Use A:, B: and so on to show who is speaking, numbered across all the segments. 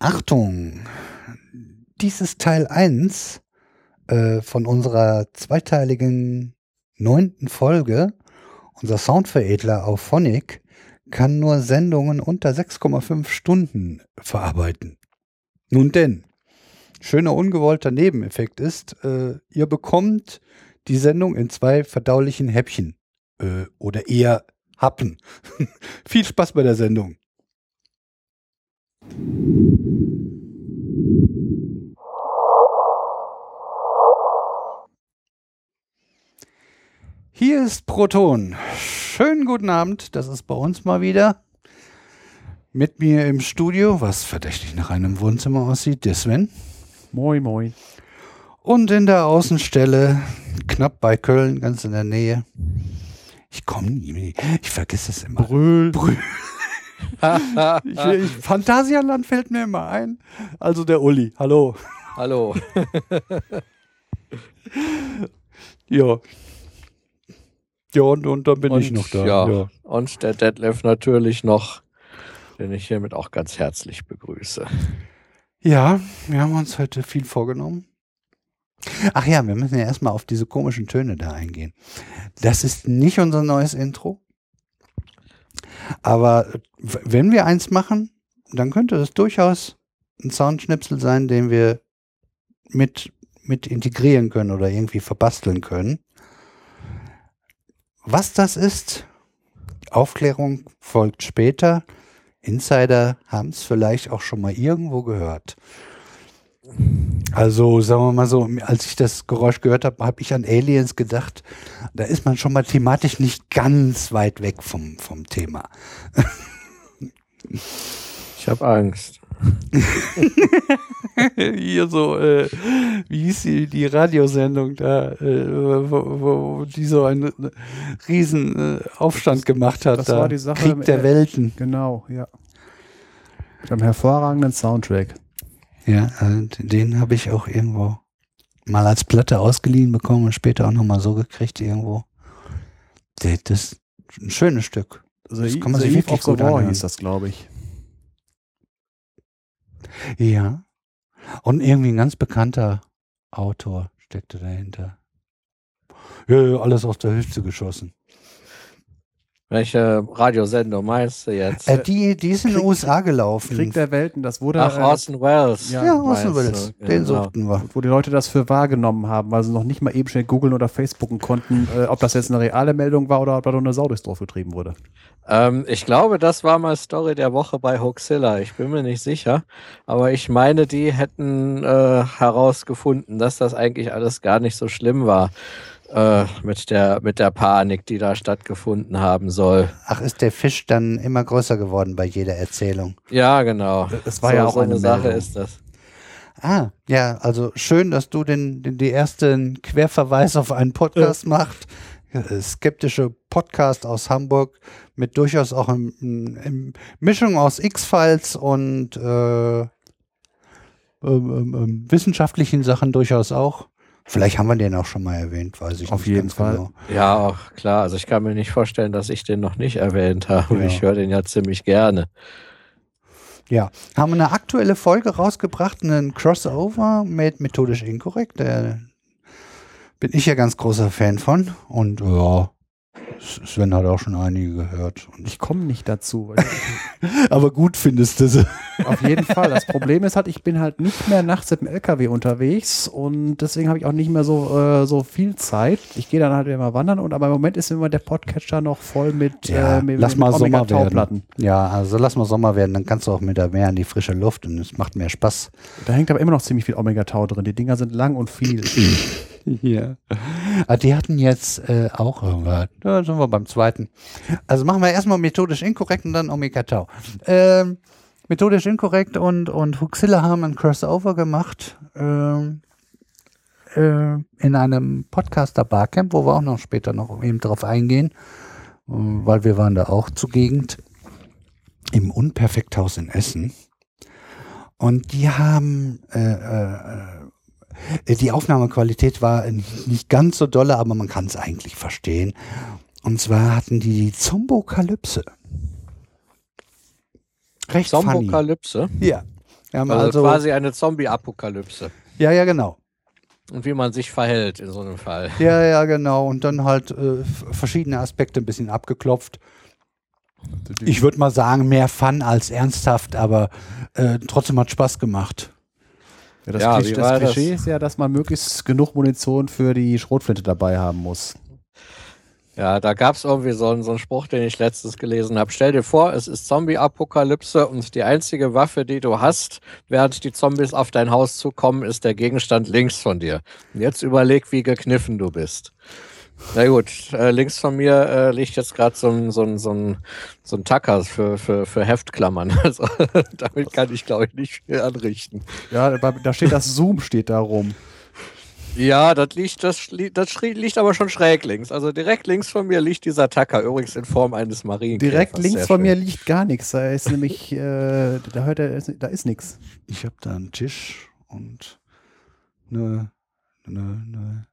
A: Achtung! Dies ist Teil 1 äh, von unserer zweiteiligen neunten Folge. Unser Soundveredler auf Phonic kann nur Sendungen unter 6,5 Stunden verarbeiten. Nun denn, schöner ungewollter Nebeneffekt ist, äh, ihr bekommt die Sendung in zwei verdaulichen Häppchen äh, oder eher Happen. Viel Spaß bei der Sendung. Hier ist Proton. Schönen guten Abend, das ist bei uns mal wieder. Mit mir im Studio, was verdächtig nach einem Wohnzimmer aussieht, der Sven.
B: Moin, moin.
A: Und in der Außenstelle, knapp bei Köln, ganz in der Nähe. Ich komme nie, ich vergesse es immer.
B: Brüll.
A: Brühl. Ich, ich, Phantasialand fällt mir immer ein. Also der Uli, hallo.
C: Hallo.
A: ja. Ja, und, und dann bin
C: und,
A: ich noch da.
C: Ja.
A: ja.
C: Und der Detlef natürlich noch, den ich hiermit auch ganz herzlich begrüße.
A: Ja, wir haben uns heute viel vorgenommen. Ach ja, wir müssen ja erstmal auf diese komischen Töne da eingehen. Das ist nicht unser neues Intro. Aber wenn wir eins machen, dann könnte es durchaus ein Soundschnipsel sein, den wir mit, mit integrieren können oder irgendwie verbasteln können. Was das ist, Aufklärung folgt später. Insider haben es vielleicht auch schon mal irgendwo gehört. Also sagen wir mal so, als ich das Geräusch gehört habe, habe ich an Aliens gedacht. Da ist man schon mal thematisch nicht ganz weit weg vom, vom Thema.
C: Ich habe Angst.
A: Hier so, äh, wie hieß die, die Radiosendung da, äh, wo, wo die so einen riesen äh, Aufstand gemacht hat.
B: Das
A: da.
B: war die Sache.
A: Krieg der
B: äh,
A: Welten.
B: Genau, ja. Mit einem hervorragenden Soundtrack.
A: Ja, also den habe ich auch irgendwo mal als Platte ausgeliehen bekommen und später auch nochmal so gekriegt irgendwo. Das ist ein schönes Stück.
B: Das
A: kann man sich wirklich gut anhören.
B: hieß das, glaube ich.
A: Ja. Und irgendwie ein ganz bekannter Autor steckte dahinter. Ja, alles aus der Hüfte geschossen.
C: Welche Radiosendung meinst du jetzt?
A: Äh, die, die ist in den USA gelaufen.
B: Krieg der Welten, das wurde.
C: Ach,
B: äh,
C: Orson Welles.
B: ja,
A: ja, Orson Welles.
C: du?
A: Den
C: Genau.
A: suchten wir.
B: wo die Leute das für wahrgenommen haben, weil sie noch nicht mal eben schnell googeln oder Facebooken konnten, äh, ob das jetzt eine reale Meldung war oder ob da nur eine Sau durchs Dorf getrieben wurde.
C: Ähm, ich glaube, das war mal Story der Woche bei Hoaxilla. Ich bin mir nicht sicher. Aber ich meine, die hätten äh, herausgefunden, dass das eigentlich alles gar nicht so schlimm war. Äh, mit der mit der Panik, die da stattgefunden haben soll.
A: Ach, ist der Fisch dann immer größer geworden bei jeder Erzählung?
C: Ja, genau.
B: Das war ja auch
C: so
B: eine
C: eine Sache ist das.
A: Ah, ja, also schön, dass du den, den die ersten Querverweis auf einen Podcast machst. Äh, Skeptische Podcast aus Hamburg mit durchaus auch eine eine Mischung aus X-Files und äh, ähm, ähm, ähm, wissenschaftlichen Sachen durchaus auch. Vielleicht haben wir den auch schon mal erwähnt, weiß ich
B: Auf
A: nicht
B: jeden
A: ganz
B: Fall.
A: genau.
C: Ja, auch klar. Also ich kann mir nicht vorstellen, dass ich den noch nicht erwähnt habe.
A: Ja.
C: Ich höre den ja ziemlich gerne.
A: Ja, haben eine aktuelle Folge rausgebracht, einen Crossover mit methodisch inkorrekt. Der bin ich ja ganz großer Fan von. Und ja, Sven hat auch schon einige gehört. Und
B: Ich komme nicht dazu.
A: aber gut findest du sie.
B: Auf jeden Fall. Das Problem ist halt, ich bin halt nicht mehr nachts mit dem LKW unterwegs und deswegen habe ich auch nicht mehr so, äh, so viel Zeit. Ich gehe dann halt immer wandern und aber im Moment ist immer der Podcatcher noch voll mit,
A: Ja,
B: äh, mit,
A: lass
B: mit
A: mal Sommer werden.
B: Omega-Tau-Platten.
A: Ja, also lass mal Sommer werden, dann kannst du auch mit da mehr in die frische Luft und es macht mehr Spaß.
B: Da hängt aber immer noch ziemlich viel Omega-Tau drin. Die Dinger sind lang und viel.
A: Ja. Ah, die hatten jetzt äh, auch irgendwas. Da sind wir beim zweiten. Also machen wir erstmal methodisch inkorrekt und dann Omega Tau. Ähm, methodisch inkorrekt und, und Huxilla haben ein Crossover gemacht ähm, äh, in einem Podcaster Barcamp, wo wir auch noch später noch eben drauf eingehen, äh, weil wir waren da auch zugegend im Unperfekthaus in Essen. Und die haben äh, äh, äh, die Aufnahmequalität war nicht ganz so dolle, aber man kann es eigentlich verstehen. Und zwar hatten die die Zombokalypse. Recht funny.
C: Zombokalypse.
A: Ja. Wir haben
C: Also,
A: also,
C: quasi eine Zombie-Apokalypse.
A: ja, ja, genau.
C: Und wie man sich verhält in so einem Fall.
A: Ja, ja, genau. Und dann halt äh, verschiedene Aspekte ein bisschen abgeklopft. Ich würde mal sagen, mehr Fun als ernsthaft, aber äh, trotzdem hat Spaß gemacht.
B: Ja, das
C: Ja,
B: Klisch- das
C: war das?
B: Klischee ist ja, dass man möglichst genug Munition für die Schrotflinte dabei haben muss.
C: Ja, da gab es irgendwie so einen, so einen Spruch, den ich letztens gelesen habe. Stell dir vor, es ist Zombie-Apokalypse und die einzige Waffe, die du hast, während die Zombies auf dein Haus zukommen, ist der Gegenstand links von dir. Und jetzt überleg, wie gekniffen du bist. Na gut, äh, links von mir äh, liegt jetzt gerade so ein, so ein, so ein, so ein Tacker für, für, für Heftklammern. Also damit kann ich, glaube ich, nicht viel anrichten.
B: Ja, da da steht das Zoom steht da rum.
C: Ja, das liegt, das, das liegt aber schon schräg links. Also direkt links von mir liegt dieser Tacker, übrigens in Form eines Marienkäfers.
B: Direkt links von
C: schön.
B: mir liegt gar nichts. Da ist nämlich, äh, da hört er, da ist nichts.
A: Ich habe da einen Tisch und eine, eine, eine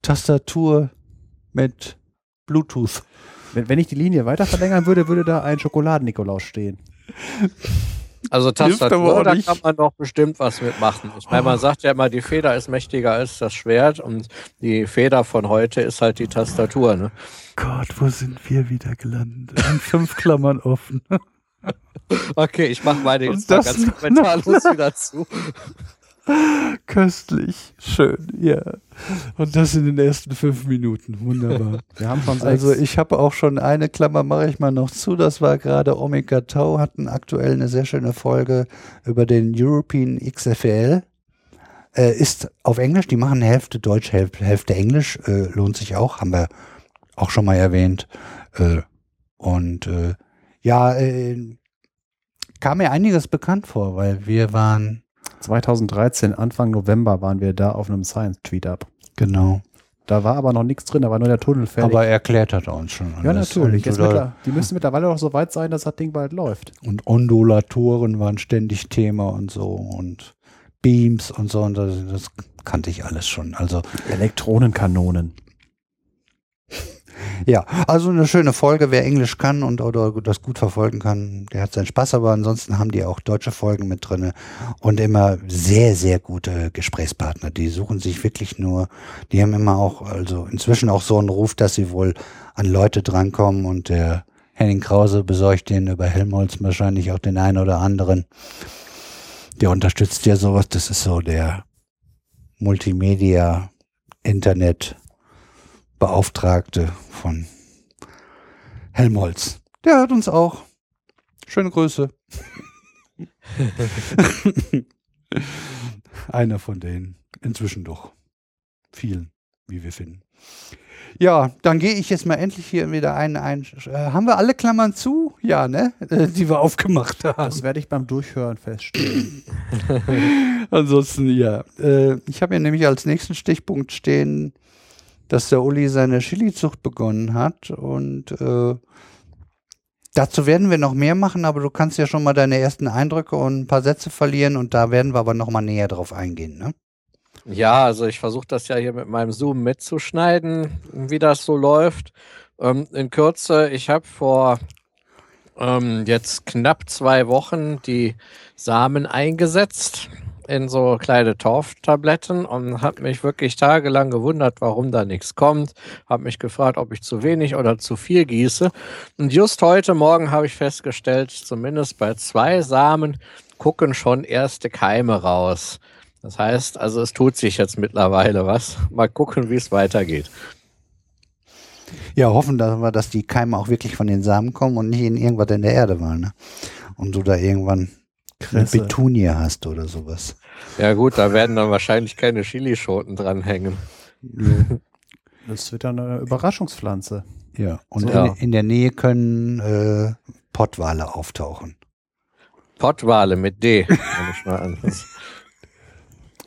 A: Tastatur mit Bluetooth.
B: Wenn, wenn ich die Linie weiter verlängern würde, würde da ein Schokoladen-Nikolaus stehen.
C: Also Tastatur, da kann man doch bestimmt was mitmachen. Ich meine, man sagt ja immer, die Feder ist mächtiger als das Schwert und die Feder von heute ist halt die Tastatur. Ne?
A: Gott, wo sind wir wieder gelandet? An fünf Klammern offen.
C: Okay, ich mache meine
A: Und das
C: Instagram kommentarlos wieder zu.
A: Köstlich. Schön, ja. Und das in den ersten fünf Minuten. Wunderbar.
B: Wir haben schon sechs.
A: Also ich habe auch schon eine Klammer, mache ich mal noch zu. Das war gerade Omega Tau, hatten aktuell eine sehr schöne Folge über den European XFL. Äh, ist auf Englisch, die machen Hälfte Deutsch, Hälfte, Hälfte Englisch. Äh, lohnt sich auch, haben wir auch schon mal erwähnt. Äh, und äh, ja, äh, kam mir einiges bekannt vor, weil wir waren,
B: 2013, Anfang November, waren wir da auf einem Science-Tweet-Up.
A: genau.
B: Da war aber noch nichts drin, da war nur der Tunnel fertig.
A: Aber erklärt hat er uns schon.
B: ja, natürlich.
A: Oder-
B: mittler, die müssen mittlerweile auch so weit sein, dass das Ding bald läuft.
A: und Ondulatoren waren ständig Thema und so und Beams und so und das, das kannte ich alles schon. Also
B: Elektronenkanonen.
A: Ja, also eine schöne Folge, wer Englisch kann und oder das gut verfolgen kann, der hat seinen Spaß, aber ansonsten haben die auch deutsche Folgen mit drinne und immer sehr, sehr gute Gesprächspartner. Die suchen sich wirklich nur, die haben immer auch, also inzwischen auch so einen Ruf, dass sie wohl an Leute drankommen und der Henning Krause besorgt den über Helmholtz wahrscheinlich auch den einen oder anderen. Der unterstützt ja sowas, das ist so der Multimedia, Internet, Beauftragte von Helmholtz. Der hört uns auch. Schöne Grüße. Einer von denen. Inzwischen doch. Vielen, wie wir finden. Ja, dann gehe ich jetzt mal endlich hier wieder ein. ein äh, haben wir alle Klammern zu? Ja, ne? Äh, die wir aufgemacht haben.
B: Das werde ich beim Durchhören feststellen.
A: Ansonsten, ja. Äh, ich habe ja nämlich als nächsten Stichpunkt stehen, dass der Uli seine Chili-Zucht begonnen hat. Und äh, dazu werden wir noch mehr machen, aber du kannst ja schon mal deine ersten Eindrücke und ein paar Sätze verlieren und da werden wir aber noch mal näher drauf eingehen. Ne?
C: Ja, also ich versuche das ja hier mit meinem Zoom mitzuschneiden, wie das so läuft. Ähm, in Kürze, ich habe vor ähm, jetzt knapp zwei Wochen die Samen eingesetzt in so kleine Torftabletten und habe mich wirklich tagelang gewundert, warum da nichts kommt. Habe mich gefragt, ob ich zu wenig oder zu viel gieße. Und just heute Morgen habe ich festgestellt, zumindest bei zwei Samen gucken schon erste Keime raus. Das heißt, also es tut sich jetzt mittlerweile was. Mal gucken, wie es weitergeht.
A: Ja, hoffen dass wir, dass die Keime auch wirklich von den Samen kommen und nicht in irgendwas in der Erde waren. Ne? Und du da irgendwann eine. Betunie hast oder sowas.
C: Ja gut, da werden dann wahrscheinlich keine Chilischoten dranhängen.
B: Das wird dann eine Überraschungspflanze.
A: Ja, und
C: So.
A: in,
C: Ja.
A: in der Nähe können äh, Pottwale auftauchen.
C: Pottwale mit D. nehme ich mal an.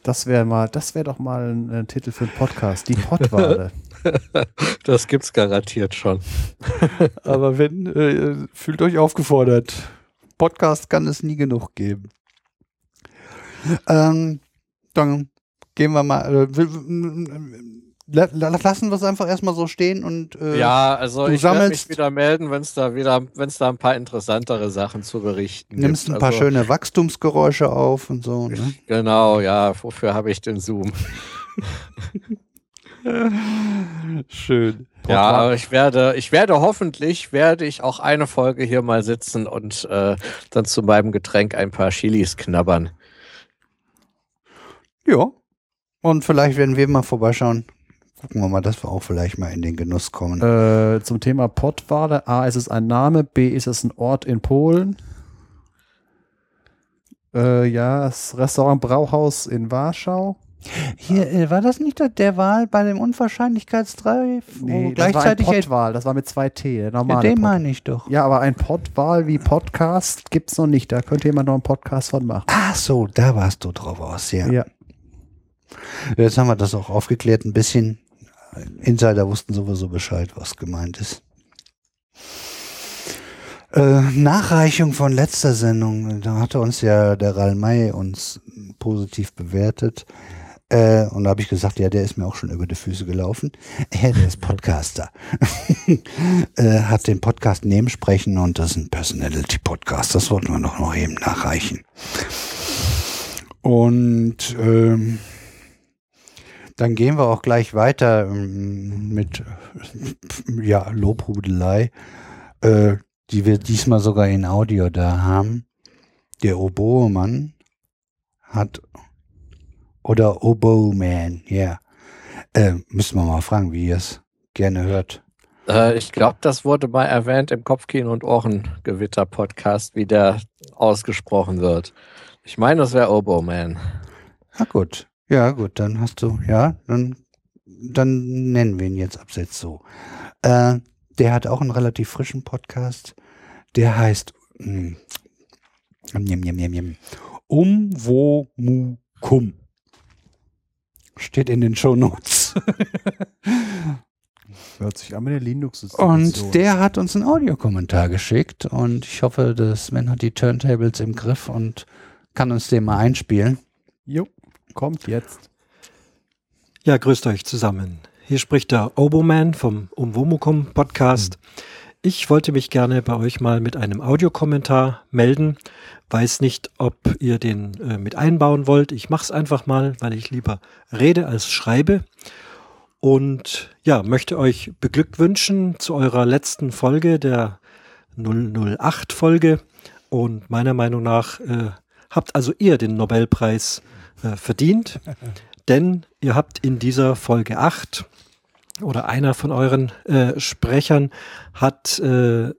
B: Das wäre mal, das wäre doch mal ein, äh, Titel für einen Podcast. Die Pottwale.
C: Das gibt's garantiert schon.
A: Aber wenn, äh, fühlt euch aufgefordert. Podcast kann es nie genug geben. Ähm, dann gehen wir mal. Äh, lassen wir es einfach erstmal so stehen und äh,
C: Ja, also
A: du
C: ich werde mich wieder melden, wenn es da wieder, wenn es da ein paar interessantere Sachen zu berichten
A: nimmst
C: gibt.
A: ein paar
C: also,
A: schöne Wachstumsgeräusche auf und so. Ne?
C: Genau, ja, wofür habe ich den Zoom?
A: Schön.
C: Ja, aber ich werde, ich werde hoffentlich, werde ich auch eine Folge hier mal sitzen und äh, dann zu meinem Getränk ein paar Chilis knabbern.
A: Ja. Und vielleicht werden wir mal vorbeischauen. Gucken wir mal, dass wir auch vielleicht mal in den Genuss kommen.
B: Äh, zum Thema Pottwale. A, ist es ein Name. B, ist es ein Ort in Polen. Äh, ja, das Restaurant Brauhaus in Warschau.
A: Hier, äh, war das nicht der, Wahl bei dem Unwahrscheinlichkeitsdreieck? wo
B: das war ein
A: gleichzeitig.
B: Das war mit zwei T. Der
A: ja,
B: normale
A: den
B: Pott.
A: meine ich doch.
B: Ja, aber ein Pottwal wie Podcast gibt's noch nicht. Da könnte jemand noch einen Podcast von machen.
A: Ach so, da warst du drauf aus, ja.
B: Ja.
A: Jetzt haben wir das auch aufgeklärt, ein bisschen. Insider wussten sowieso Bescheid, was gemeint ist. Äh, Nachreichung von letzter Sendung, da hatte uns ja der Ral May uns positiv bewertet. Äh, und da habe ich gesagt, ja, der ist mir auch schon über die Füße gelaufen. Ja, der ist Podcaster. äh, hat den Podcast Nebensprechen und das ist ein Personality Podcast. Das wollten wir doch noch eben nachreichen. Und ähm, dann gehen wir auch gleich weiter ähm, mit ja, Lobhudelei, äh, die wir diesmal sogar in Audio da haben. Der Oboe-Mann hat oder Oboe-Man, ja. Äh, müssen wir mal fragen, wie ihr es gerne hört.
C: Äh, ich glaube, das wurde mal erwähnt im Kopfkino und Ohrengewitter-Podcast, wie der ausgesprochen wird. Ich meine, das wäre Oboe Man.
A: Na gut. Ja, gut, dann hast du, ja, dann, dann nennen wir ihn jetzt ab jetzt so. Äh, der hat auch einen relativ frischen Podcast. Der heißt njam, njam, njam, njam, Umwomukum. Steht in den Shownotes.
B: Hört sich an wie eine linux
A: Und der hat uns einen Audiokommentar geschickt und ich hoffe, dass Sven hat die Turntables im Griff und kann uns den mal einspielen.
B: Jo, kommt jetzt.
D: Ja, grüßt euch zusammen. Hier spricht der Oboman vom Umwomukum Podcast. Ich wollte mich gerne bei euch mal mit einem Audiokommentar melden. Weiß nicht, ob ihr den äh, mit einbauen wollt. Ich mache es einfach mal, weil ich lieber rede als schreibe. Und ja, möchte euch beglückwünschen zu eurer letzten Folge, der 008 Folge. Und meiner Meinung nach äh, habt also ihr den Nobelpreis äh, verdient. Denn ihr habt in dieser Folge 8 oder einer von euren äh, Sprechern hat äh,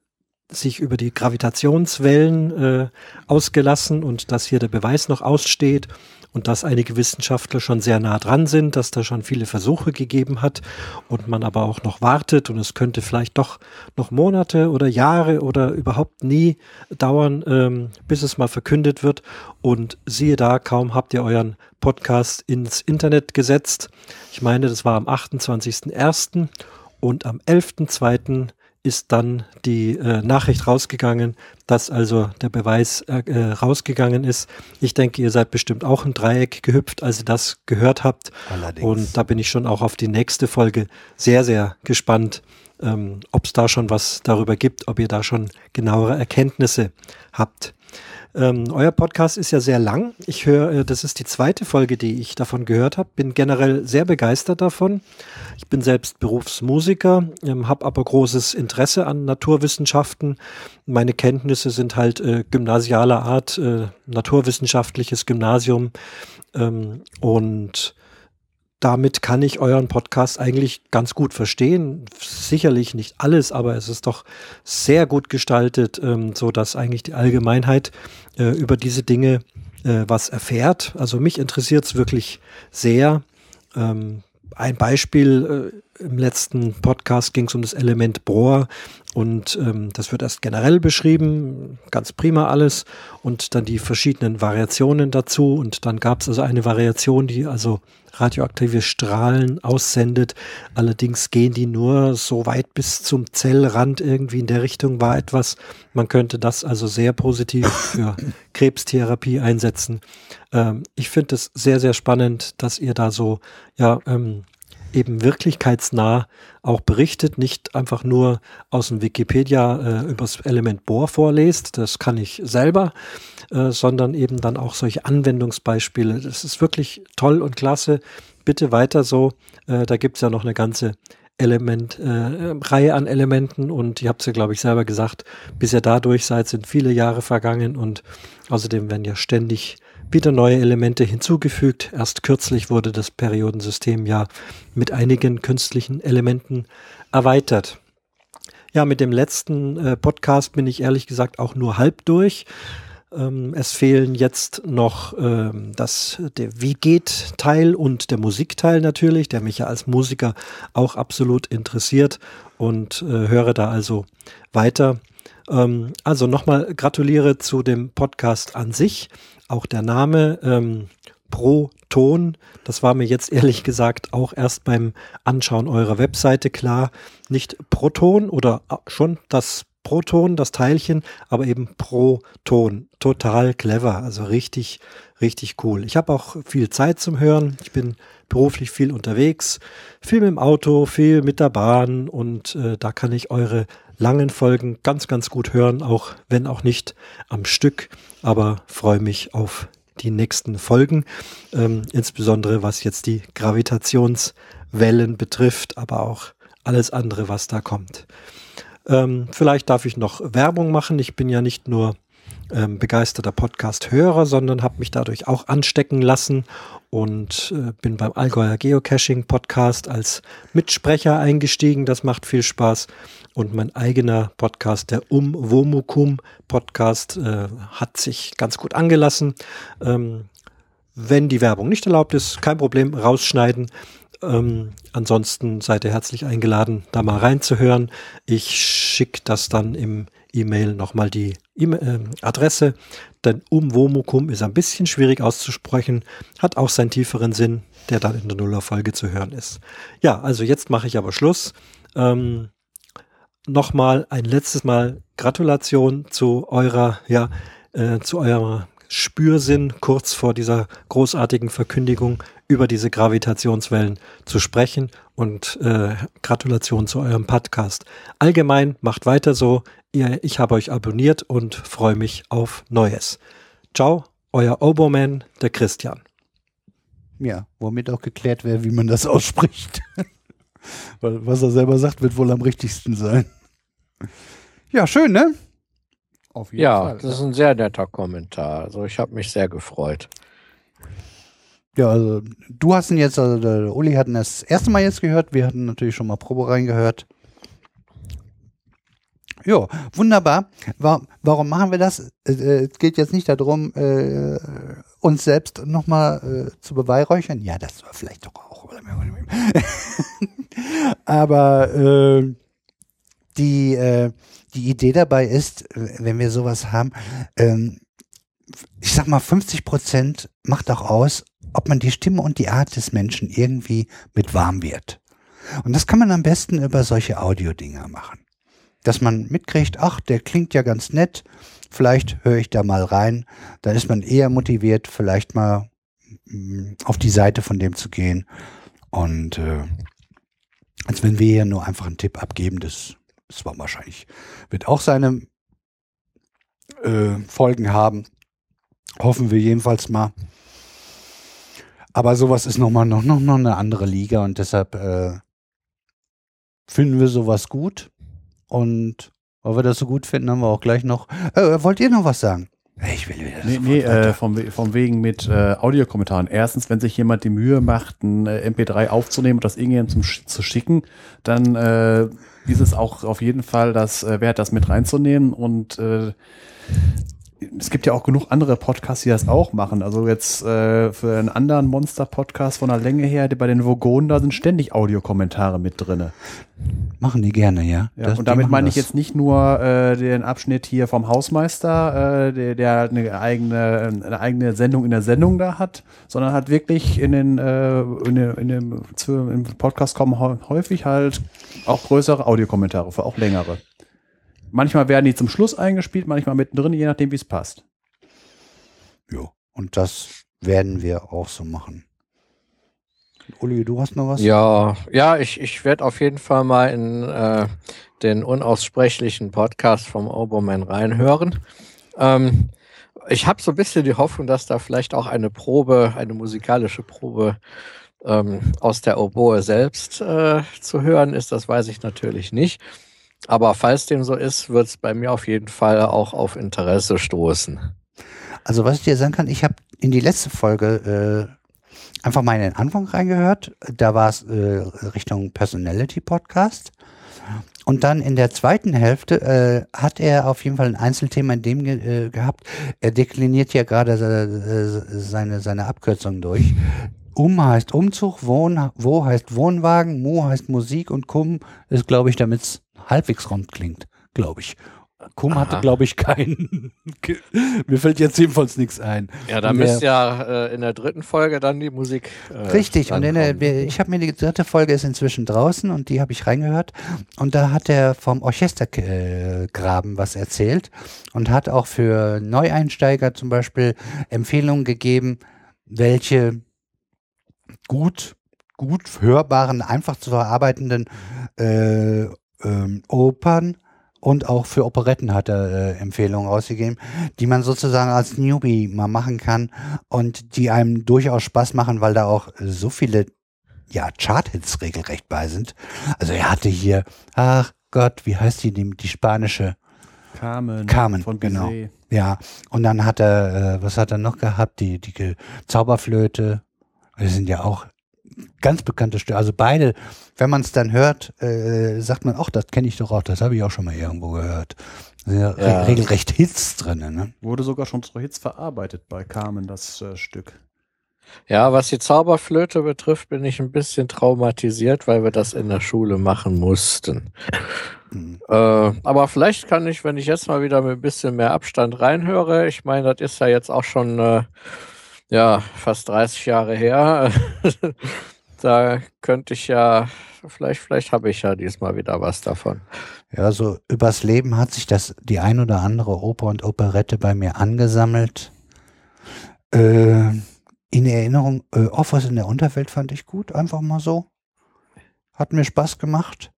D: sich über die Gravitationswellen äh, ausgelassen und dass hier der Beweis noch aussteht und dass einige Wissenschaftler schon sehr nah dran sind, dass da schon viele Versuche gegeben hat und man aber auch noch wartet und es könnte vielleicht doch noch Monate oder Jahre oder überhaupt nie dauern, ähm, bis es mal verkündet wird. Und siehe da, kaum habt ihr euren Podcast ins Internet gesetzt. Ich meine, das war am 28.01. und am 11.02 ist dann die äh, Nachricht rausgegangen, dass also der Beweis äh, äh, rausgegangen ist. Ich denke, ihr seid bestimmt auch ein Dreieck gehüpft, als ihr das gehört habt.
A: Allerdings.
D: Und da bin ich schon auch auf die nächste Folge sehr, sehr gespannt, ähm, ob es da schon was darüber gibt, ob ihr da schon genauere Erkenntnisse habt. Ähm, euer Podcast ist ja sehr lang. Ich höre, äh, das ist die zweite Folge, die ich davon gehört habe. Bin generell sehr begeistert davon. Ich bin selbst Berufsmusiker, ähm, habe aber großes Interesse an Naturwissenschaften. Meine Kenntnisse sind halt äh, gymnasialer Art, äh, naturwissenschaftliches Gymnasium ähm, und damit kann ich euren Podcast eigentlich ganz gut verstehen. Sicherlich nicht alles, aber es ist doch sehr gut gestaltet, ähm, so dass eigentlich die Allgemeinheit äh, über diese Dinge äh, was erfährt. Also mich interessiert es wirklich sehr. Ähm, ein Beispiel, äh, im letzten Podcast ging es um das Element Bohr und ähm, das wird erst generell beschrieben, ganz prima alles und dann die verschiedenen Variationen dazu und dann gab es also eine Variation, die also radioaktive Strahlen aussendet. Allerdings gehen die nur so weit bis zum Zellrand irgendwie in der Richtung war etwas. Man könnte das also sehr positiv für Krebstherapie einsetzen. Ähm, ich finde es sehr, sehr spannend, dass ihr da so, ja, ähm, eben wirklichkeitsnah auch berichtet, nicht einfach nur aus dem Wikipedia äh, übers Element Bohr vorlest, das kann ich selber, äh, sondern eben dann auch solche Anwendungsbeispiele. Das ist wirklich toll und klasse. Bitte weiter so. Äh, da gibt's ja noch eine ganze Element, äh, Reihe an Elementen und ihr habt es ja, glaube ich, selber gesagt, bis ihr dadurch seid, sind viele Jahre vergangen und außerdem werden ja ständig wieder neue Elemente hinzugefügt. Erst kürzlich wurde das Periodensystem ja mit einigen künstlichen Elementen erweitert. Ja, mit dem letzten äh, Podcast bin ich ehrlich gesagt auch nur halb durch. Ähm, es fehlen jetzt noch ähm, das, der Wie geht Teil und der Musikteil natürlich, der mich ja als Musiker auch absolut interessiert und äh, höre da also weiter. Ähm, also nochmal gratuliere zu dem Podcast an sich. Auch der Name ähm, Pro das war mir jetzt ehrlich gesagt auch erst beim Anschauen eurer Webseite klar. Nicht Proton oder äh, schon das Proton, das Teilchen, aber eben Proton. Total clever, also richtig, richtig cool. Ich habe auch viel Zeit zum Hören. Ich bin beruflich viel unterwegs, viel mit dem Auto, viel mit der Bahn und äh, da kann ich eure langen Folgen ganz, ganz gut hören, auch wenn auch nicht am Stück, aber freue mich auf die nächsten Folgen, ähm, insbesondere was jetzt die Gravitationswellen betrifft, aber auch alles andere, was da kommt. Ähm, vielleicht darf ich noch Werbung machen. Ich bin ja nicht nur ähm, begeisterter Podcast-Hörer, sondern habe mich dadurch auch anstecken lassen und äh, bin beim Allgäuer Geocaching Podcast als Mitsprecher eingestiegen. Das macht viel Spaß. Und mein eigener Podcast, der Umwomukum Podcast, äh, hat sich ganz gut angelassen. Ähm, wenn die Werbung nicht erlaubt ist, kein Problem, rausschneiden. Ähm, ansonsten seid ihr herzlich eingeladen, da mal reinzuhören. Ich schicke das dann im E-Mail nochmal die e äh, Adresse, denn Umwomukum ist ein bisschen schwierig auszusprechen, hat auch seinen tieferen Sinn, der dann in der Nullerfolge zu hören ist. Ja, also jetzt mache ich aber Schluss. Ähm, nochmal ein letztes Mal Gratulation zu eurer, ja, äh, zu eurer Spürsinn kurz vor dieser großartigen Verkündigung über diese Gravitationswellen zu sprechen und äh, Gratulation zu eurem Podcast. Allgemein macht weiter so. Ihr, ich habe euch abonniert und freue mich auf Neues. Ciao, euer Oberman, der Christian.
A: Ja, womit auch geklärt wäre, wie man das ausspricht. Weil was er selber sagt, wird wohl am richtigsten sein. Ja, schön, ne?
C: Auf jeden ja, Fall. das ist ein sehr netter Kommentar. Also ich habe mich sehr gefreut.
A: Ja, also du hast ihn jetzt, also der Uli hat ihn das erste Mal jetzt gehört. Wir hatten natürlich schon mal Probe reingehört. Ja, wunderbar. Warum machen wir das? Es äh, geht jetzt nicht darum, äh, uns selbst nochmal äh, zu beweihräuchern. Ja, das war vielleicht doch auch. Aber äh, die, äh, die Idee dabei ist, wenn wir sowas haben, ähm, ich sag mal, 50 Prozent macht auch aus, ob man die Stimme und die Art des Menschen irgendwie mit warm wird. Und das kann man am besten über solche Audiodinger machen. Dass man mitkriegt, ach, der klingt ja ganz nett, vielleicht höre ich da mal rein, dann ist man eher motiviert, vielleicht mal mm, auf die Seite von dem zu gehen. Und äh, als wenn wir hier nur einfach einen Tipp abgeben, das es war wahrscheinlich, wird auch seine äh, Folgen haben. Hoffen wir jedenfalls mal. Aber sowas ist nochmal noch, noch, noch eine andere Liga und deshalb äh, finden wir sowas gut. Und weil wir das so gut finden, haben wir auch gleich noch. Äh, wollt ihr noch was sagen?
B: Ich will wieder. Nee, nee äh, vom, vom wegen mit äh, Audiokommentaren. Erstens, wenn sich jemand die Mühe macht, ein äh, MP3 aufzunehmen und das irgendjemandem zu schicken, dann äh, ist es auch auf jeden Fall das äh, wert, das mit reinzunehmen und äh, es gibt ja auch genug andere Podcasts, die das auch machen. Also jetzt äh, für einen anderen Monster-Podcast von der Länge her, bei den Vogonen, da sind ständig Audiokommentare mit drinne.
A: Machen die gerne, ja.
B: ja das, und damit meine ich jetzt nicht nur äh, den Abschnitt hier vom Hausmeister, äh, der, der eine eigene, eine eigene Sendung in der Sendung da hat, sondern hat wirklich in den, äh, in, den, in dem im Podcast kommen häufig halt auch größere Audiokommentare, für auch längere. Manchmal werden die zum Schluss eingespielt, manchmal mittendrin, je nachdem, wie es passt.
A: Ja, und das werden wir auch so machen. Uli, du hast noch was?
C: Ja, ja, ich, ich werde auf jeden Fall mal in äh, den unaussprechlichen Podcast vom Oberman reinhören. Ähm, ich habe so ein bisschen die Hoffnung, dass da vielleicht auch eine Probe, eine musikalische Probe ähm, aus der Oboe selbst äh, zu hören ist. Das weiß ich natürlich nicht. Aber falls dem so ist, wird es bei mir auf jeden Fall auch auf Interesse stoßen.
A: Also was ich dir sagen kann, ich habe in die letzte Folge äh, einfach mal in den Anfang reingehört. Da war es äh, Richtung Personality Podcast. Und dann in der zweiten Hälfte äh, hat er auf jeden Fall ein Einzelthema in dem ge äh, gehabt. Er dekliniert ja gerade äh, seine, seine Abkürzung durch. Um heißt Umzug, Wohn, Wo heißt Wohnwagen, Mu heißt Musik und Kum ist, glaube ich, damit halbwegs rund klingt, glaube ich. Kum hatte, glaube ich, keinen. Mir fällt jetzt jedenfalls nichts ein.
C: Ja, da müsste ja äh, in der dritten Folge dann die Musik.
A: Äh, Richtig, und in der, ich habe mir die dritte Folge ist inzwischen draußen und die habe ich reingehört. Und da hat er vom Orchestergraben was erzählt und hat auch für Neueinsteiger zum Beispiel Empfehlungen gegeben, welche gut, gut hörbaren, einfach zu verarbeitenden äh, ähm, Opern und auch für Operetten hat er äh, Empfehlungen rausgegeben, die man sozusagen als Newbie mal machen kann und die einem durchaus Spaß machen, weil da auch so viele ja, Chart-Hits regelrecht bei sind. Also er hatte hier, ach Gott, wie heißt die, die, die spanische?
B: Carmen.
A: Carmen, von genau. Ja, und dann hat er, äh, was hat er noch gehabt? Die, die Zauberflöte. Die sind ja auch ganz bekannte Stücke. Also beide, wenn man es dann hört, äh, sagt man, ach, das kenne ich doch auch, das habe ich auch schon mal irgendwo gehört. Ja, ja. regelrecht Hits drin. Ne?
B: Wurde sogar schon zu Hits verarbeitet bei Carmen, das äh, Stück.
C: Ja, was die Zauberflöte betrifft, bin ich ein bisschen traumatisiert, weil wir das in der Schule machen mussten. Mhm. Äh, aber vielleicht kann ich, wenn ich jetzt mal wieder mit ein bisschen mehr Abstand reinhöre, ich meine, das ist ja jetzt auch schon äh, ja, fast 30 Jahre her. da könnte ich ja, vielleicht, vielleicht habe ich ja diesmal wieder was davon.
A: Ja, so übers Leben hat sich das die ein oder andere Oper und Operette bei mir angesammelt. Äh, in Erinnerung, äh, Offers in der Unterwelt fand ich gut, einfach mal so. Hat mir Spaß gemacht.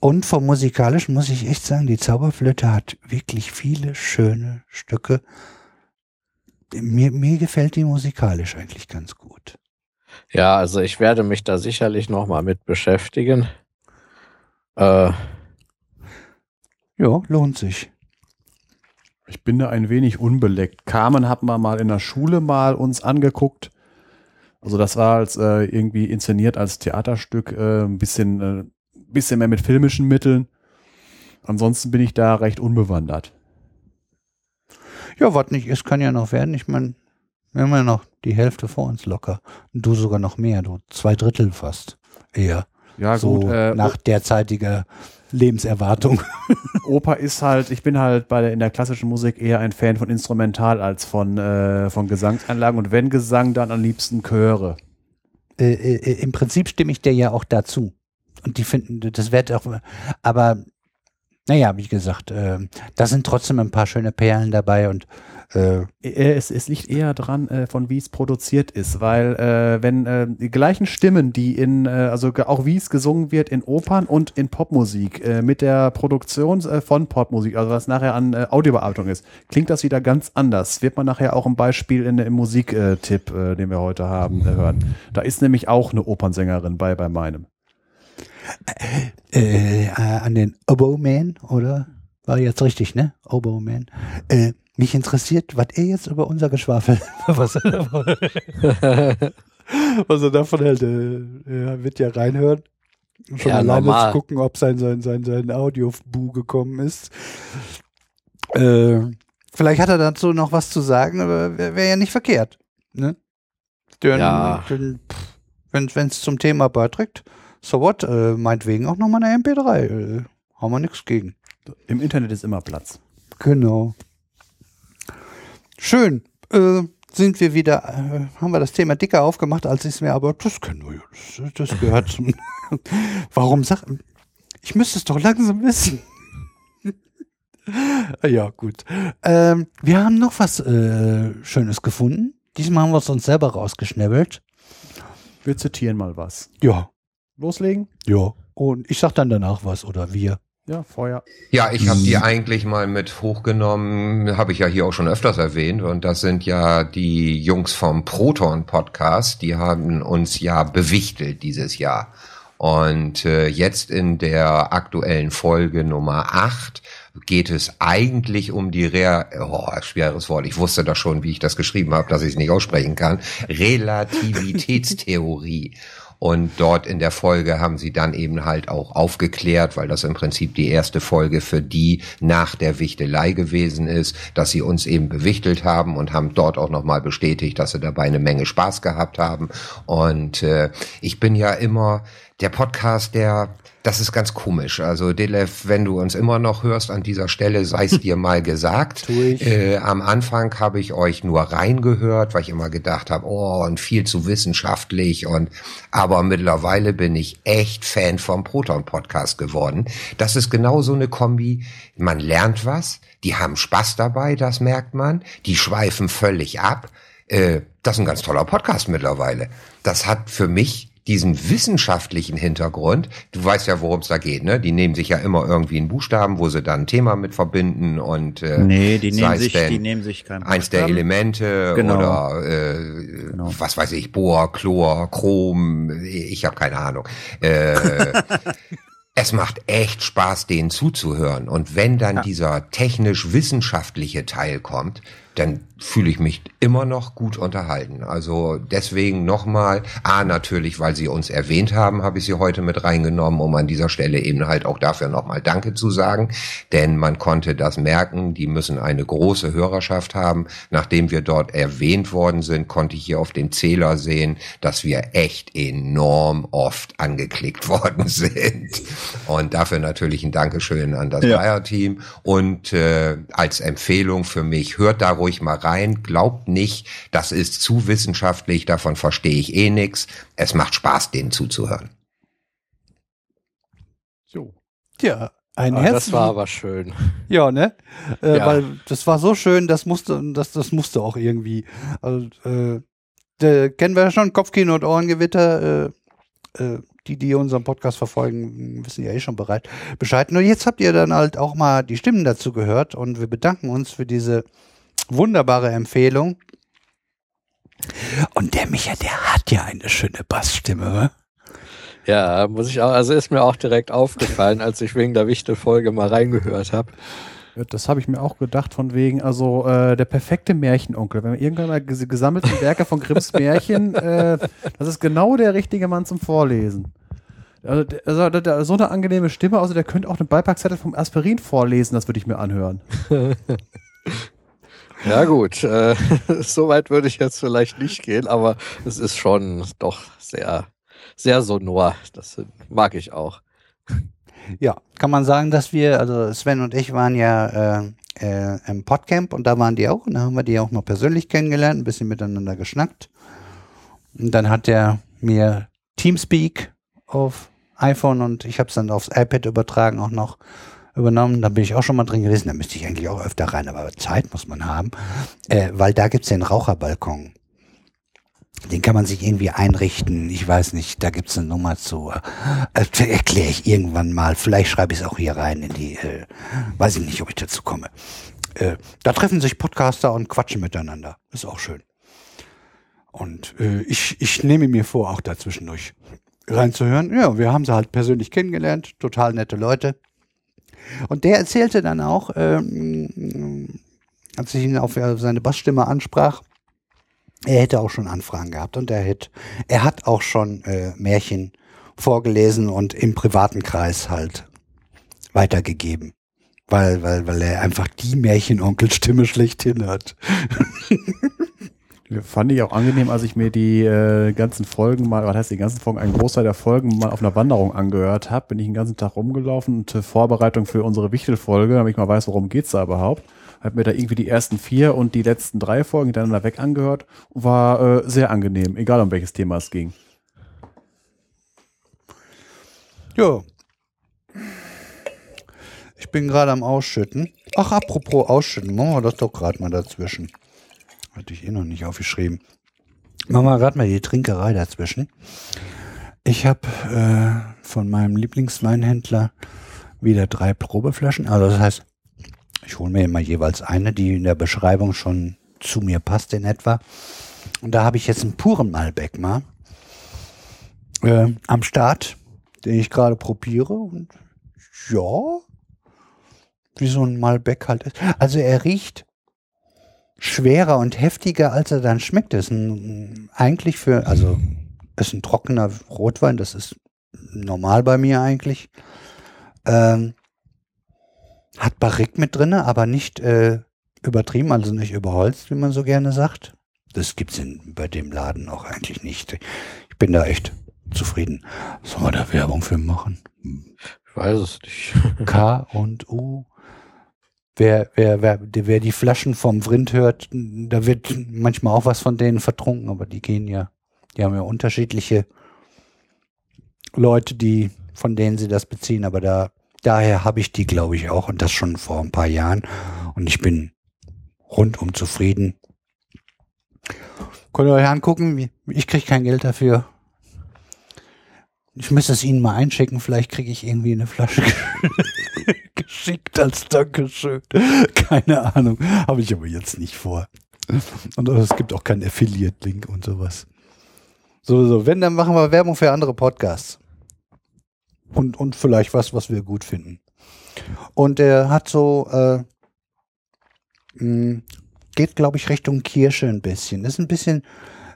A: Und vom musikalischen muss ich echt sagen, die Zauberflöte hat wirklich viele schöne Stücke mir, mir gefällt die musikalisch eigentlich ganz gut.
C: Ja, also ich werde mich da sicherlich nochmal mit beschäftigen. Äh,
A: ja, lohnt sich.
B: Ich bin da ein wenig unbeleckt. Carmen hat man mal in der Schule mal uns angeguckt. Also das war als äh, irgendwie inszeniert als Theaterstück, äh, ein bisschen, äh, bisschen mehr mit filmischen Mitteln. Ansonsten bin ich da recht unbewandert.
A: Ja, was nicht ist, kann ja noch werden. Ich meine, wir haben ja noch die Hälfte vor uns locker. Und du sogar noch mehr, du zwei Drittel fast. Eher. Ja, so gut. Äh, nach derzeitiger Lebenserwartung.
B: Oper ist halt, ich bin halt bei der, in der klassischen Musik eher ein Fan von Instrumental als von, äh, von Gesangsanlagen und wenn Gesang, dann am liebsten Chöre.
A: Äh, äh, Im Prinzip stimme ich dir ja auch dazu. Und die finden, das wird auch, aber naja, wie gesagt, äh, da sind trotzdem ein paar schöne Perlen dabei und
B: äh, es, es liegt eher dran, äh, von wie es produziert ist, weil äh, wenn äh, die gleichen Stimmen, die in, äh, also auch wie es gesungen wird in Opern und in Popmusik, äh, mit der Produktion äh, von Popmusik, also was nachher an äh, Audiobearbeitung ist, klingt das wieder ganz anders. Wird man nachher auch ein Beispiel in, im Musiktipp, äh, den wir heute haben, äh, hören. Da ist nämlich auch eine Opernsängerin bei, bei meinem
A: äh, äh, an den Oboe-Man, oder? War jetzt richtig, ne? Oboe-Man. Äh, mich interessiert, was er jetzt über unser Geschwafel, was er davon, was er davon hält. Äh, er wird ja reinhören. Schon ja, alleine normal. zu gucken, ob sein, sein, sein, sein Audio-Bu gekommen ist. Äh, vielleicht hat er dazu noch was zu sagen, aber wäre wär ja nicht verkehrt. Ne? Denn, ja. wenn es zum Thema beiträgt, so what? Äh, meinetwegen auch nochmal eine MP3. Äh, haben wir nichts gegen.
B: Im Internet ist immer Platz.
A: Genau. Schön. Äh, sind wir wieder, äh, haben wir das Thema dicker aufgemacht, als ich es mir, aber das können wir. Das, das gehört zum. Warum sag. Ich müsste es doch langsam wissen. ja, gut. Ähm, wir haben noch was äh, Schönes gefunden. Diesmal haben wir es uns selber rausgeschnäbbelt.
B: Wir zitieren mal was.
A: Ja,
B: Loslegen?
A: ja. Und ich sag dann danach was oder wir.
B: Ja, Feuer.
E: Ja, ich habe die eigentlich mal mit hochgenommen, habe ich ja hier auch schon öfters erwähnt. Und das sind ja die Jungs vom Proton Podcast. Die haben uns ja bewichtelt dieses Jahr. Und äh, jetzt in der aktuellen Folge Nummer 8 geht es eigentlich um die Rea oh, schweres Wort. Ich wusste das schon, wie ich das geschrieben habe, dass ich es nicht aussprechen kann. Relativitätstheorie. Und dort in der Folge haben sie dann eben halt auch aufgeklärt, weil das im Prinzip die erste Folge für die nach der Wichtelei gewesen ist, dass sie uns eben bewichtelt haben und haben dort auch nochmal bestätigt, dass sie dabei eine Menge Spaß gehabt haben. Und äh, ich bin ja immer der Podcast, der das ist ganz komisch. Also Delef, wenn du uns immer noch hörst an dieser Stelle, sei es dir mal gesagt. Äh, am Anfang habe ich euch nur reingehört, weil ich immer gedacht habe, oh, und viel zu wissenschaftlich und aber mittlerweile bin ich echt Fan vom Proton Podcast geworden. Das ist genau so eine Kombi. Man lernt was, die haben Spaß dabei, das merkt man. Die schweifen völlig ab. Äh, das ist ein ganz toller Podcast mittlerweile. Das hat für mich diesen wissenschaftlichen Hintergrund, du weißt ja, worum es da geht, ne? Die nehmen sich ja immer irgendwie einen Buchstaben, wo sie dann ein Thema mit verbinden und äh,
F: Nee, die nehmen sich, die nehmen sich kein
E: eins der
F: Buchstaben.
E: Elemente
F: Genau.
E: oder äh,
F: Genau.
E: was weiß ich, Bohr, Chlor, Chrom, ich habe keine Ahnung. Äh, es macht echt Spaß, denen zuzuhören. Und wenn dann dieser technisch-wissenschaftliche Teil kommt, dann fühle ich mich immer noch gut unterhalten. Also deswegen nochmal, A, natürlich, weil Sie uns erwähnt haben, habe ich Sie heute mit reingenommen, um an dieser Stelle eben halt auch dafür nochmal Danke zu sagen. Denn man konnte das merken, die müssen eine große Hörerschaft haben. Nachdem wir dort erwähnt worden sind, konnte ich hier auf dem Zähler sehen, dass wir echt enorm oft angeklickt worden sind. Und dafür natürlich ein Dankeschön an das
F: Ja.
E: Bayer-Team. Und äh, als Empfehlung für mich, hört da ruhig mal rein. Glaubt nicht, das ist zu wissenschaftlich, davon verstehe ich eh nix. Es macht Spaß, denen zuzuhören.
B: So.
A: Ja, ein
C: Ah,
A: Herz.
C: das war aber schön.
A: Ja, ne? Äh,
C: Ja.
A: Weil das war so schön, das musste, das, das musste auch irgendwie. Also, äh, der, kennen wir ja schon, Kopfkino und Ohrengewitter. Äh, äh, die, die unseren Podcast verfolgen, wissen ja eh schon bereit, Bescheid. Nur jetzt habt ihr dann halt auch mal die Stimmen dazu gehört und wir bedanken uns für diese wunderbare Empfehlung. Und der Micha, der hat ja eine schöne Bassstimme, wa?
C: Ja, muss ich auch, also ist mir auch direkt aufgefallen, als ich wegen der Wichtel-Folge mal reingehört habe.
B: Das habe ich mir auch gedacht, von wegen, also äh, der perfekte Märchenonkel. Wenn man irgendwann mal ges gesammelte Werke von Grimms Märchen, äh, das ist genau der richtige Mann zum Vorlesen. Also, der- also der, so eine angenehme Stimme, also der könnte auch eine Beipackzettel vom Aspirin vorlesen, das würde ich mir anhören.
C: Ja gut, äh, so weit würde ich jetzt vielleicht nicht gehen, aber es ist schon doch sehr, sehr sonor. Das mag ich auch.
A: Ja, kann man sagen, dass wir, also Sven und ich waren ja äh, äh, im Podcamp und da waren die auch und da haben wir die auch noch persönlich kennengelernt, ein bisschen miteinander geschnackt. Und dann hat er mir Teamspeak auf iPhone und ich habe es dann aufs iPad übertragen auch noch übernommen. Da bin ich auch schon mal drin gewesen. Da müsste ich eigentlich auch öfter rein, aber Zeit muss man haben, äh, weil da gibt's den Raucherbalkon. Den kann man sich irgendwie einrichten. Ich weiß nicht, da gibt's eine Nummer zu. Äh, Erkläre ich irgendwann mal. Vielleicht schreibe ich es auch hier rein in die, äh, weiß ich nicht, ob ich dazu komme. Äh, da treffen sich Podcaster und quatschen miteinander. Ist auch schön. Und äh, ich, ich nehme mir vor, auch dazwischendurch reinzuhören. Ja, wir haben sie halt persönlich kennengelernt. Total nette Leute. Und der erzählte dann auch, ähm, als ich ihn auf seine Bassstimme ansprach, er hätte auch schon Anfragen gehabt und er, hätte, er hat auch schon äh, Märchen vorgelesen und im privaten Kreis halt weitergegeben. Weil, weil, weil er einfach die Märchenonkelstimme schlechthin hat.
B: Fand ich auch angenehm, als ich mir die äh, ganzen Folgen mal, was heißt die ganzen Folgen, einen Großteil der Folgen mal auf einer Wanderung angehört habe. Bin ich den ganzen Tag rumgelaufen und äh, Vorbereitung für unsere Wichtel-Folge, damit ich mal weiß, worum geht's da überhaupt. Hab mir da irgendwie die ersten vier und die letzten drei Folgen hintereinander weg angehört war äh, sehr angenehm, egal um welches Thema es ging.
A: Ja. Ich bin gerade am Ausschütten. Ach, apropos Ausschütten, machen wir das doch gerade mal dazwischen. Hatte ich eh noch nicht aufgeschrieben. Wir gerade mal die Trinkerei dazwischen. Ich habe äh, von meinem Lieblingsweinhändler wieder drei Probeflaschen. Also das heißt, ich hole mir immer jeweils eine, die in der Beschreibung schon zu mir passt in etwa. Und da habe ich jetzt einen puren Malbec mal äh, am Start, den ich gerade probiere. Und ja, wie so ein Malbec halt ist. Also er riecht schwerer und heftiger, als er dann schmeckt. Das ist ein, eigentlich für, also ist ein trockener Rotwein, das ist normal bei mir eigentlich. Ähm, hat Barrique mit drin, aber nicht äh, übertrieben, also nicht überholzt, wie man so gerne sagt. Das gibt's in, bei dem Laden auch eigentlich nicht. Ich bin da echt zufrieden. Sollen wir da Werbung für machen?
C: Ich weiß es nicht.
A: K und U. Wer, wer, wer, wer die Flaschen vom Vrind hört, da wird manchmal auch was von denen vertrunken, aber die gehen ja, die haben ja unterschiedliche Leute, die, von denen sie das beziehen, aber da, daher habe ich die, glaube ich, auch und das schon vor ein paar Jahren und ich bin rundum zufrieden. Könnt ihr euch angucken, ich kriege kein Geld dafür. Ich müsste es Ihnen mal einschicken, vielleicht kriege ich irgendwie eine Flasche geschickt als Dankeschön. Keine Ahnung, habe ich aber jetzt nicht vor. Und es gibt auch keinen Affiliate-Link und sowas. So, so, wenn, dann machen wir Werbung für andere Podcasts. Und, und vielleicht was, was wir gut finden. Und er hat so, äh, mh, geht, glaube ich, Richtung Kirsche ein bisschen. Ist ein bisschen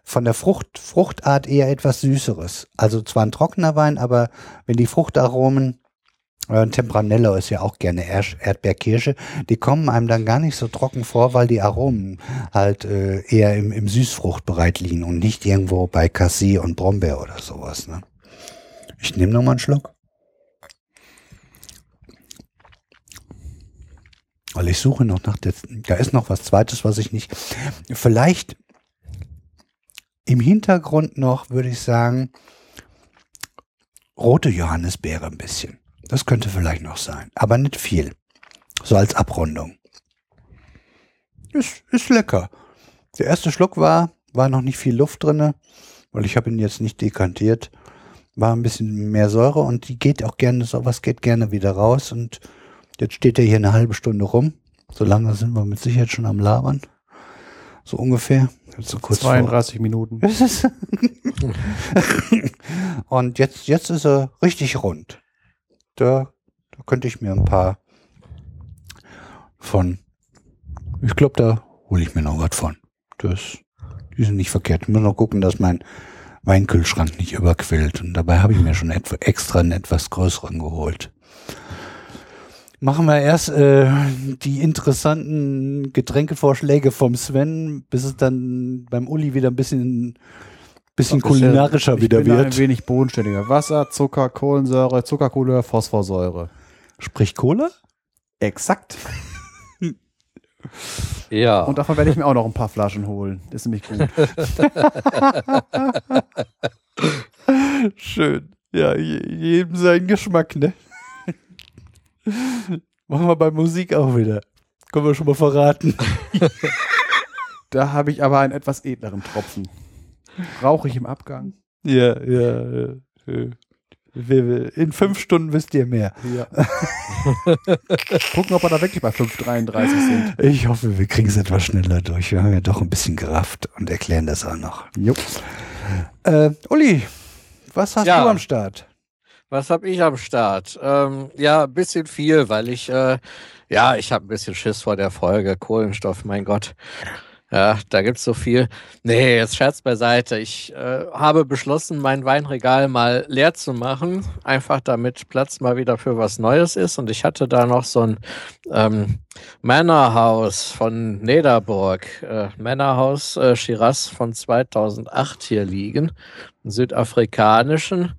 A: von der Frucht, Fruchtart eher etwas Süßeres. Also zwar ein trockener Wein, aber wenn die Fruchtaromen, äh, Tempranello ist ja auch gerne Erd Erdbeerkirsche, die kommen einem dann gar nicht so trocken vor, weil die Aromen halt äh, eher im, im Süßfruchtbereich liegen und nicht irgendwo bei Cassis und Brombeer oder sowas. Ne? Ich nehme noch mal einen Schluck. Weil ich suche noch nach der, da ist noch was zweites, was ich nicht, vielleicht im Hintergrund noch, würde ich sagen, rote Johannisbeere ein bisschen. Das könnte vielleicht noch sein, aber nicht viel. So als Abrundung. Ist, ist lecker. Der erste Schluck war, war noch nicht viel Luft drinne, weil ich habe ihn jetzt nicht dekantiert. War ein bisschen mehr Säure und die geht auch gerne, sowas geht gerne wieder raus und Jetzt steht er hier eine halbe Stunde rum. So lange sind wir mit Sicherheit schon am Labern. So ungefähr. So kurz
B: 32 vor. Minuten.
A: Und jetzt, jetzt ist er richtig rund. Da, da könnte ich mir ein paar von. Ich glaube, da hole ich mir noch was von. Das, die sind nicht verkehrt. Ich muss noch gucken, dass mein Weinkühlschrank nicht überquillt. Und dabei habe ich mir schon etwa, extra einen etwas größeren geholt machen wir erst äh, die interessanten Getränkevorschläge vom Sven, bis es dann beim Uli wieder ein bisschen, bisschen Doch, kulinarischer
B: ja,
A: wieder
B: bin
A: wird.
B: Ein wenig bodenständiger. Wasser, Zucker, Kohlensäure, Zuckerkohle, Phosphorsäure.
A: Sprich Kohle?
B: Exakt.
C: Ja.
B: Und davon werde ich mir auch noch ein paar Flaschen holen. Das ist nämlich gut.
A: Schön. Ja, jedem sein Geschmack, ne? Machen wir bei Musik auch wieder. Können wir schon mal verraten.
B: da habe ich aber einen etwas edleren Tropfen. Rauche ich im Abgang?
A: Ja, ja, ja. In fünf Stunden wisst ihr mehr.
B: Ja. Gucken, ob wir da wirklich bei 5,33 sind.
A: Ich hoffe, wir kriegen es etwas schneller durch. Wir haben ja doch ein bisschen gerafft und erklären das auch noch.
B: Jupp.
A: Äh, Uli, was hast
C: ja.
A: du am Start?
C: Was habe ich am Start? Ähm, ja, ein bisschen viel, weil ich, äh, ja, ich habe ein bisschen Schiss vor der Folge. Kohlenstoff, mein Gott. Ja, da gibt's so viel. Nee, jetzt Scherz beiseite. Ich äh, habe beschlossen, mein Weinregal mal leer zu machen, einfach damit Platz mal wieder für was Neues ist. Und ich hatte da noch so ein ähm, Männerhaus von Nederburg, äh, Männerhaus äh, Shiraz von 2008 hier liegen, einen südafrikanischen.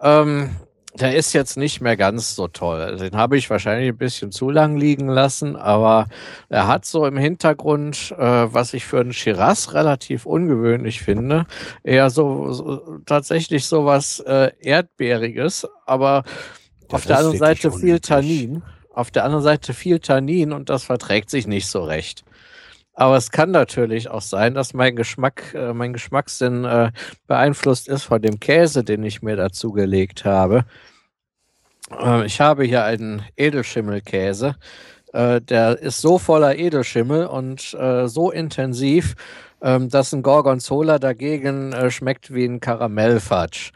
C: Ähm, der ist jetzt nicht mehr ganz so toll. Den habe ich wahrscheinlich ein bisschen zu lang liegen lassen, aber er hat so im Hintergrund, äh, was ich für einen Shiraz relativ ungewöhnlich finde, eher so, so tatsächlich so was äh, Erdbeeriges, aber das auf der anderen Seite viel Tannin. Auf der anderen Seite viel Tannin und das verträgt sich nicht so recht. Aber es kann natürlich auch sein, dass mein Geschmack, äh, mein Geschmackssinn äh, beeinflusst ist von dem Käse, den ich mir dazu gelegt habe. Äh, ich habe hier einen Edelschimmelkäse. Äh, der ist so voller Edelschimmel und äh, so intensiv, ähm, dass ein Gorgonzola dagegen äh, schmeckt wie ein Karamellfatsch.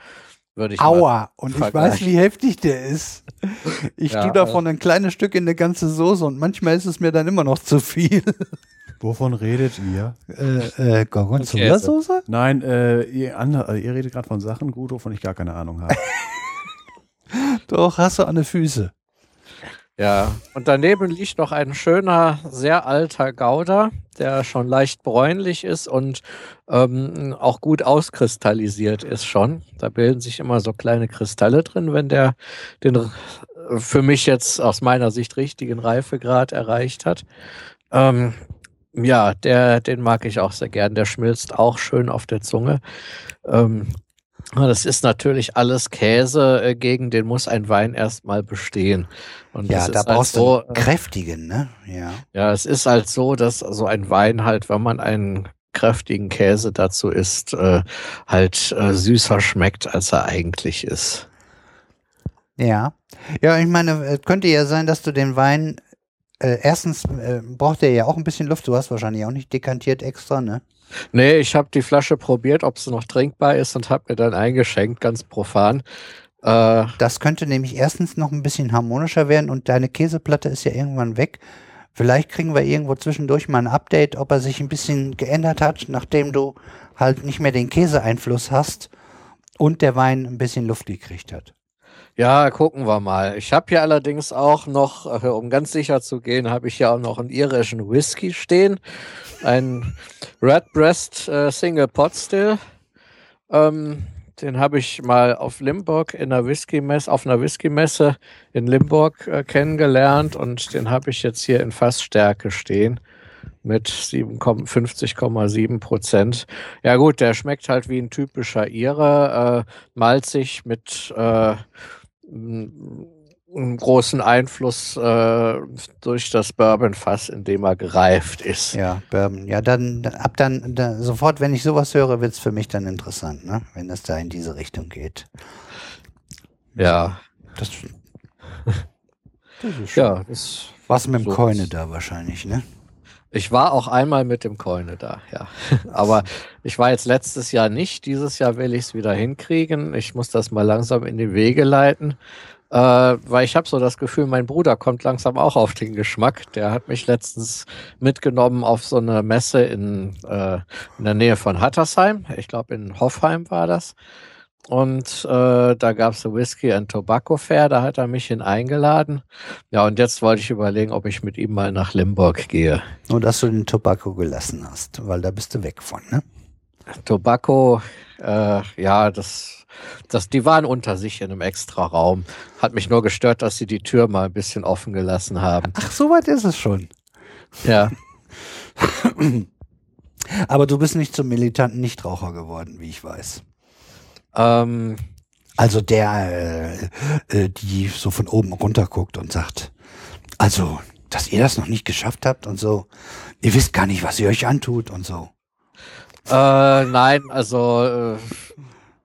A: Aua, und ich weiß, wie heftig der ist. Ich
C: Ja,
A: tue davon ein kleines Stück in eine ganze Soße und manchmal ist es mir dann immer noch zu viel.
B: Wovon redet ihr?
A: Äh, äh, Gorgonzola-Soße?
B: Nein, äh, ihr, andere, äh, ihr redet gerade von Sachen, gut, wovon ich gar keine Ahnung habe.
A: Doch, hast du an den Füße.
C: Ja, und daneben liegt noch ein schöner, sehr alter Gouda, der schon leicht bräunlich ist und ähm, auch gut auskristallisiert ist schon. Da bilden sich immer so kleine Kristalle drin, wenn der den für mich jetzt aus meiner Sicht richtigen Reifegrad erreicht hat. Ähm, ja, der, den mag ich auch sehr gern. Der schmilzt auch schön auf der Zunge. Ähm, das ist natürlich alles Käse, äh, gegen den muss ein Wein erstmal bestehen. Und
A: Ja,
C: das
A: da
C: halt
A: brauchst
C: so,
A: du einen kräftigen, ne? Ja.
C: ja, es ist halt so, dass so ein Wein halt, wenn man einen kräftigen Käse dazu isst, äh, halt äh, süßer schmeckt, als er eigentlich ist.
A: Ja. Ja, ich meine, es könnte ja sein, dass du den Wein, äh, erstens äh, braucht der ja auch ein bisschen Luft. Du hast wahrscheinlich auch nicht dekantiert extra, ne?
C: Nee, ich habe die Flasche probiert, ob sie noch trinkbar ist und habe mir dann eingeschenkt, ganz profan. Äh,
A: Das könnte nämlich erstens noch ein bisschen harmonischer werden und deine Käseplatte ist ja irgendwann weg. Vielleicht kriegen wir irgendwo zwischendurch mal ein Update, ob er sich ein bisschen geändert hat, nachdem du halt nicht mehr den Käseeinfluss hast und der Wein ein bisschen Luft gekriegt hat.
C: Ja, gucken wir mal. Ich habe hier allerdings auch noch, äh, um ganz sicher zu gehen, habe ich hier auch noch einen irischen Whisky stehen. Ein Redbreast äh, Single Pot Still. Ähm, den habe ich mal auf Limburg in einer Whisky-Messe, auf einer Whisky-Messe in Limburg äh, kennengelernt und den habe ich jetzt hier in Fassstärke stehen mit 57,7 Prozent. Ja gut, der schmeckt halt wie ein typischer Ire, äh, malzig mit äh, einem großen Einfluss äh, durch das Bourbonfass, in dem er gereift ist.
A: Ja, Bourbon. Ja, dann ab dann, da, sofort, wenn ich sowas höre, wird es für mich dann interessant, ne? Wenn es da in diese Richtung geht.
C: Ja,
A: Das, das ist schon
C: ja, das,
A: was mit dem
C: so
A: Keune
C: ist-
A: da wahrscheinlich, ne?
C: Ich war auch einmal mit dem Keune da, ja. Aber ich war jetzt letztes Jahr nicht. Dieses Jahr will ich es wieder hinkriegen. Ich muss das mal langsam in die Wege leiten. Äh, weil ich habe so das Gefühl, mein Bruder kommt langsam auch auf den Geschmack. Der hat mich letztens mitgenommen auf so eine Messe in, äh, in der Nähe von Hattersheim. Ich glaube, in Hoffheim war das. Und äh, da gab es so Whisky and Tobacco Fair, da hat er mich hin eingeladen. Ja, und jetzt wollte ich überlegen, ob ich mit ihm mal nach Limburg gehe.
A: Nur, dass du den Tobacco gelassen hast, weil da bist du weg von, ne?
C: Tobacco, äh, ja, das, das, die waren unter sich in einem extra Raum. Hat mich nur gestört, dass sie die Tür mal ein bisschen offen gelassen haben.
A: Ach, so weit ist es schon.
C: Ja,
A: Aber du bist nicht zum militanten Nichtraucher geworden, wie ich weiß.
C: Ähm,
A: Also der, äh, äh, die so von oben runter guckt und sagt, also, dass ihr das noch nicht geschafft habt und so, ihr wisst gar nicht, was ihr euch antut und so.
C: äh, nein, also äh,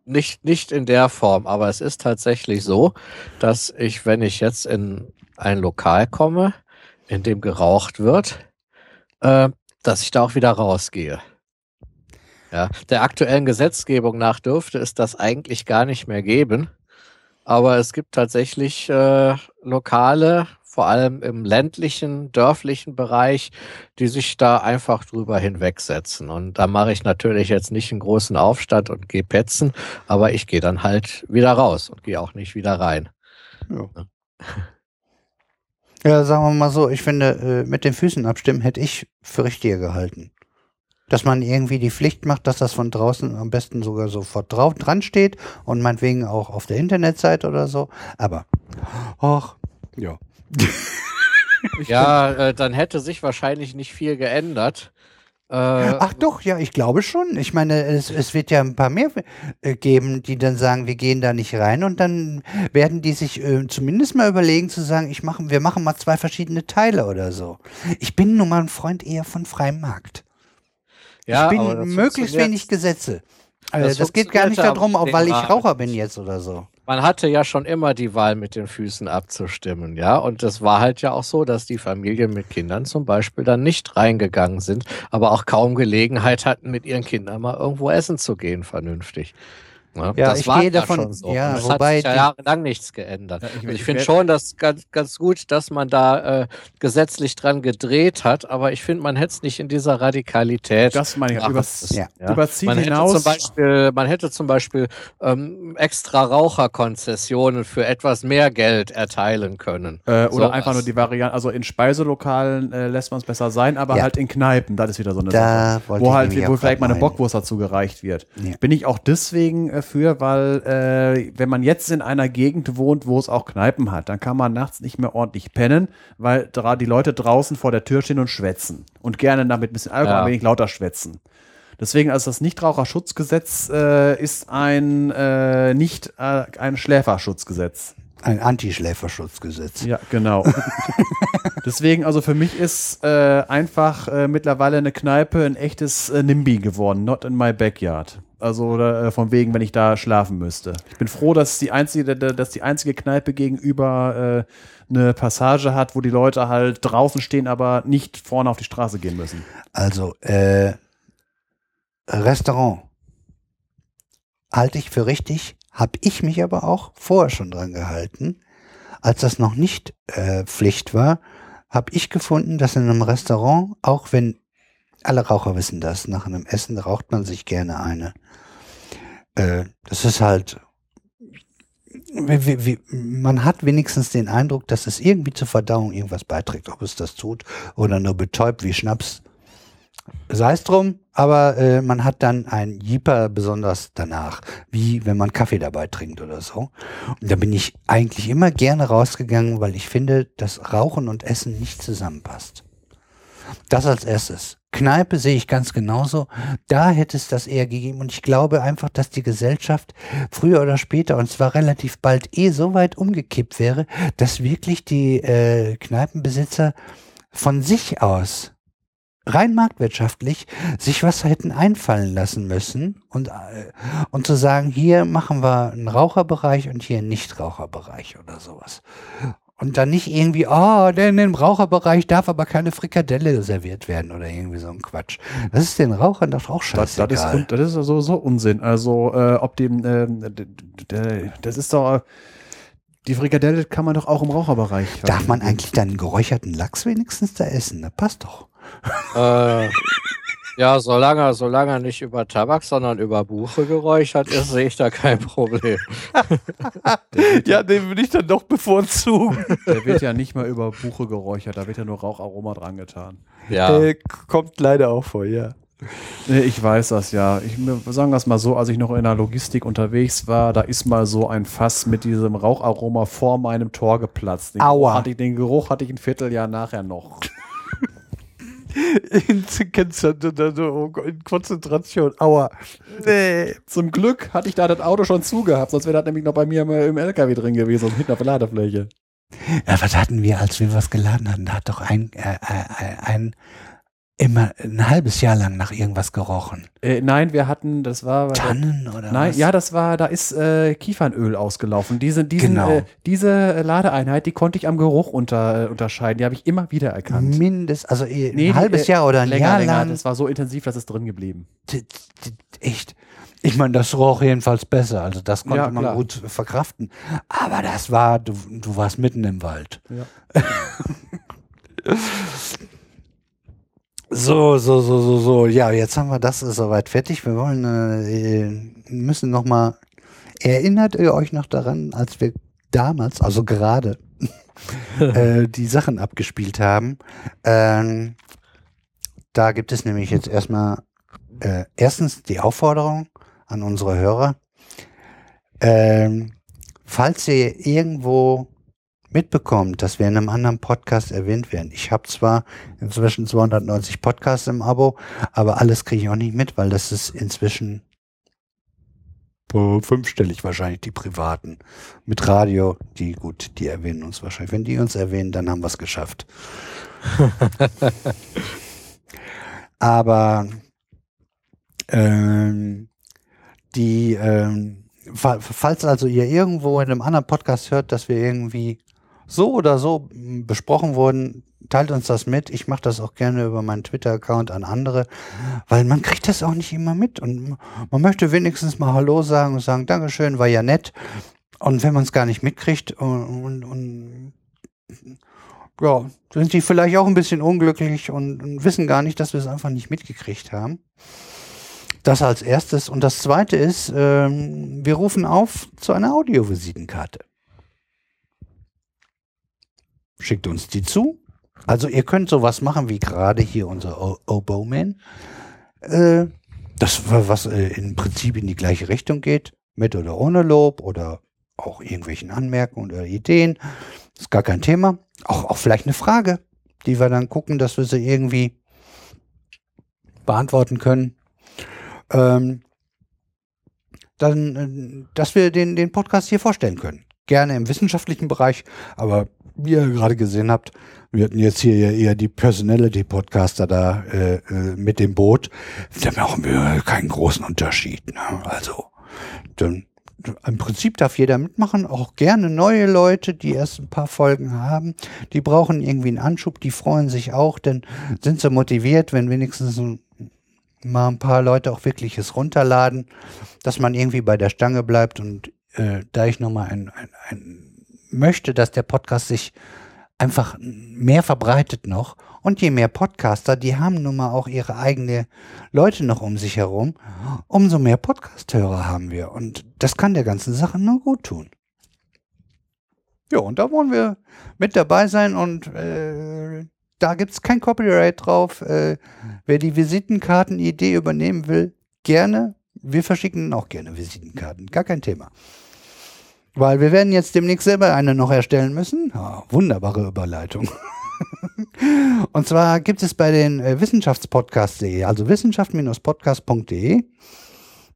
C: nicht, nicht in der Form, aber es ist tatsächlich so, dass ich, wenn ich jetzt in ein Lokal komme, in dem geraucht wird, äh, dass ich da auch wieder rausgehe. Ja, der aktuellen Gesetzgebung nach dürfte es das eigentlich gar nicht mehr geben. Aber es gibt tatsächlich äh, Lokale, vor allem im ländlichen, dörflichen Bereich, die sich da einfach drüber hinwegsetzen. Und da mache ich natürlich jetzt nicht einen großen Aufstand und gehe petzen, aber ich gehe dann halt wieder raus und gehe auch nicht wieder rein.
A: Ja, sagen wir mal so, ich finde, äh, mit den Füßen abstimmen hätte ich für richtiger gehalten. Dass man irgendwie die Pflicht macht, dass das von draußen am besten sogar sofort drauf dran steht und meinetwegen auch auf der Internetseite oder so. Aber, ach, ja.
C: Ja, äh, dann hätte sich wahrscheinlich nicht viel geändert. Äh,
A: Ach doch, ja, ich glaube schon. Ich meine, es, es wird ja ein paar mehr äh, geben, die dann sagen, wir gehen da nicht rein und dann werden die sich äh, zumindest mal überlegen zu sagen, ich mache, wir machen mal zwei verschiedene Teile oder so. Ich bin nun mal ein Freund eher von freiem Markt.
C: Ja,
A: ich bin
C: das
A: möglichst wenig Gesetze.
C: Das
A: Also das geht gar nicht darum,
C: mit
A: weil ich. Raucher bin jetzt oder so.
C: Man hatte ja schon immer die Wahl, mit den Füßen abzustimmen, ja. Und das war halt ja auch so, dass die Familien mit Kindern zum Beispiel dann nicht reingegangen sind, aber auch kaum Gelegenheit hatten, mit ihren Kindern mal irgendwo essen zu gehen, vernünftig. Ja,
A: Ja,
C: das
A: ich
C: war
A: gehe
C: ja
A: davon-
C: schon so.
A: ja,
C: es
A: wobei
C: hat sich ja jahrelang nichts geändert.
B: Ja, ich-
C: ich finde schon, dass ganz, ganz gut, dass man da äh, gesetzlich dran gedreht hat, aber ich finde, man hätte es nicht in dieser Radikalität.
B: Das meine ich, übers,
A: ja.
B: überzieht
C: man hätte
B: hinaus.
C: zum Beispiel, man hätte zum Beispiel ähm, extra Raucherkonzessionen für etwas mehr Geld erteilen können.
B: Äh, oder
C: Sowas.
B: einfach nur die Variante, also in Speiselokalen äh, lässt man es besser sein, aber
A: Ja.
B: halt in Kneipen, das ist wieder so eine
A: Da
B: Sache. Wo halt, wo vielleicht mal eine. Bockwurst dazu gereicht wird.
A: Ja.
B: Bin ich auch deswegen äh, für, weil äh, wenn man jetzt in einer Gegend wohnt, wo es auch Kneipen hat, dann kann man nachts nicht mehr ordentlich pennen, weil die Leute draußen vor der Tür stehen und schwätzen. Und gerne damit ein bisschen Alkohol,
C: Ja.
B: ein wenig lauter schwätzen. Deswegen, also das Nichtraucherschutzgesetz äh, ist ein äh, nicht äh, ein Schläferschutzgesetz.
A: Ein Antischläferschutzgesetz.
B: Ja, genau. Deswegen, also für mich ist äh, einfach äh, mittlerweile eine Kneipe ein echtes äh, NIMBY geworden, not in my backyard. Also oder, äh, von wegen, wenn ich da schlafen müsste. Ich bin froh, dass die einzige, dass die einzige Kneipe gegenüber äh, eine Passage hat, wo die Leute halt draußen stehen, aber nicht vorne auf die Straße gehen müssen.
A: Also, äh, Restaurant halte ich für richtig, habe ich mich aber auch vorher schon dran gehalten. Als das noch nicht äh, Pflicht war, habe ich gefunden, dass in einem Restaurant, auch wenn alle Raucher wissen das, nach einem Essen raucht man sich gerne eine. Äh, das ist halt, wie, wie, man hat wenigstens den Eindruck, dass es irgendwie zur Verdauung irgendwas beiträgt, ob es das tut oder nur betäubt wie Schnaps sei es drum, aber äh, man hat dann ein Jeeper besonders danach, wie wenn man Kaffee dabei trinkt oder so. Und da bin ich eigentlich immer gerne rausgegangen, weil ich finde, dass Rauchen und Essen nicht zusammenpasst. Das als erstes. Kneipe sehe ich ganz genauso. Da hätte es das eher gegeben. Und ich glaube einfach, dass die Gesellschaft früher oder später, und zwar relativ bald, eh so weit umgekippt wäre, dass wirklich die äh, Kneipenbesitzer von sich aus rein marktwirtschaftlich sich was hätten einfallen lassen müssen und, äh, und zu sagen, hier machen wir einen Raucherbereich und hier einen Nichtraucherbereich oder sowas. Und dann nicht irgendwie, oh, denn im Raucherbereich darf aber keine Frikadelle serviert werden oder irgendwie so ein Quatsch. Das ist den Rauchern doch auch
B: Das,
A: scheißegal.
B: das, ist, das ist sowieso Unsinn. Also, äh, ob dem, ähm, d- das ist doch, äh, die Frikadelle kann man doch auch im Raucherbereich.
A: Darf man eigentlich dann geräucherten Lachs wenigstens da essen? Das passt doch.
C: Äh, ja, solange, solange er nicht über Tabak, sondern über Buche geräuchert ist, sehe ich da kein Problem.
A: Ja, den würde ich dann doch bevorzugen.
B: Der wird ja nicht mal über Buche geräuchert, da wird ja nur Raucharoma dran getan.
C: Ja,
A: Äh, kommt leider auch vor, ja.
B: Ich weiß das ja. Ich wir sagen das mal so, als ich noch in der Logistik unterwegs war, da ist mal so ein Fass mit diesem Raucharoma vor meinem Tor geplatzt. Den
A: Aua.
B: Geruch hatte ich, den Geruch hatte ich ein Vierteljahr nachher noch.
A: In, in Konzentration. Aua. Nee.
B: Zum Glück hatte ich da das Auto schon zugehabt, sonst wäre das nämlich noch bei mir im, im LKW drin gewesen und hinten auf der Ladefläche.
A: Ja, was hatten wir, als wir was geladen hatten? Da hat doch ein, äh, äh, ein immer ein halbes Jahr lang nach irgendwas gerochen.
B: Äh, nein, wir hatten, das war.
A: Tannen oder
B: Nein,
A: was?
B: ja, das war, da ist äh, Kiefernöl ausgelaufen. Diese, diesen,
A: Genau.
B: äh, diese äh, Ladeeinheit, die konnte ich am Geruch unter, äh, unterscheiden. Die habe ich immer wieder erkannt.
A: Mindest, also eh, ein
B: Nee,
A: halbes
B: äh,
A: Jahr oder ein
B: länger,
A: Jahr
B: länger.
A: lang.
B: Das war so intensiv, dass es drin geblieben.
A: Echt. Ich meine, das roch jedenfalls besser. Also das konnte
B: Ja,
A: man gut verkraften. Aber das war, du, du warst mitten im Wald.
B: Ja.
A: So, so, so, so, so. Ja, jetzt haben wir das ist soweit fertig. Wir wollen, äh, müssen noch mal. Erinnert ihr euch noch daran, als wir damals, also gerade, äh, die Sachen abgespielt haben? Ähm, da gibt es nämlich jetzt erstmal äh, erstens die Aufforderung an unsere Hörer. Ähm, falls ihr irgendwo mitbekommt, dass wir in einem anderen Podcast erwähnt werden. Ich habe zwar inzwischen 290 Podcasts im Abo, aber alles kriege ich auch nicht mit, weil das ist inzwischen äh, fünfstellig wahrscheinlich die privaten. Mit Radio, die gut, die erwähnen uns wahrscheinlich. Wenn die uns erwähnen, dann haben wir es geschafft. aber ähm, die ähm, falls also ihr irgendwo in einem anderen Podcast hört, dass wir irgendwie so oder so besprochen wurden, teilt uns das mit. Ich mache das auch gerne über meinen Twitter-Account an andere, weil man kriegt das auch nicht immer mit und man möchte wenigstens mal Hallo sagen und sagen, Dankeschön, war ja nett. Und wenn man es gar nicht mitkriegt und, und, und ja, sind die vielleicht auch ein bisschen unglücklich und, und wissen gar nicht, dass wir es einfach nicht mitgekriegt haben. Das als erstes. Und das zweite ist, ähm, wir rufen auf zu einer Audiovisitenkarte. Schickt uns die zu. Also ihr könnt sowas machen wie gerade hier unser Oboman. Äh, das was äh, im Prinzip in die gleiche Richtung geht, mit oder ohne Lob oder auch irgendwelchen Anmerkungen oder Ideen. Ist gar kein Thema. Auch, auch vielleicht eine Frage, die wir dann gucken, dass wir sie irgendwie beantworten können ähm, dann, äh, dass wir den, den Podcast hier vorstellen können. Gerne im wissenschaftlichen Bereich, aber wie ihr gerade gesehen habt, wir hatten jetzt hier ja eher die Personality-Podcaster da äh, äh, mit dem Boot. Da machen wir keinen großen Unterschied. Ne? Also, dann, im Prinzip darf jeder mitmachen, auch gerne neue Leute, die erst ein paar Folgen haben. Die brauchen irgendwie einen Anschub, die freuen sich auch, denn sind sie motiviert, wenn wenigstens ein mal ein paar Leute auch wirklich es runterladen, dass man irgendwie bei der Stange bleibt. Und äh, da ich nochmal ein, ein, ein möchte, dass der Podcast sich einfach mehr verbreitet noch. Und je mehr Podcaster, die haben nun mal auch ihre eigene Leute noch um sich herum, umso mehr Podcasthörer haben wir. Und das kann der ganzen Sache nur gut tun. Ja, und da wollen wir mit dabei sein und äh, da gibt es kein Copyright drauf. Äh, wer die Visitenkarten-Idee übernehmen will, gerne. Wir verschicken auch gerne Visitenkarten. Gar kein Thema. Weil wir werden jetzt demnächst selber eine noch erstellen müssen. Oh, wunderbare Überleitung. Und zwar gibt es bei den äh, Wissenschaftspodcast.de, also wissenschaft-podcast.de,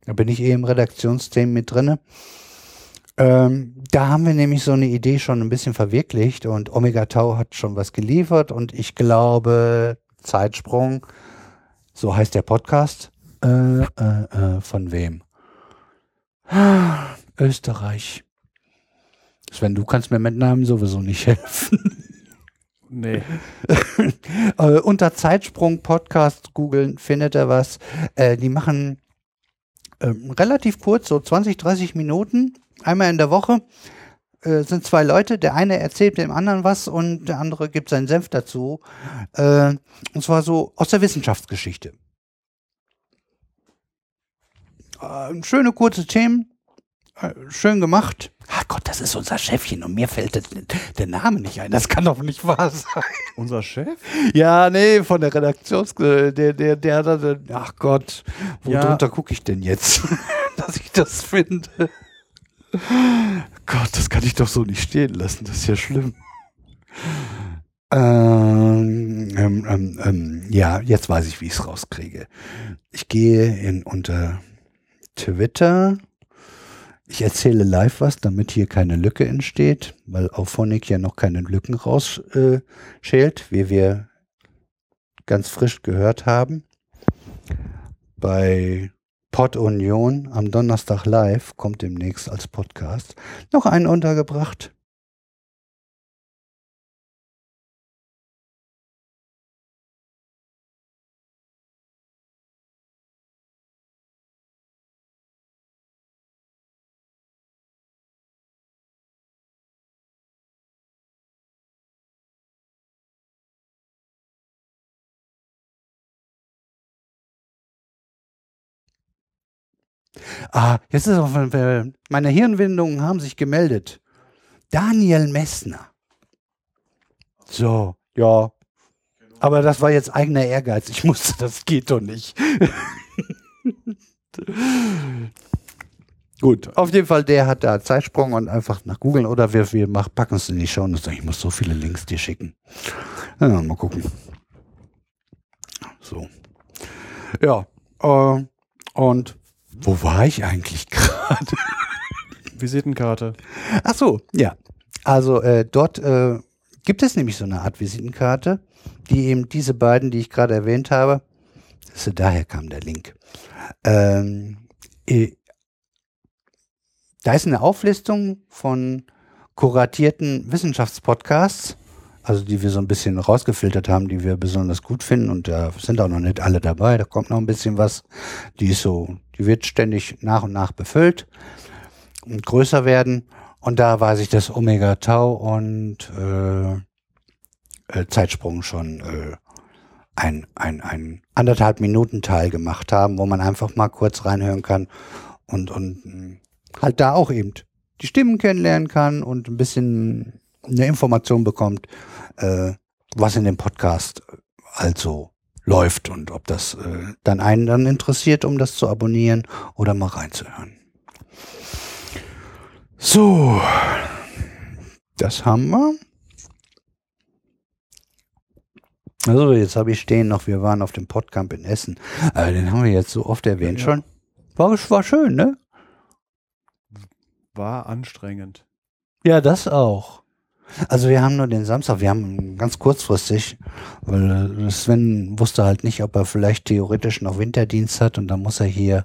A: da bin ich eh im Redaktionsteam mit drinne. Ähm, da haben wir nämlich so eine Idee schon ein bisschen verwirklicht und Omega Tau hat schon was geliefert und ich glaube, Zeitsprung, so heißt der Podcast. Äh, äh, äh, von wem? Österreich. Sven, du kannst mir mit Namen sowieso nicht helfen.
B: Nee.
A: äh, unter Zeitsprung Podcast googeln, findet er was. Äh, die machen äh, relativ kurz, so 20, 30 Minuten einmal in der Woche äh, sind zwei Leute, der eine erzählt dem anderen was und der andere gibt seinen Senf dazu. Äh, und zwar so aus der Wissenschaftsgeschichte. Äh, schöne kurze Themen, schön gemacht. Ach Gott, das ist unser Chefchen und mir fällt der Name nicht ein. Das kann doch nicht wahr sein.
B: Unser Chef?
A: Ja, nee, von der Redaktions... Der, der, der, der ach Gott, wo ja. drunter gucke ich denn jetzt, dass ich das finde? Gott, das kann ich doch so nicht stehen lassen. Das ist ja schlimm. Ähm, ähm, ähm, ähm ja, jetzt weiß ich, wie ich es rauskriege. Ich gehe in unter Twitter. Ich erzähle live was, damit hier keine Lücke entsteht, weil Auphonic ja noch keine Lücken rausschält, äh, wie wir ganz frisch gehört haben. Bei Pod Union am Donnerstag live, kommt demnächst als Podcast, noch einen untergebracht. Ah, jetzt ist auf, meine Hirnwindungen haben sich gemeldet. Daniel Messner. So, ja. Aber das war jetzt eigener Ehrgeiz. Ich musste, das geht doch nicht. Gut, auf jeden Fall, der hat da Zeitsprung und einfach nach googeln oder wir, wir packen es in die Show. Ich muss so viele Links dir schicken. Ja, mal gucken. So. Ja, äh, und wo war ich eigentlich gerade?
B: Visitenkarte.
A: Ach so, ja. Also äh, dort äh, gibt es nämlich so eine Art Visitenkarte, die eben diese beiden, die ich gerade erwähnt habe, also daher kam der Link. Ähm, äh, da ist eine Auflistung von kuratierten Wissenschaftspodcasts, also die wir so ein bisschen rausgefiltert haben, die wir besonders gut finden. Und da sind auch noch nicht alle dabei, da kommt noch ein bisschen was. Die ist so, die wird ständig nach und nach befüllt und größer werden. Und da weiß ich, dass Omega Tau und äh, äh, Zeitsprung schon äh, ein, ein, ein anderthalb Minuten Teil gemacht haben, wo man einfach mal kurz reinhören kann und, und halt da auch eben die Stimmen kennenlernen kann und ein bisschen eine Information bekommt, äh, was in dem Podcast also läuft und ob das äh, dann einen dann interessiert, um das zu abonnieren oder mal reinzuhören. So, das haben wir. Also jetzt habe ich stehen noch, wir waren auf dem Podcamp in Essen. Äh, den haben wir jetzt so oft erwähnt
B: Ja.
A: schon. War, war schön, ne?
B: War anstrengend.
A: Ja, das auch. Also wir haben nur den Samstag, wir haben ganz kurzfristig, weil äh, Sven wusste halt nicht, ob er vielleicht theoretisch noch Winterdienst hat und dann muss er hier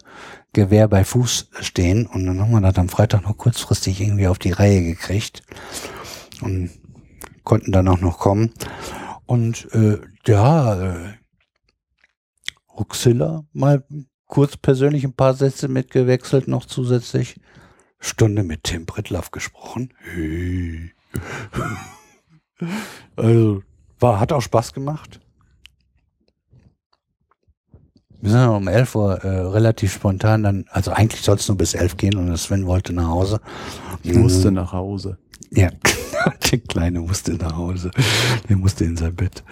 A: Gewehr bei Fuß stehen und dann haben wir das am Freitag noch kurzfristig irgendwie auf die Reihe gekriegt und konnten dann auch noch kommen. Und äh, ja, äh, Ruxilla mal kurz persönlich ein paar Sätze mitgewechselt, noch zusätzlich. Stunde mit Tim Brittlaff gesprochen. Hey. Also, war, hat auch Spaß gemacht. Wir sind um 11 Uhr äh, relativ spontan dann, also eigentlich soll es nur bis 11 gehen und Sven wollte nach Hause.
B: Ich musste
A: Mhm.
B: nach Hause.
A: Ja, der Kleine musste nach Hause. Der musste in sein Bett.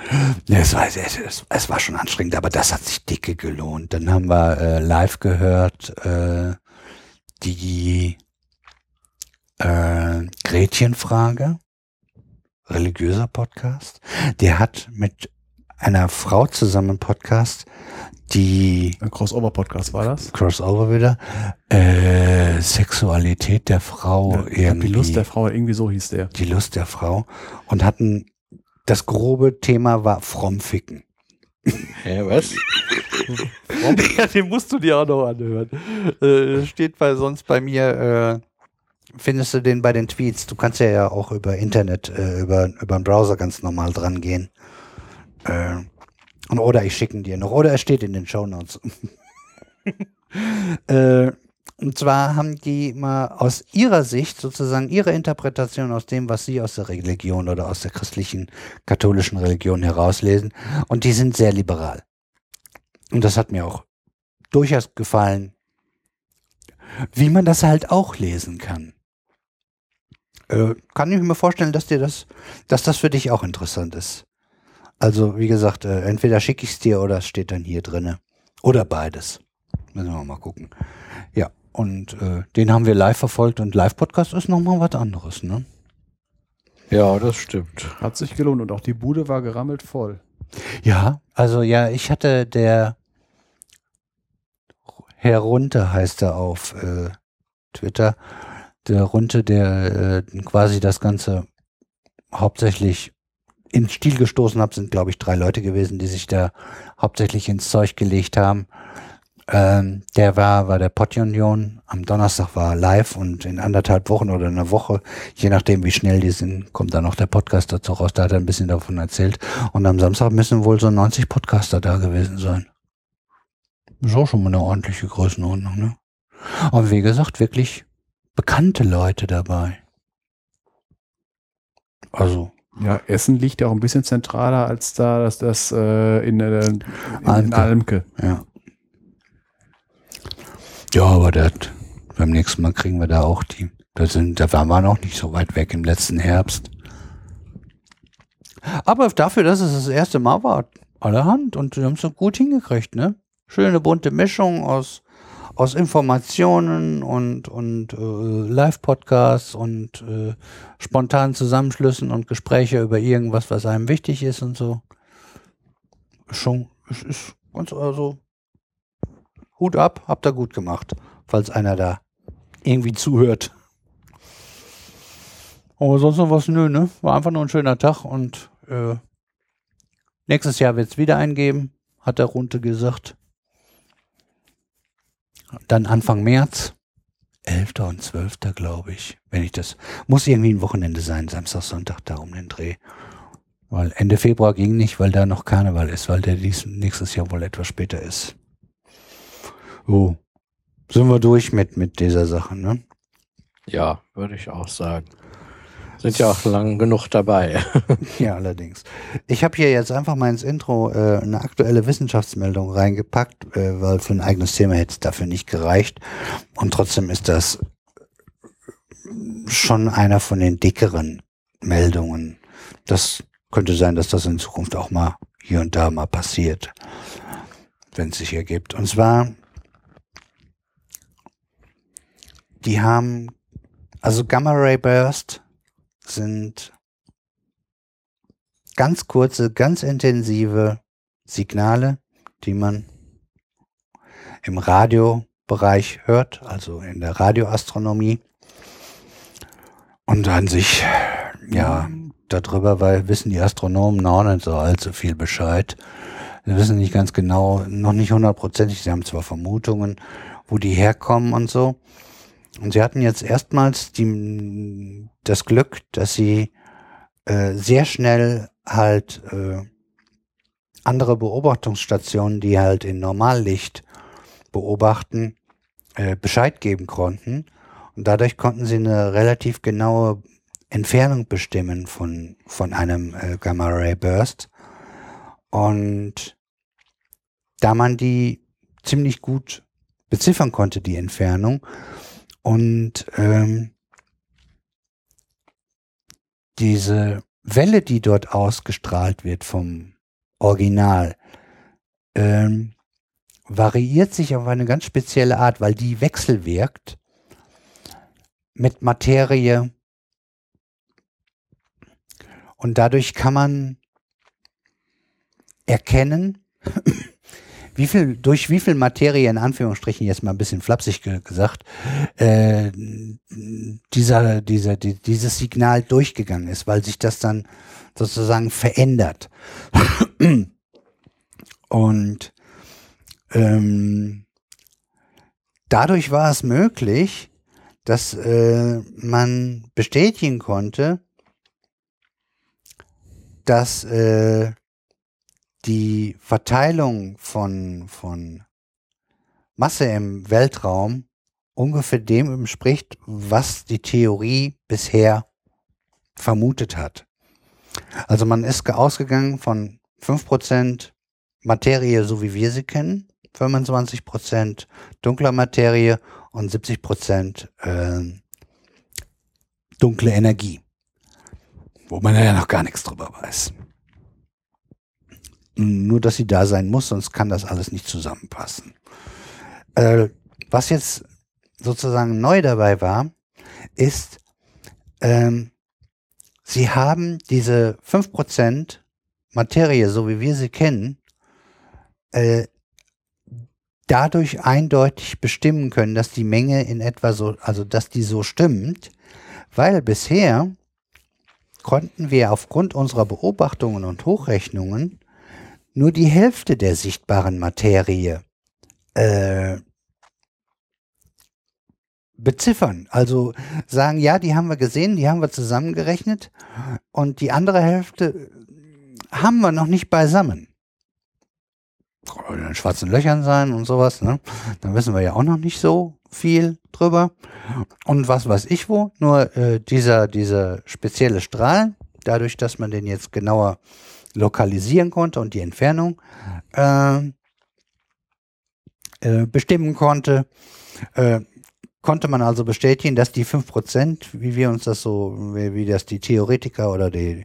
A: Ja, es, war, es, es war schon anstrengend, aber das hat sich dicke gelohnt. Dann haben wir äh, live gehört äh, die äh, Gretchenfrage, religiöser Podcast. Der hat mit einer Frau zusammen einen Podcast, die
B: Ein Crossover-Podcast war das.
A: Crossover wieder, äh, Sexualität der Frau
B: Ja,
A: irgendwie
B: die Lust der Frau, irgendwie so hieß der.
A: die Lust der Frau und hatten das grobe Thema war Frommficken.
C: Hä, was?
A: ja, den musst du dir auch noch anhören. Äh, steht bei sonst bei mir, äh, findest du den bei den Tweets. Du kannst ja, ja auch über Internet, äh, über, über den Browser ganz normal dran gehen. Äh, und oder ich schicke ihn dir noch. Oder er steht in den Shownotes. äh, und zwar haben die mal aus ihrer Sicht sozusagen ihre Interpretation aus dem, was sie aus der Religion oder aus der christlichen katholischen Religion herauslesen. Und die sind sehr liberal. Und das hat mir auch durchaus gefallen, wie man das halt auch lesen kann. Äh, kann ich mir vorstellen, dass dir das, dass das für dich auch interessant ist. Also, wie gesagt, äh, entweder schicke ich es dir oder es steht dann hier drinne. Oder beides. Müssen wir mal gucken. Ja, und äh, den haben wir live verfolgt und Live-Podcast ist nochmal was anderes, ne?
C: Ja, das stimmt.
B: Hat sich gelohnt und auch die Bude war gerammelt voll.
A: Ja, also ja, ich hatte der Herr Runte heißt er auf äh, Twitter. Der Runte, der äh, quasi das Ganze hauptsächlich ins Stil gestoßen hat, sind glaube ich drei Leute gewesen, die sich da hauptsächlich ins Zeug gelegt haben. Ähm, der war, war der Pottunion. Am Donnerstag war live und in anderthalb Wochen oder einer Woche, je nachdem wie schnell die sind, kommt dann noch der Podcast dazu raus. Da hat er ein bisschen davon erzählt. Und am Samstag müssen wohl so 90 Podcaster da gewesen sein. Ist auch schon mal eine ordentliche Größenordnung, ne? Aber wie gesagt, wirklich bekannte Leute dabei. Also,
B: Ja, Essen liegt ja auch ein bisschen zentraler als da das, das äh, in, äh, in, in
A: Almke.
B: Almke.
A: ja. Ja, aber das, beim nächsten Mal kriegen wir da auch die. Da sind, da waren wir noch nicht so weit weg im letzten Herbst. Aber dafür, dass es das erste Mal war, allerhand und wir haben es so gut hingekriegt, ne? Schöne bunte Mischung aus, aus Informationen und, und äh, Live-Podcasts und äh, spontanen Zusammenschlüssen und Gespräche über irgendwas, was einem wichtig ist und so. Schon, es ist ganz, also, Hut ab, habt ihr gut gemacht, falls einer da irgendwie zuhört. Aber sonst noch was, nö, ne? War einfach nur ein schöner Tag und äh, nächstes Jahr wird es wieder eingeben, hat der Runte gesagt. Dann Anfang März, 11. und 12. glaube ich, wenn ich das, muss irgendwie ein Wochenende sein, Samstag, Sonntag, da um den Dreh. Weil Ende Februar ging nicht, weil da noch Karneval ist, weil der dies, nächstes Jahr wohl etwas später ist. So, sind wir durch mit, mit dieser Sache, ne?
C: Ja, würde ich auch sagen. Sind ja auch lang genug dabei.
A: Ja, allerdings. Ich habe hier jetzt einfach mal ins Intro äh, eine aktuelle Wissenschaftsmeldung reingepackt, äh, weil für ein eigenes Thema hätte es dafür nicht gereicht. Und trotzdem ist das schon einer von den dickeren Meldungen. Das könnte sein, dass das in Zukunft auch mal hier und da mal passiert, wenn es sich ergibt. Und zwar, die haben, also Gamma Ray Burst sind ganz kurze, ganz intensive Signale, die man im Radiobereich hört, also in der Radioastronomie. Und an sich, ja, darüber, weil wissen die Astronomen noch nicht so allzu viel Bescheid. Sie wissen nicht ganz genau, noch nicht hundertprozentig, sie haben zwar Vermutungen, wo die herkommen und so. Und sie hatten jetzt erstmals die, das Glück, dass sie äh, sehr schnell halt äh, andere Beobachtungsstationen, die halt in Normallicht beobachten, äh, Bescheid geben konnten. Und dadurch konnten sie eine relativ genaue Entfernung bestimmen von, von einem äh, Gamma-Ray-Burst. Und da man die ziemlich gut beziffern konnte, die Entfernung, und ähm, diese Welle, die dort ausgestrahlt wird vom Original, ähm, variiert sich auf eine ganz spezielle Art, weil die wechselwirkt mit Materie. Und dadurch kann man erkennen, wie viel, durch wie viel Materie, in Anführungsstrichen jetzt mal ein bisschen flapsig ge gesagt, äh, dieser, dieser, die, dieses Signal durchgegangen ist, weil sich das dann sozusagen verändert. Und ähm, dadurch war es möglich, dass äh, man bestätigen konnte, dass äh, die Verteilung von, von Masse im Weltraum ungefähr dem entspricht, was die Theorie bisher vermutet hat. Also man ist ausgegangen von 5% Materie, so wie wir sie kennen, 25% dunkler Materie und 70% äh, dunkle Energie. Wo man ja noch gar nichts drüber weiß. Nur, dass sie da sein muss, sonst kann das alles nicht zusammenpassen. Äh, was jetzt sozusagen neu dabei war, ist, ähm, sie haben diese 5% Materie, so wie wir sie kennen, äh, dadurch eindeutig bestimmen können, dass die Menge in etwa so, also dass die so stimmt, weil bisher konnten wir aufgrund unserer Beobachtungen und Hochrechnungen nur die Hälfte der sichtbaren Materie äh, beziffern. Also sagen, ja, die haben wir gesehen, die haben wir zusammengerechnet und die andere Hälfte haben wir noch nicht beisammen. In schwarzen Löchern sein und sowas, ne? Dann wissen wir ja auch noch nicht so viel drüber. Und was weiß ich wo, nur äh, dieser, dieser spezielle Strahl, dadurch, dass man den jetzt genauer lokalisieren konnte und die Entfernung äh, äh, bestimmen konnte, äh, konnte man also bestätigen, dass die 5%, wie wir uns das so, wie, wie das die Theoretiker oder die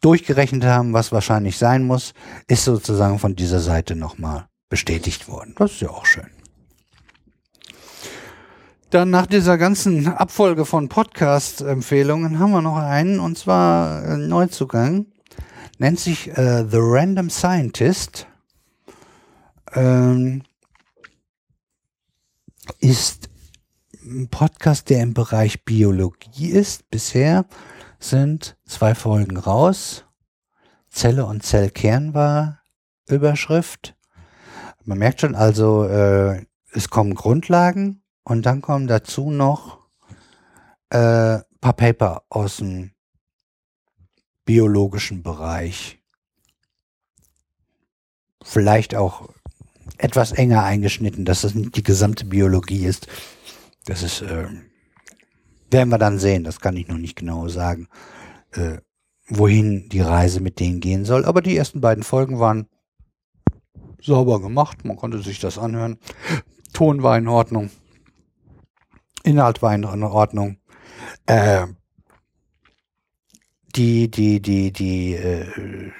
A: durchgerechnet haben, was wahrscheinlich sein muss, ist sozusagen von dieser Seite nochmal bestätigt worden. Das ist ja auch schön. Dann nach dieser ganzen Abfolge von Podcast-Empfehlungen haben wir noch einen, und zwar äh, Neuzugang. Nennt sich äh, The Random Scientist. Ähm, ist ein Podcast, der im Bereich Biologie ist. Bisher sind zwei Folgen raus. Zelle und Zellkern war Überschrift. Man merkt schon also, äh, es kommen Grundlagen und dann kommen dazu noch äh, paar Paper aus dem biologischen Bereich. Vielleicht auch etwas enger eingeschnitten, dass das nicht die gesamte Biologie ist. Das ist, äh, werden wir dann sehen, das kann ich noch nicht genau sagen, äh, wohin die Reise mit denen gehen soll. Aber die ersten beiden Folgen waren sauber gemacht, man konnte sich das anhören. Ton war in Ordnung. Inhalt war in Ordnung. Äh, die, die, die, die äh,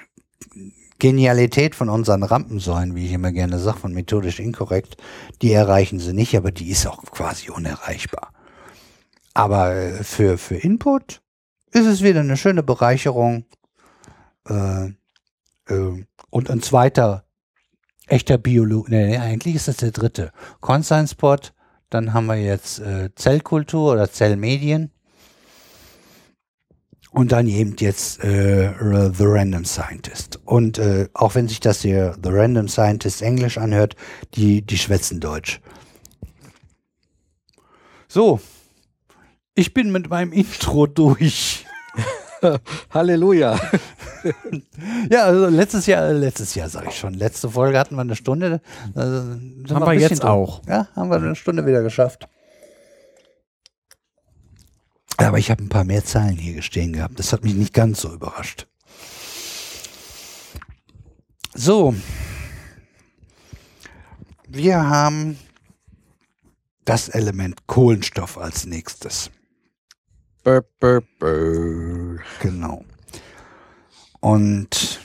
A: Genialität von unseren Rampensäulen, wie ich immer gerne sage, von methodisch inkorrekt, die erreichen sie nicht, aber die ist auch quasi unerreichbar. Aber äh, für, für Input ist es wieder eine schöne Bereicherung äh, äh, und ein zweiter echter Biologe, nee, eigentlich ist das der dritte. Conscience-Spot, dann haben wir jetzt äh, Zellkultur oder Zellmedien und dann eben jetzt äh, The Random Scientist. Und äh, auch wenn sich das hier The Random Scientist Englisch anhört, die, die schwätzen Deutsch. So, ich bin mit meinem Intro durch.
C: Halleluja.
A: ja, also letztes Jahr, letztes Jahr sage ich schon, letzte Folge hatten wir eine Stunde. Also
B: haben wir jetzt drin. auch.
A: Ja, haben wir eine Stunde wieder geschafft. Aber ich habe ein paar mehr Zahlen hier stehen gehabt. Das hat mich nicht ganz so überrascht. So. Wir haben das Element Kohlenstoff als nächstes.
C: Burr, burr, burr.
A: Genau. Und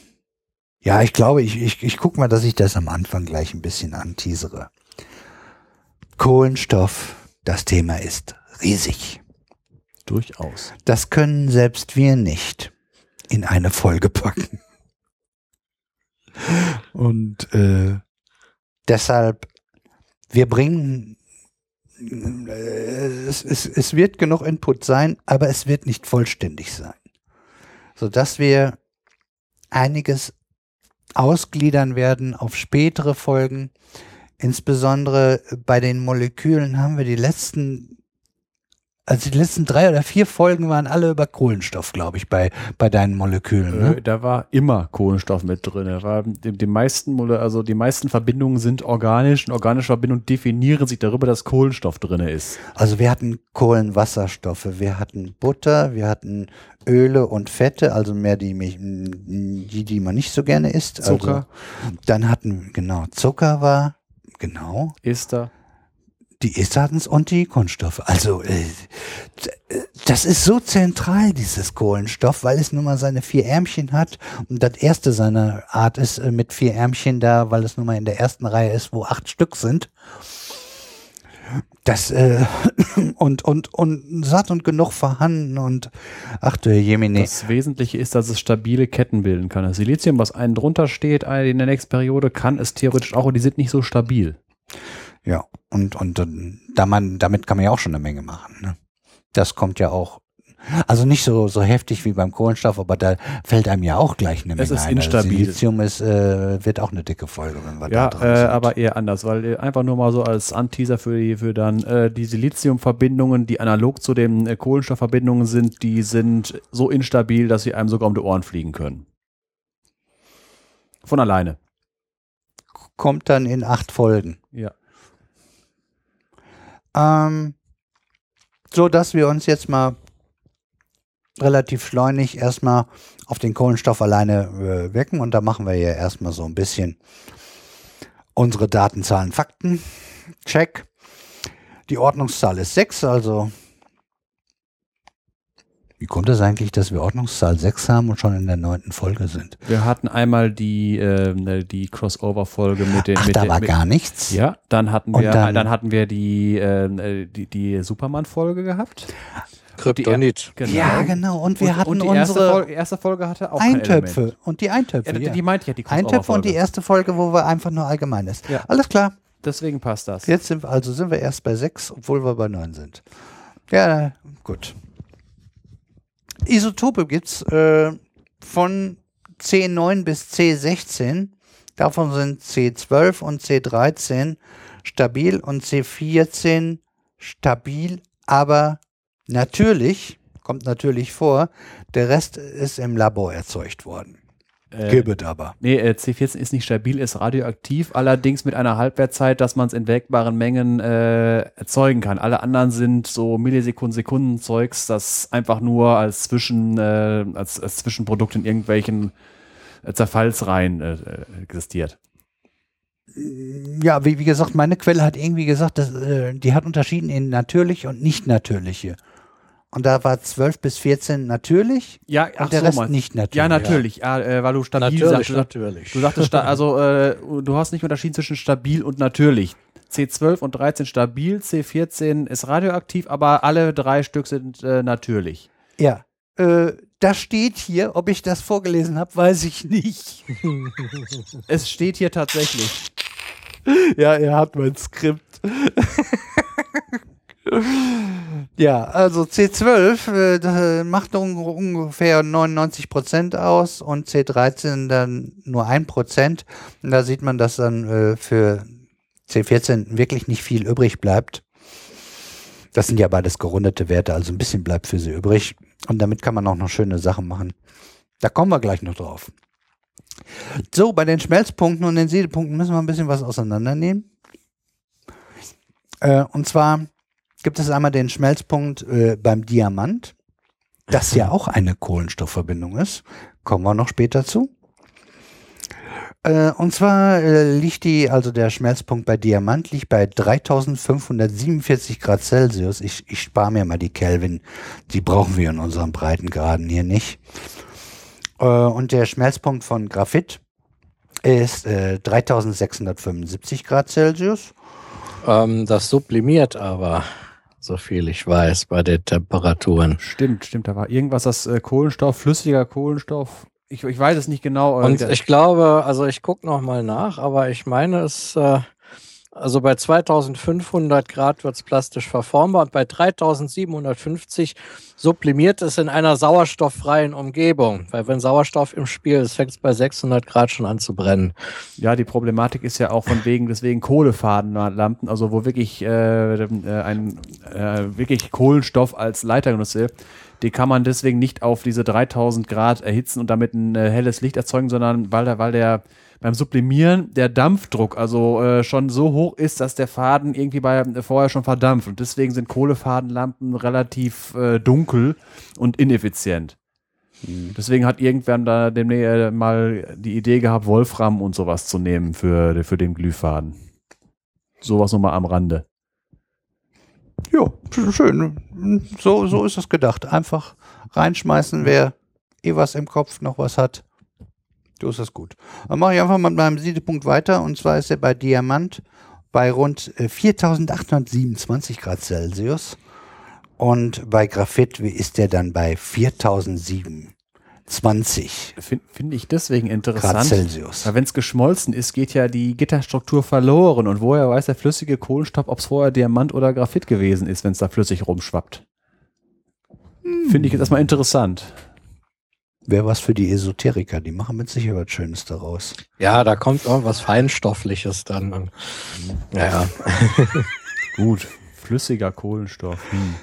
A: ja, ich glaube, ich, ich, ich gucke mal, dass ich das am Anfang gleich ein bisschen anteasere. Kohlenstoff, das Thema ist riesig.
B: Durchaus.
A: Das können selbst wir nicht in eine Folge packen. Und äh, deshalb, wir bringen, äh, es, es, es wird genug Input sein, aber es wird nicht vollständig sein. Sodass wir einiges ausgliedern werden auf spätere Folgen. Insbesondere bei den Molekülen haben wir die letzten also die letzten drei oder vier Folgen waren alle über Kohlenstoff, glaube ich, bei, bei deinen Molekülen. Ne?
B: Äh, da war immer Kohlenstoff mit drin. Da war die, die, meisten, also die meisten Verbindungen sind organisch und organische Verbindungen definieren sich darüber, dass Kohlenstoff drin ist.
A: Also wir hatten Kohlenwasserstoffe, wir hatten Butter, wir hatten Öle und Fette, also mehr die, die, die man nicht so gerne isst.
B: Zucker.
A: Also, dann hatten, genau, Zucker war, genau.
B: Ester
A: die Essadens und die Kunststoffe. Also äh, das ist so zentral, dieses Kohlenstoff, weil es nun mal seine vier Ärmchen hat. Und das erste seiner Art ist äh, mit vier Ärmchen da, weil es nun mal in der ersten Reihe ist, wo acht Stück sind. Das äh, und und und satt und genug vorhanden und ach du Jemine.
B: Das Wesentliche ist, dass es stabile Ketten bilden kann. Das Silizium, was einen drunter steht in der nächsten Periode, kann es theoretisch auch, und die sind nicht so stabil.
A: Ja, und, und da man, damit kann man ja auch schon eine Menge machen. Ne? Das kommt ja auch also nicht so so heftig wie beim Kohlenstoff, aber da fällt einem ja auch gleich eine Menge
B: es ist
A: ein.
B: Also instabil.
A: Silizium ist, äh, wird auch eine dicke Folge, wenn wir
B: ja,
A: da dran
B: äh,
A: sind.
B: aber eher anders, weil äh, einfach nur mal so als Anteaser für die für dann äh, die Siliziumverbindungen, die analog zu den äh, Kohlenstoffverbindungen sind, die sind so instabil, dass sie einem sogar um die Ohren fliegen können. Von alleine.
A: Kommt dann in acht Folgen.
B: Ja.
A: Ähm, so dass wir uns jetzt mal relativ schleunig erstmal auf den Kohlenstoff alleine äh, wecken und da machen wir ja erstmal so ein bisschen unsere Datenzahlen, Fakten. Check. Die Ordnungszahl ist 6, also Wie kommt es eigentlich, dass wir Ordnungszahl 6 haben und schon in der neunten Folge sind?
B: Wir hatten einmal die, äh, die Crossover-Folge mit den.
A: Ach,
B: mit
A: da
B: den,
A: war
B: mit,
A: gar nichts?
B: Ja, dann hatten wir,
A: dann-
B: dann, hatten wir die, äh, die, die Superman-Folge gehabt.
C: Kryptonit.
B: Genau.
A: Ja, genau. Und wir
B: und,
A: hatten
B: und die erste
A: unsere
B: Folge, erste Folge hatte auch
A: Eintöpfe. Und die Eintöpfe,
B: Ja,
A: ja.
B: die, meinte ich ja, die
A: Eintöpfe und die erste Folge, wo wir einfach nur allgemein ist.
B: Ja.
A: Alles klar.
B: Deswegen passt das.
A: Jetzt sind wir, also sind wir erst bei 6, obwohl wir bei 9 sind. Ja, gut. Isotope gibt es äh, von C9 bis C16. Davon sind C12 und C13 stabil und C14 stabil, aber natürlich, kommt natürlich vor, der Rest ist im Labor erzeugt worden.
B: Äh,
A: Gibt aber.
B: Nee, äh, C14 ist nicht stabil, ist radioaktiv, allerdings mit einer Halbwertzeit, dass man es in wägbaren Mengen äh, erzeugen kann. Alle anderen sind so Millisekunden, Sekunden Zeugs, das einfach nur als, Zwischen, äh, als, als Zwischenprodukt in irgendwelchen äh, Zerfallsreihen äh, äh, existiert.
A: Ja, wie, wie gesagt, meine Quelle hat irgendwie gesagt, dass, die hat unterschieden in natürlich und nicht natürliche. Und da war 12 bis 14 natürlich
B: Ja,
A: und der Rest nicht natürlich.
B: Ja, natürlich, ja, äh, weil du stabil
C: Natürlich,
B: sagst.
C: natürlich.
B: Du sagtest, also äh, du hast nicht unterschieden zwischen stabil und natürlich. C12 und 13 stabil, C14 ist radioaktiv, aber alle drei Stück sind äh, natürlich.
A: Ja. Äh, das steht hier, ob ich das vorgelesen habe, weiß ich nicht.
B: Es steht hier tatsächlich.
A: ja, ihr habt mein Skript. ja, also C12 äh, das macht un ungefähr 99 Prozent aus und C13 dann nur ein Prozent. Und da sieht man, dass dann äh, für C14 wirklich nicht viel übrig bleibt. Das sind ja beides gerundete Werte, also ein bisschen bleibt für sie übrig. Und damit kann man auch noch schöne Sachen machen. Da kommen wir gleich noch drauf. So, bei den Schmelzpunkten und den Siedepunkten müssen wir ein bisschen was auseinandernehmen. Äh, und zwar gibt es einmal den Schmelzpunkt äh, beim Diamant, das ja auch eine Kohlenstoffverbindung ist. Kommen wir noch später zu. Äh, und zwar äh, liegt die, also der Schmelzpunkt bei Diamant liegt bei 3547 Grad Celsius. Ich, ich spare mir mal die Kelvin, die brauchen wir in unseren Breitengraden hier nicht. Äh, und der Schmelzpunkt von Graphit ist äh, 3675 Grad Celsius.
C: Ähm, das sublimiert aber, so viel ich weiß, bei den Temperaturen.
B: Stimmt, stimmt, da war irgendwas, das äh, Kohlenstoff, flüssiger Kohlenstoff. Ich, ich weiß es nicht genau.
C: Und ich glaube, also ich gucke noch mal nach, aber ich meine es, äh, also bei 2500 Grad wird es plastisch verformbar und bei 3750 sublimiert es in einer sauerstofffreien Umgebung. Weil wenn Sauerstoff im Spiel ist, fängt es bei 600 Grad schon an zu brennen.
B: Ja, die Problematik ist ja auch von wegen, deswegen Kohlefadenlampen, also wo wirklich äh, äh, ein äh, wirklich Kohlenstoff als Leiter genutzt wird, die kann man deswegen nicht auf diese 3000 Grad erhitzen und damit ein äh, helles Licht erzeugen, sondern weil der, weil der beim Sublimieren der Dampfdruck also äh, schon so hoch ist, dass der Faden irgendwie bei äh, vorher schon verdampft und deswegen sind Kohlefadenlampen relativ äh, dunkel und ineffizient. Deswegen hat irgendwer da demnächst äh, mal die Idee gehabt, Wolfram und sowas zu nehmen für, für den Glühfaden. Sowas nochmal am Rande.
A: Ja, sch- schön. So, so ist es gedacht. Einfach reinschmeißen, wer eh was im Kopf noch was hat. So ist das gut. Dann mache ich einfach mal mit meinem Siedepunkt weiter. Und zwar ist er bei Diamant bei rund äh, 4827 Grad Celsius. Und bei Graphit ist der dann bei 4027
B: Finde find ich deswegen
A: Grad
B: interessant.
A: Celsius.
B: Weil wenn es geschmolzen ist, geht ja die Gitterstruktur verloren. Und woher weiß der flüssige Kohlenstoff, ob es vorher Diamant oder Graphit gewesen ist, wenn es da flüssig rumschwappt? Finde ich jetzt erstmal interessant.
A: Wäre was für die Esoteriker. Die machen mit Sicherheit was Schönes daraus.
C: Ja, da kommt irgendwas Feinstoffliches dann. Und, ja, ja.
B: Gut. Flüssiger Kohlenstoff. Hm.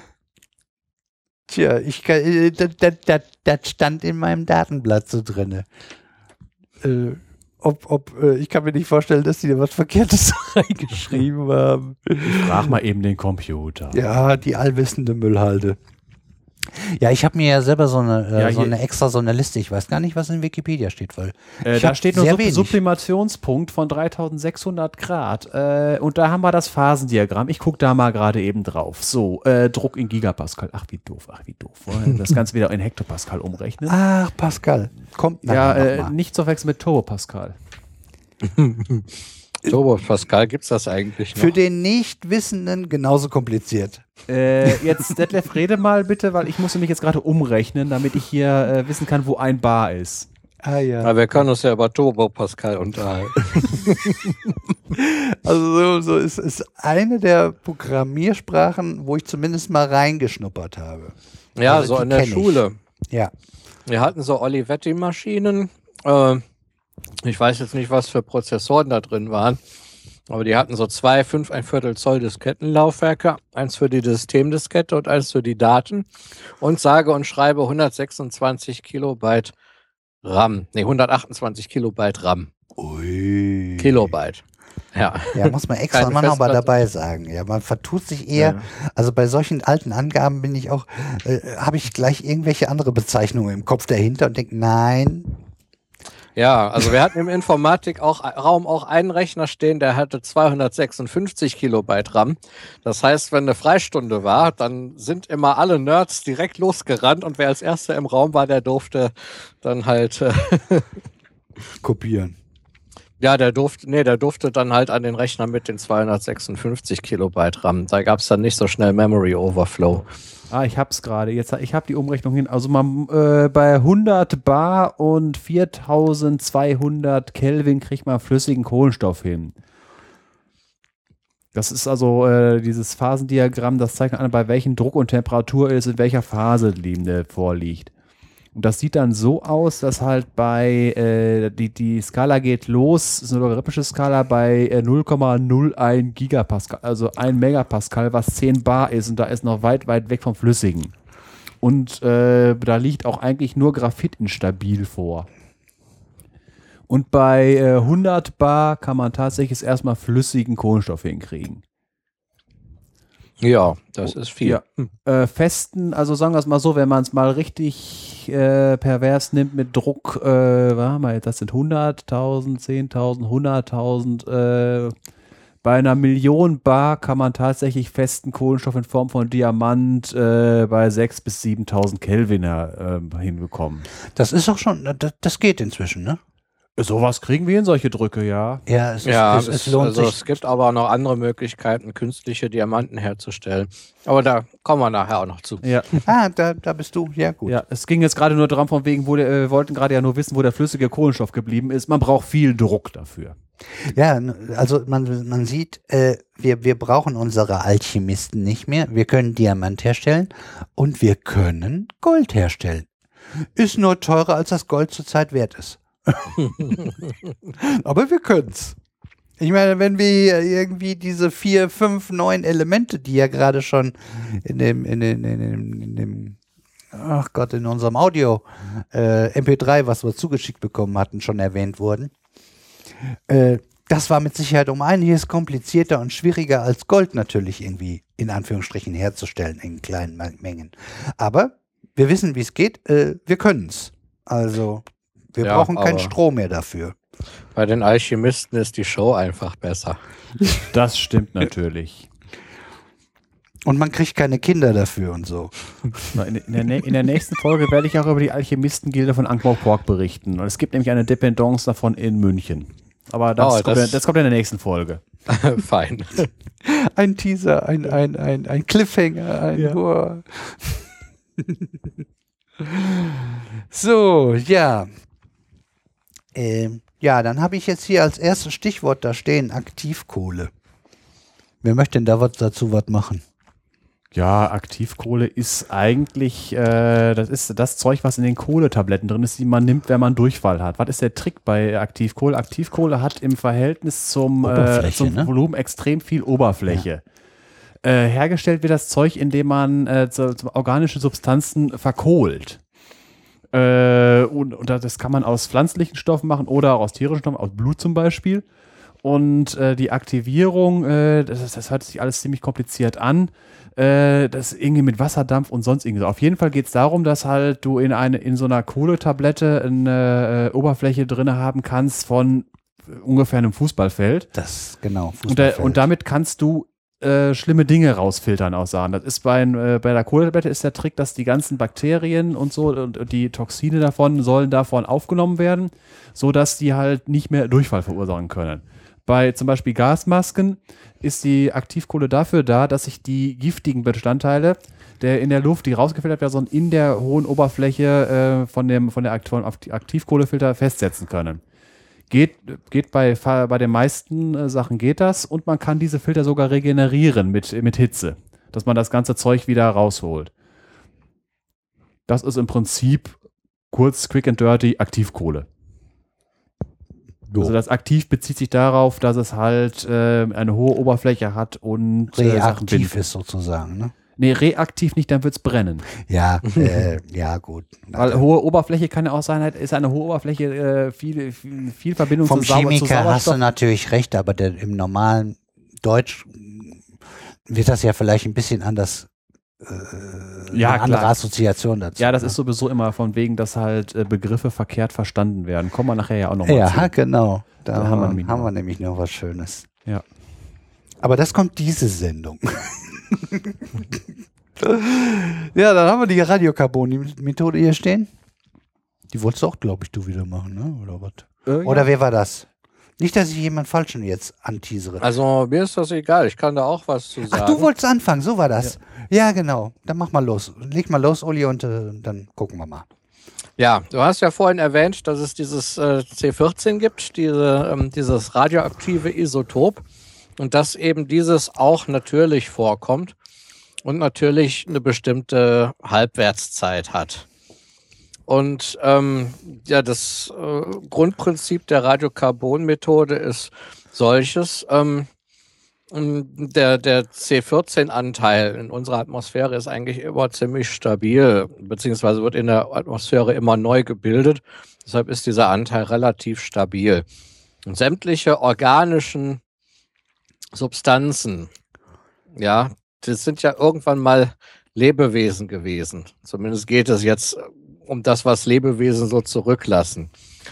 A: Tja, ich kann, äh, das, das, das, das stand in meinem Datenblatt so drinne. Äh, ob, ob, äh, ich kann mir nicht vorstellen, dass die da was Verkehrtes reingeschrieben haben.
B: Frag mal eben den Computer.
A: Ja, die allwissende Müllhalde. Ja, ich habe mir ja selber so eine, äh,
B: Ja,
A: so eine extra so eine Liste. Ich weiß gar nicht, was in Wikipedia steht, weil
B: Äh, da steht nur Sub
A: wenig.
B: Sublimationspunkt von 3600 Grad. Äh, und da haben wir das Phasendiagramm. Ich gucke da mal gerade eben drauf. So, äh, Druck in Gigapascal. Ach, wie doof, ach, wie doof. Das Ganze wieder in Hektopascal umrechnen?
A: Ach, Pascal, kommt
B: ja,
A: nachher noch
B: äh,
A: mal.
B: nicht zu wechseln mit Turbopascal.
C: Turbo Pascal gibt's das eigentlich noch?
A: Für den Nichtwissenden genauso kompliziert.
B: Äh, jetzt, Detlef, rede mal bitte, weil ich muss mich jetzt gerade umrechnen, damit ich hier äh, wissen kann, wo ein Bar ist.
A: Ah ja.
C: Aber wir können uns ja über Turbo Pascal unterhalten.
A: Also so, so ist, ist eine der Programmiersprachen, wo ich zumindest mal reingeschnuppert habe.
C: Ja,
A: Also
C: so in der
A: kenn ich.
C: Schule.
A: Ja.
C: Wir hatten so Olivetti-Maschinen. Äh, ich weiß jetzt nicht, was für Prozessoren da drin waren. Aber die hatten so zwei, fünf, ein Viertel Zoll Diskettenlaufwerke. Eins für die Systemdiskette und eins für die Daten. Und sage und schreibe 126 Kilobyte RAM. Nee, 128 Kilobyte RAM.
A: Ui.
C: Kilobyte. Ja.
A: Ja, muss man extra
C: Keine
A: mal noch mal
C: Festplatte.
A: dabei sagen. Ja, man vertut sich eher. Also bei solchen alten Angaben bin ich auch, äh, habe ich gleich irgendwelche andere Bezeichnungen im Kopf dahinter und denke, nein,
C: Ja, also wir hatten im Informatik auch Raum auch einen Rechner stehen, der hatte 256 Kilobyte RAM. Das heißt, wenn eine Freistunde war, dann sind immer alle Nerds direkt losgerannt und wer als erster im Raum war, der durfte dann halt, äh,
A: kopieren.
C: Ja, der durfte, nee, der durfte dann halt an den Rechner mit den 256 Kilobyte RAM. Da gab's dann nicht so schnell Memory Overflow.
B: Ah, ich hab's gerade. Jetzt, ich habe die Umrechnung hin. Also man, äh, bei 100 Bar und 4200 Kelvin kriegt man flüssigen Kohlenstoff hin. Das ist also äh, dieses Phasendiagramm, das zeigt an, bei welchem Druck und Temperatur es in welcher Phase liegende vorliegt. Und das sieht dann so aus, dass halt bei, äh, die, die Skala geht los, ist eine logarithmische Skala bei äh, 0,01 Gigapascal, also 1 Megapascal, was 10 Bar ist und da ist noch weit, weit weg vom Flüssigen. Und äh, da liegt auch eigentlich nur Graphit instabil vor. Und bei äh, 100 Bar kann man tatsächlich erstmal flüssigen Kohlenstoff hinkriegen.
C: Ja, das ist viel.
B: Ja. Äh, festen, also sagen wir es mal so, wenn man es mal richtig äh, pervers nimmt mit Druck, äh, was haben wir jetzt, das sind 100.000, 10.000, 100.000, äh, bei einer Million Bar kann man tatsächlich festen Kohlenstoff in Form von Diamant äh, bei 6.000 bis 7.000 Kelvin äh, hinbekommen.
A: Das ist auch schon, das, das geht inzwischen, ne?
B: Sowas kriegen wir in solche Drücke, ja.
A: Ja, es,
C: Ja,
A: es, es, es lohnt
C: also
A: sich.
C: es gibt aber auch noch andere Möglichkeiten, künstliche Diamanten herzustellen. Aber da kommen wir nachher auch noch zu.
B: Ja,
A: Ah, da, da bist du. Ja, gut.
B: ja. Es ging jetzt gerade nur darum, von wegen, wo der, äh, wir wollten gerade ja nur wissen, wo der flüssige Kohlenstoff geblieben ist. Man braucht viel Druck dafür.
A: Ja, also man, man sieht, äh, wir, wir brauchen unsere Alchemisten nicht mehr. Wir können Diamant herstellen und wir können Gold herstellen. Ist nur teurer, als das Gold zurzeit wert ist. Aber wir können's. Ich meine, wenn wir irgendwie diese vier, fünf, neun Elemente, die ja gerade schon in dem, in dem, in dem, in dem ach Gott, in unserem Audio äh, MP3, was wir zugeschickt bekommen hatten, schon erwähnt wurden, äh, das war mit Sicherheit um einiges komplizierter und schwieriger als Gold natürlich irgendwie in Anführungsstrichen herzustellen in kleinen Mengen. Aber wir wissen, wie es geht. Äh, wir können's. Also wir
C: Ja,
A: brauchen keinen Strom mehr dafür.
C: Bei den Alchemisten ist die Show einfach besser.
B: Das stimmt natürlich.
A: Und man kriegt keine Kinder dafür und so.
B: In, in, der, in der nächsten Folge werde ich auch über die Alchemistengilde von Ankh-Morpork berichten. Und es gibt nämlich eine Dependance davon in München. Aber das,
C: Oh,
B: kommt,
C: das-
B: ja- das kommt in der nächsten Folge.
C: Fein.
A: Ein Teaser, ein, ein, ein, ein Cliffhanger, ein
B: Ja.
A: So, ja. Ähm, ja, dann habe ich jetzt hier als erstes Stichwort da stehen, Aktivkohle. Wer möchte denn da was dazu was machen?
B: Ja, Aktivkohle ist eigentlich, äh, das ist das Zeug, was in den Kohletabletten drin ist, die man nimmt, wenn man Durchfall hat. Was ist der Trick bei Aktivkohle? Aktivkohle hat im Verhältnis zum, äh, zum
A: ne?
B: Volumen extrem viel Oberfläche. Äh, hergestellt wird das Zeug, indem man äh, organische Substanzen verkohlt. Äh, und, und das kann man aus pflanzlichen Stoffen machen oder auch aus tierischen Stoffen, aus Blut zum Beispiel. Und äh, die Aktivierung, äh, das, das hört sich alles ziemlich kompliziert an. Äh, das irgendwie mit Wasserdampf und sonst irgendwie. Auf jeden Fall geht es darum, dass halt du in eine in so einer Kohletablette eine äh, Oberfläche drin haben kannst von ungefähr einem Fußballfeld.
A: Das, genau.
B: Und, da, und damit kannst du äh, schlimme Dinge rausfiltern aus Sahne. Das ist bei, äh, bei der Kohletablette ist der Trick, dass die ganzen Bakterien und so und die Toxine davon sollen davon aufgenommen werden, sodass die halt nicht mehr Durchfall verursachen können. Bei zum Beispiel Gasmasken ist die Aktivkohle dafür da, dass sich die giftigen Bestandteile der in der Luft, die rausgefiltert werden, in der hohen Oberfläche äh, von dem von der Aktivkohlefilter festsetzen können. Geht, geht bei, bei den meisten äh, Sachen geht das und man kann diese Filter sogar regenerieren mit, mit Hitze, dass man das ganze Zeug wieder rausholt. Das ist im Prinzip kurz, quick and dirty Aktivkohle. Jo. Also das aktiv bezieht sich darauf, dass es halt äh, eine hohe Oberfläche hat und
A: äh, reaktiv ist sozusagen. Ne?
B: Nee, reaktiv nicht, dann wird es brennen.
A: Ja, äh, ja, gut.
B: Weil hohe Oberfläche kann ja auch sein, halt, ist eine hohe Oberfläche äh, viel, viel, viel Verbindung
A: Vom zu, Chemiker zu hast du natürlich recht, aber der, im normalen Deutsch wird das ja vielleicht ein bisschen anders äh,
B: ja,
A: eine andere Assoziation dazu.
B: Ja, das ne? ist sowieso immer von wegen, dass halt äh, Begriffe verkehrt verstanden werden. Kommen wir nachher ja auch nochmal
A: Ja, zu. genau. Da, da haben, wir, haben wir nämlich noch was Schönes.
B: Ja.
A: Aber das kommt diese Sendung. ja, dann haben wir die Radiokarbon-Methode hier stehen. Die wolltest du auch, glaube ich, du wieder machen, ne? Oder was? Äh, Oder ja. wer war das? Nicht, dass ich jemand Falschen jetzt anteasere.
C: Also mir ist das egal, ich kann da auch was zu sagen.
A: Ach, du wolltest anfangen, so war das. Ja, ja genau. Dann mach mal los. Leg mal los, Uli, und äh, dann gucken wir mal.
C: Ja, du hast ja vorhin erwähnt, dass es dieses äh, C14 gibt, diese, ähm, dieses radioaktive Isotop und dass eben dieses auch natürlich vorkommt und natürlich eine bestimmte Halbwertszeit hat. Und ähm, ja, das äh, Grundprinzip der Radiokarbonmethode ist solches. Ähm, der, der C14-Anteil in unserer Atmosphäre ist eigentlich immer ziemlich stabil, beziehungsweise wird in der Atmosphäre immer neu gebildet. Deshalb ist dieser Anteil relativ stabil. Und sämtliche organischen Substanzen, ja, das sind ja irgendwann mal Lebewesen gewesen. Zumindest geht es jetzt um das, was Lebewesen so zurücklassen.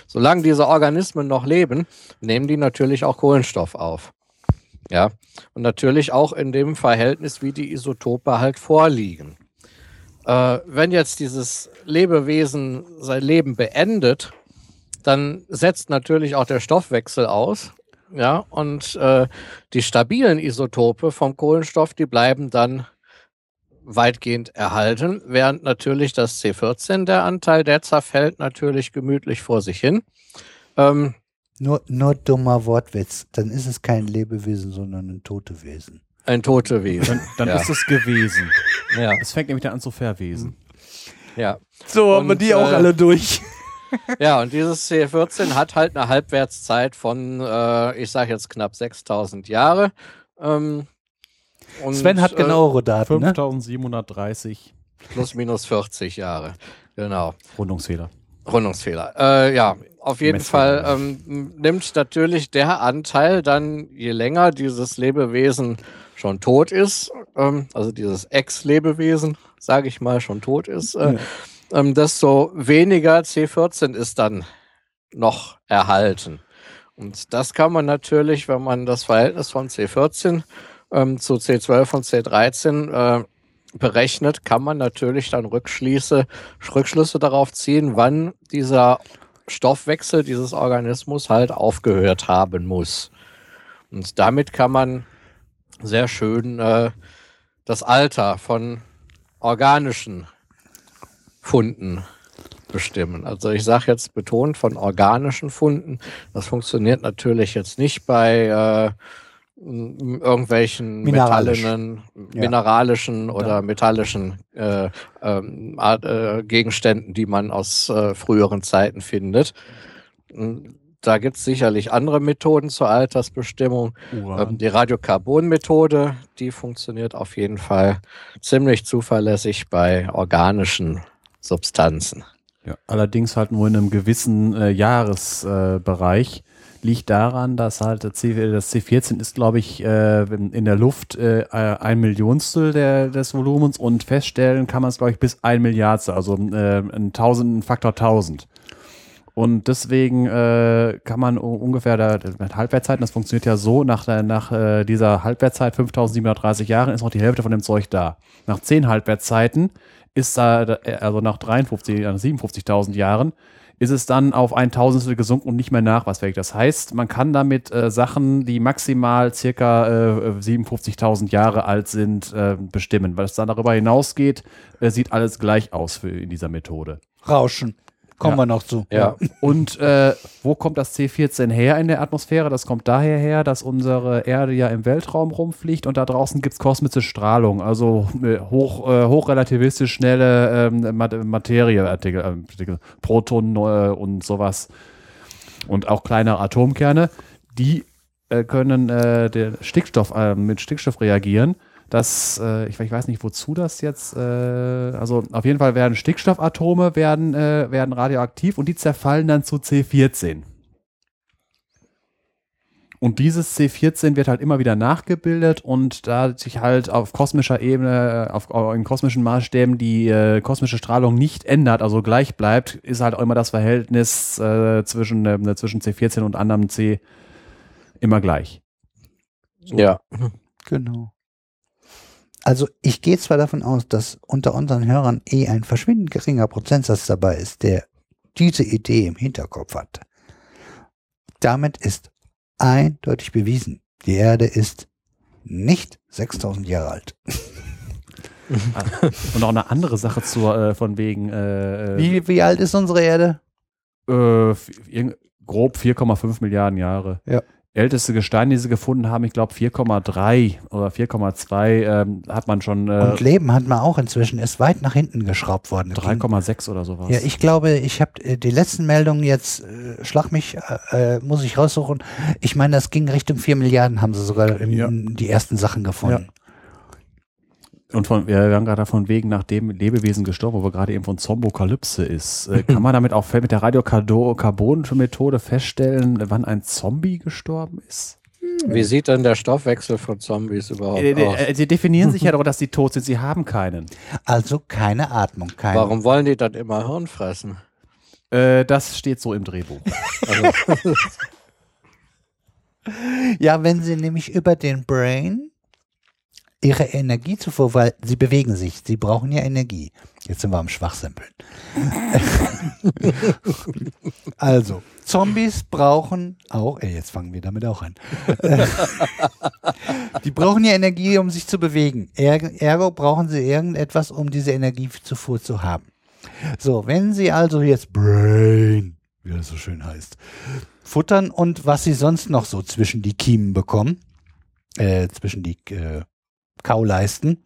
C: Solange diese Organismen noch leben, nehmen die natürlich auch Kohlenstoff auf. Ja, und natürlich auch in dem Verhältnis, wie die Isotope halt vorliegen. Äh, wenn jetzt dieses Lebewesen sein Leben beendet, dann setzt natürlich auch der Stoffwechsel aus. Ja, und äh, die stabilen Isotope vom Kohlenstoff, die bleiben dann weitgehend erhalten, während natürlich das C14, der Anteil, der zerfällt natürlich gemütlich vor sich hin.
A: Ähm, nur, nur dummer Wortwitz. Dann ist es kein Lebewesen, sondern ein tote Wesen.
C: Ein tote Wesen.
B: Dann, dann ja. ist es gewesen. Ja. Es fängt nämlich dann an zu verwesen.
C: Ja.
A: So haben wir die auch äh, alle durch.
C: Ja, und dieses C14 hat halt eine Halbwertszeit von, äh, ich sage jetzt knapp 6000 Jahre. Ähm,
A: und, Sven hat genauere Daten.
B: 5730.
C: Ne? Plus minus 40 Jahre. Genau.
B: Rundungsfehler.
C: Rundungsfehler. Äh, ja, auf jeden Fall ähm, nimmt natürlich der Anteil dann, je länger dieses Lebewesen schon tot ist, ähm, also dieses Ex-Lebewesen, sage ich mal, schon tot ist, äh, ja. Ähm, desto weniger C14 ist dann noch erhalten. Und das kann man natürlich, wenn man das Verhältnis von C14 ähm, zu C12 und C13 äh, berechnet, kann man natürlich dann Rückschlüsse, Rückschlüsse darauf ziehen, wann dieser Stoffwechsel dieses Organismus halt aufgehört haben muss. Und damit kann man sehr schön äh, das Alter von organischen Funden bestimmen. Also ich sage jetzt betont von organischen Funden. Das funktioniert natürlich jetzt nicht bei äh, irgendwelchen Mineralisch. metallenen, ja. mineralischen oder ja. metallischen äh, ähm, äh, Gegenständen, die man aus äh, früheren Zeiten findet. Da gibt es sicherlich andere Methoden zur Altersbestimmung. Ähm, die Radiokarbon-Methode, die funktioniert auf jeden Fall ziemlich zuverlässig bei organischen Substanzen.
B: Ja, allerdings halt nur in einem gewissen äh, Jahresbereich. liegt daran, dass halt das C, das C14 ist, glaube ich, äh, in der Luft äh, ein Millionstel des Volumens und feststellen kann man es, glaube ich, bis ein Milliardstel, also äh, ein Tausend, Faktor 1000. Und deswegen äh, kann man ungefähr da, mit Halbwertzeiten, das funktioniert ja so, nach, nach äh, dieser Halbwertzeit 5730 Jahren ist noch die Hälfte von dem Zeug da. Nach 10 Halbwertzeiten ist da, also nach 53, nach 57.000 Jahren, ist es dann auf ein Tausendstel gesunken und nicht mehr nachweisfähig. Das heißt, man kann damit äh, Sachen, die maximal circa äh, 57.000 Jahre alt sind, äh, bestimmen. Was dann darüber hinausgeht, äh, sieht alles gleich aus für, in dieser Methode.
A: Rauschen. Kommen
B: Ja.
A: wir noch zu.
C: Ja.
B: Und äh, wo kommt das C14 her in der Atmosphäre? Das kommt daher her, dass unsere Erde ja im Weltraum rumfliegt und da draußen gibt es kosmische Strahlung, also äh, hoch, äh, hochrelativistisch schnelle ähm, Mat Materieartikel, äh, Protonen äh, und sowas. Und auch kleine Atomkerne, die äh, können äh, der Stickstoff, mit Stickstoff reagieren. Das, äh, ich, ich weiß nicht, wozu das jetzt, äh, also auf jeden Fall werden Stickstoffatome werden, äh, werden radioaktiv und die zerfallen dann zu C14. Und dieses C14 wird halt immer wieder nachgebildet und da sich halt auf kosmischer Ebene, auf, in kosmischen Maßstäben die äh, kosmische Strahlung nicht ändert, also gleich bleibt, ist halt auch immer das Verhältnis äh, zwischen, äh, zwischen C14 und anderem C immer gleich.
C: Ja.
A: Genau. Also ich gehe zwar davon aus, dass unter unseren Hörern eh ein verschwindend geringer Prozentsatz dabei ist, der diese Idee im Hinterkopf hat. Damit ist eindeutig bewiesen, die Erde ist nicht 6000 Jahre alt.
B: Und noch eine andere Sache zur, äh, von wegen äh,
A: Wie, wie alt ist unsere Erde?
B: äh, grob 4,5 Milliarden Jahre.
A: Ja.
B: Älteste Gestein, die sie gefunden haben, ich glaube 4,3 oder 4,2 ähm, hat man schon äh,
A: Und Leben hat man auch inzwischen, ist weit nach hinten geschraubt worden.
B: 3,6 oder sowas.
A: Ja, ich glaube, ich habe äh, die letzten Meldungen jetzt, äh, schlag mich, äh, äh, muss ich raussuchen. Ich meine, das ging Richtung 4 Milliarden, haben sie sogar im,
B: Ja.
A: die ersten Sachen gefunden.
B: Und von, wir haben gerade von wegen, nachdem Lebewesen gestorben, wo wir gerade eben von Zombokalypse ist, äh, kann man damit auch mit der Radiokarbon-Methode feststellen, wann ein Zombie gestorben ist?
C: Wie sieht denn der Stoffwechsel von Zombies überhaupt
B: Äh,
C: aus?
B: äh, sie definieren sich ja doch, dass sie tot sind. Sie haben keinen.
A: Also keine Atmung, keine.
C: Warum wollen die dann immer Hirn fressen?
B: Äh, das steht so im Drehbuch.
C: Also,
A: Ja, wenn sie nämlich über den Brain ihre Energiezufuhr, weil sie bewegen sich, sie brauchen ja Energie. Jetzt sind wir am Schwachsimpeln. also, Zombies brauchen auch, ey, jetzt fangen wir damit auch an. Die brauchen ja Energie, um sich zu bewegen. Er- Ergo brauchen sie irgendetwas, um diese Energiezufuhr zu haben. So, wenn sie also jetzt Brain, wie das so schön heißt, futtern und was sie sonst noch so zwischen die Kiemen bekommen, äh, zwischen die äh, Kauleisten,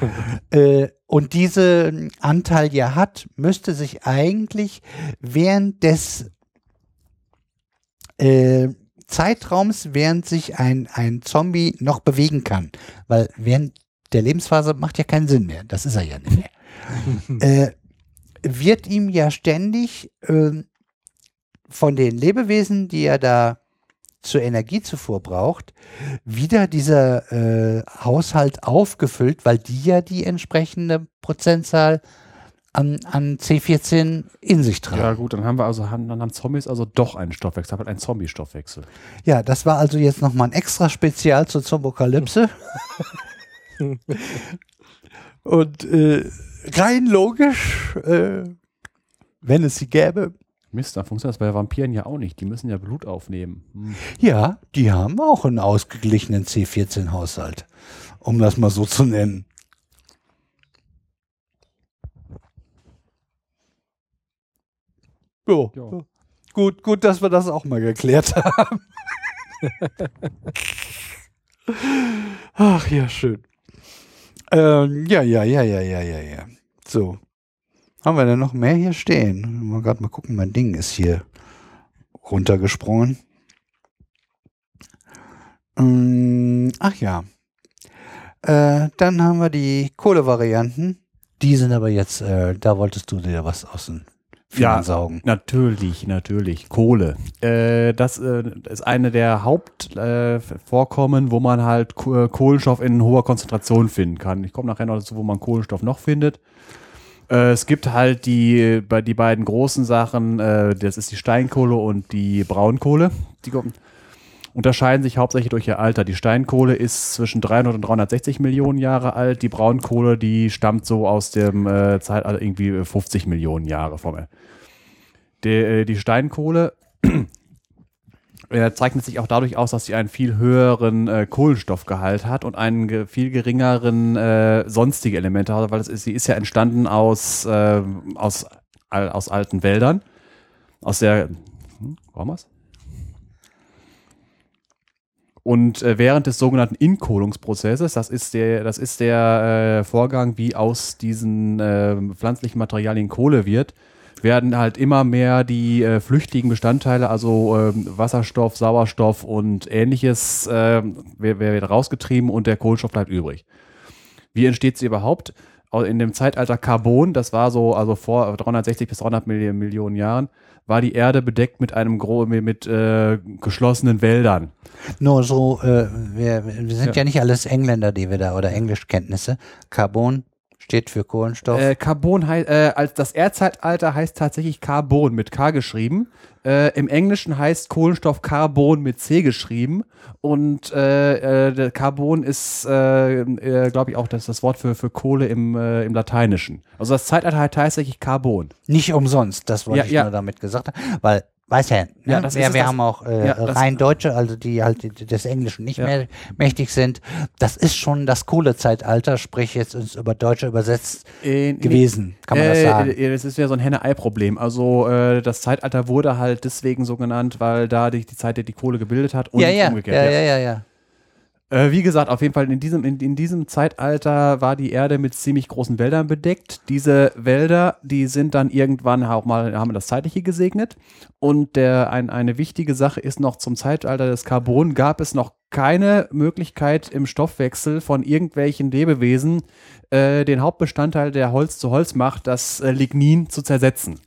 A: äh, und diese Anteil ja hat, müsste sich eigentlich während des äh, Zeitraums, während sich ein, ein Zombie noch bewegen kann, weil während der Lebensphase macht ja keinen Sinn mehr, das ist er ja nicht mehr, äh, wird ihm ja ständig ähm, von den Lebewesen, die er da zur Energiezufuhr braucht, wieder dieser äh, Haushalt aufgefüllt, weil die ja die entsprechende Prozentzahl an, an C14 in sich tragen.
B: Ja
A: Ja,
B: gut, dann haben wir also haben, dann haben Zombies also doch einen Stoffwechsel, aber einen Zombie-Stoffwechsel.
A: das war also jetzt nochmal ein extra Spezial zur Zombokalypse. Und äh, rein logisch, äh, wenn es sie gäbe,
B: Mist, dann funktioniert das bei Vampiren ja auch nicht. Die müssen ja Blut aufnehmen. Hm.
A: Ja, die haben auch einen ausgeglichenen C14-Haushalt, um das mal so zu nennen. Jo.
B: Ja.
A: Gut, gut, dass wir das auch mal geklärt haben. Ach ja, schön. Ähm, ja, ja, ja, ja, ja, ja, ja. So. Haben wir denn noch mehr hier stehen? Mal gerade mal gucken, mein Ding ist hier runtergesprungen. Mm, ach ja. Äh, dann haben wir die Kohlevarianten. Die sind aber jetzt, äh, da wolltest du dir was aus dem viel
B: Ja.
A: ansaugen.
B: Natürlich, natürlich. Kohle. Äh, das äh, ist eine der Hauptvorkommen, äh, wo man halt äh, Kohlenstoff in hoher Konzentration finden kann. Ich komme nachher noch dazu, wo man Kohlenstoff noch findet. Äh, es gibt halt die, bei die beiden großen Sachen, äh, das ist die Steinkohle und die Braunkohle. Die unterscheiden sich hauptsächlich durch ihr Alter. Die Steinkohle ist zwischen 300 und 360 Millionen Jahre alt. Die Braunkohle, die stammt so aus dem äh, Zeitalter irgendwie 50 Millionen Jahre vom die, äh, die Steinkohle zeichnet sich auch dadurch aus, dass sie einen viel höheren äh, Kohlenstoffgehalt hat und einen ge viel geringeren äh, sonstige Elemente hat, weil ist, sie ist ja entstanden aus, äh, aus, al- aus alten Wäldern. Aus der. Hm, warum was? Und äh, während des sogenannten Inkohlungsprozesses, das ist der, das ist der äh, Vorgang, wie aus diesen äh, pflanzlichen Materialien Kohle wird, werden halt immer mehr die äh, flüchtigen Bestandteile, also ähm, Wasserstoff, Sauerstoff und ähnliches, äh, wer wird rausgetrieben und der Kohlenstoff bleibt übrig. Wie entsteht sie überhaupt? Au- In dem Zeitalter Carbon, das war so, also vor 360 bis 300 Milli- Millionen Jahren, war die Erde bedeckt mit einem gro mit, mit äh, geschlossenen Wäldern.
A: Nur so, äh, wir, wir sind
B: Ja.
A: ja. nicht alles Engländer, die wir da, oder Englischkenntnisse. Carbon steht für Kohlenstoff.
B: Äh, Carbon heißt, äh, als das Erdzeitalter heißt tatsächlich Carbon mit K geschrieben. Äh, Im Englischen heißt Kohlenstoff Carbon mit C geschrieben. Und äh, äh, der Carbon ist, äh, äh, glaube ich, auch das, das Wort für, für Kohle im, im Lateinischen. Also das Zeitalter heißt tatsächlich Carbon.
A: Nicht umsonst, das wollte
B: Ja,
A: ich
B: ja.
A: nur damit gesagt haben, weil, weiß ja, ne?
B: Ja, das
A: wir,
B: ist
A: wir
B: das-
A: haben auch äh,
B: ja, das-
A: rein Deutsche, also die halt des Englischen nicht
B: Ja.
A: mehr mächtig sind. Das ist schon das Kohlezeitalter, sprich jetzt ins über Deutsche übersetzt
B: In-
A: gewesen, kann man das
B: äh,
A: sagen.
B: äh, Das ist ja so ein Henne-Ei-Problem. Also äh, das Zeitalter wurde halt deswegen so genannt, weil da die, die Zeit, die die Kohle gebildet hat und
A: ja, ja,
B: umgekehrt.
A: ja, ja, ja, ja.
B: Äh, wie gesagt, auf jeden Fall in diesem, in, in diesem Zeitalter war die Erde mit ziemlich großen Wäldern bedeckt. Diese Wälder, die sind dann irgendwann auch mal, haben das Zeitliche gesegnet. Und der, ein, eine wichtige Sache ist noch, zum Zeitalter des Carbon gab es noch keine Möglichkeit im Stoffwechsel von irgendwelchen Lebewesen äh, den Hauptbestandteil, der Holz zu Holz macht, das äh, Lignin zu zersetzen.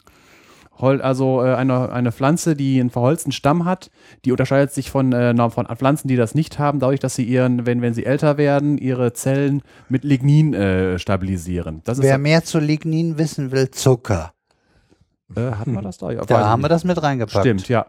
B: Also äh, eine, eine Pflanze, die einen verholzten Stamm hat, die unterscheidet sich von, äh, von Pflanzen, die das nicht haben, dadurch, dass sie ihren, wenn, wenn sie älter werden, ihre Zellen mit Lignin äh, stabilisieren. Das ist
A: Wer mehr zu Lignin wissen will, Zucker.
B: äh, hatten wir das da? Ja,
A: Da haben wir
B: nicht.
A: das mit reingepackt.
B: Stimmt, ja.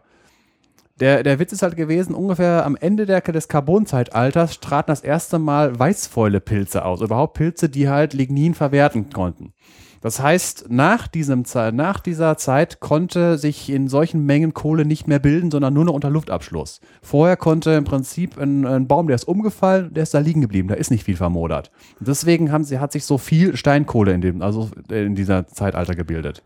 B: Der, der Witz ist halt gewesen, ungefähr am Ende der, des Carbonzeitalters traten das erste Mal Weißfäule-Pilze aus. Überhaupt Pilze, die halt Lignin verwerten konnten. Das heißt, nach, diesem, nach dieser Zeit konnte sich in solchen Mengen Kohle nicht mehr bilden, sondern nur noch unter Luftabschluss. Vorher konnte im Prinzip ein, ein Baum, der ist umgefallen, der ist da liegen geblieben, da ist nicht viel vermodert. Deswegen haben sie, hat sich so viel Steinkohle in, dem, also in dieser Zeitalter gebildet.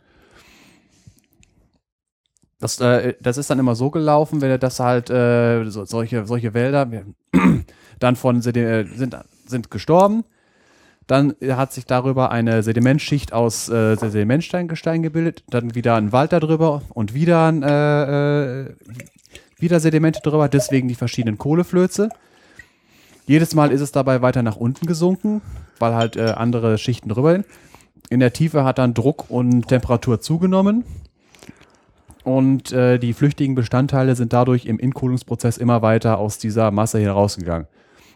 B: Das, äh, das ist dann immer so gelaufen, wenn das halt äh, so, solche, solche Wälder dann von Sedi- äh, sind, sind gestorben. Dann hat sich darüber eine Sedimentschicht aus äh, Sedimentsteingestein gebildet, dann wieder ein Wald darüber und wieder ein, äh, äh, wieder Sedimente drüber, deswegen die verschiedenen Kohleflöze. Jedes Mal ist es dabei weiter nach unten gesunken, weil halt äh, andere Schichten drüber sind. In der Tiefe hat dann Druck und Temperatur zugenommen. Und äh, die flüchtigen Bestandteile sind dadurch im Inkohlungsprozess immer weiter aus dieser Masse herausgegangen.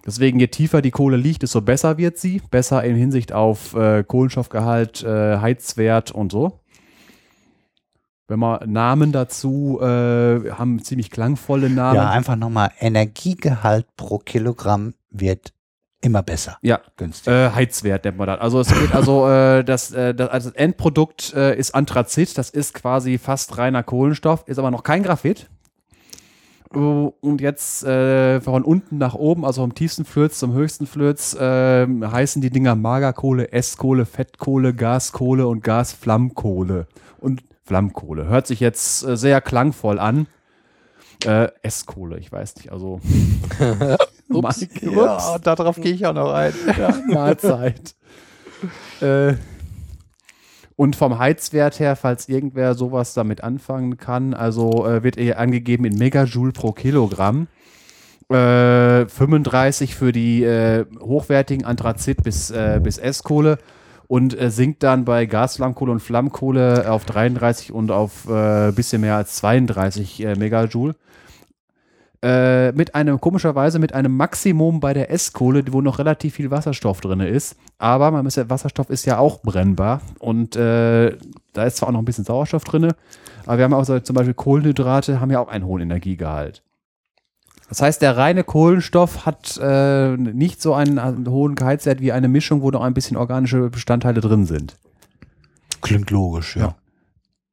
B: Deswegen, je tiefer die Kohle liegt, desto besser wird sie. Besser in Hinsicht auf äh, Kohlenstoffgehalt, äh, Heizwert und so. Wenn man Namen dazu äh, haben ziemlich klangvolle Namen.
A: Ja, einfach nochmal, Energiegehalt pro Kilogramm wird immer besser.
B: Ja,
A: Günstig.
B: Äh, Heizwert nennt man das. Also es geht also äh, das, äh, das, also das Endprodukt äh, ist Anthrazit, das ist quasi fast reiner Kohlenstoff, ist aber noch kein Graphit. Äh, Und jetzt äh, von unten nach oben, also vom tiefsten Flöz zum höchsten Flöz, äh, heißen die Dinger Magerkohle, Esskohle, Fettkohle, Gaskohle und Gasflammkohle. Und Flammkohle. Hört sich jetzt äh, sehr klangvoll an. Äh, Esskohle, ich weiß nicht, also.
C: Ups.
B: Ups.
A: ja, darauf gehe ich auch noch ein.
B: Ja, Mahlzeit. äh, und vom Heizwert her, falls irgendwer sowas damit anfangen kann, also äh, wird er angegeben in Megajoule pro Kilogramm. Äh, 35 für die äh, hochwertigen Anthrazit bis, äh, bis S-Kohle und äh, sinkt dann bei Gasflammkohle und Flammkohle auf 33 und auf äh, bisschen mehr als 32 äh, Megajoule. Äh, mit einem, komischerweise mit einem Maximum bei der S-Kohle, wo noch relativ viel Wasserstoff drin ist. Aber man muss ja, Wasserstoff ist ja auch brennbar und äh, da ist zwar auch noch ein bisschen Sauerstoff drin, aber wir haben auch so, zum Beispiel Kohlenhydrate, haben ja auch einen hohen Energiegehalt. Das heißt, der reine Kohlenstoff hat äh, nicht so einen, einen hohen Gehaltswert wie eine Mischung, wo noch ein bisschen organische Bestandteile drin sind.
A: Klingt logisch, ja.
B: Ja.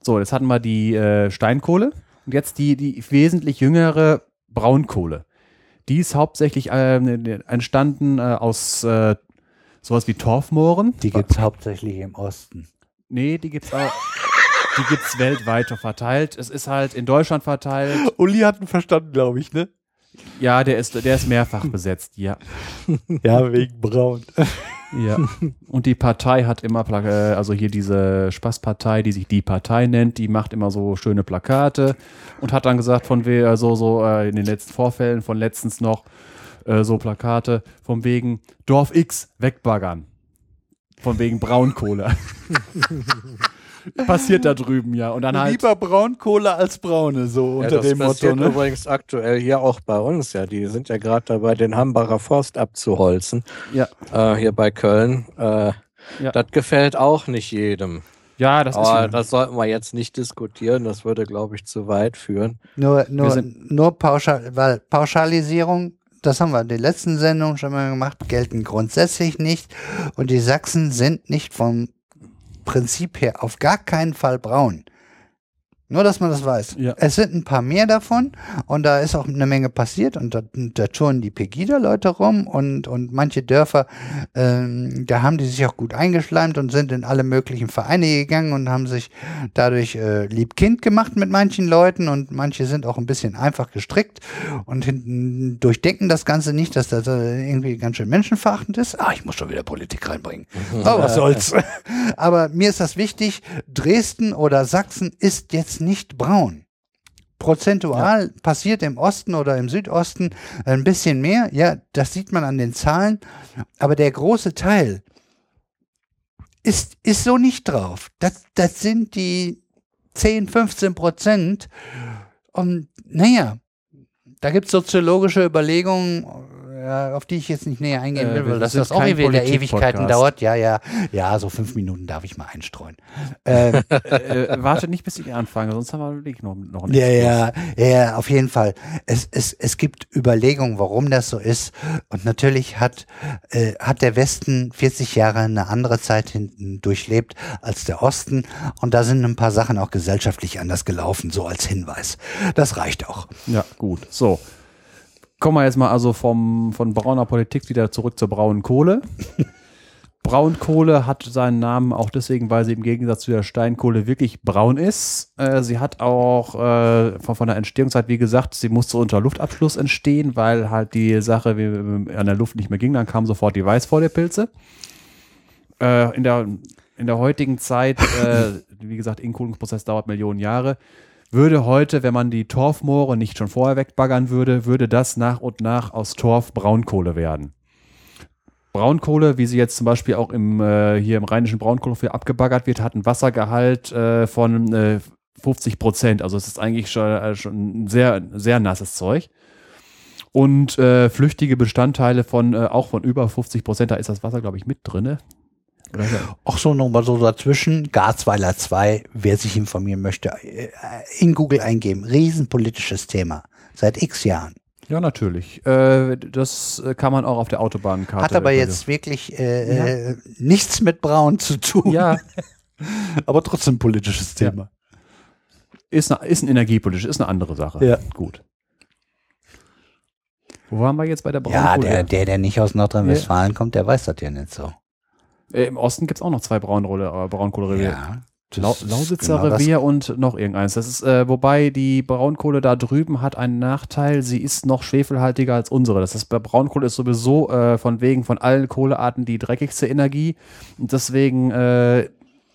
B: So, jetzt hatten wir die äh, Steinkohle und jetzt die, die wesentlich jüngere Braunkohle. Die ist hauptsächlich äh, entstanden äh, aus äh, sowas wie Torfmooren.
A: Die gibt's hauptsächlich im Osten.
B: Nee, die gibt's auch. Die gibt's weltweit verteilt. Es ist halt in Deutschland verteilt.
A: Uli hat ihn verstanden, glaube ich, ne?
B: Ja, der ist, der ist mehrfach besetzt, ja.
A: Ja, wegen Braun.
B: Ja. Und die Partei hat immer, Pla- äh, also hier diese Spaßpartei, die sich die Partei nennt, die macht immer so schöne Plakate und hat dann gesagt, von we so, so äh, in den letzten Vorfällen von letztens noch so Plakate von wegen Dorf X wegbaggern. Von wegen Braunkohle. Passiert da drüben, ja. Und dann halt.
A: Lieber Braunkohle als Braune, so
C: Ja,
A: unter
C: das
A: dem Motto.
C: passiert
A: Ne?
C: übrigens aktuell hier auch bei uns. Ja, die sind ja gerade dabei, den Hambacher Forst abzuholzen.
B: Ja.
C: Äh, hier bei Köln. Äh,
B: Ja.
C: Das gefällt auch nicht jedem.
B: Ja, das
C: Aber
B: ist.
C: das sollten wir jetzt nicht diskutieren. Das würde, glaube ich, zu weit führen.
A: Nur, nur, nur pauschal, weil Pauschalisierung, das haben wir in der letzten Sendung schon mal gemacht, gelten grundsätzlich nicht. Und die Sachsen sind nicht vom Prinzip her auf gar keinen Fall braun. Nur, dass man das weiß.
B: Ja.
A: Es sind ein paar mehr davon und da ist auch eine Menge passiert und da, da touren die Pegida-Leute rum und, und manche Dörfer, ähm, da haben die sich auch gut eingeschleimt und sind in alle möglichen Vereine gegangen und haben sich dadurch äh, lieb-kind gemacht mit manchen Leuten und manche sind auch ein bisschen einfach gestrickt und hinten durchdenken das Ganze nicht, dass das äh, irgendwie ganz schön menschenverachtend ist. Ah, ich muss schon wieder Politik reinbringen. Oh, was soll's. Aber mir ist das wichtig, Dresden oder Sachsen ist jetzt nicht braun. Prozentual passiert im Osten oder im Südosten ein bisschen mehr. Ja, das sieht man an den Zahlen. Aber der große Teil ist, ist so nicht drauf. Das, das sind die 10, 15 Prozent. Und naja, da gibt es soziologische Überlegungen, auf die ich jetzt nicht näher eingehen
B: Äh,
A: will,
B: wir
A: weil das, das auch wieder
B: Politik-Podcast.
A: Ewigkeiten dauert. Ja, ja, ja, so fünf Minuten darf ich mal einstreuen. Ähm,
B: äh, warte nicht, bis ich anfange, sonst haben wir wirklich noch, noch nichts
A: Ja, ja, ja, auf jeden Fall. Es, es, es gibt Überlegungen, warum das so ist. Und natürlich hat, äh, hat der Westen 40 Jahre eine andere Zeit hinten durchlebt als der Osten. Und da sind ein paar Sachen auch gesellschaftlich anders gelaufen, so als Hinweis. Das reicht auch.
B: Ja, gut. So. Kommen wir jetzt mal also vom, von brauner Politik wieder zurück zur braunen Kohle. Braunkohle hat seinen Namen auch deswegen, weil sie im Gegensatz zu der Steinkohle wirklich braun ist. Äh, sie hat auch äh, von, von der Entstehungszeit, wie gesagt, sie musste unter Luftabschluss entstehen, weil halt die Sache wie, an der Luft nicht mehr ging. Dann kam sofort die Weißfäule-Pilze. Äh, in, der, in der heutigen Zeit, äh, wie gesagt, Inkohlungsprozess dauert Millionen Jahre, würde heute, wenn man die Torfmoore nicht schon vorher wegbaggern würde, würde das nach und nach aus Torf Braunkohle werden. Braunkohle, wie sie jetzt zum Beispiel auch im, äh, hier im rheinischen Braunkohlefeuer abgebaggert wird, hat einen Wassergehalt äh, von äh, 50 Prozent. Also es ist eigentlich schon, äh, schon ein sehr, sehr nasses Zeug. Und äh, flüchtige Bestandteile von äh, auch von über 50 Prozent, da ist das Wasser, glaube ich, mit drinne.
A: Auch so nochmal so dazwischen. Garzweiler 2, wer sich informieren möchte, äh, in Google eingeben. Riesenpolitisches Thema. Seit x Jahren.
B: Ja, natürlich. Äh, das äh, kann man auch auf der Autobahnkarte.
A: Hat aber jetzt wirklich äh, äh, nichts mit Braun zu tun.
B: Ja,
A: aber trotzdem politisches
B: Ja.
A: Thema.
B: ist, eine, ist ein energiepolitisch, ist eine andere Sache.
A: Ja.
B: Gut. Wo waren wir jetzt bei der
A: Ja,
B: Braunkohle?
A: der, der, der nicht aus Nordrhein-Westfalen kommt, der weiß das ja nicht so.
B: Äh, Im Osten gibt es auch noch zwei Braunrolle, äh, Braunkohlerevier.
A: Ja.
B: Lau
A: ist
B: Lausitzer
A: genau.
B: Revier und noch irgendeins. Das ist, äh, wobei die Braunkohle da drüben hat einen Nachteil, sie ist noch schwefelhaltiger als unsere. Das heißt, bei Braunkohle ist sowieso äh, von wegen von allen Kohlearten die dreckigste Energie und deswegen äh,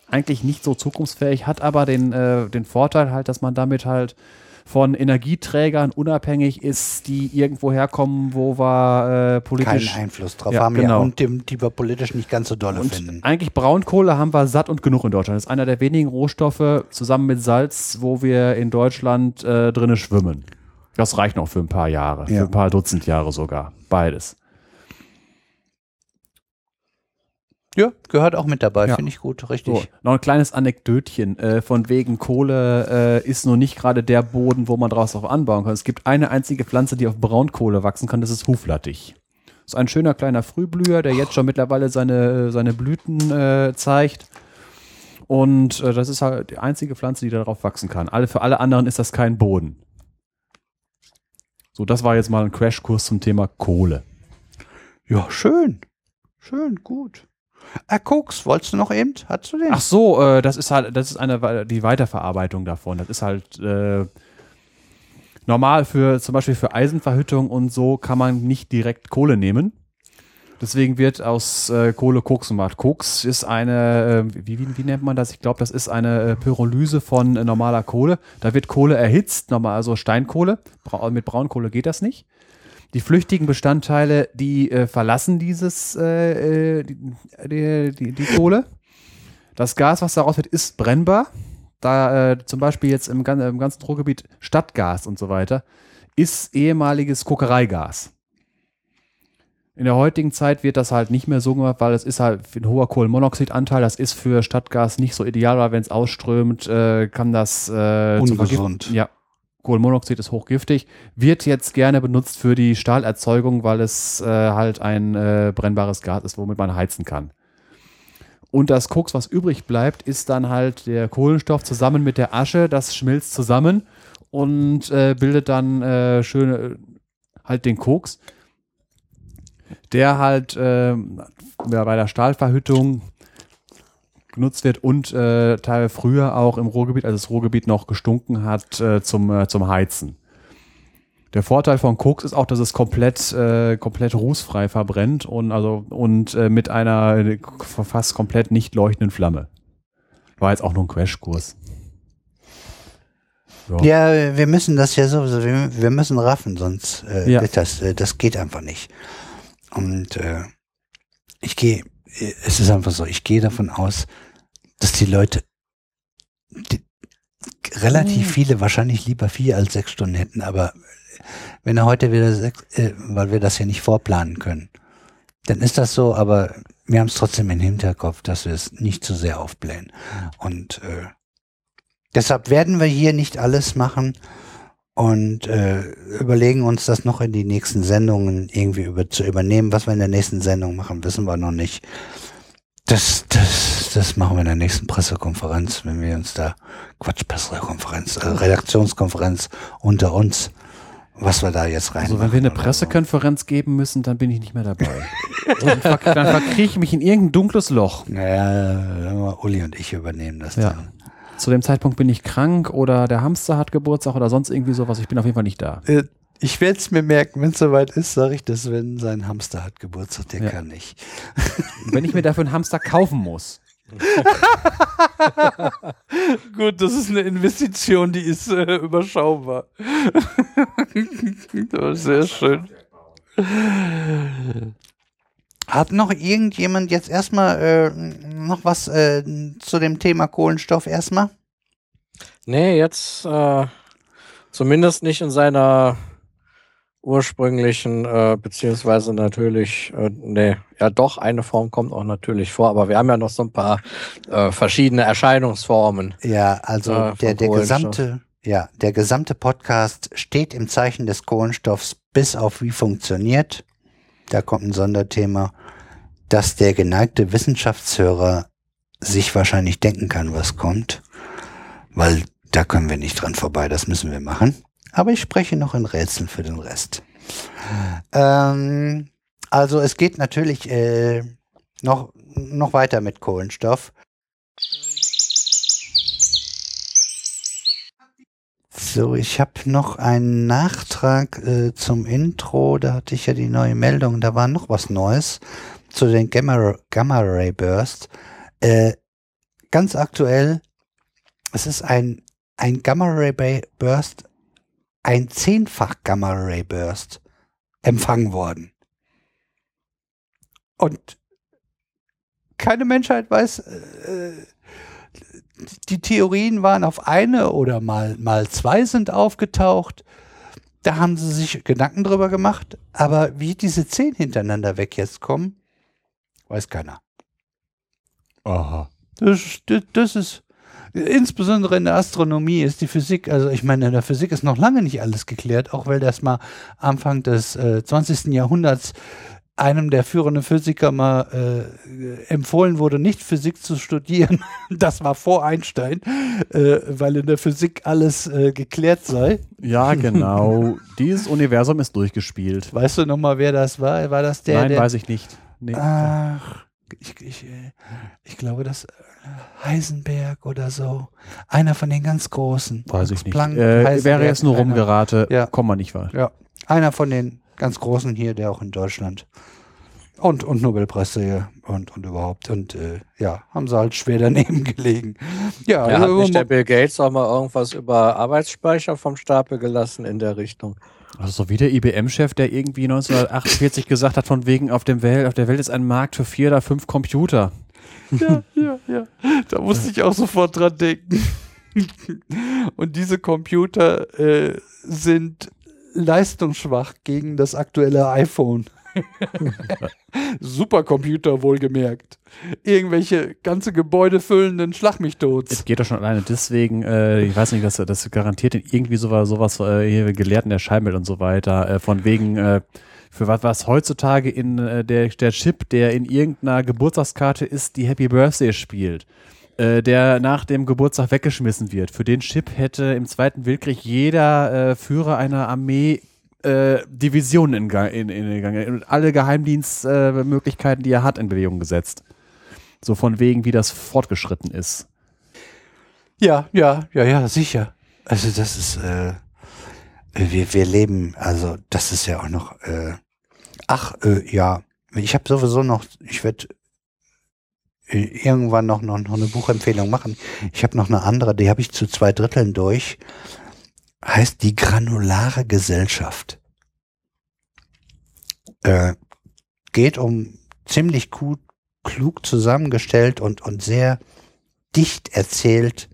B: eigentlich nicht so zukunftsfähig, hat aber den, äh, den Vorteil halt, dass man damit halt von Energieträgern unabhängig ist, die irgendwo herkommen, wo wir äh, politisch
A: Keinen Einfluss drauf
B: Ja,
A: haben ja,
B: genau.
A: und dem, die wir politisch nicht ganz so dolle
B: Und
A: finden.
B: eigentlich Braunkohle haben wir satt und genug in Deutschland. Das ist einer der wenigen Rohstoffe zusammen mit Salz, wo wir in Deutschland äh, drinne schwimmen. Das reicht noch für ein paar Jahre,
A: Ja.
B: für ein paar Dutzend Jahre sogar. Beides.
A: Ja, gehört auch mit dabei,
B: Ja.
A: finde ich gut, richtig.
B: So, noch ein kleines Anekdötchen. Äh, von wegen Kohle äh, ist nur nicht gerade der Boden, wo man draus auch anbauen kann. Es gibt eine einzige Pflanze, die auf Braunkohle wachsen kann, das ist Huflattich. Das ist ein schöner kleiner Frühblüher, der jetzt schon mittlerweile seine, seine Blüten äh, zeigt. Und äh, das ist halt die einzige Pflanze, die darauf wachsen kann. Alle, für alle anderen ist das kein Boden. So, das war jetzt mal ein Crashkurs zum Thema Kohle.
A: Ja, schön. Schön, gut. Ah, Koks, wolltest du noch eben? Hattest du den?
B: Ach so, äh, das ist halt, das ist eine die Weiterverarbeitung davon. Das ist halt äh, normal für zum Beispiel für Eisenverhüttung und so kann man nicht direkt Kohle nehmen. Deswegen wird aus äh, Kohle Koks gemacht. Koks ist eine, äh, wie, wie, wie nennt man das? Ich glaube, das ist eine äh, Pyrolyse von äh, normaler Kohle. Da wird Kohle erhitzt, normal, also Steinkohle. Bra mit Braunkohle geht das nicht. Die flüchtigen Bestandteile, die äh, verlassen dieses, äh, äh, die, die, die, die Kohle. Das Gas, was daraus wird, ist brennbar. Da äh, zum Beispiel jetzt im, im ganzen Ruhrgebiet Stadtgas und so weiter, ist ehemaliges Kokereigas. In der heutigen Zeit wird das halt nicht mehr so gemacht, weil es ist halt ein hoher Kohlenmonoxidanteil. Das ist für Stadtgas nicht so ideal, weil wenn es ausströmt, äh, kann das äh,
A: Ungesund.
B: Ja, Kohlenmonoxid ist hochgiftig. Wird jetzt gerne benutzt für die Stahlerzeugung, weil es äh, halt ein äh, brennbares Gas ist, womit man heizen kann. Und das Koks, was übrig bleibt, ist dann halt der Kohlenstoff zusammen mit der Asche. Das schmilzt zusammen und äh, bildet dann äh, schöne, halt den Koks, der halt äh, ja, bei der Stahlverhüttung genutzt wird und äh, Teil früher auch im Ruhrgebiet, als das Ruhrgebiet noch gestunken hat, äh, zum, äh, zum Heizen. Der Vorteil von Koks ist auch, dass es komplett, äh, komplett rußfrei verbrennt und also und äh, mit einer äh, fast komplett nicht leuchtenden Flamme. War jetzt auch nur ein Crashkurs.
A: Ja, wir müssen das ja sowieso, wir, wir müssen raffen, sonst äh,
B: Ja.
A: das, äh, das geht einfach nicht. Und äh, ich gehe, es ist einfach so, ich gehe davon aus, dass die Leute die, relativ viele, wahrscheinlich lieber vier als sechs Stunden hätten, aber wenn er heute wieder sechs, äh, weil wir das ja nicht vorplanen können, dann ist das so, aber wir haben es trotzdem im Hinterkopf, dass wir es nicht zu sehr aufblähen. Und äh, deshalb werden wir hier nicht alles machen und äh, überlegen uns das noch in die nächsten Sendungen irgendwie über, zu übernehmen. Was wir in der nächsten Sendung machen, wissen wir noch nicht. Das, das, das machen wir in der nächsten Pressekonferenz, wenn wir uns da, Quatsch, Pressekonferenz, äh, Redaktionskonferenz unter uns, was wir da jetzt rein
B: Also wenn wir eine Pressekonferenz geben müssen, dann bin ich nicht mehr dabei. dann, ver dann verkriege ich mich in irgendein dunkles Loch.
A: Naja, Uli und ich übernehmen das
B: Ja.
A: dann.
B: Zu dem Zeitpunkt bin ich krank oder der Hamster hat Geburtstag oder sonst irgendwie sowas. Ich bin auf jeden Fall nicht da.
A: Äh, Ich werde es mir merken, wenn es soweit ist, sage ich das, wenn sein Hamster hat Geburtstag, der
B: Ja.
A: kann nicht.
B: Wenn ich mir dafür einen Hamster kaufen muss.
A: Gut, das ist eine Investition, die ist äh, überschaubar. das ist sehr schön. Hat noch irgendjemand jetzt erstmal äh, noch was äh, zu dem Thema Kohlenstoff erstmal?
C: Nee, jetzt äh, zumindest nicht in seiner ursprünglichen, äh, beziehungsweise natürlich, äh, nee, ja doch, eine Form kommt auch natürlich vor, aber wir haben ja noch so ein paar äh, verschiedene Erscheinungsformen.
A: Ja, also
C: von
A: der, der gesamte, ja, der gesamte Podcast steht im Zeichen des Kohlenstoffs bis auf wie funktioniert. Da kommt ein Sonderthema, dass der geneigte Wissenschaftshörer sich wahrscheinlich denken kann, was kommt, weil da können wir nicht dran vorbei, das müssen wir machen. Aber ich spreche noch in Rätseln für den Rest. Ähm, also es geht natürlich äh, noch, noch weiter mit Kohlenstoff. So, ich habe noch einen Nachtrag äh, zum Intro. Da hatte ich ja die neue Meldung. Da war noch was Neues zu den Gamma, Gamma Ray Burst. Äh, ganz aktuell, es ist ein, ein Gamma Ray Burst ein zehnfach Gamma-Ray-Burst empfangen worden. Und keine Menschheit weiß, äh, die Theorien waren auf eine oder mal, mal zwei sind aufgetaucht. Da haben sie sich Gedanken drüber gemacht. Aber wie diese zehn hintereinander weg jetzt kommen, weiß keiner.
B: Aha.
A: Das, das, das ist, insbesondere in der Astronomie ist die Physik, also ich meine, in der Physik ist noch lange nicht alles geklärt, auch weil das mal Anfang des äh, 20. Jahrhunderts einem der führenden Physiker mal äh, empfohlen wurde, nicht Physik zu studieren. Das war vor Einstein, äh, weil in der Physik alles äh, geklärt sei.
B: Ja, genau. Dieses Universum ist durchgespielt.
A: Weißt du nochmal, wer das war? War das der?
B: Nein,
A: der,
B: weiß ich nicht. Nee.
A: Ach, ich, ich, äh, ich glaube, das äh, Heisenberg oder so. Einer von den ganz großen.
B: weiß ich nicht.
A: Planck,
B: äh, wäre jetzt nur rumgerate.
A: Ja.
B: Kommt man nicht weit.
A: Ja, einer von den ganz großen hier, der auch in Deutschland und, und Nobelpreisträger und, und überhaupt. Und äh, ja, haben sie halt schwer daneben gelegen. Ja,
C: Ja, hat
A: also,
C: nicht der Bill Gates auch mal irgendwas über Arbeitsspeicher vom Stapel gelassen in der Richtung?
B: Also so wie der IBM-Chef, der irgendwie 1948 gesagt hat, von wegen auf, dem Welt, auf der Welt ist ein Markt für vier oder fünf Computer.
A: ja, ja, ja. Da musste ich auch sofort dran denken. Und diese Computer äh, sind leistungsschwach gegen das aktuelle iPhone. Supercomputer wohlgemerkt. Irgendwelche ganze Gebäude füllenden Schlag mich tot.
B: Es geht doch schon alleine deswegen, äh, ich weiß nicht, dass das garantiert in irgendwie sowas, sowas äh, hier Gelehrten erscheinen und so weiter, äh, von wegen, äh, für was, was heutzutage in äh, der, der Chip, der in irgendeiner Geburtstagskarte ist, die Happy Birthday spielt, äh, der nach dem Geburtstag weggeschmissen wird. Für den Chip hätte im Zweiten Weltkrieg jeder äh, Führer einer Armee äh, Divisionen in, in, in Gang und alle Geheimdienstmöglichkeiten, äh, die er hat, in Bewegung gesetzt. So von wegen, wie das fortgeschritten ist.
A: Ja, ja, ja, ja, sicher. Also das ist, äh, wir, wir leben, also das ist ja auch noch, äh, ach, äh, ja, ich habe sowieso noch, ich werde äh, irgendwann noch, noch, noch eine Buchempfehlung machen. Ich habe noch eine andere, die habe ich zu zwei Dritteln durch. Heißt die granulare Gesellschaft. Äh, geht um ziemlich gut, klug zusammengestellt und, und sehr dicht erzählt,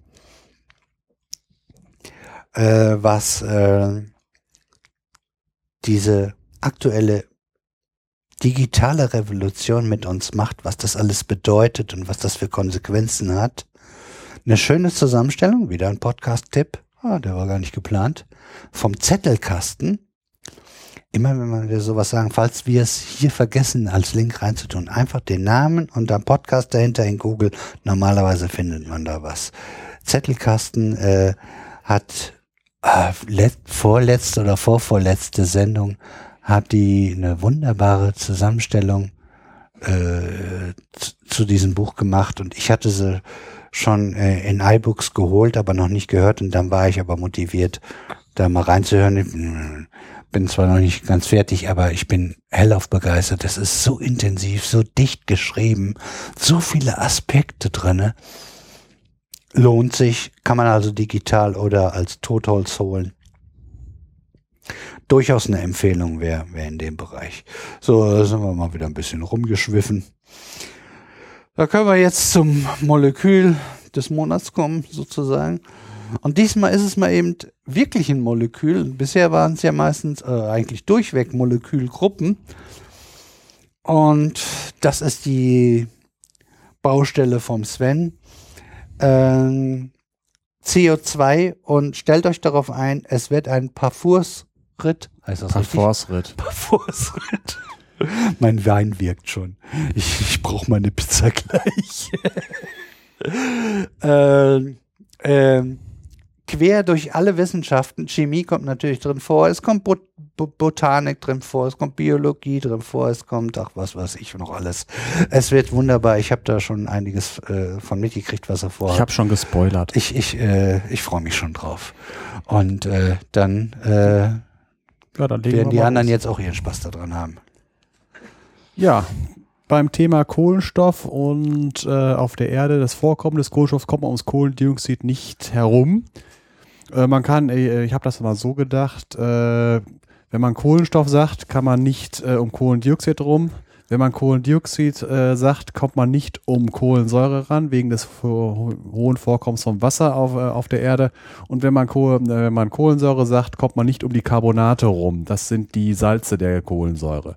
A: äh, was äh, diese aktuelle digitale Revolution mit uns macht, was das alles bedeutet und was das für Konsequenzen hat. Eine schöne Zusammenstellung, wieder ein Podcast-Tipp, ah, der war gar nicht geplant, vom Zettelkasten. Immer wenn wir sowas sagen, falls wir es hier vergessen, als Link reinzutun, einfach den Namen und dann Podcast dahinter in Google. Normalerweise findet man da was. Zettelkasten äh, hat äh, let, vorletzte oder vorvorletzte Sendung hat die eine wunderbare Zusammenstellung äh, zu diesem Buch gemacht und ich hatte sie schon äh, in iBooks geholt, aber noch nicht gehört und dann war ich aber motiviert, da mal reinzuhören. Ich bin, bin zwar noch nicht ganz fertig, aber ich bin hellauf begeistert. Das ist so intensiv, so dicht geschrieben, so viele Aspekte drinne. Lohnt sich, kann man also digital oder als Totholz holen. Durchaus eine Empfehlung, wer, wer in dem Bereich. So, da sind wir mal wieder ein bisschen rumgeschwiffen. Da können wir jetzt zum Molekül des Monats kommen, sozusagen. Und diesmal ist es mal eben wirklich ein Molekül. Bisher waren es ja meistens äh, eigentlich durchweg Molekülgruppen. Und das ist die Baustelle vom Sven. Ähm, CO2 und stellt euch darauf ein, es wird ein Parfursritt. Heißt das?
B: Parforce-Ritt.
A: Parfursritt. mein Wein wirkt schon. Ich, ich brauche meine Pizza gleich. ähm, ähm, quer durch alle Wissenschaften. Chemie kommt natürlich drin vor. Es kommt Bot Bo Botanik drin vor. Es kommt Biologie drin vor. Es kommt, ach, was weiß ich noch alles. Es wird wunderbar. Ich habe da schon einiges äh, von mitgekriegt, was er vorhat.
B: Ich habe schon gespoilert.
A: Ich, ich, äh, ich freue mich schon drauf. Und äh, dann äh,
B: Ja,
A: werden die anderen
B: los.
A: jetzt auch ihren Spaß daran haben.
B: Ja, beim Thema Kohlenstoff und äh, auf der Erde das Vorkommen des Kohlenstoffs kommt man ums Kohlendioxid nicht herum. Äh, man kann, äh, ich habe das mal so gedacht, äh, wenn man Kohlenstoff sagt, kann man nicht äh, um Kohlendioxid rum. Wenn man Kohlendioxid äh, sagt, kommt man nicht um Kohlensäure ran, wegen des ho hohen Vorkommens von Wasser auf, auf der Erde. Und wenn man, Kohl, äh, wenn man Kohlensäure sagt, kommt man nicht um die Carbonate rum. Das sind die Salze der Kohlensäure.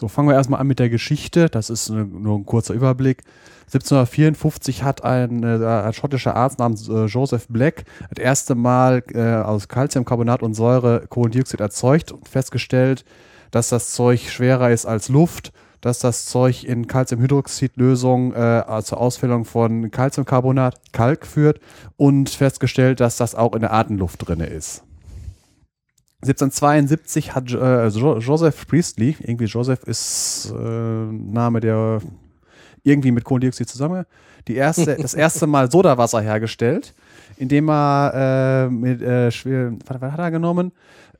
B: So, fangen wir erstmal an mit der Geschichte. Das ist eine, nur ein kurzer Überblick. 1754 hat ein, äh, ein schottischer Arzt namens äh, Joseph Black das erste Mal äh, aus Calciumcarbonat und Säure Kohlendioxid erzeugt und festgestellt, dass das Zeug schwerer ist als Luft, dass das Zeug in Calciumhydroxidlösung äh, zur Ausfällung von Calciumcarbonat, Kalk führt und festgestellt, dass das auch in der Atemluft drin ist. 1772 hat äh, jo Joseph Priestley, irgendwie Joseph ist äh, Name, der irgendwie mit Kohlendioxid zusammen, die erste, das erste Mal Sodawasser hergestellt, indem er äh, mit äh, was, was hat er genommen?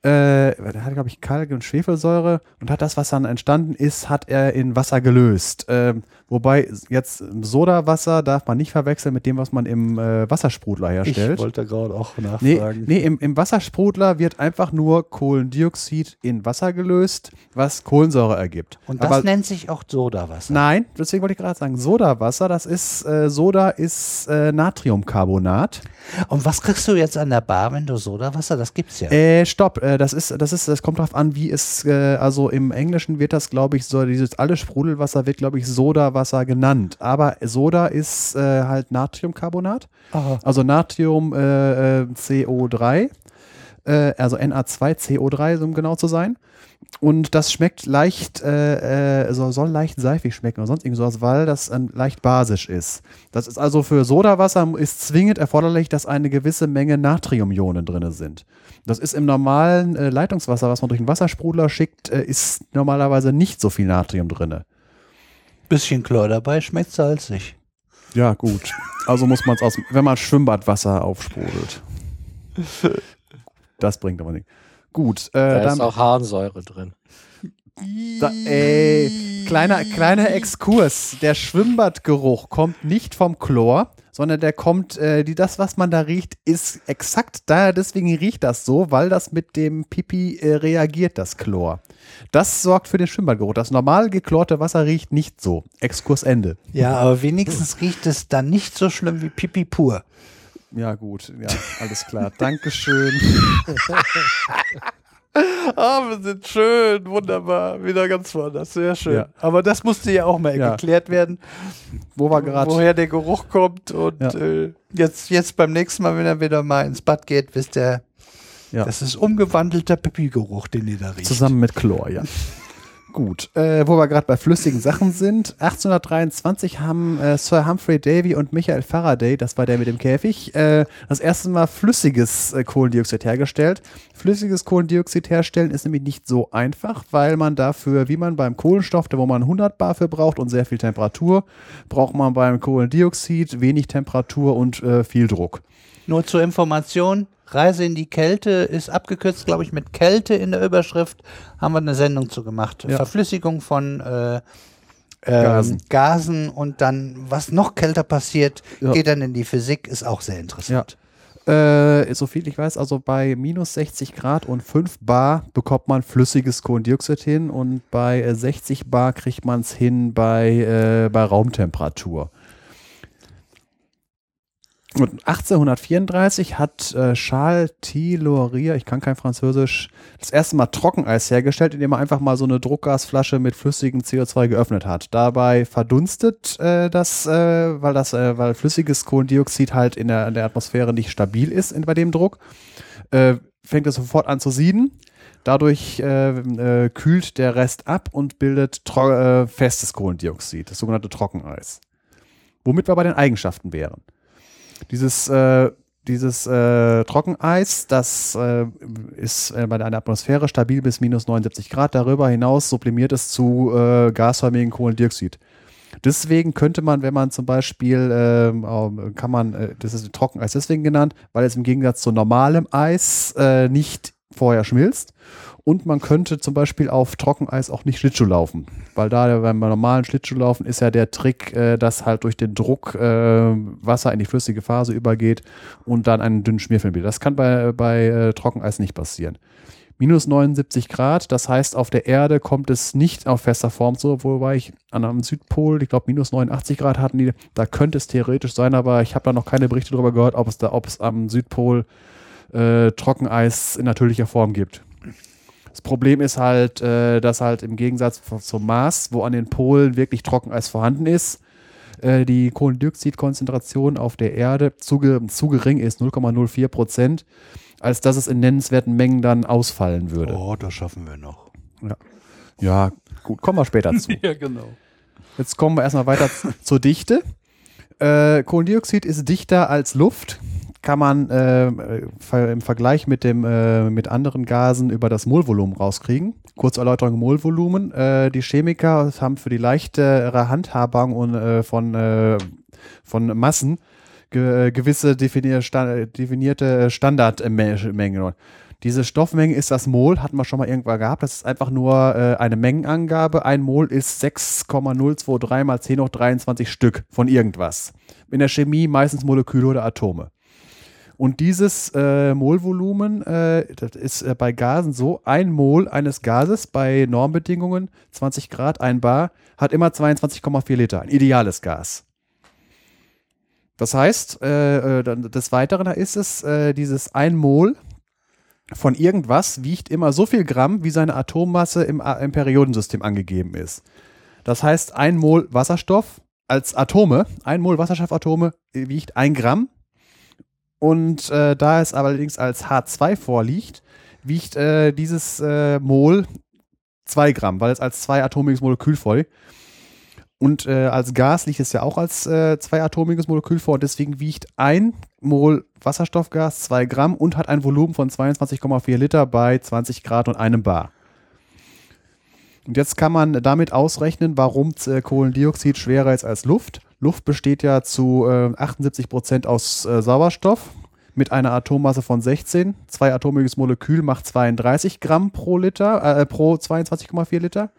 B: Äh, er hat, glaube ich, Kalk und Schwefelsäure und hat das, was dann entstanden ist, hat er in Wasser gelöst. Ähm, wobei jetzt Sodawasser darf man nicht verwechseln mit dem, was man im äh, Wassersprudler herstellt.
A: Ich wollte gerade auch
B: Nee,
A: nachfragen.
B: nee im, im Wassersprudler wird einfach nur Kohlendioxid in Wasser gelöst, was Kohlensäure ergibt.
A: Und das
B: Aber
A: nennt sich auch Sodawasser.
B: nein, deswegen wollte ich gerade sagen, Sodawasser, das ist, äh, Soda ist äh, Natriumcarbonat.
A: Und was kriegst du jetzt an der Bar, wenn du Sodawasser? Das gibt's ja.
B: Äh, stopp, äh, das ist, das ist, das kommt drauf an, wie es, äh, also im Englischen wird das, glaube ich, so, dieses alles Sprudelwasser wird, glaube ich, Sodawasser genannt. Aber Soda ist äh, halt Natriumcarbonat,
A: Aha.
B: also Natrium äh, äh, CO3, äh, also Na2CO3, um genau zu sein. Und das schmeckt leicht, äh, äh, so, soll leicht seifig schmecken oder sonst irgendwas, weil das ähm, leicht basisch ist. Das ist also für Sodawasser ist zwingend erforderlich, dass eine gewisse Menge Natriumionen drin sind. Das ist im normalen äh, Leitungswasser, was man durch einen Wassersprudler schickt, äh, ist normalerweise nicht so viel Natrium drin.
A: Bisschen Chlor dabei, schmeckt salzig.
B: Ja, gut. Also muss man es aus, wenn man Schwimmbadwasser aufsprudelt. Das bringt aber nichts. Gut, äh,
C: Da
B: dann,
C: ist auch Harnsäure drin.
B: Da, ey, kleiner, kleiner Exkurs. Der Schwimmbadgeruch kommt nicht vom Chlor, sondern der kommt, äh, die, das, was man da riecht, ist exakt da. Deswegen riecht das so, weil das mit dem Pipi äh, reagiert, das Chlor. Das sorgt für den Schwimmbadgeruch. Das normal geklorte Wasser riecht nicht so. Exkurs Ende.
A: Ja, aber wenigstens riecht es dann nicht so schlimm wie Pipi pur.
B: Ja, gut. Ja, alles klar. Dankeschön.
A: Ah, wir sind schön, wunderbar. Wieder ganz woanders. Sehr schön.
B: Ja.
A: Aber das musste ja auch mal
B: Ja.
A: geklärt werden,
B: Wo war gerade?
A: woher der Geruch kommt. Und
B: Ja.
A: äh, jetzt, jetzt beim nächsten Mal, wenn er wieder mal ins Bad geht, wisst ihr,
B: Ja.
A: das ist umgewandelter Pipi-Geruch, den ihr da riecht.
B: Zusammen mit Chlor, ja. Gut, äh, wo wir gerade bei flüssigen Sachen sind. 1823 haben äh, Sir Humphrey Davy und Michael Faraday, das war der mit dem Käfig, äh, das erste Mal flüssiges äh, Kohlendioxid hergestellt. Flüssiges Kohlendioxid herstellen ist nämlich nicht so einfach, weil man dafür, wie man beim Kohlenstoff, wo man 100 Bar für braucht und sehr viel Temperatur, braucht man beim Kohlendioxid wenig Temperatur und äh, viel Druck.
A: Nur zur Information, Reise in die Kälte ist abgekürzt, glaube ich, mit Kälte in der Überschrift. Haben wir eine Sendung zu gemacht.
B: Ja.
A: Verflüssigung von äh, ähm,
B: Gasen.
A: Gasen und dann, was noch kälter passiert,
B: Ja.
A: geht dann in die Physik, ist auch sehr interessant.
B: Äh, so viel ich weiß, also bei minus 60 Grad und 5 Bar bekommt man flüssiges Kohlendioxid hin und bei äh, 60 Bar kriegt man es hin bei, äh, bei Raumtemperatur. Und 1834 hat äh, Charles Thiloria, ich kann kein Französisch, das erste Mal Trockeneis hergestellt, indem er einfach mal so eine Druckgasflasche mit flüssigem CO2 geöffnet hat. Dabei verdunstet äh, das, äh, weil das, äh, weil flüssiges Kohlendioxid halt in der, in der Atmosphäre nicht stabil ist in, bei dem Druck, äh, fängt es sofort an zu sieden. Dadurch äh, kühlt der Rest ab und bildet festes Kohlendioxid, das sogenannte Trockeneis. Womit wir bei den Eigenschaften wären. Dieses, äh, dieses äh, Trockeneis, das äh, ist äh, bei der Atmosphäre stabil bis minus 79 Grad. Darüber hinaus sublimiert es zu äh, gasförmigem Kohlendioxid. Deswegen könnte man, wenn man zum Beispiel, ähm, kann man, äh, das ist Trockeneis deswegen genannt, weil es im Gegensatz zu normalem Eis äh, nicht vorher schmilzt. Und man könnte zum Beispiel auf Trockeneis auch nicht Schlittschuh laufen. Weil da beim normalen Schlittschuhlaufen ist ja der Trick, äh, dass halt durch den Druck äh, Wasser in die flüssige Phase übergeht und dann einen dünnen Schmierfilm bildet. Das kann bei, bei äh, Trockeneis nicht passieren. Minus 79 Grad, das heißt, auf der Erde kommt es nicht auf fester Form so, wobei ich an einem Südpol, ich glaube minus 89 Grad hatten die, da könnte es theoretisch sein, aber ich habe da noch keine Berichte darüber gehört, ob es da, ob es am Südpol äh, Trockeneis in natürlicher Form gibt. Das Problem ist halt, äh, dass halt im Gegensatz zum Mars, wo an den Polen wirklich Trockeneis vorhanden ist, äh, die Kohlendioxidkonzentration auf der Erde zu, zu gering ist, 0,04 Prozent, als dass es in nennenswerten Mengen dann ausfallen würde.
A: Oh, das schaffen wir noch.
B: Ja, gut, kommen wir später zu.
A: Ja, genau.
B: Jetzt kommen wir erstmal weiter zur Dichte. Äh, Kohlendioxid ist dichter als Luft. Kann man äh, im Vergleich mit, dem, äh, mit anderen Gasen über das Molvolumen rauskriegen. Kurze Erläuterung Molvolumen. Äh, die Chemiker haben für die leichtere Handhabung und, äh, von, äh, von Massen ge gewisse definier sta definierte Standardmengen. Diese Stoffmenge ist das Mol, hatten wir schon mal irgendwann gehabt. Das ist einfach nur äh, eine Mengenangabe. Ein Mol ist 6,023 mal 10 hoch 23 Stück von irgendwas. In der Chemie meistens Moleküle oder Atome. Und dieses äh, Molvolumen, äh, das ist äh, bei Gasen so, ein Mol eines Gases bei Normbedingungen, 20 Grad, ein Bar, hat immer 22,4 Liter, ein ideales Gas. Das heißt, äh, äh, des Weiteren ist es, äh, dieses ein Mol von irgendwas wiegt immer so viel Gramm, wie seine Atommasse im, A- im Periodensystem angegeben ist. Das heißt, ein Mol Wasserstoff als Atome, ein Mol Wasserstoffatome äh, wiegt ein Gramm. Und äh, da es allerdings als H2 vorliegt, wiegt äh, dieses äh, Mol 2 Gramm, weil es als zweiatomiges Molekül vorliegt. Und äh, als Gas liegt es ja auch als äh, zweiatomiges Molekül vor. Und deswegen wiegt ein Mol Wasserstoffgas 2 Gramm und hat ein Volumen von 22,4 Liter bei 20 Grad und einem Bar. Und jetzt kann man damit ausrechnen, warum äh, Kohlendioxid schwerer ist als Luft. Luft besteht ja zu äh, 78 Prozent aus äh, Sauerstoff mit einer Atommasse von 16. Zweiatomiges Molekül macht 32 Gramm pro Liter, äh, pro 22,4 Liter.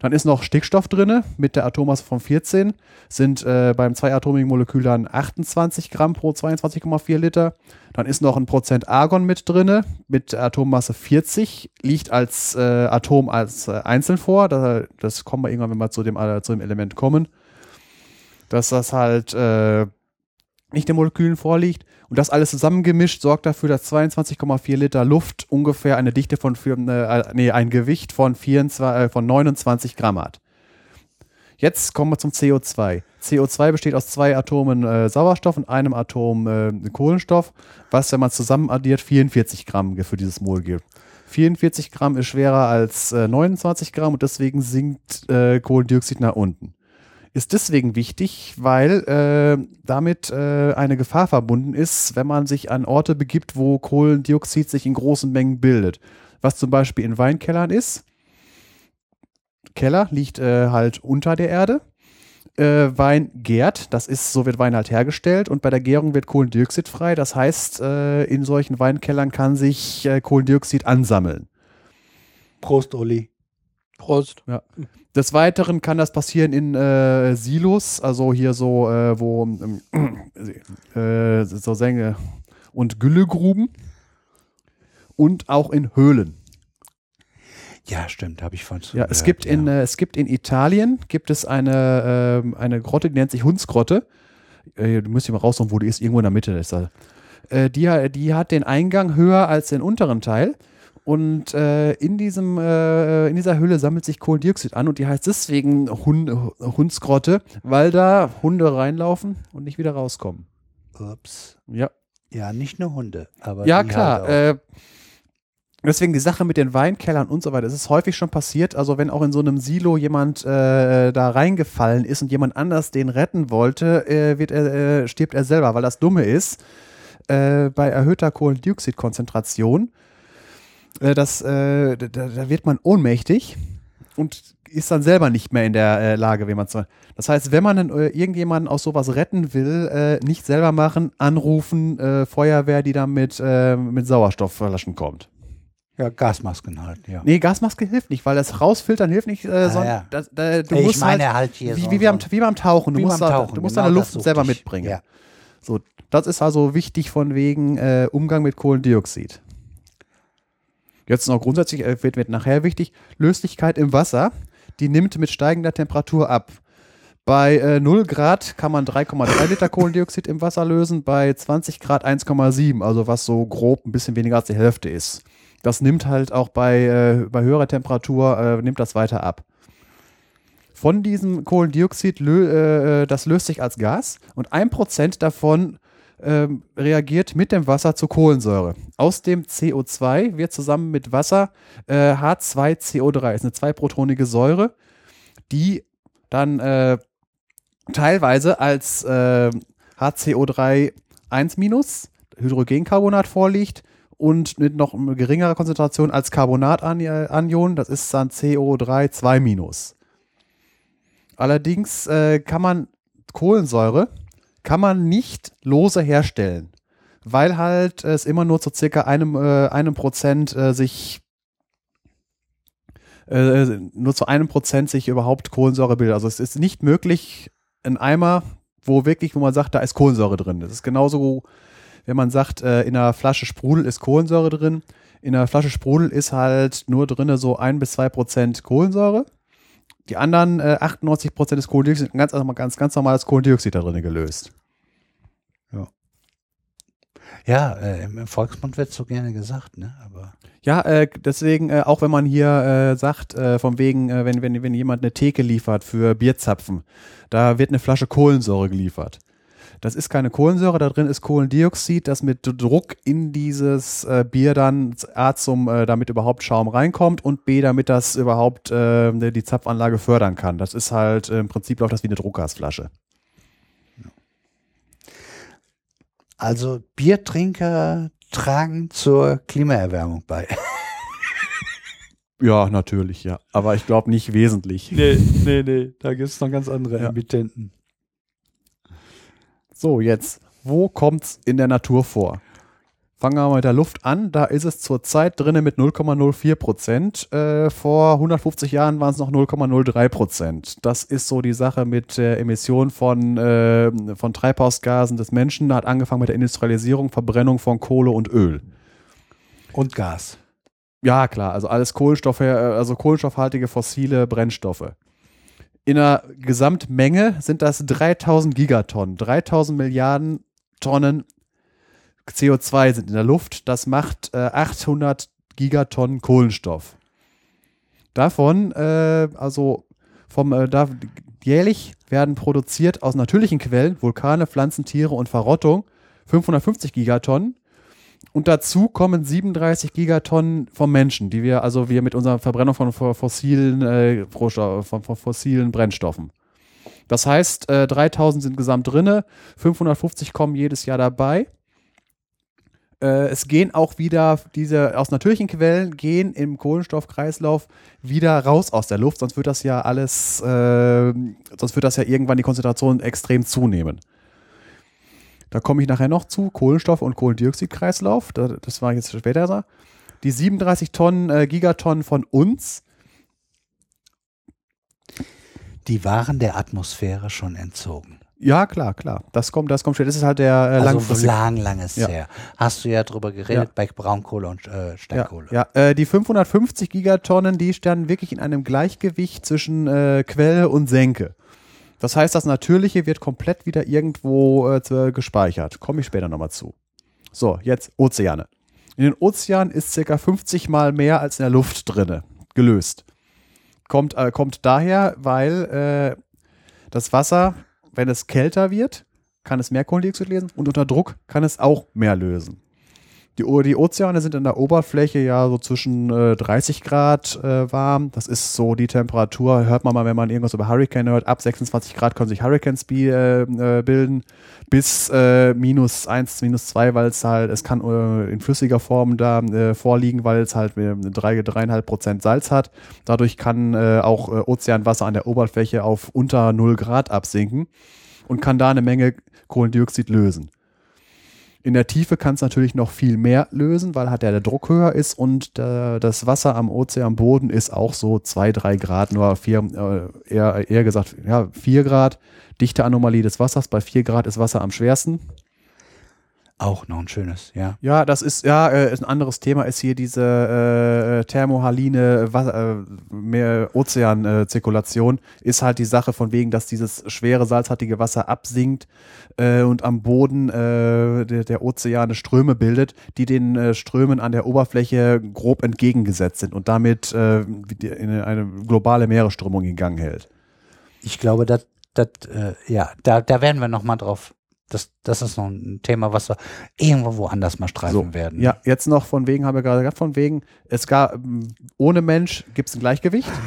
B: Dann ist noch Stickstoff drinne mit der Atommasse von 14. Sind äh, beim zweiatomigen Molekül dann 28 Gramm pro 22,4 Liter. Dann ist noch ein Prozent Argon mit drinne mit Atommasse 40. Liegt als äh, Atom als äh, einzeln vor. Da, das kommen wir irgendwann, wenn wir zu dem, äh, zu dem Element kommen. Dass das halt äh, nicht den Molekülen vorliegt. Und das alles zusammengemischt sorgt dafür, dass 22,4 Liter Luft ungefähr eine Dichte von, vier- äh, nee, ein Gewicht von, 24, äh, von 29 Gramm hat. Jetzt kommen wir zum CO2. CO2 besteht aus zwei Atomen äh, Sauerstoff und einem Atom äh, Kohlenstoff, was, wenn man zusammen addiert, 44 Gramm für dieses Mol gibt. 44 Gramm ist schwerer als äh, 29 Gramm und deswegen sinkt äh, Kohlendioxid nach unten ist deswegen wichtig, weil äh, damit äh, eine Gefahr verbunden ist, wenn man sich an Orte begibt, wo Kohlendioxid sich in großen Mengen bildet. Was zum Beispiel in Weinkellern ist. Keller liegt äh, halt unter der Erde. Äh, Wein gärt, das ist, so wird Wein halt hergestellt und bei der Gärung wird Kohlendioxid frei. Das heißt, äh, in solchen Weinkellern kann sich äh, Kohlendioxid ansammeln.
A: Prost, Uli.
C: Prost.
B: Des Weiteren kann das passieren in äh, Silos, also hier so, äh, wo ähm, äh, so Sänge und Güllegruben und auch in Höhlen.
A: Ja, stimmt, habe ich von
B: Ja, es gibt in äh, es gibt in Italien gibt es eine ähm, eine Grotte, die nennt sich Hundsgrotte. Äh, du musst hier mal raussuchen, wo die ist. Irgendwo in der Mitte ist da. Äh, die, die hat den Eingang höher als den unteren Teil. Und äh, in, diesem, äh, in dieser Höhle sammelt sich Kohlendioxid an und die heißt deswegen Hund, Hundsgrotte, weil da Hunde reinlaufen und nicht wieder rauskommen.
A: Ups.
B: Ja,
A: Ja, nicht nur Hunde, aber
B: ja
A: die
B: klar.
A: halt
B: äh, deswegen die Sache mit den Weinkellern und so weiter. Es ist häufig schon passiert. Also wenn auch in so einem Silo jemand äh, da reingefallen ist und jemand anders den retten wollte, äh, wird er, äh, stirbt er selber, weil das Dumme ist. Bei erhöhter Kohlendioxidkonzentration, äh, das, äh, da, da wird man ohnmächtig und ist dann selber nicht mehr in der äh, Lage, wie man es Das heißt, wenn man dann, äh, irgendjemanden aus sowas retten will, äh, nicht selber machen, anrufen, äh, Feuerwehr, die dann mit, äh, mit Sauerstoffflaschen kommt.
A: Ja, Gasmasken halt, ja.
B: Nee, Gasmaske hilft nicht, weil das rausfiltern hilft nicht, äh, sondern
A: ja.
B: das, da, du
A: Ich
B: musst
A: meine
B: halt,
A: halt hier
B: wie,
A: so-
B: wie, beim, wie beim Tauchen, du musst,
A: beim
B: da,
A: Tauchen,
B: du musst
A: genau
B: deine Luft selber
A: ich.
B: mitbringen.
A: Ja.
B: So, das ist also wichtig von wegen äh, Umgang mit Kohlendioxid. Jetzt noch grundsätzlich, äh, wird, wird nachher wichtig, Löslichkeit im Wasser, die nimmt mit steigender Temperatur ab. Bei äh, 0 Grad kann man 3,3 Liter Kohlendioxid im Wasser lösen, bei 20 Grad 1,7, also was so grob ein bisschen weniger als die Hälfte ist. Das nimmt halt auch bei, äh, bei höherer Temperatur, äh, nimmt das weiter ab. Von diesem Kohlendioxid, lö äh, das löst sich als Gas und ein Prozent davon ähm, reagiert mit dem Wasser zu Kohlensäure. Aus dem CO2 wird zusammen mit Wasser äh, H2CO3, ist eine zweiprotonige Säure, die dann äh, teilweise als äh, HCO3 1- Hydrogencarbonat vorliegt und mit noch geringerer Konzentration als Carbonatanion, das ist dann CO3 2-. Allerdings äh, kann man Kohlensäure kann man nicht lose herstellen, weil halt es immer nur zu circa einem, äh, einem Prozent äh, sich äh, nur zu einem Prozent sich überhaupt Kohlensäure bildet. Also es ist nicht möglich, ein Eimer, wo wirklich, wo man sagt, da ist Kohlensäure drin. Das ist genauso, wenn man sagt, äh, in einer Flasche Sprudel ist Kohlensäure drin. In einer Flasche Sprudel ist halt nur drin so ein bis zwei Prozent Kohlensäure. Die anderen äh, 98 Prozent des Kohlendioxid, ganz, ganz, ganz normales Kohlendioxid da drin gelöst.
A: Ja, äh, im Volksmund wird so gerne gesagt, ne? Aber
B: Ja, äh, deswegen, äh, auch wenn man hier äh, sagt, äh, von wegen, äh, wenn, wenn, wenn jemand eine Theke liefert für Bierzapfen, da wird eine Flasche Kohlensäure geliefert. Das ist keine Kohlensäure, da drin ist Kohlendioxid, das mit Druck in dieses äh, Bier dann A zum, äh, damit überhaupt Schaum reinkommt und B, damit das überhaupt äh, die Zapfanlage fördern kann. Das ist halt, äh, im Prinzip läuft das wie eine Druckgasflasche.
A: also Biertrinker tragen zur Klimaerwärmung bei.
B: Ja, natürlich, ja. Aber ich glaube nicht wesentlich.
A: nee, nee, nee. Da gibt es noch ganz andere
B: Ja.
A: Emittenten.
B: So, jetzt, wo kommt's in der Natur vor? Fangen wir mal mit der Luft an. Da ist es zurzeit drinnen mit 0,04 Prozent. Äh, vor 150 Jahren waren es noch 0,03 Prozent. Das ist so die Sache mit der Emission von, äh, von Treibhausgasen des Menschen. Da hat angefangen mit der Industrialisierung, Verbrennung von Kohle und Öl.
A: Und Gas.
B: Ja, klar, also alles Kohlenstoffe, äh, also kohlenstoffhaltige fossile Brennstoffe. In der Gesamtmenge sind das 3000 Gigatonnen, 3000 Milliarden Tonnen CO2 sind in der Luft. Das macht äh, 800 Gigatonnen Kohlenstoff. Davon, äh, also vom, äh, da, jährlich werden produziert aus natürlichen Quellen, Vulkane, Pflanzen, Tiere und Verrottung 550 Gigatonnen. Und dazu kommen 37 Gigatonnen vom Menschen, die wir, also wir mit unserer Verbrennung von fo- fossilen, äh, von fossilen Brennstoffen. Das heißt, äh, 3000 sind gesamt drinne, 550 kommen jedes Jahr dabei. Äh, es gehen auch wieder diese aus natürlichen Quellen gehen im Kohlenstoffkreislauf wieder raus aus der Luft, sonst wird das ja alles, äh, sonst wird das ja irgendwann die Konzentration extrem zunehmen. Da komme ich nachher noch zu, Kohlenstoff- und Kohlendioxidkreislauf. Da, das war jetzt später. Die 37 Tonnen, äh, Gigatonnen von uns,
A: Die waren der Atmosphäre schon entzogen.
B: ja klar, klar, das kommt, das kommt später. Das ist halt der äh,
A: Also
B: langfristige.
A: lang, langes
B: Ja.
A: her. Hast du ja drüber geredet
B: Ja.
A: bei Braunkohle und äh,
B: Ja,
A: Steinkohle.
B: ja. Äh, die 550 Gigatonnen, die standen wirklich in einem Gleichgewicht zwischen äh, Quelle und Senke. Das heißt, das Natürliche wird komplett wieder irgendwo äh, gespeichert. Komme ich später nochmal zu. So, jetzt Ozeane. In den Ozeanen ist circa 50 mal mehr als in der Luft drinne, gelöst. Kommt, äh, kommt daher, weil äh, das Wasser, wenn es kälter wird, kann es mehr Kohlendioxid lesen und unter Druck kann es auch mehr lösen. Die, die Ozeane sind in der Oberfläche ja so zwischen äh, 30 Grad äh, warm. Das ist so die Temperatur, hört man mal, wenn man irgendwas über Hurricane hört. Ab 26 Grad können sich Hurricanes äh, äh, bilden. Bis äh, minus 1, minus 2, weil es halt, es kann in flüssiger Form da vorliegen, weil es halt äh, drei, dreieinhalb Prozent Salz hat. Dadurch kann auch Ozeanwasser an der Oberfläche auf unter 0 Grad absinken und kann da eine Menge Kohlendioxid lösen. In der Tiefe kann es natürlich noch viel mehr lösen, weil halt der, der Druck höher ist und äh, das Wasser am Ozeanboden ist auch so zwei, drei Grad, nur vier, äh, eher, eher gesagt, ja, vier Grad. Dichte Anomalie des Wassers. Bei vier Grad ist Wasser am schwersten.
A: Auch noch ein schönes, ja.
B: Ja, das ist, ja, äh, ist ein anderes Thema, ist hier diese äh, thermohaline äh, mehr Ozeanzirkulation, ist halt die Sache von wegen, dass dieses schwere, salzhaltige Wasser absinkt äh, und am Boden äh, der, der Ozeane Ströme bildet, die den äh, Strömen an der Oberfläche grob entgegengesetzt sind und damit äh, in eine globale Meeresströmung in Gang hält.
A: Ich glaube, dass, das, äh, ja, da, da werden wir nochmal drauf das, das ist noch ein Thema, was wir irgendwo woanders mal streifen
B: So,
A: werden.
B: Ja, jetzt noch von wegen, haben wir gerade gesagt, von wegen, es gab, ohne Mensch gibt es ein Gleichgewicht.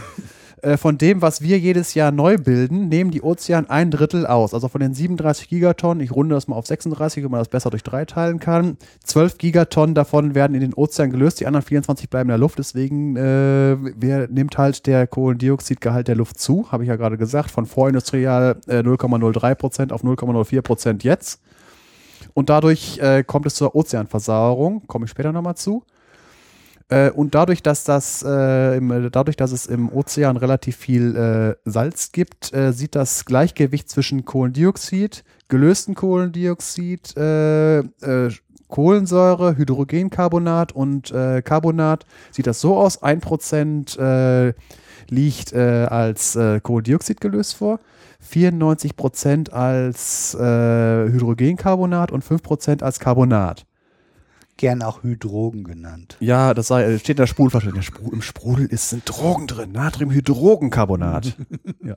B: Äh, von dem, was wir jedes Jahr neu bilden, nehmen die Ozean ein Drittel aus. Also von den 37 Gigatonnen, ich runde das mal auf 36, wenn man das besser durch drei teilen kann. 12 Gigatonnen davon werden in den Ozean gelöst, die anderen 24 bleiben in der Luft. Deswegen äh, wer, nimmt halt der Kohlendioxidgehalt der Luft zu, habe ich ja gerade gesagt, von vorindustrial äh, 0,03 Prozent auf 0,04 Prozent jetzt. Und dadurch äh, kommt es zur Ozeanversauerung, komme ich später nochmal zu. Äh, und dadurch, dass das, äh, im, dadurch, dass es im Ozean relativ viel äh, Salz gibt, äh, sieht das Gleichgewicht zwischen Kohlendioxid, gelösten Kohlendioxid, äh, äh, Kohlensäure, Hydrogencarbonat und Carbonat, sieht das so aus, 1% liegt als Kohlendioxid gelöst vor. 94% als Hydrogencarbonat und 5% als Carbonat
A: gern auch Hydrogen genannt.
B: Ja, das sei, steht in der Sprudelflasche. Der Spru Im Sprudel ist, sind Drogen drin. Natriumhydrogencarbonat. ja.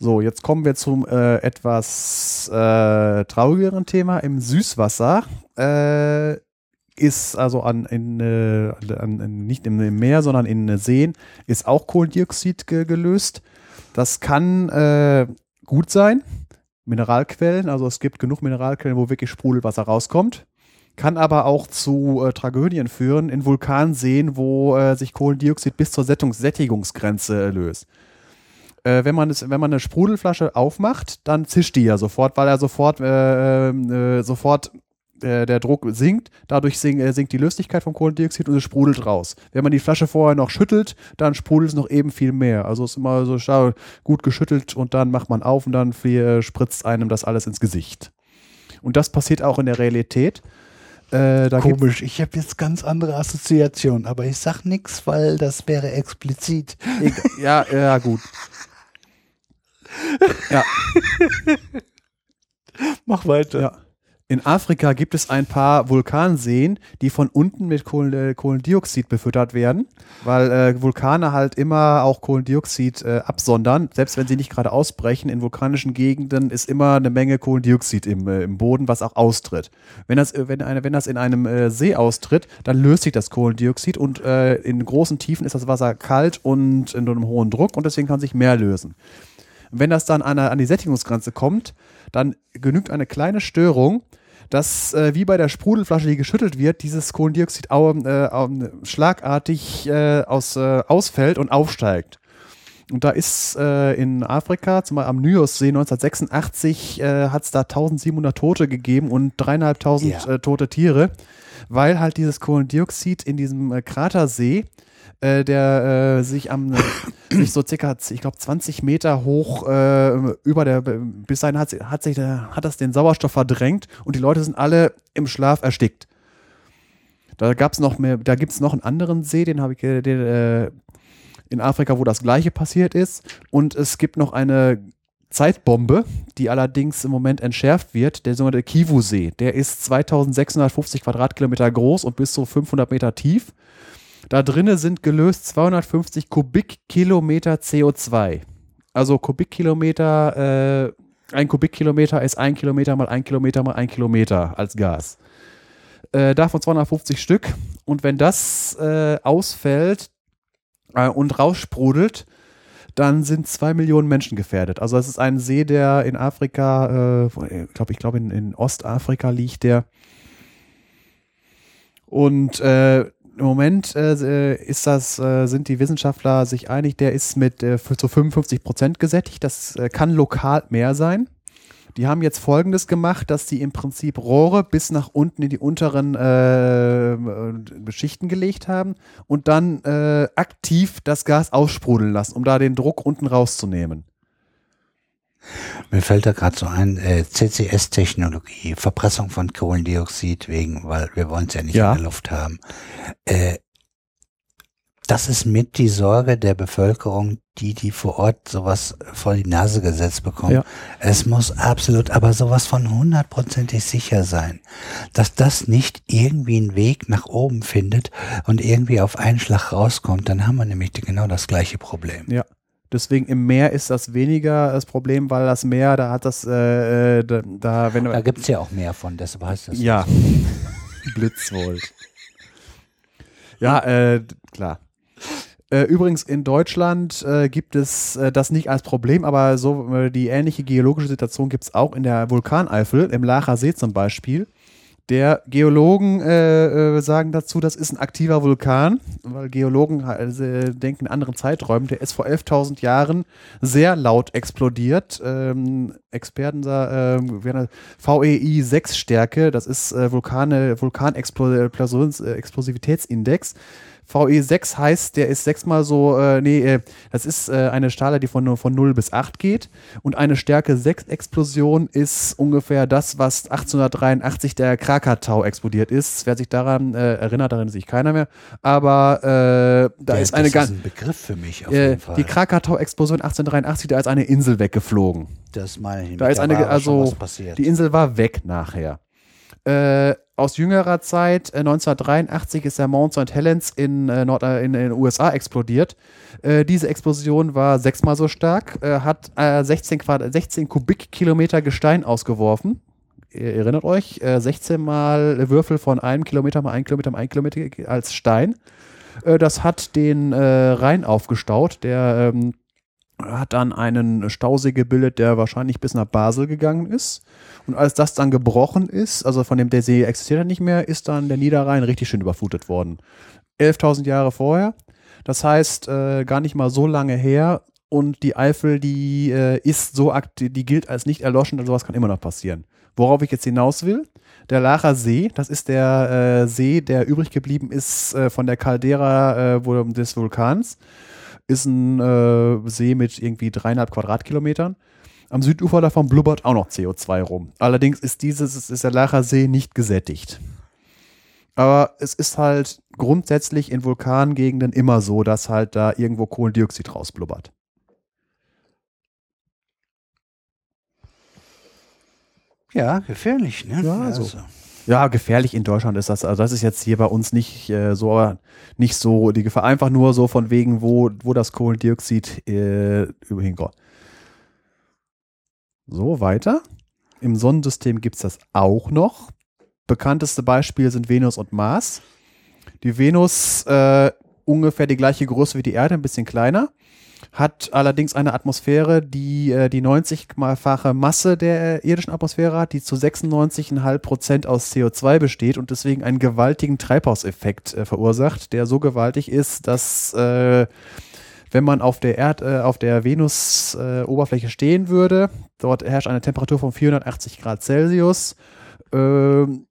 B: So, jetzt kommen wir zum äh, etwas äh, traurigeren Thema. Im Süßwasser äh, ist also an, in, äh, an, nicht im Meer, sondern in Seen ist auch Kohlendioxid ge gelöst. Das kann äh, gut sein. Mineralquellen, also es gibt genug Mineralquellen, wo wirklich Sprudelwasser rauskommt kann aber auch zu äh, Tragödien führen in Vulkanseen, wo äh, sich Kohlendioxid bis zur Sättigungsgrenze äh, löst. Äh, wenn, man es, wenn man eine Sprudelflasche aufmacht, dann zischt die ja sofort, weil er sofort, äh, äh, sofort der Druck sinkt, dadurch sinkt, die Löslichkeit vom Kohlendioxid und es sprudelt raus. Wenn man die Flasche vorher noch schüttelt, dann sprudelt es noch eben viel mehr. Also es ist immer so gut geschüttelt und dann macht man auf und dann spritzt einem das alles ins Gesicht. Und das passiert auch in der Realität.
A: Äh, Komisch, ich habe jetzt ganz andere Assoziationen, aber ich sag nichts, weil das wäre explizit.
B: Ich, ja, ja, gut. ja.
A: Mach weiter.
B: Ja. In Afrika gibt es ein paar Vulkanseen, die von unten mit Kohlen, Kohlendioxid befüttert werden, weil äh, Vulkane halt immer auch Kohlendioxid äh, absondern, selbst wenn sie nicht gerade ausbrechen. In vulkanischen Gegenden ist immer eine Menge Kohlendioxid im, äh, im Boden, was auch austritt. Wenn das, äh, wenn, eine, wenn das in einem äh, See austritt, dann löst sich das Kohlendioxid und äh, in großen Tiefen ist das Wasser kalt und in einem hohen Druck und deswegen kann sich mehr lösen. Wenn das dann an, an die Sättigungsgrenze kommt, dann genügt eine kleine Störung, dass äh, wie bei der Sprudelflasche, die geschüttelt wird, dieses Kohlendioxid äh, schlagartig äh, aus, äh, ausfällt und aufsteigt. Und da ist äh, in Afrika, zum Beispiel am Nyos-See 1986, äh, hat es da 1700 Tote gegeben und dreieinhalbtausend ja. tote Tiere, weil halt dieses Kohlendioxid in diesem Kratersee äh, der äh, sich am sich so circa, ich glaube, 20 Meter hoch äh, über der bis dahin hat, hat sich hat das den Sauerstoff verdrängt und die Leute sind alle im Schlaf erstickt. Da gab's noch mehr, da gibt es noch einen anderen See, den habe ich den, äh, in Afrika, wo das gleiche passiert ist. Und es gibt noch eine Zeitbombe, die allerdings im Moment entschärft wird, der sogenannte Kivu-See. Der ist 2650 Quadratkilometer groß und bis zu 500 Meter tief. Da drinnen sind gelöst 250 Kubikkilometer CO2. Also Kubikkilometer, äh, ein Kubikkilometer ist ein Kilometer mal ein Kilometer mal ein Kilometer als Gas. Äh, davon 250 Stück. Und wenn das äh, ausfällt äh, und raussprudelt, dann sind zwei Millionen Menschen gefährdet. Also es ist ein See, der in Afrika, äh, glaub, ich glaube in, in Ostafrika liegt der. Und äh, im Moment äh, ist das, äh, sind die Wissenschaftler sich einig, der ist mit äh, zu 55 Prozent gesättigt. Das äh, kann lokal mehr sein. Die haben jetzt folgendes gemacht, dass sie im Prinzip Rohre bis nach unten in die unteren äh, äh, Schichten gelegt haben und dann äh, aktiv das Gas aussprudeln lassen, um da den Druck unten rauszunehmen.
A: Mir fällt da gerade so ein, äh, CCS-Technologie, Verpressung von Kohlendioxid wegen, weil wir wollen es ja nicht
B: Ja.
A: in der Luft haben. Äh, das ist mit die Sorge der Bevölkerung, die die vor Ort sowas vor die Nase gesetzt bekommen.
B: Ja.
A: Es muss absolut, aber sowas von hundertprozentig sicher sein, dass das nicht irgendwie einen Weg nach oben findet und irgendwie auf einen Schlag rauskommt. Dann haben wir nämlich genau das gleiche Problem.
B: Ja. Deswegen im Meer ist das weniger das Problem, weil das Meer, da hat das, äh, äh, da, da wenn
A: Da gibt's ja auch mehr von, deshalb heißt das.
B: Ja. Blitzvolt. Ja, äh, klar. Äh, übrigens, in Deutschland äh, gibt es äh, das nicht als Problem, aber so äh, die ähnliche geologische Situation gibt es auch in der Vulkaneifel, im Lacher See zum Beispiel. Der Geologen äh, äh, sagen dazu, das ist ein aktiver Vulkan, weil Geologen äh, denken in anderen Zeiträumen. Der ist vor 11.000 Jahren sehr laut explodiert. Ähm, Experten sagen, äh, VEI 6 Stärke, das ist äh, Vulkane, Vulkanexplosivitätsindex. VE6 heißt, der ist sechsmal so, äh, nee, äh, das ist äh, eine Skala, die von, von 0 bis 8 geht. Und eine Stärke 6 Explosion ist ungefähr das, was 1883 der Krakatau explodiert ist. Wer sich daran äh, erinnert, daran sich keiner mehr. Aber äh, da
A: Ja,
B: ist eine
A: das
B: ganz.
A: ist ein Begriff für mich auf
B: Äh,
A: jeden Fall.
B: die Krakatau-Explosion 1883, da ist eine Insel weggeflogen.
A: das meine ich.
B: Da ist eine,
A: aber schon
B: also
A: was passiert.
B: die Insel war weg nachher. Äh, aus jüngerer Zeit, äh, 1983 ist der Mount St. Helens in, äh, Nord äh, in, in den USA explodiert. Äh, diese Explosion war sechsmal so stark, äh, hat äh, 16, Quad 16 Kubikkilometer Gestein ausgeworfen. Ihr erinnert euch, äh, 16 mal Würfel von einem Kilometer mal ein Kilometer mal ein Kilometer als Stein. Äh, das hat den äh, Rhein aufgestaut. Der ähm, hat dann einen Stausee gebildet, der wahrscheinlich bis nach Basel gegangen ist. Und als das dann gebrochen ist, also von dem der See existiert er nicht mehr, ist dann der Niederrhein richtig schön überflutet worden. 11.000 Jahre vorher. Das heißt, äh, gar nicht mal so lange her. Und die Eifel, die äh, ist so aktiv, die gilt als nicht erloschen, also sowas kann immer noch passieren. Worauf ich jetzt hinaus will, der Lacher See, das ist der äh, See, der übrig geblieben ist äh, von der Caldera äh, des Vulkans ist ein äh, See mit irgendwie dreieinhalb Quadratkilometern. Am Südufer davon blubbert auch noch CO2 rum. Allerdings ist dieses, ist der Lacher See nicht gesättigt. Aber es ist halt grundsätzlich in Vulkangegenden immer so, dass halt da irgendwo Kohlendioxid rausblubbert.
A: ja, gefährlich, ne?
B: Ja, so. Ja, gefährlich in Deutschland ist das. Also das ist jetzt hier bei uns nicht äh, so nicht so die Gefahr. Einfach nur so von wegen, wo, wo das Kohlendioxid äh, hinkommt. So, weiter. Im Sonnensystem gibt es das auch noch. Bekannteste Beispiele sind Venus und Mars. Die Venus äh, ungefähr die gleiche Größe wie die Erde, ein bisschen kleiner. Hat allerdings eine Atmosphäre, die äh, die 90-fache Masse der irdischen Atmosphäre hat, die zu 96,5 Prozent aus CO2 besteht und deswegen einen gewaltigen Treibhauseffekt äh, verursacht, der so gewaltig ist, dass äh, wenn man auf der Erd, äh, auf der Venus-Oberfläche stehen würde, dort herrscht eine Temperatur von 480 Grad Celsius. Ähm,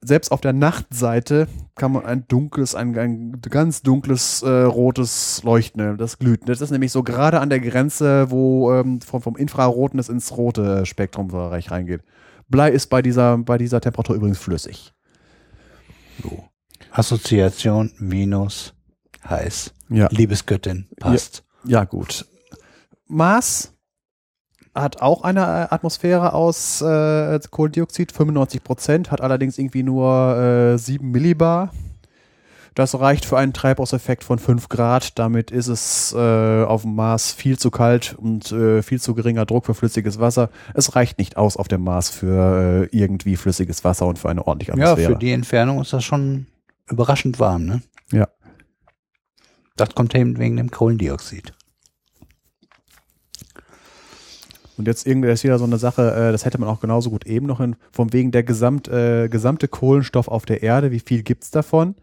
B: selbst auf der Nachtseite kann man ein dunkles, ein, ein ganz dunkles äh, rotes Leuchten, das glüht. Das ist nämlich so gerade an der Grenze, wo ähm, vom, vom Infraroten es ins rote Spektrumbereich reingeht. Blei ist bei dieser, bei dieser Temperatur übrigens flüssig.
A: Assoziation Venus heiß.
B: Ja.
A: Liebesgöttin passt.
B: Ja, gut. Mars hat auch eine äh, Atmosphäre aus äh, Kohlendioxid, 95 Prozent, hat allerdings irgendwie nur äh, 7 Millibar. Das reicht für einen Treibhauseffekt von 5 Grad. Damit ist es äh, auf dem Mars viel zu kalt und äh, viel zu geringer Druck für flüssiges Wasser. Es reicht nicht aus auf dem Mars für äh, irgendwie flüssiges Wasser und für eine ordentliche
A: Ja,
B: Atmosphäre.
A: für die Entfernung ist das schon überraschend warm, ne?
B: Ja.
A: Das kommt eben wegen dem Kohlendioxid.
B: Und jetzt irgendwie ist wieder so eine Sache, äh, das hätte man auch genauso gut eben noch hin, von wegen der gesamt, äh, gesamte Kohlenstoff auf der Erde, wie viel gibt es davon?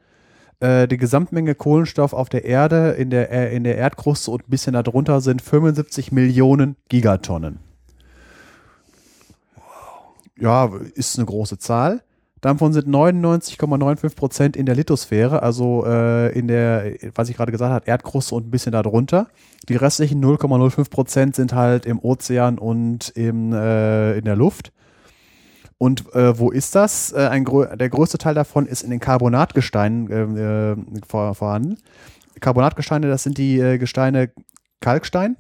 B: Äh, die Gesamtmenge Kohlenstoff auf der Erde in der, äh, in der Erdkruste und ein bisschen darunter sind 75 Millionen Gigatonnen. ja, ist eine große Zahl. Davon sind 99,95 Prozent in der Lithosphäre, also äh, in der, was ich gerade gesagt habe, Erdkruste und ein bisschen darunter. Die restlichen 0,05 Prozent sind halt im Ozean und im, äh, in der Luft. Und äh, wo ist das? Äh, ein, der größte Teil davon ist in den Carbonatgesteinen äh, äh, vor, vorhanden. Carbonatgesteine, das sind die äh, Gesteine Kalkstein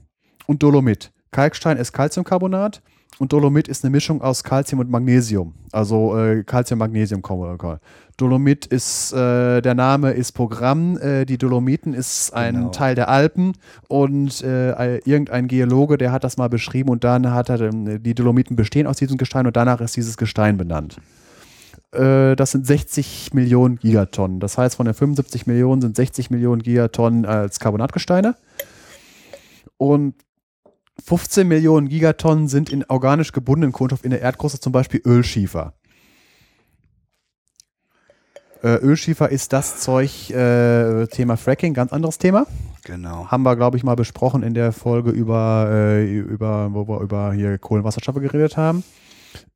B: und Dolomit. Kalkstein ist Calciumcarbonat und Dolomit ist eine Mischung aus Calcium und Magnesium. Also äh, Calcium-Magnesium. Dolomit ist, äh, der Name ist Programm. Äh, die Dolomiten ist ein
A: Genau.
B: Teil der Alpen und äh, irgendein Geologe, der hat das mal beschrieben und dann hat er, ähm, die Dolomiten bestehen aus diesem Gestein und danach ist dieses Gestein benannt. Äh, das sind 60 Millionen Gigatonnen. Das heißt, von den 75 Millionen sind 60 Millionen Gigatonnen als Carbonatgesteine. Und 15 Millionen Gigatonnen sind in organisch gebundenen Kohlenstoff in der Erdkruste, zum Beispiel Ölschiefer. Äh, Ölschiefer ist das Zeug, äh, Thema Fracking, ganz anderes Thema.
A: Genau.
B: Haben wir, glaube ich, mal besprochen in der Folge über, äh, über wo wir über hier Kohlenwasserstoffe geredet haben.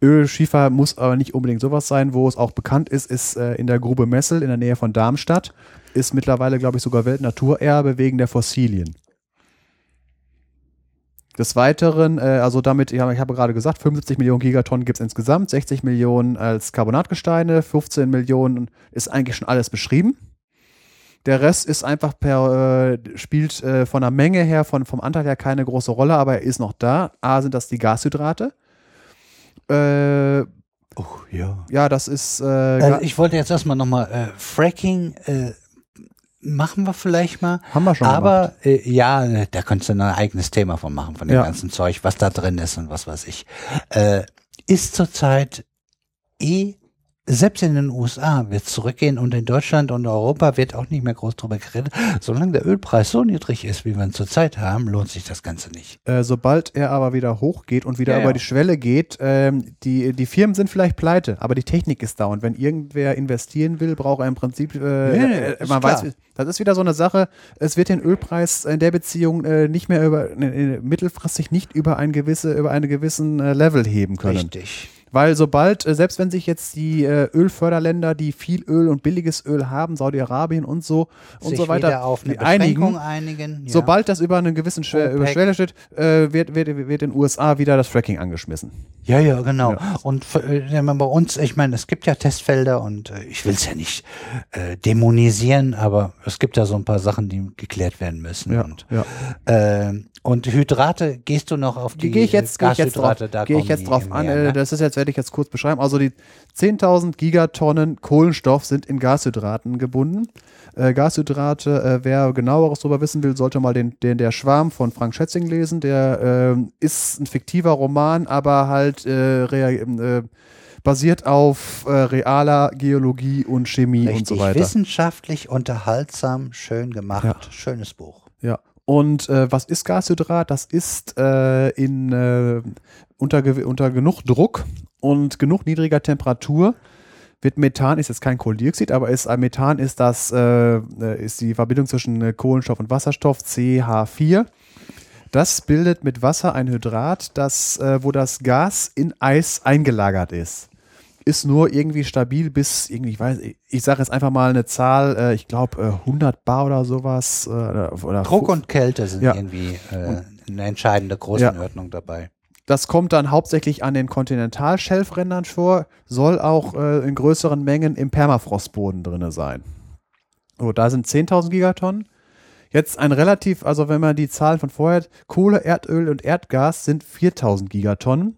B: Ölschiefer muss aber nicht unbedingt sowas sein, wo es auch bekannt ist, ist äh, in der Grube Messel in der Nähe von Darmstadt. Ist mittlerweile, glaube ich, sogar Weltnaturerbe wegen der Fossilien. Des Weiteren, äh, also damit, ich habe, ich habe gerade gesagt, 75 Millionen Gigatonnen gibt es insgesamt, 60 Millionen als Carbonatgesteine, 15 Millionen ist eigentlich schon alles beschrieben. Der Rest ist einfach per, äh, spielt äh, von der Menge her, von, vom Anteil her keine große Rolle, aber er ist noch da. A sind das die Gashydrate. Äh,
A: Oh, ja.
B: ja, das ist, äh, Ga-
A: ich wollte jetzt erstmal nochmal, äh, Fracking äh, machen wir vielleicht mal.
B: haben wir schon.
A: Aber äh, ja, äh, da könntest du ein eigenes Thema von machen, von dem
B: Ja.
A: ganzen Zeug, was da drin ist und was weiß ich. Äh, ist zurzeit eh, selbst in den USA wird es zurückgehen und in Deutschland und Europa wird auch nicht mehr groß drüber geredet. Solange der Ölpreis so niedrig ist, wie wir ihn zurzeit haben, lohnt sich das Ganze nicht.
B: Äh, sobald er aber wieder hochgeht und wieder
A: Ja,
B: über
A: ja.
B: die Schwelle geht, ähm, die, die Firmen sind vielleicht pleite, aber die Technik ist da. Und wenn irgendwer investieren will, braucht er im Prinzip, äh,
A: Ja, ja,
B: äh, man weiß, das ist wieder so eine Sache, es wird den Ölpreis in der Beziehung äh, nicht mehr über, äh, mittelfristig nicht über ein gewisse, über einen gewissen äh, Level heben können.
A: Richtig.
B: Weil sobald, äh, selbst wenn sich jetzt die äh, Ölförderländer, die viel Öl und billiges Öl haben, Saudi-Arabien und so und
A: sich
B: so weiter,
A: auf eine
B: einigen,
A: einigen. Ja.
B: Sobald das über einen gewissen Schwe über Schwelle steht, äh, wird, wird, wird in den USA wieder das Fracking angeschmissen.
A: Ja, ja, genau.
B: Ja.
A: Und äh, ja, bei uns, ich meine, es gibt ja Testfelder und äh, ich will es ja nicht äh, dämonisieren, aber es gibt ja so ein paar Sachen, die geklärt werden müssen. Und,
B: ja.
A: Äh, und Hydrate, gehst du noch auf die
B: Die gehe ich jetzt, gehe ich jetzt drauf,
A: Gashydrate? Da
B: gehe ich jetzt drauf
A: eben
B: an.
A: her,
B: Äh,
A: ne?
B: Das ist jetzt, werde ich jetzt kurz beschreiben. Also die 10.000 Gigatonnen Kohlenstoff sind in Gashydraten gebunden. Äh, Gashydrate, äh, wer genaueres darüber wissen will, sollte mal den, den Der Schwarm von Frank Schätzing lesen. Der ähm, ist ein fiktiver Roman, aber halt äh, äh, basiert auf äh, realer Geologie und Chemie
A: Richtig
B: und so weiter.
A: wissenschaftlich, unterhaltsam, schön gemacht.
B: Ja.
A: Schönes Buch.
B: Ja. Und äh, was ist Gashydrat? Das ist äh, in, äh, unter, unter genug Druck und genug niedriger Temperatur wird Methan, ist jetzt kein Kohlendioxid, aber ist, äh, Methan ist das, äh, äh, ist die Verbindung zwischen Kohlenstoff und Wasserstoff, CH4. Das bildet mit Wasser ein Hydrat, das, wo das Gas in Eis eingelagert ist. Ist nur irgendwie stabil bis irgendwie, ich weiß, ich, ich sage jetzt einfach mal eine Zahl, äh, ich glaube äh, 100 Bar oder sowas. Äh, oder,
A: Druck und Kälte sind
B: Ja.
A: irgendwie äh, eine entscheidende Größenordnung dabei.
B: Das kommt dann hauptsächlich an den Kontinentalschelfrändern vor, soll auch äh, in größeren Mengen im Permafrostboden drin sein. So, da sind 10.000 Gigatonnen. Jetzt ein relativ, also wenn man die Zahlen von vorher hat, Kohle, Erdöl und Erdgas sind 4.000 Gigatonnen.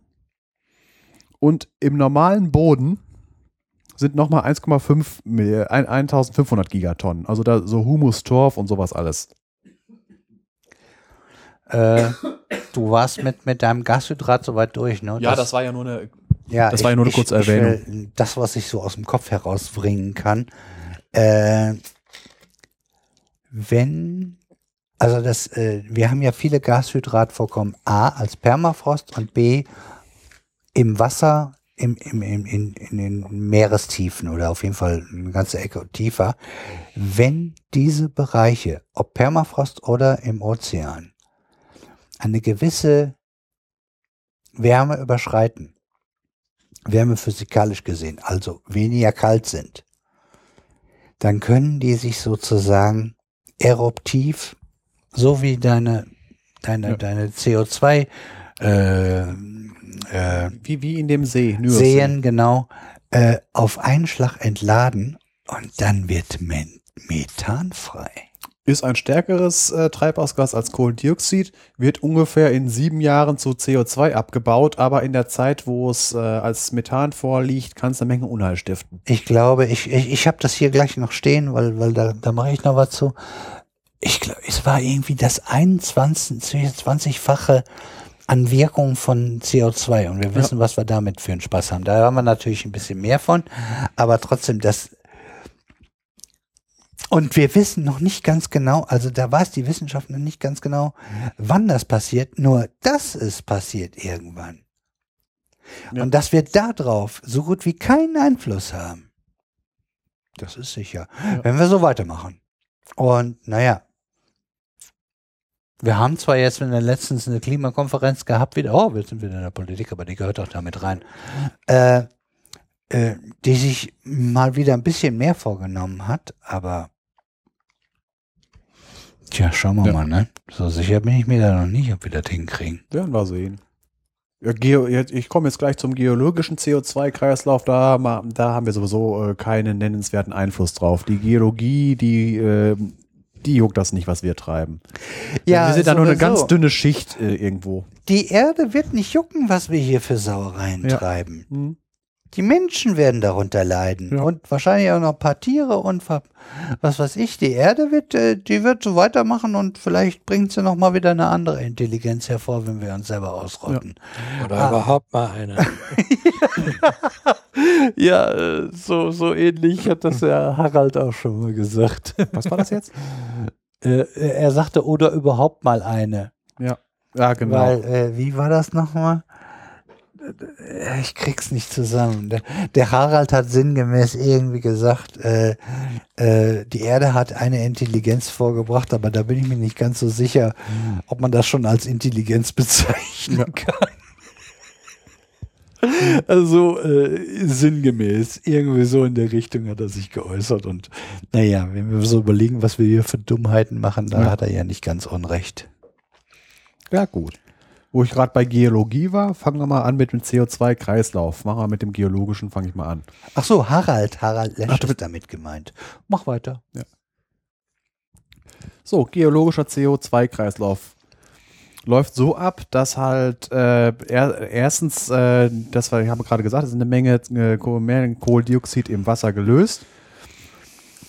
B: Und im normalen Boden sind nochmal 1,5 Mill- ein- 1500 Gigatonnen. Also da so Humus, Torf und sowas alles.
A: Äh, du warst mit, mit deinem Gashydrat soweit durch, ne?
B: war ja nur eine
A: Ja,
B: Das war ja nur eine kurze
A: ich
B: Erwähnung.
A: will das, was ich so aus dem Kopf herausbringen kann. Äh, wenn, also das, äh, wir haben ja viele Gashydratvorkommen A als Permafrost und B im Wasser, im, im, im, in, in den Meerestiefen oder auf jeden Fall eine ganze Ecke tiefer. Wenn diese Bereiche, ob Permafrost oder im Ozean, eine gewisse Wärme überschreiten, wärmephysikalisch gesehen, also weniger kalt sind, dann können die sich sozusagen eruptiv, so wie deine, deine,
B: Ja.
A: deine CO2 äh, äh,
B: Wie, wie in dem See. Nürsee.
A: sehen, genau, äh, auf einen Schlag entladen und dann wird Men Methan frei.
B: Ist ein stärkeres äh, Treibhausgas als Kohlendioxid, wird ungefähr in sieben Jahren zu CO2 abgebaut, aber in der Zeit, wo es äh, als Methan vorliegt, kann es eine Menge Unheil stiften.
A: Ich glaube, ich, ich, ich habe das hier gleich noch stehen, weil, weil da, da mache ich noch was zu. Ich glaube, es war irgendwie das 21, 20-fache an Wirkung von CO2 und wir wissen, was wir damit für einen Spaß haben. Da haben wir natürlich ein bisschen mehr von, aber trotzdem das und wir wissen noch nicht ganz genau, also da weiß die Wissenschaft noch nicht ganz genau, wann das passiert, nur dass es passiert irgendwann.
B: Ja.
A: Und dass wir darauf so gut wie keinen Einfluss haben. Das ist sicher.
B: Ja.
A: Wenn wir so weitermachen. Und naja, wir haben zwar jetzt in der letztens eine Klimakonferenz gehabt, wieder, oh, wir sind wieder in der Politik, aber die gehört doch damit rein, äh, äh, die sich mal wieder ein bisschen mehr vorgenommen hat, aber tja, schauen wir
B: Ja.
A: mal, ne? So sicher bin ich mir da noch nicht, ob wir das hinkriegen.
B: Werden wir sehen. Ja, Geo, ich komme jetzt gleich zum geologischen CO2-Kreislauf. Da, da haben wir sowieso äh, keinen nennenswerten Einfluss drauf. Die Geologie, die, äh, die juckt das nicht, was wir treiben. wir sind da nur eine ganz dünne Schicht äh, irgendwo.
A: Die Erde wird nicht jucken, was wir hier für Sauereien
B: Ja.
A: treiben.
B: Hm.
A: Die Menschen werden darunter leiden.
B: Ja.
A: Und wahrscheinlich auch noch ein paar Tiere und was weiß ich. Die Erde wird, äh, die wird so weitermachen und vielleicht bringt sie noch mal wieder eine andere Intelligenz hervor, wenn wir uns selber ausrotten.
C: Oder
A: Ah.
C: überhaupt mal eine.
A: Ja, äh, so, so ähnlich hat das ja Harald auch schon mal gesagt.
B: Was war das jetzt?
A: Äh, er sagte, oder überhaupt mal eine.
B: Ja, genau.
A: Weil, äh, wie war das nochmal? Äh, Ich krieg's nicht zusammen. Der, der Harald hat sinngemäß irgendwie gesagt, äh, äh, die Erde hat eine Intelligenz vorgebracht, aber da bin ich mir nicht ganz so sicher, ob man das schon als Intelligenz bezeichnen kann. Also äh, sinngemäß, irgendwie so in der Richtung hat er sich geäußert und naja, wenn wir so überlegen, was wir hier für Dummheiten machen, da
B: Ja.
A: hat er ja nicht ganz unrecht.
B: Ja, gut. Wo ich gerade bei Geologie war, fangen wir mal an mit dem CO2-Kreislauf. Machen wir mit dem geologischen, fange ich mal an.
A: Ach so, Harald, Harald Lesch
B: Ach,
A: ist damit gemeint. Mach weiter.
B: So, geologischer CO2-Kreislauf läuft so ab, dass halt äh, er, erstens, äh, das war, ich habe gerade gesagt, es ist eine Menge äh, Kohlendioxid im Wasser gelöst.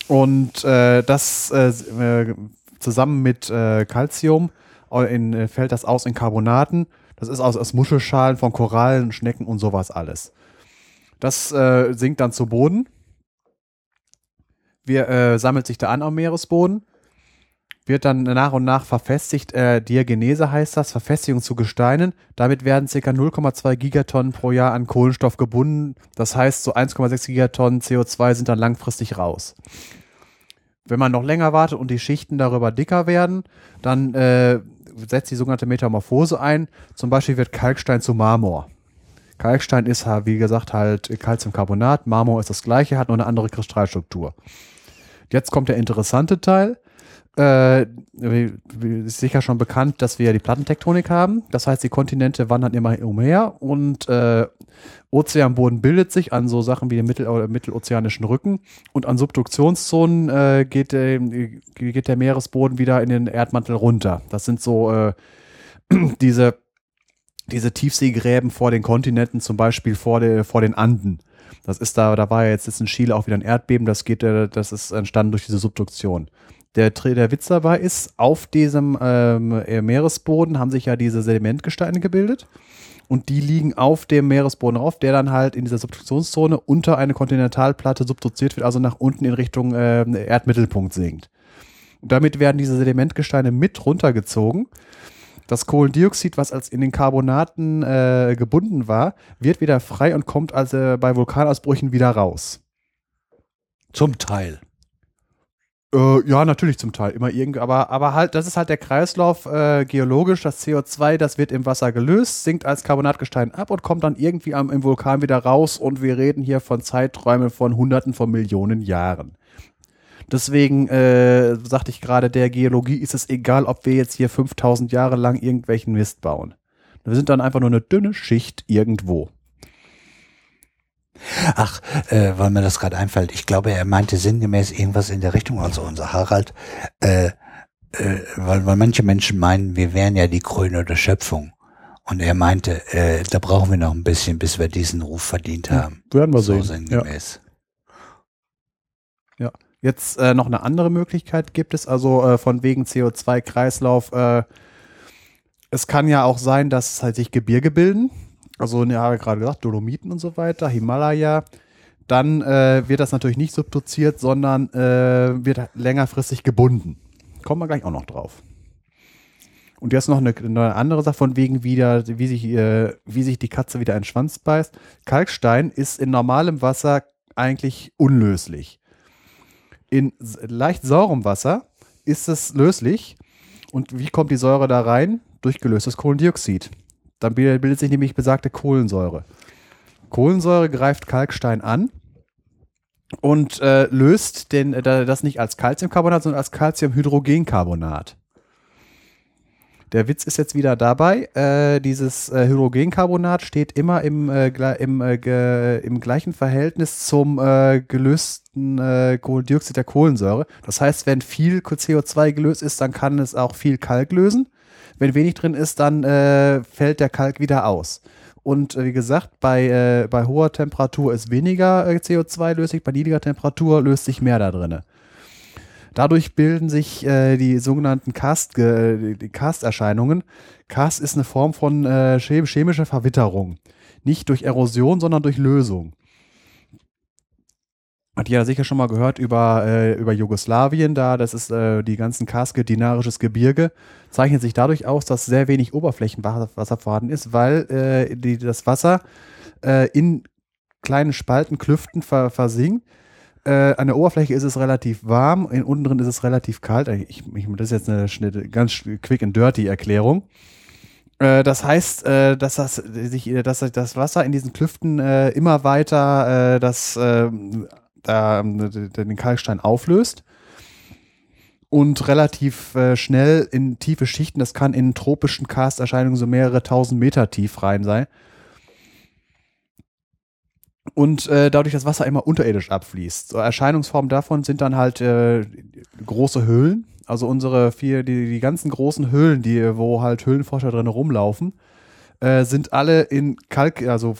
B: Und äh, das äh, äh, zusammen mit Calcium in, äh, fällt das aus in Carbonaten. Das ist aus, aus Muschelschalen von Korallen, Schnecken und sowas alles. Das äh, sinkt dann zu Boden. Wir, äh, sammelt sich da an am Meeresboden wird dann nach und nach verfestigt. Äh, Diagenese heißt das, Verfestigung zu Gesteinen. Damit werden ca. 0,2 Gigatonnen pro Jahr an Kohlenstoff gebunden. Das heißt, so 1,6 Gigatonnen CO2 sind dann langfristig raus. Wenn man noch länger wartet und die Schichten darüber dicker werden, dann äh, setzt die sogenannte Metamorphose ein. Zum Beispiel wird Kalkstein zu Marmor. Kalkstein ist, wie gesagt, halt Calciumcarbonat. Marmor ist das gleiche, hat nur eine andere Kristallstruktur. Jetzt kommt der interessante Teil. Äh, ist sicher schon bekannt, dass wir die Plattentektonik haben. Das heißt, die Kontinente wandern immer umher und äh, Ozeanboden bildet sich an so Sachen wie dem mittel mittelozeanischen Rücken und an Subduktionszonen äh, geht, der, geht der Meeresboden wieder in den Erdmantel runter. Das sind so äh, diese, diese Tiefseegräben vor den Kontinenten, zum Beispiel vor, der, vor den Anden. Das ist da, da war ja jetzt, jetzt in Chile auch wieder ein Erdbeben, das geht, äh, das ist entstanden durch diese Subduktion. Der, der Witz dabei ist, auf diesem ähm, äh, Meeresboden haben sich ja diese Sedimentgesteine gebildet und die liegen auf dem Meeresboden rauf, der dann halt in dieser Subduktionszone unter eine Kontinentalplatte subduziert wird, also nach unten in Richtung ähm, Erdmittelpunkt sinkt. Und damit werden diese Sedimentgesteine mit runtergezogen. Das Kohlendioxid, was als in den Carbonaten äh, gebunden war, wird wieder frei und kommt also bei Vulkanausbrüchen wieder raus.
A: Zum Teil.
B: Äh, ja, natürlich zum Teil. Immer irgendwie, aber, aber halt, das ist halt der Kreislauf äh, geologisch. Das CO2, das wird im Wasser gelöst, sinkt als Carbonatgestein ab und kommt dann irgendwie am, im Vulkan wieder raus. Und wir reden hier von Zeiträumen von Hunderten von Millionen Jahren. Deswegen äh, sagte ich gerade, der Geologie ist es egal, ob wir jetzt hier 5000 Jahre lang irgendwelchen Mist bauen. Wir sind dann einfach nur eine dünne Schicht irgendwo.
A: Ach, äh, weil mir das gerade einfällt. Ich glaube, er meinte sinngemäß irgendwas in der Richtung, also unser Harald, äh, äh, weil, weil manche Menschen meinen, wir wären ja die Krone der Schöpfung. Und er meinte, äh, da brauchen wir noch ein bisschen, bis wir diesen Ruf verdient haben.
B: Werden wir
A: so
B: sehen.
A: sinngemäß.
B: Ja. Jetzt äh, noch eine andere Möglichkeit gibt es, also äh, von wegen CO2-Kreislauf. Äh, es kann ja auch sein, dass halt sich Gebirge bilden. Also, ne, habe ich gerade gesagt, Dolomiten und so weiter, Himalaya. Dann äh, wird das natürlich nicht subduziert, sondern äh, wird längerfristig gebunden. Kommen wir gleich auch noch drauf. Und jetzt noch eine, eine andere Sache von wegen wieder, wie sich, äh, wie sich die Katze wieder einen Schwanz beißt. Kalkstein ist in normalem Wasser eigentlich unlöslich. In leicht saurem Wasser ist es löslich. Und wie kommt die Säure da rein? Durch gelöstes Kohlendioxid. Dann bildet sich nämlich besagte Kohlensäure. Kohlensäure greift Kalkstein an und äh, löst den, äh, das nicht als Calciumcarbonat, sondern als Calciumhydrogencarbonat. Der Witz ist jetzt wieder dabei. Äh, dieses äh, Hydrogencarbonat steht immer im, äh, im, äh, im gleichen Verhältnis zum gelösten Kohlendioxid der Kohlensäure. Das heißt, wenn viel CO2 gelöst ist, dann kann es auch viel Kalk lösen. Wenn wenig drin ist, dann äh, fällt der Kalk wieder aus. Und äh, wie gesagt, bei, äh, bei hoher Temperatur ist weniger äh, CO2 löslich, bei niedriger Temperatur löst sich mehr da drin. Dadurch bilden sich äh, die sogenannten Cast, äh, Cast-Erscheinungen. Cast ist eine Form von äh, chemischer Verwitterung. Nicht durch Erosion, sondern durch Lösung. Hat ja sicher schon mal gehört über, äh, über Jugoslawien, da das ist äh, die ganzen Karske, dinarisches Gebirge, zeichnet sich dadurch aus, dass sehr wenig Oberflächenwasser vorhanden ist, weil äh, die, das Wasser äh, in kleinen Spalten, Klüften ver, versinkt äh, an der Oberfläche ist es relativ warm, in, unten drin ist es relativ kalt. Ich, ich, das ist jetzt eine, eine ganz quick and dirty Erklärung. Äh, das heißt, äh, dass, das, sich, dass das Wasser in diesen Klüften äh, immer weiter äh, das, äh, den Kalkstein auflöst und relativ äh, schnell in tiefe Schichten, das kann in tropischen Karsterscheinungen so mehrere tausend Meter tief rein sein, und äh, dadurch das Wasser immer unterirdisch abfließt. So Erscheinungsformen davon sind dann halt äh, große Höhlen. Also unsere vier, die, die ganzen großen Höhlen, die, wo halt Höhlenforscher drin rumlaufen, äh, sind alle in Kalk, also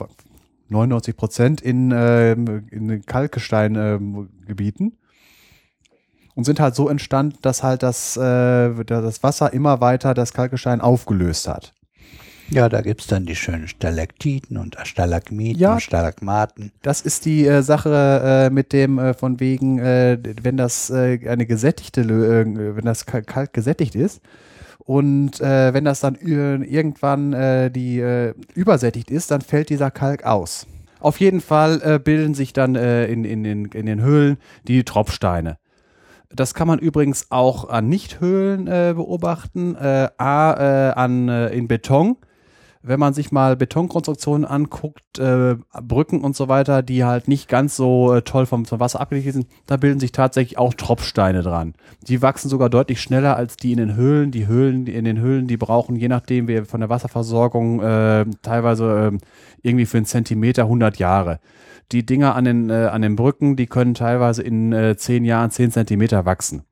B: 99 Prozent in, äh, in Kalkgesteingebieten. Ähm, und sind halt so entstanden, dass halt das, äh, das Wasser immer weiter das Kalkgestein aufgelöst hat.
A: Ja, da gibt's dann die schönen Stalaktiten und Stalagmiten
B: Ja.
A: und Stalagmaten.
B: Das ist die äh, Sache äh, mit dem äh, von wegen, äh, wenn das äh, eine gesättigte, äh, wenn das Kalk gesättigt ist und äh, wenn das dann irgendwann äh, die äh, übersättigt ist, dann fällt dieser Kalk aus. Auf jeden Fall äh, bilden sich dann äh, in, in, den, in den Höhlen die Tropfsteine. Das kann man übrigens auch an Nichthöhlen äh, beobachten. A, an, in Beton. Wenn man sich mal Betonkonstruktionen anguckt, äh, Brücken und so weiter, die halt nicht ganz so äh, toll vom, vom Wasser abgedichtet sind, da bilden sich tatsächlich auch Tropfsteine dran. Die wachsen sogar deutlich schneller als die in den Höhlen. Die Höhlen, die in den Höhlen, die brauchen, je nachdem, wie von der Wasserversorgung, äh, teilweise äh, irgendwie für einen Zentimeter 100 Jahre. Die Dinger an den, äh, an den Brücken, die können teilweise in äh, 10 Jahren 10 Zentimeter wachsen.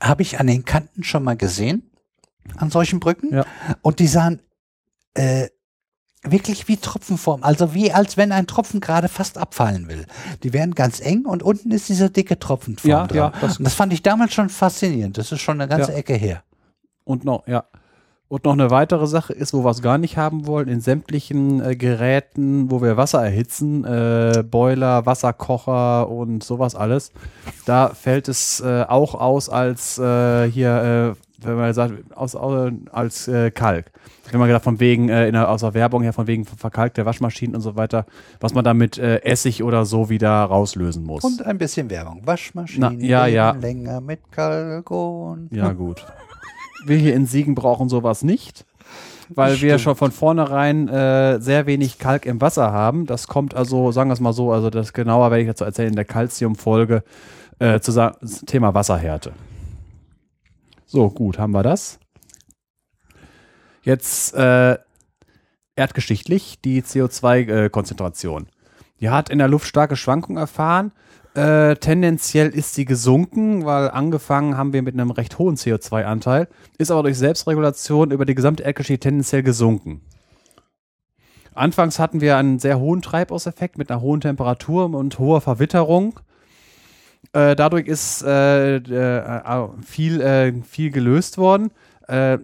A: Habe ich an den Kanten schon mal gesehen, an solchen Brücken.
B: Ja.
A: Und die sahen äh, wirklich wie Tropfenform, also wie als wenn ein Tropfen gerade fast abfallen will. Die werden ganz eng und unten ist dieser dicke Tropfenform
B: Ja,
A: dran.
B: ja, das-
A: und das fand ich damals schon faszinierend. Das ist schon eine ganze
B: Ja.
A: Ecke her.
B: Und noch, ja. Und noch eine weitere Sache ist, wo wir es gar nicht haben wollen, in sämtlichen äh, Geräten, wo wir Wasser erhitzen, äh, Boiler, Wasserkocher und sowas alles, da fällt es äh, auch aus als äh, hier wenn man sagt, aus, aus, als äh, Kalk. Wenn man gesagt, von wegen, äh, in der, aus der Werbung her, von wegen verkalkte Waschmaschinen und so weiter, was man da mit äh, Essig oder so wieder rauslösen muss.
A: Und ein bisschen Werbung. Waschmaschinen
B: Na, ja, ja.
A: länger mit Kalkon.
B: Ja, gut. Wir hier in Siegen brauchen sowas nicht, weil wir schon von vornherein äh, sehr wenig Kalk im Wasser haben. Das kommt also, sagen wir es mal so, also das genauer werde ich dazu erzählen in der Calcium-Folge äh, zu Thema Wasserhärte. So, gut, haben wir das. Jetzt äh, erdgeschichtlich die CO2-Konzentration. Die hat in der Luft starke Schwankungen erfahren. Äh, tendenziell ist sie gesunken, weil angefangen haben wir mit einem recht hohen CO2-Anteil, ist aber durch Selbstregulation über die gesamte Erdgeschichte tendenziell gesunken. Anfangs hatten wir einen sehr hohen Treibhauseffekt mit einer hohen Temperatur und hoher Verwitterung. Äh, dadurch ist äh, äh, viel, äh, viel gelöst worden, äh,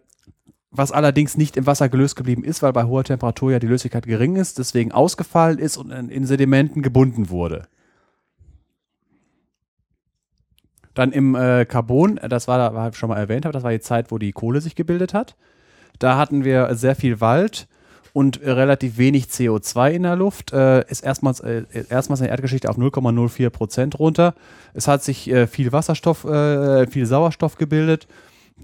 B: was allerdings nicht im Wasser gelöst geblieben ist, weil bei hoher Temperatur ja die Löslichkeit gering ist, deswegen ausgefallen ist und in, Sedimenten gebunden wurde. Dann im äh, Carbon, äh, das war, war schon mal erwähnt habe, das war die Zeit, wo die Kohle sich gebildet hat. Da hatten wir sehr viel Wald und relativ wenig CO2 in der Luft. Äh, ist erstmals, äh, erstmals in der Erdgeschichte auf 0,04 Prozent runter. Es hat sich äh, viel Wasserstoff, äh, viel Sauerstoff gebildet.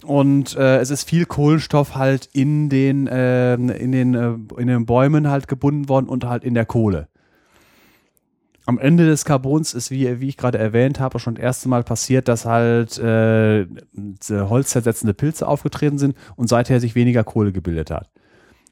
B: Und äh, es ist viel Kohlenstoff halt in den, äh, in, den, äh, in den Bäumen halt gebunden worden und halt in der Kohle. Am Ende des Carbons ist, wie, wie ich gerade erwähnt habe, schon das erste Mal passiert, dass halt äh, holzzersetzende Pilze aufgetreten sind und seither sich weniger Kohle gebildet hat.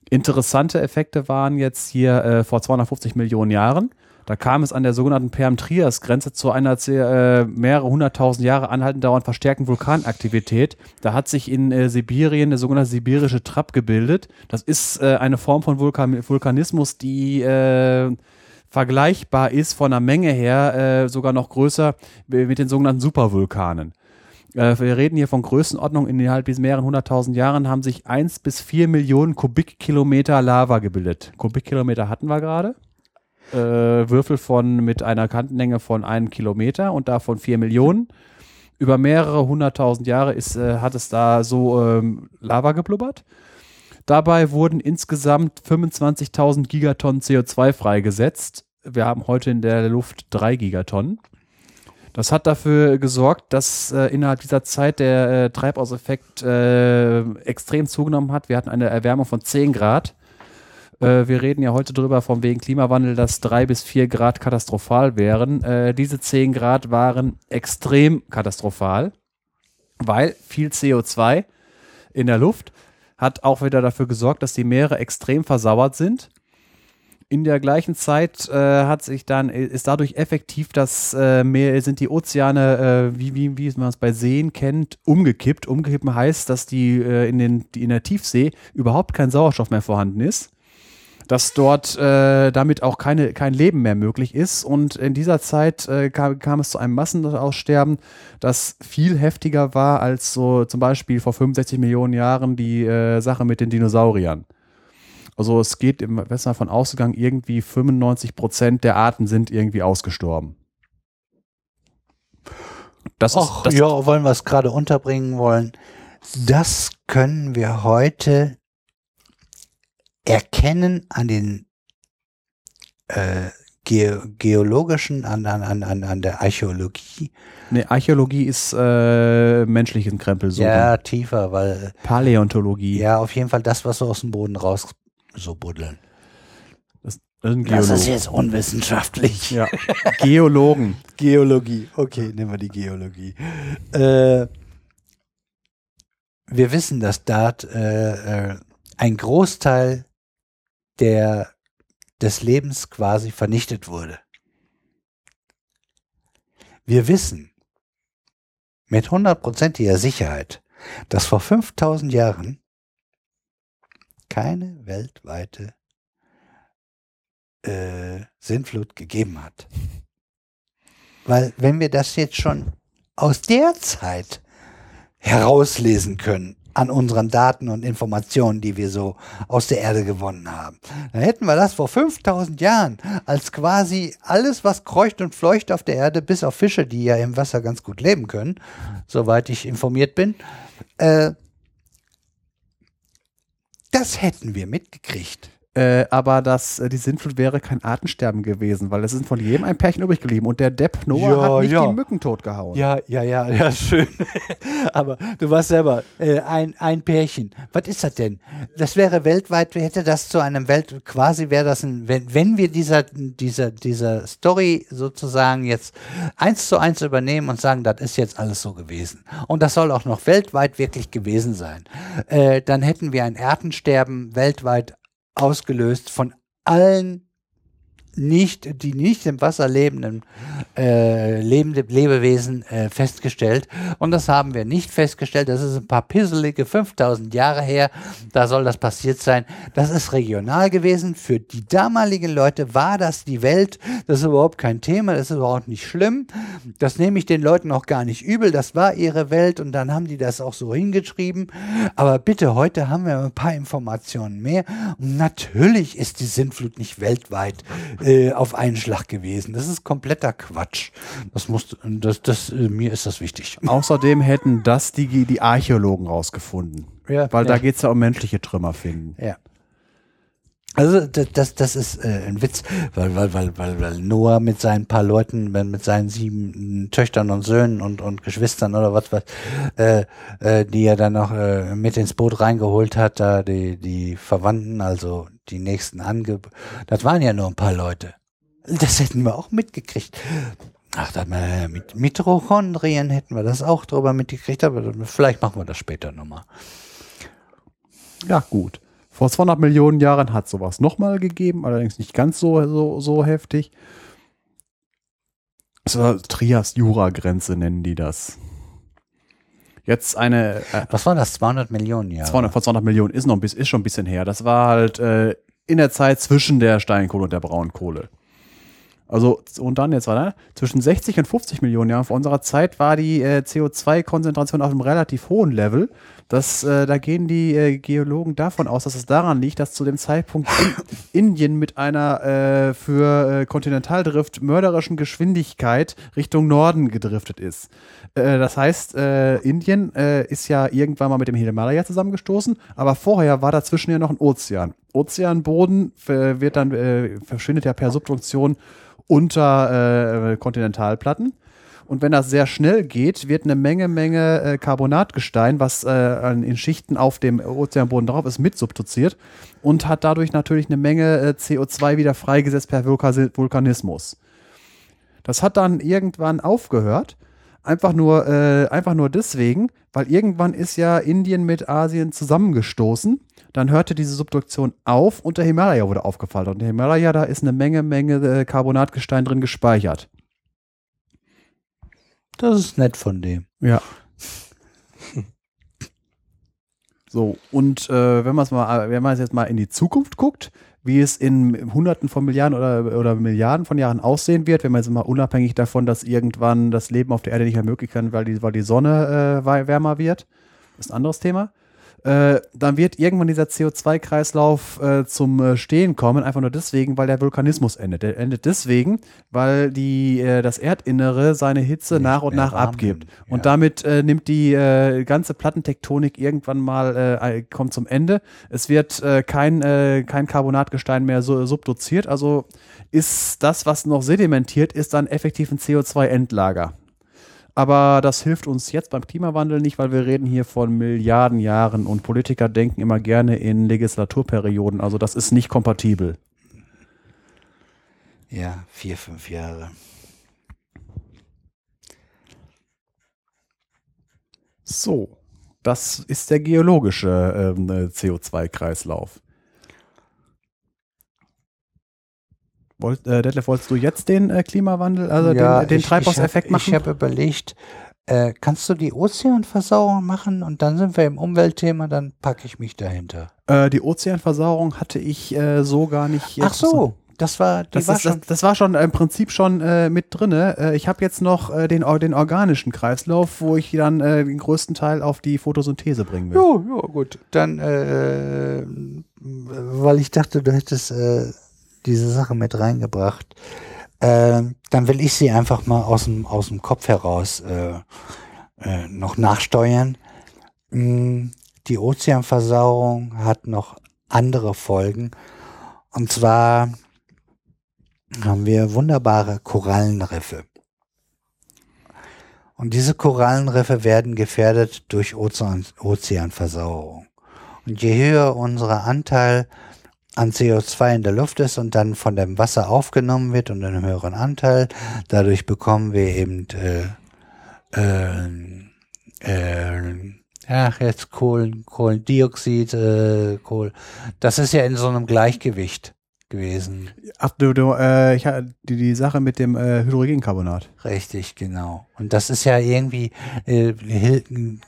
B: Interessante Effekte waren jetzt hier äh, vor 250 Millionen Jahren. Da kam es an der sogenannten Perm-Trias-Grenze zu einer äh, mehrere hunderttausend Jahre anhaltend dauernd verstärkten Vulkanaktivität. Da hat sich in äh, Sibirien der sogenannte sibirische Trapp gebildet. Das ist äh, eine Form von Vulkan Vulkanismus, die äh, vergleichbar ist von der Menge her, äh, sogar noch größer mit den sogenannten Supervulkanen. Äh, wir reden hier von Größenordnung innerhalb bis mehreren hunderttausend Jahren haben sich eins bis vier Millionen Kubikkilometer Lava gebildet. Kubikkilometer hatten wir gerade. Äh, Würfel von mit einer Kantenlänge von einem Kilometer und davon vier Millionen. Über mehrere hunderttausend Jahre ist, äh, hat es da so ähm, Lava geblubbert. Dabei wurden insgesamt 25.000 Gigatonnen CO2 freigesetzt. Wir haben heute in der Luft drei Gigatonnen. Das hat dafür gesorgt, dass äh, innerhalb dieser Zeit der äh, Treibhauseffekt äh, extrem zugenommen hat. Wir hatten eine Erwärmung von 10 Grad. Äh, wir reden ja heute drüber, von wegen Klimawandel, dass 3 bis 4 Grad katastrophal wären. Äh, diese 10 Grad waren extrem katastrophal, weil viel CO2 in der Luft hat auch wieder dafür gesorgt, dass die Meere extrem versauert sind. In der gleichen Zeit äh, hat sich dann, ist dadurch effektiv, dass äh, Meer, sind die Ozeane, äh, wie, wie, wie man es bei Seen kennt, umgekippt. Umgekippen heißt, dass die, äh, in, den, die in der Tiefsee überhaupt kein Sauerstoff mehr vorhanden ist. Dass dort äh, damit auch keine, kein Leben mehr möglich ist. Und in dieser Zeit äh, kam, kam es zu einem Massenaussterben, das viel heftiger war als so zum Beispiel vor 65 Millionen Jahren die äh, Sache mit den Dinosauriern. Also es geht im Westen davon ausgegangen, irgendwie 95 Prozent der Arten sind irgendwie ausgestorben. Das
A: Och,
B: ist, das,
A: ja, wollen wir es gerade unterbringen wollen. Das können wir heute erkennen an den äh, ge geologischen, an, an, an, an an der Archäologie.
B: ne, Archäologie ist äh, menschlichen Krempel so.
A: Ja, tiefer, weil
B: Paläontologie.
A: ja, auf jeden Fall das, was so aus dem Boden raus so buddeln.
B: Das, das sind
A: Das ist jetzt unwissenschaftlich.
B: Ja. Geologen.
A: Geologie. Okay, nehmen wir die Geologie. Äh, wir wissen, dass dort äh, äh, ein Großteil der, des Lebens quasi vernichtet wurde. Wir wissen mit hundertprozentiger Sicherheit, dass vor 5000 Jahren keine weltweite äh, Sintflut gegeben hat. Weil wenn wir das jetzt schon aus der Zeit herauslesen können an unseren Daten und Informationen, die wir so aus der Erde gewonnen haben. Dann hätten wir das vor 5000 Jahren als quasi alles, was kreucht und fleucht auf der Erde, bis auf Fische, die ja im Wasser ganz gut leben können, soweit ich informiert bin. Äh, das hätten wir mitgekriegt.
B: Äh, aber das, äh, die Sintflut wäre kein Artensterben gewesen, weil es ist von jedem ein Pärchen übrig geblieben und der Depp Noah
A: Ja,
B: hat nicht
A: ja.
B: die Mücken totgehauen.
A: Ja, ja, ja, ja, schön. Aber du warst selber äh, ein, ein Pärchen. Was ist das denn? Das wäre weltweit, hätte das zu einem Welt, quasi wäre das ein, wenn, wenn wir dieser, dieser, dieser Story sozusagen jetzt eins zu eins übernehmen und sagen, das ist jetzt alles so gewesen. Und das soll auch noch weltweit wirklich gewesen sein. Äh, dann hätten wir ein Artensterben weltweit ausgelöst von allen nicht, die nicht im Wasser lebenden äh, lebende Lebewesen äh, festgestellt. Und das haben wir nicht festgestellt. Das ist ein paar pisselige 5000 Jahre her. Da soll das passiert sein. Das ist regional gewesen. Für die damaligen Leute war das die Welt. Das ist überhaupt kein Thema. Das ist überhaupt nicht schlimm. Das nehme ich den Leuten auch gar nicht übel. Das war ihre Welt und dann haben die das auch so hingeschrieben. Aber bitte, heute haben wir ein paar Informationen mehr. Und natürlich ist die Sintflut nicht weltweit äh, auf einen Schlag gewesen. Das ist kompletter Quatsch. Das muss, das, das, äh, mir ist das wichtig.
B: Außerdem hätten das die, die Archäologen rausgefunden.
A: Ja,
B: Weil da
A: ja.
B: geht es ja um menschliche Trümmer finden.
A: Ja. Also das, das, ist äh, ein Witz, weil, weil, weil, weil, weil Noah mit seinen paar Leuten, mit seinen sieben Töchtern und Söhnen und, und Geschwistern oder was, was äh, äh, die er dann noch äh, mit ins Boot reingeholt hat, da die, die Verwandten, also die nächsten Ange... Das waren ja nur ein paar Leute. Das hätten wir auch mitgekriegt. Ach, da, äh, mit Mitochondrien hätten wir das auch drüber mitgekriegt, aber vielleicht machen wir das später nochmal.
B: Ja, gut. Vor 200 Millionen Jahren hat sowas nochmal gegeben, allerdings nicht ganz so, so, so heftig. Das war Trias-Jura-Grenze, nennen die das. Jetzt eine, äh,
A: Was war das? 200 Millionen Jahre?
B: 200, vor 200 Millionen ist noch ein bisschen, ist schon ein bisschen her. Das war halt äh, in der Zeit zwischen der Steinkohle und der Braunkohle. Also, und dann jetzt war zwischen 60 und 50 Millionen Jahren vor unserer Zeit war die äh, CO2-Konzentration auf einem relativ hohen Level. Das, äh, da gehen die äh, Geologen davon aus, dass es daran liegt, dass zu dem Zeitpunkt in Indien mit einer äh, für äh, Kontinentaldrift mörderischen Geschwindigkeit Richtung Norden gedriftet ist. Äh, das heißt, äh, Indien äh, ist ja irgendwann mal mit dem Himalaya zusammengestoßen, aber vorher war dazwischen ja noch ein Ozean. Ozeanboden äh, wird dann, äh, verschwindet ja per Subduktion unter äh, Kontinentalplatten. Und wenn das sehr schnell geht, wird eine Menge, Menge äh, Carbonatgestein, was äh, in Schichten auf dem Ozeanboden drauf ist, mit subduziert und hat dadurch natürlich eine Menge äh, CO2 wieder freigesetzt per Vulkanismus. Das hat dann irgendwann aufgehört. Einfach nur, äh, einfach nur deswegen, weil irgendwann ist ja Indien mit Asien zusammengestoßen. Dann hörte diese Subduktion auf und der Himalaya wurde aufgefallen. Und der Himalaya, da ist eine Menge, Menge äh, Carbonatgestein drin gespeichert.
A: Das ist nett von dem.
B: Ja. So, und äh, wenn man es mal, wenn man jetzt mal in die Zukunft guckt, wie es in Hunderten von Milliarden oder, oder Milliarden von Jahren aussehen wird, wenn man jetzt mal unabhängig davon, dass irgendwann das Leben auf der Erde nicht mehr möglich kann, weil die, weil die Sonne äh, wärmer wird, ist ein anderes Thema. Äh, dann wird irgendwann dieser CO2-Kreislauf äh, zum äh, Stehen kommen, einfach nur deswegen, weil der Vulkanismus endet. Der endet deswegen, weil die, äh, das Erdinnere seine Hitze
A: Nicht
B: nach und nach
A: warm
B: abgibt. Und
A: ja.
B: damit äh, nimmt die ganze Plattentektonik irgendwann mal, kommt zum Ende. Es wird kein, kein Carbonatgestein mehr so, subduziert. Also ist das, was noch sedimentiert, ist dann effektiv ein CO2-Endlager. Aber das hilft uns jetzt beim Klimawandel nicht, weil wir reden hier von Milliarden Jahren und Politiker denken immer gerne in Legislaturperioden. Also das ist nicht kompatibel.
A: Ja, vier, fünf Jahre.
B: So, das ist der geologische ähm, äh, CO2-Kreislauf. Wollt, äh, Detlef, wolltest du jetzt den äh, Klimawandel, also den, den
A: ich-
B: Treibhauseffekt
A: ich hab, Ich
B: machen?
A: habe überlegt, äh, kannst du die Ozeanversauerung machen und dann sind wir im Umweltthema, dann packe ich mich dahinter.
B: äh, die Ozeanversauerung hatte ich äh, so gar nicht.
A: Ach so, das war,
B: Das,
A: war schon.
B: das, das war schon im Prinzip schon äh, mit drinne. Äh, ich habe jetzt noch äh, den, den organischen Kreislauf, wo ich dann äh, den größten Teil auf die Photosynthese bringen will.
A: Ja, ja, gut. Dann, äh, weil ich dachte, du hättest äh, diese Sache mit reingebracht, äh, dann will ich sie einfach mal aus dem, aus dem Kopf heraus äh, äh, noch nachsteuern. Mm, Die Ozeanversauerung hat noch andere Folgen. Und zwar haben wir wunderbare Korallenriffe. Und diese Korallenriffe werden gefährdet durch Ozean, Ozeanversauerung. Und je höher unser Anteil an CO2 in der Luft ist und dann von dem Wasser aufgenommen wird und einen höheren Anteil, dadurch bekommen wir eben äh, äh, äh, ach jetzt Kohlen, Kohlendioxid, äh, Kohl. Das ist ja in so einem Gleichgewicht gewesen.
B: Ach du, du äh, ich, die, die Sache mit dem äh, Hydrogencarbonat.
A: Richtig, genau. Und das ist ja irgendwie, äh,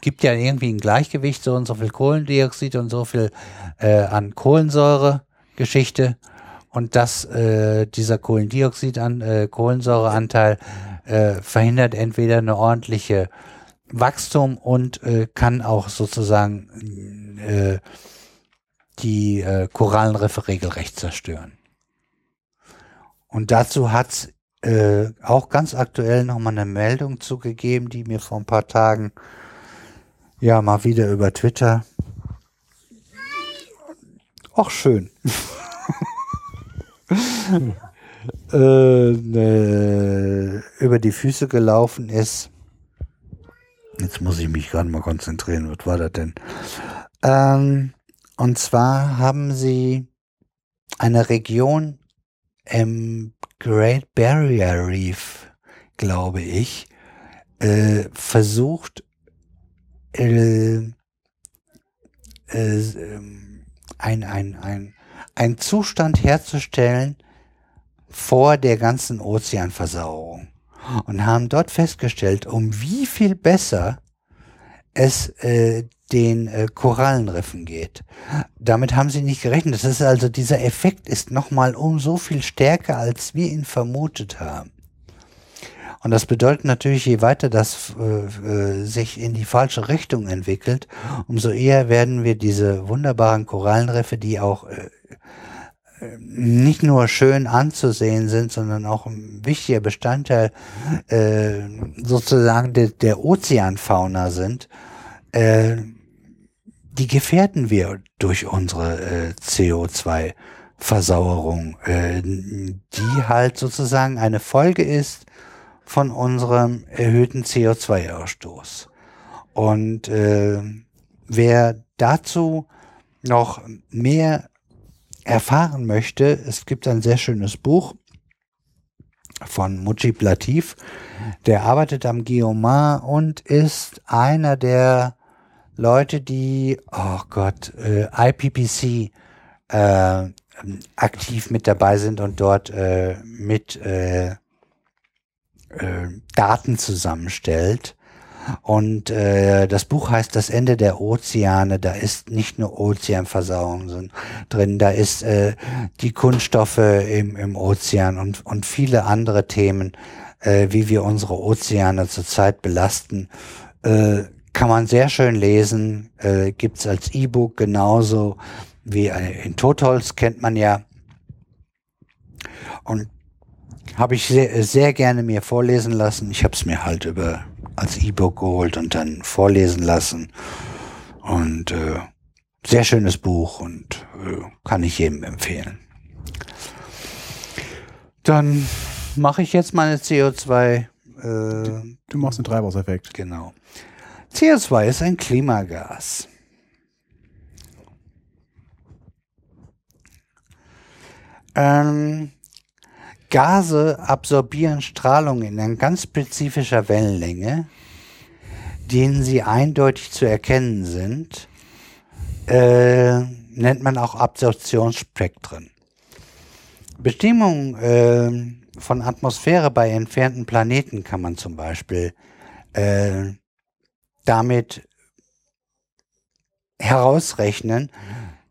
A: gibt ja irgendwie ein Gleichgewicht, so und so viel Kohlendioxid und so viel äh, an Kohlensäure-Geschichte. Und das, äh, dieser Kohlendioxid an äh, Kohlensäureanteil äh, verhindert entweder eine ordentliche Wachstum und äh, kann auch sozusagen äh, die äh, Korallenriffe regelrecht zerstören. Und dazu hat's äh, auch ganz aktuell nochmal eine Meldung zugegeben, die mir vor ein paar Tagen ja mal wieder über Twitter. Ach schön. äh, ne, über die Füße gelaufen ist. Jetzt muss ich mich gerade mal konzentrieren. Was war das denn? Ähm, und zwar haben sie eine Region im Great Barrier Reef, glaube ich, äh, versucht, äh, äh, ein, ein, ein, ein Zustand herzustellen vor der ganzen Ozeanversauerung und haben dort festgestellt, um wie viel besser es äh, den äh, Korallenriffen geht. Damit haben sie nicht gerechnet. Das ist also dieser Effekt ist nochmal um so viel stärker, als wir ihn vermutet haben. Und das bedeutet natürlich, je weiter das äh, äh, sich in die falsche Richtung entwickelt, umso eher werden wir diese wunderbaren Korallenriffe, die auch äh, äh nicht nur schön anzusehen sind, sondern auch ein wichtiger Bestandteil äh, sozusagen de, der Ozeanfauna sind, äh, die gefährden wir durch unsere äh, CO2-Versauerung, äh, die halt sozusagen eine Folge ist von unserem erhöhten CO2-Ausstoß. Und äh, wer dazu noch mehr erfahren möchte, es gibt ein sehr schönes Buch von Mujib Latif, der arbeitet am Geomar und ist einer der Leute, die, oh Gott, äh, IPPC äh, aktiv mit dabei sind und dort äh, mit äh, äh, Daten zusammenstellt. Und äh, das Buch heißt Das Ende der Ozeane. Da ist nicht nur Ozeanversauerung drin, da ist äh, die Kunststoffe im, im Ozean und, und viele andere Themen, äh, wie wir unsere Ozeane zurzeit belasten. Äh, kann man sehr schön lesen, äh, gibt's als E-Book genauso wie in Totholz kennt man ja. Und habe ich sehr, sehr gerne mir vorlesen lassen. Ich habe es mir halt über als E-Book geholt und dann vorlesen lassen. Und äh, sehr schönes Buch und äh, kann ich jedem empfehlen. Dann mache ich jetzt meine CO2. Äh,
B: du machst den Treibhauseffekt.
A: Genau. CO2 ist ein Klimagas. Ähm, Gase absorbieren Strahlung in einer ganz spezifischer Wellenlänge, denen sie eindeutig zu erkennen sind, äh, nennt man auch Absorptionsspektren. Bestimmung äh, von Atmosphäre bei entfernten Planeten kann man zum Beispiel äh, damit herausrechnen.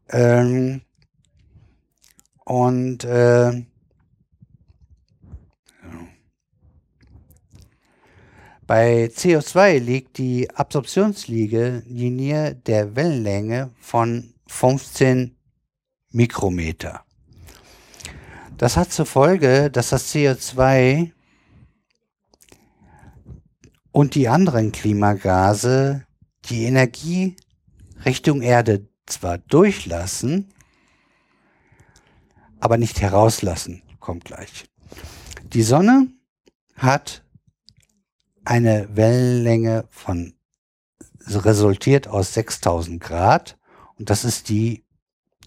A: Ähm, und äh, bei CO2 liegt die Absorptionslinie der Wellenlänge von 15 Mikrometer. Das hat zur Folge, dass das CO2 und die anderen Klimagase die Energie Richtung Erde zwar durchlassen, aber nicht herauslassen, kommt gleich. Die Sonne hat eine Wellenlänge von resultiert aus 6000 Grad und das ist die,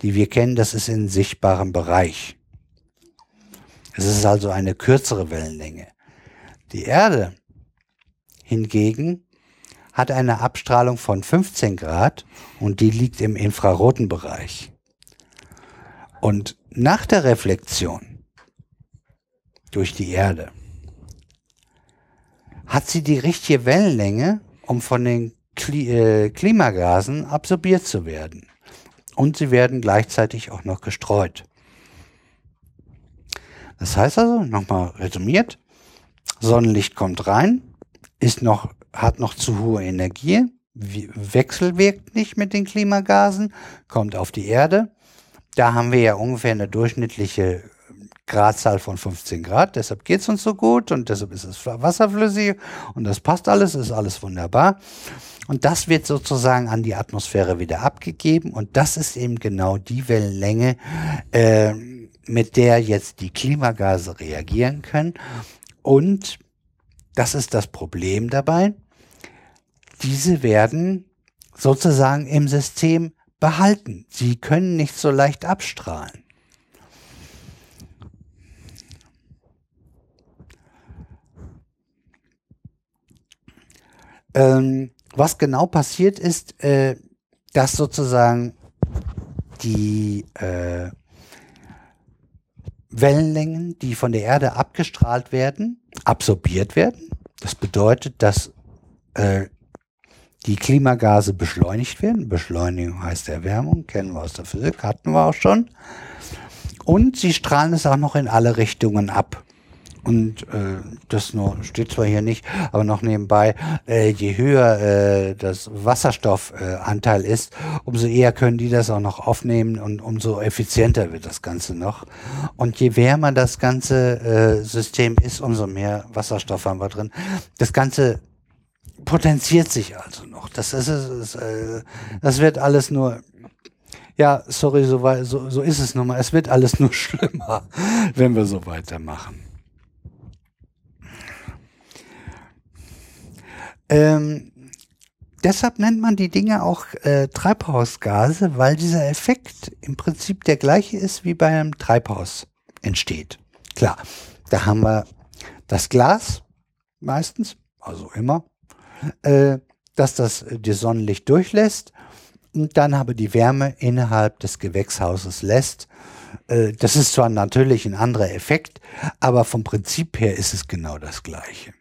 A: die wir kennen, das ist in sichtbarem Bereich. Es ist also eine kürzere Wellenlänge. Die Erde hingegen hat eine Abstrahlung von 15 Grad und die liegt im infraroten Bereich. Und nach der Reflexion durch die Erde hat sie die richtige Wellenlänge, um von den Kli äh, Klimagasen absorbiert zu werden. Und sie werden gleichzeitig auch noch gestreut. Das heißt also, nochmal resümiert, Sonnenlicht kommt rein, ist noch, hat noch zu hohe Energie, wechselwirkt nicht mit den Klimagasen, kommt auf die Erde. Da haben wir ja ungefähr eine durchschnittliche Gradzahl von 15 Grad, deshalb geht es uns so gut und deshalb ist es wasserflüssig und das passt alles, ist alles wunderbar. Und das wird sozusagen an die Atmosphäre wieder abgegeben und das ist eben genau die Wellenlänge, äh, mit der jetzt die Klimagase reagieren können. Und das ist das Problem dabei. Diese werden sozusagen im System behalten. Sie können nicht so leicht abstrahlen. Ähm, was genau passiert ist, äh, dass sozusagen die äh, Wellenlängen, die von der Erde abgestrahlt werden, absorbiert werden. Das bedeutet, dass äh, die Klimagase beschleunigt werden. Beschleunigung heißt Erwärmung, kennen wir aus der Physik, hatten wir auch schon. Und sie strahlen es auch noch in alle Richtungen ab. Und äh, das nur steht zwar hier nicht, aber noch nebenbei, äh, je höher äh, das Wasserstoffanteil äh, ist, umso eher können die das auch noch aufnehmen und umso effizienter wird das Ganze noch. Und je wärmer das ganze äh, System ist, umso mehr Wasserstoff haben wir drin. Das Ganze potenziert sich also noch. Das ist, ist äh, das wird alles nur ja, sorry, so, so, so ist es nun mal. Es wird alles nur schlimmer, wenn wir so weitermachen. Ähm, deshalb nennt man die Dinge auch äh, Treibhausgase, weil dieser Effekt im Prinzip der gleiche ist, wie bei einem Treibhaus entsteht. Klar, da haben wir das Glas meistens, also immer, äh, dass das die Sonnenlicht durchlässt und dann aber die Wärme innerhalb des Gewächshauses lässt. Äh, das ist zwar natürlich ein anderer Effekt, aber vom Prinzip her ist es genau das gleiche.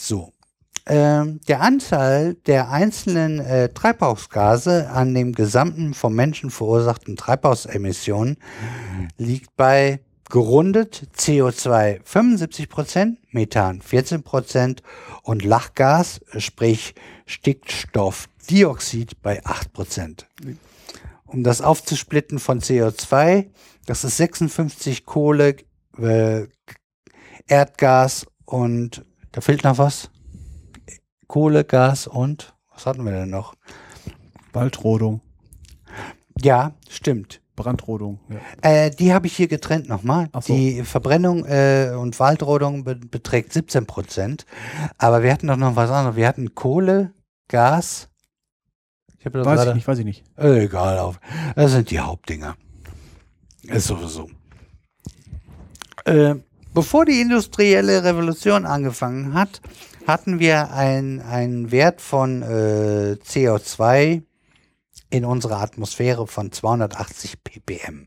A: So. Ähm, der Anteil der einzelnen äh, Treibhausgase an dem gesamten vom Menschen verursachten Treibhausemissionen liegt bei gerundet CO2 75 Prozent, Methan 14 Prozent und Lachgas, sprich Stickstoffdioxid bei 8 Prozent. Um das aufzusplitten von CO2, das ist 56 Kohle, äh, Erdgas und da fehlt noch was. Kohle, Gas und was hatten wir denn noch?
B: Waldrodung.
A: Ja, stimmt.
B: Brandrodung. Ja.
A: Äh, die habe ich hier getrennt nochmal. So. Die Verbrennung äh, und Waldrodung be beträgt 17 Prozent. Aber wir hatten doch noch was anderes. Wir hatten Kohle, Gas.
B: Ich weiß grade, ich nicht, weiß ich nicht.
A: Egal, auf. Das sind die Hauptdinger. Ist sowieso. Äh, Bevor die industrielle Revolution angefangen hat, hatten wir einen Wert von äh, CO2 in unserer Atmosphäre von 280 ppm.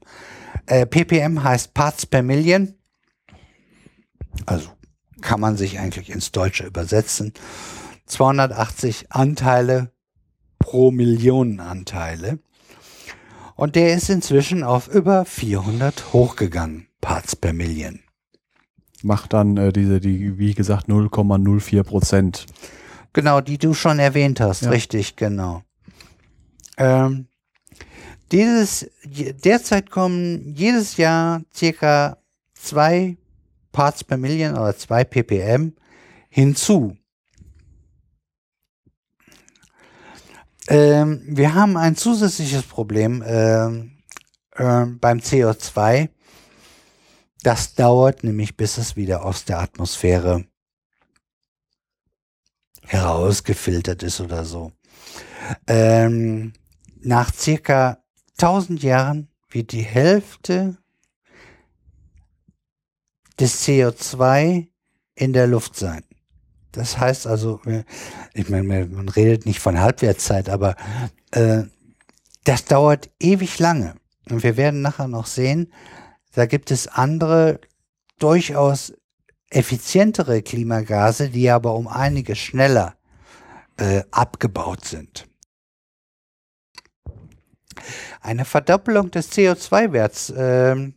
A: Äh, ppm heißt Parts per Million. Also kann man sich eigentlich ins Deutsche übersetzen. 280 Anteile pro Millionen Anteile. Und der ist inzwischen auf über 400 hochgegangen, Parts per Million
B: macht dann äh, diese, die, wie gesagt, 0,04 Prozent.
A: Genau, die du schon erwähnt hast, ja. richtig, genau. Ähm, dieses, derzeit kommen jedes Jahr circa zwei Parts per Million oder zwei ppm hinzu. Ähm, wir haben ein zusätzliches Problem ähm, äh, beim CO2. Das dauert nämlich, bis es wieder aus der Atmosphäre herausgefiltert ist oder so. Ähm, nach circa 1000 Jahren wird die Hälfte des CO2 in der Luft sein. Das heißt also, ich meine, man redet nicht von Halbwertszeit, aber äh, das dauert ewig lange. Und wir werden nachher noch sehen, da gibt es andere, durchaus effizientere Klimagase, die aber um einiges schneller äh, abgebaut sind. Eine Verdoppelung des CO2-Werts äh,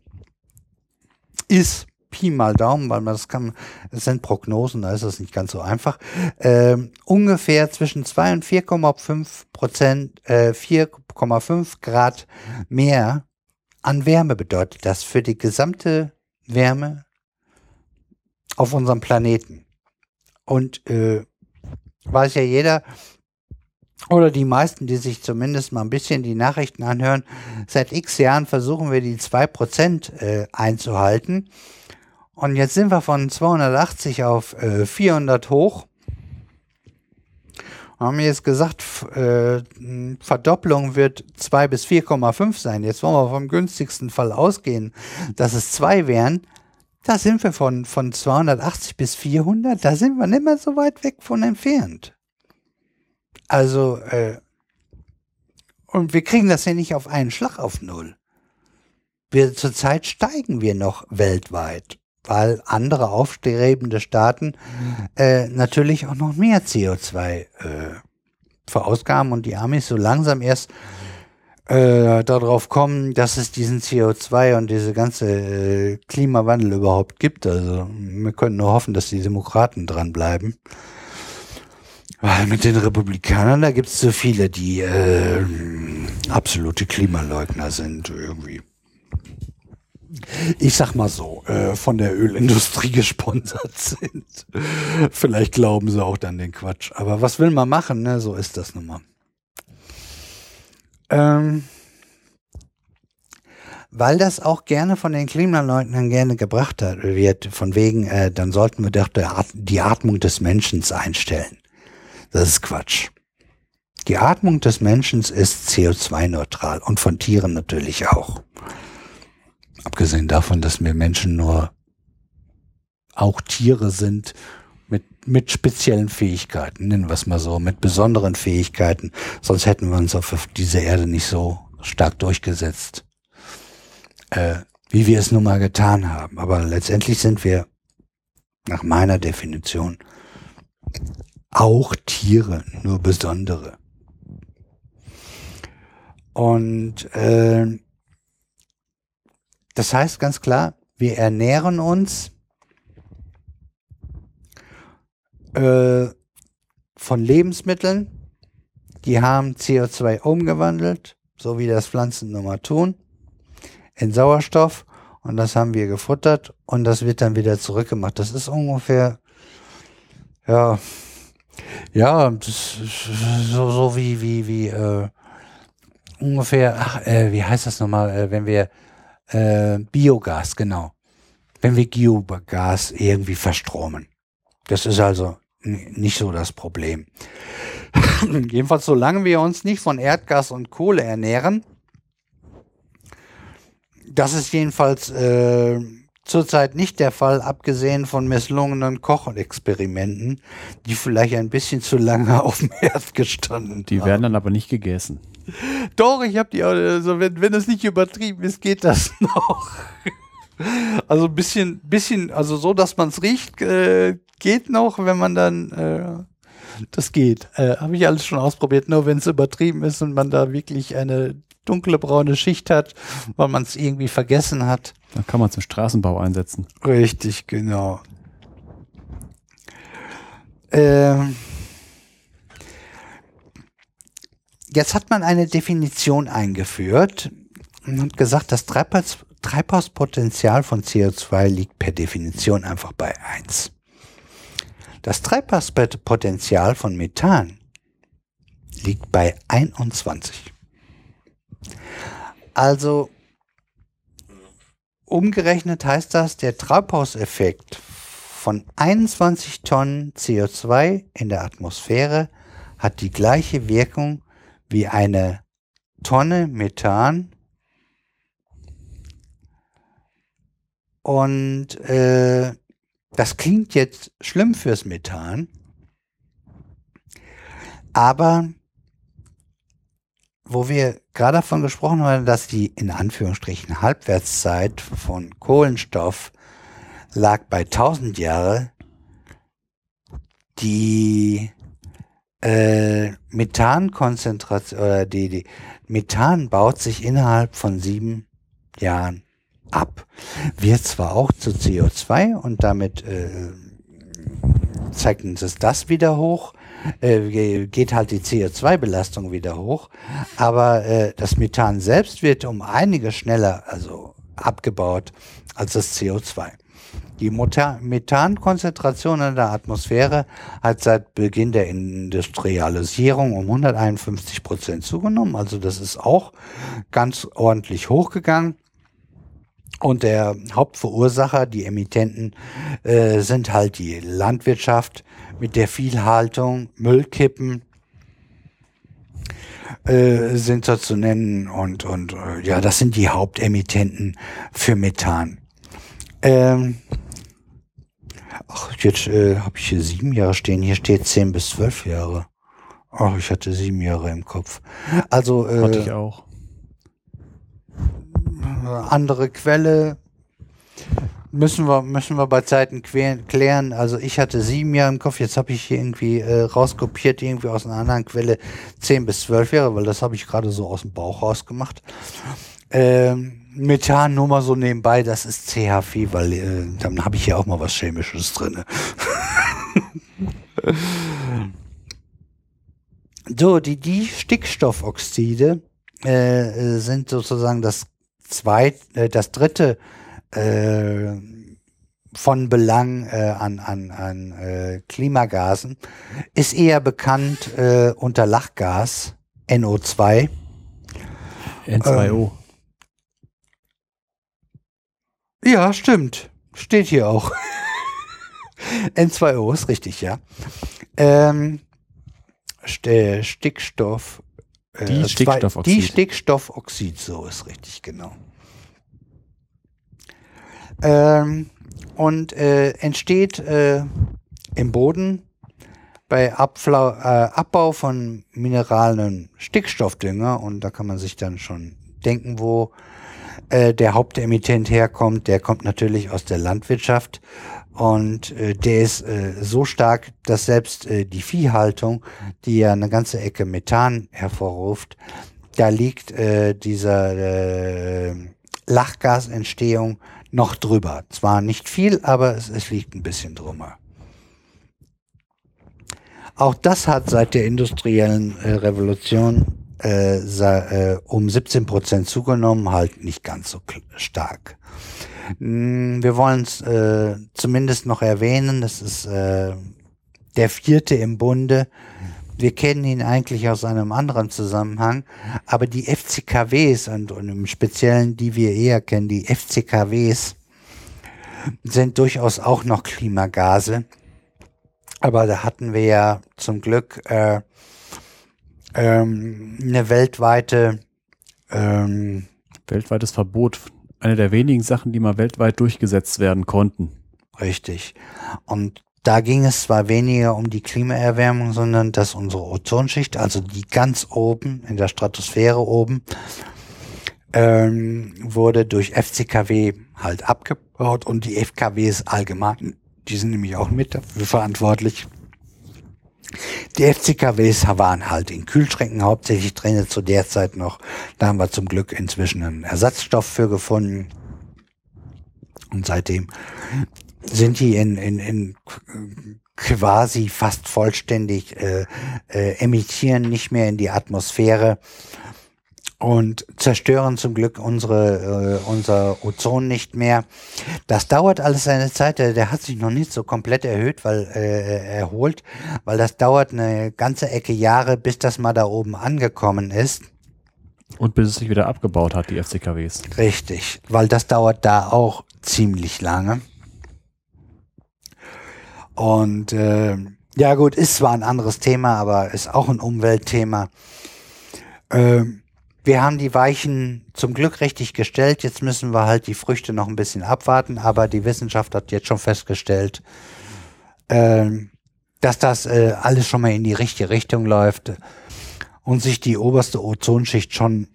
A: ist Pi mal Daumen, weil man das kann, das sind Prognosen, da ist es nicht ganz so einfach, äh, ungefähr zwischen 2 und 4,5 Prozent, äh, 4,5 Grad mehr an Wärme bedeutet das für die gesamte Wärme auf unserem Planeten. Und äh, weiß ja jeder, oder die meisten, die sich zumindest mal ein bisschen die Nachrichten anhören, seit x Jahren versuchen wir die 2% äh, einzuhalten. Und jetzt sind wir von 280 auf äh, 400 hoch. Wir haben jetzt gesagt, äh, Verdopplung wird 2 bis 4,5 sein. Jetzt wollen wir vom günstigsten Fall ausgehen, dass es 2 wären. Da sind wir von, von 280 bis 400, da sind wir nicht mehr so weit weg von entfernt. Also, äh, und wir kriegen das ja nicht auf einen Schlag auf Null. Wir, zurzeit steigen wir noch weltweit, weil andere aufstrebende Staaten äh, natürlich auch noch mehr CO2 äh, verausgaben und die Amis so langsam erst äh, darauf kommen, dass es diesen CO2 und diese ganze äh, Klimawandel überhaupt gibt. Also wir können nur hoffen, dass die Demokraten dranbleiben. Weil mit den Republikanern, da gibt es so viele, die äh, absolute Klimaleugner sind irgendwie. Ich sag mal so, äh, von der Ölindustrie gesponsert sind. Vielleicht glauben sie auch dann den Quatsch. Aber was will man machen, ne? So ist das nun mal. Ähm, weil das auch gerne von den Klimaleugnern gerne gebracht wird, von wegen, äh, dann sollten wir doch die Atmung des Menschen einstellen. Das ist Quatsch. Die Atmung des Menschen ist CO2-neutral und von Tieren natürlich auch. Abgesehen davon, dass wir Menschen nur auch Tiere sind mit, mit speziellen Fähigkeiten, nennen wir es mal so, mit besonderen Fähigkeiten. Sonst hätten wir uns auf dieser Erde nicht so stark durchgesetzt, äh, wie wir es nun mal getan haben. Aber letztendlich sind wir nach meiner Definition auch Tiere, nur besondere. Und äh, das heißt ganz klar, wir ernähren uns äh, von Lebensmitteln, die haben CO2 umgewandelt, so wie das Pflanzen nun mal tun, in Sauerstoff und das haben wir gefuttert und das wird dann wieder zurückgemacht. Das ist ungefähr, ja, ja, das so, so wie, wie, wie, äh, ungefähr, ach, äh, wie heißt das nochmal, äh, wenn wir, äh, Biogas, genau. Wenn wir Biogas irgendwie verstromen. Das ist also nicht so das Problem. Jedenfalls, solange wir uns nicht von Erdgas und Kohle ernähren, das ist jedenfalls äh, zurzeit nicht der Fall, abgesehen von misslungenen Kochexperimenten, die vielleicht ein bisschen zu lange auf dem Herd gestanden
B: Die
A: haben.
B: werden dann aber nicht gegessen.
A: Doch, ich habe die, also wenn, wenn es nicht übertrieben ist, geht das noch. Also ein bisschen, bisschen, also so, dass man es riecht, äh, geht noch, wenn man dann, äh, das geht. Äh, habe ich alles schon ausprobiert, nur wenn es übertrieben ist und man da wirklich eine dunkle braune Schicht hat, weil man es irgendwie vergessen hat.
B: Dann kann man zum Straßenbau einsetzen.
A: Richtig, genau. Ähm, jetzt hat man eine Definition eingeführt und gesagt, das Treibhaus, Treibhauspotenzial von CO2 liegt per Definition einfach bei 1. Das Treibhauspotenzial von Methan liegt bei 21. Also umgerechnet heißt das, der Treibhauseffekt von 21 Tonnen CO2 in der Atmosphäre hat die gleiche Wirkung wie eine Tonne Methan. Und äh, das klingt jetzt schlimm fürs Methan, aber wo wir gerade davon gesprochen haben, dass die in Anführungsstrichen Halbwertszeit von Kohlenstoff lag bei 1000 Jahre, die äh, Methankonzentration oder die, die Methan baut sich innerhalb von sieben Jahren ab. Wird zwar auch zu CO2 und damit äh, zeigt uns das wieder hoch, äh, geht halt die CO2-Belastung wieder hoch. Aber äh, das Methan selbst wird um einige schneller also abgebaut als das CO2. Die Methankonzentration in der Atmosphäre hat seit Beginn der Industrialisierung um 151 Prozent zugenommen. Also das ist auch ganz ordentlich hochgegangen. Und der Hauptverursacher, die Emittenten, äh, sind halt die Landwirtschaft mit der Vielhaltung, Müllkippen äh, sind so zu nennen und, und äh, ja, das sind die Hauptemittenten für Methan. Ähm, jetzt äh, habe ich hier sieben Jahre stehen, hier steht zehn bis zwölf Jahre. Ach, ich hatte sieben Jahre im Kopf. Also äh,
B: Hatte ich auch.
A: andere Quelle müssen wir müssen wir bei Zeiten klären. Also ich hatte sieben Jahre im Kopf, jetzt habe ich hier irgendwie äh, rauskopiert irgendwie aus einer anderen Quelle zehn bis zwölf Jahre, weil das habe ich gerade so aus dem Bauch rausgemacht. Ähm, Methan nur mal so nebenbei, das ist CH4, weil äh, dann habe ich ja auch mal was Chemisches drinne. so, die, die Stickstoffoxide äh, äh, sind sozusagen das zweit, äh, das dritte äh, von Belang äh, an, an, an Klimagasen, ist eher bekannt unter Lachgas, NO2.
B: N2O.
A: Ja, stimmt. Steht hier auch. N2O ist richtig, ja. Ähm, St Stickstoff. äh,
B: Die Stickstoffoxid.
A: Die Stickstoffoxid, so ist richtig, genau. Ähm, und äh, entsteht äh, im Boden bei Abflau äh, Abbau von mineralen Stickstoffdünger und da kann man sich dann schon denken, wo äh, der Hauptemittent herkommt. Der kommt natürlich aus der Landwirtschaft und äh, der ist äh, so stark, dass selbst äh, die Viehhaltung, die ja eine ganze Ecke Methan hervorruft, da liegt äh, dieser äh, Lachgasentstehung noch drüber. Zwar nicht viel, aber es, es liegt ein bisschen drüber. Auch das hat seit der industriellen äh, Revolution äh, äh, um 17 Prozent zugenommen, halt nicht ganz so stark. Mm, Wir wollen es äh, zumindest noch erwähnen, das ist äh, der vierte im Bunde. Wir kennen ihn eigentlich aus einem anderen Zusammenhang, aber die FCKWs und, und im Speziellen, die wir eher kennen, die FCKWs, sind durchaus auch noch Klimagase. Aber da hatten wir ja zum Glück äh, ähm, eine weltweite ähm,
B: Weltweites Verbot. Eine der wenigen Sachen, die mal weltweit durchgesetzt werden konnten.
A: Richtig. Und da ging es zwar weniger um die Klimaerwärmung, sondern dass unsere Ozonschicht, also die ganz oben in der Stratosphäre oben, ähm, wurde durch FCKW halt abgebaut und die FKWs allgemein, die sind nämlich auch mit dafür verantwortlich. Die FCKWs waren halt in Kühlschränken hauptsächlich drin zu der Zeit noch. Da haben wir zum Glück inzwischen einen Ersatzstoff für gefunden. Und seitdem sind die in, in, in quasi fast vollständig äh, äh, emittieren nicht mehr in die Atmosphäre und zerstören zum Glück unsere, äh, unser Ozon nicht mehr. Das dauert alles seine Zeit. Der, der hat sich noch nicht so komplett erhöht, weil äh, erholt, weil das dauert eine ganze Ecke Jahre, bis das mal da oben angekommen ist.
B: Und bis es sich wieder abgebaut hat, die FCKWs.
A: Richtig, weil das dauert da auch ziemlich lange. Und äh, ja gut, ist zwar ein anderes Thema, aber ist auch ein Umweltthema. Ähm, wir haben die Weichen zum Glück richtig gestellt. Jetzt müssen wir halt die Früchte noch ein bisschen abwarten. Aber die Wissenschaft hat jetzt schon festgestellt, ähm, dass das äh, alles schon mal in die richtige Richtung läuft und sich die oberste Ozonschicht schon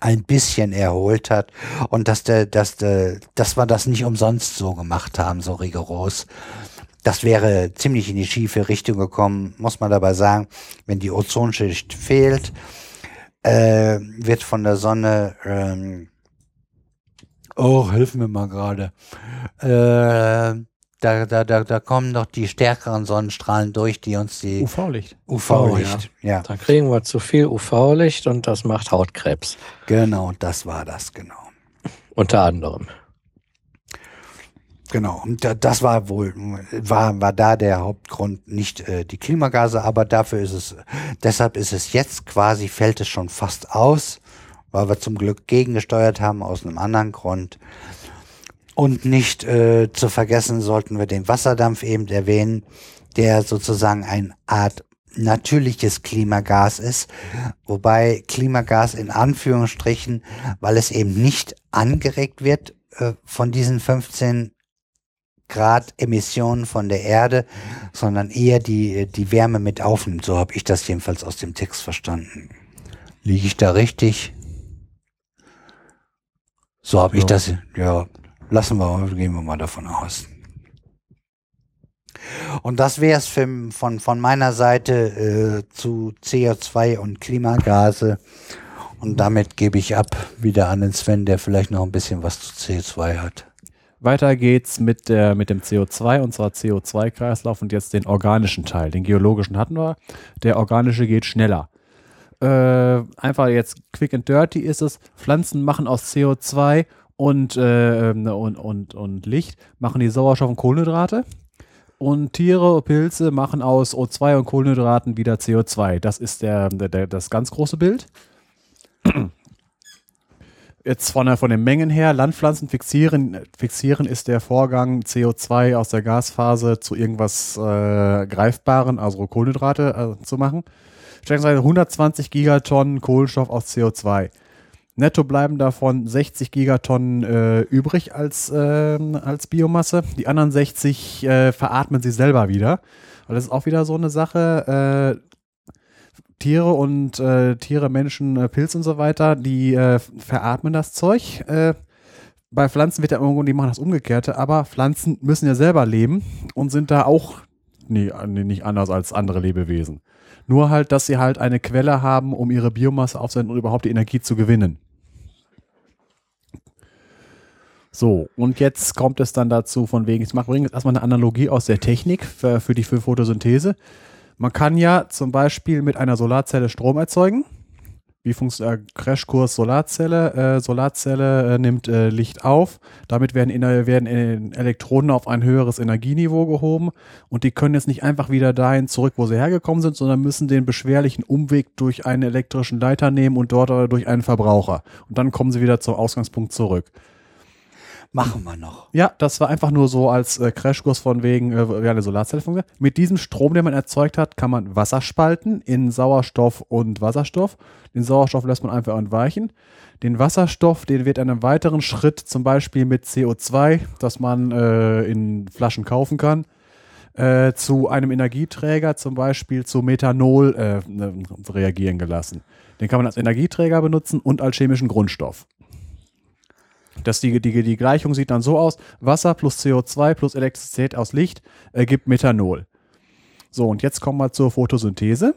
A: ein bisschen erholt hat und dass der, dass der, dass wir das nicht umsonst so gemacht haben, so rigoros. Das wäre ziemlich in die schiefe Richtung gekommen, muss man dabei sagen. Wenn die Ozonschicht fehlt, äh, wird von der Sonne, ähm, oh, hilf mir mal gerade, äh, da, da, da, da kommen doch die stärkeren Sonnenstrahlen durch, die uns die
B: UV-Licht.
A: UV-Licht, ja.
C: Da kriegen wir zu viel UV-Licht und das macht Hautkrebs.
A: Genau, das war das, genau.
C: Unter anderem.
A: Genau, und da- das war wohl, war, war da der Hauptgrund, nicht äh, die Klimagase, aber dafür ist es, deshalb ist es jetzt quasi, fällt es schon fast aus, weil wir zum Glück gegengesteuert haben aus einem anderen Grund. Und nicht äh, zu vergessen sollten wir den Wasserdampf eben erwähnen, der sozusagen eine Art natürliches Klimagas ist, wobei Klimagas in Anführungsstrichen, weil es eben nicht angeregt wird äh, von diesen 15 Grad Emissionen von der Erde, sondern eher die, die Wärme mit aufnimmt. So habe ich das jedenfalls aus dem Text verstanden. Liege ich da richtig? So habe ich
B: Ja.
A: das, ja, lassen wir, gehen wir mal davon aus. Und das wäre es von, von meiner Seite äh, zu CO2 und Klimagase. Und damit gebe ich ab wieder an den Sven, der vielleicht noch ein bisschen was zu CO2 hat.
B: Weiter geht's mit, der, mit dem CO2 und zwar CO2-Kreislauf und jetzt den organischen Teil. Den geologischen hatten wir. Der organische geht schneller. Äh, einfach jetzt quick and dirty ist es. Pflanzen machen aus CO2 und, äh, und, und, und Licht, machen die Sauerstoff und Kohlenhydrate. Und Tiere, Pilze machen aus O2 und Kohlenhydraten wieder CO2. Das ist der, der, der, das ganz große Bild. Jetzt von, der, von den Mengen her, Landpflanzen fixieren, fixieren ist der Vorgang, CO2 aus der Gasphase zu irgendwas äh, Greifbaren, also Kohlenhydrate äh, zu machen. Schätzungsweise 120 Gigatonnen Kohlenstoff aus CO2. Netto bleiben davon 60 Gigatonnen äh, übrig als, ähm, als Biomasse. Die anderen 60 äh, veratmen sie selber wieder. Weil das ist auch wieder so eine Sache. Äh, Tiere und äh, Tiere, Menschen, äh, Pilz und so weiter, die äh, veratmen das Zeug. Äh, bei Pflanzen wird ja irgendwo, die machen das Umgekehrte, aber Pflanzen müssen ja selber leben und sind da auch nee, nee, nicht anders als andere Lebewesen. Nur halt, dass sie halt eine Quelle haben, um ihre Biomasse aufzuwenden und überhaupt die Energie zu gewinnen. So, und jetzt kommt es dann dazu, von wegen, ich mache jetzt erstmal eine Analogie aus der Technik für, für die für Photosynthese. Man kann ja zum Beispiel mit einer Solarzelle Strom erzeugen. Wie funktioniert äh, Crashkurs Solarzelle? Äh, Solarzelle äh, nimmt äh, Licht auf. Damit werden, inner- werden äh, Elektronen auf ein höheres Energieniveau gehoben und die können jetzt nicht einfach wieder dahin zurück, wo sie hergekommen sind, sondern müssen den beschwerlichen Umweg durch einen elektrischen Leiter nehmen und dort äh, durch einen Verbraucher. Und dann kommen sie wieder zum Ausgangspunkt zurück.
A: Machen wir noch.
B: Ja, das war einfach nur so als äh, Crashkurs von wegen, äh, wie eine Solarzelle funktioniert. Mit diesem Strom, den man erzeugt hat, kann man Wasser spalten in Sauerstoff und Wasserstoff. Den Sauerstoff lässt man einfach entweichen. Den Wasserstoff, den wird in einem weiteren Schritt zum Beispiel mit CO2, das man äh, in Flaschen kaufen kann, äh, zu einem Energieträger, zum Beispiel zu Methanol, äh, ne, reagieren gelassen. Den kann man als Energieträger benutzen und als chemischen Grundstoff. Das die, die, die Gleichung sieht dann so aus: Wasser plus CO2 plus Elektrizität aus Licht ergibt Methanol. So, und jetzt kommen wir zur Photosynthese.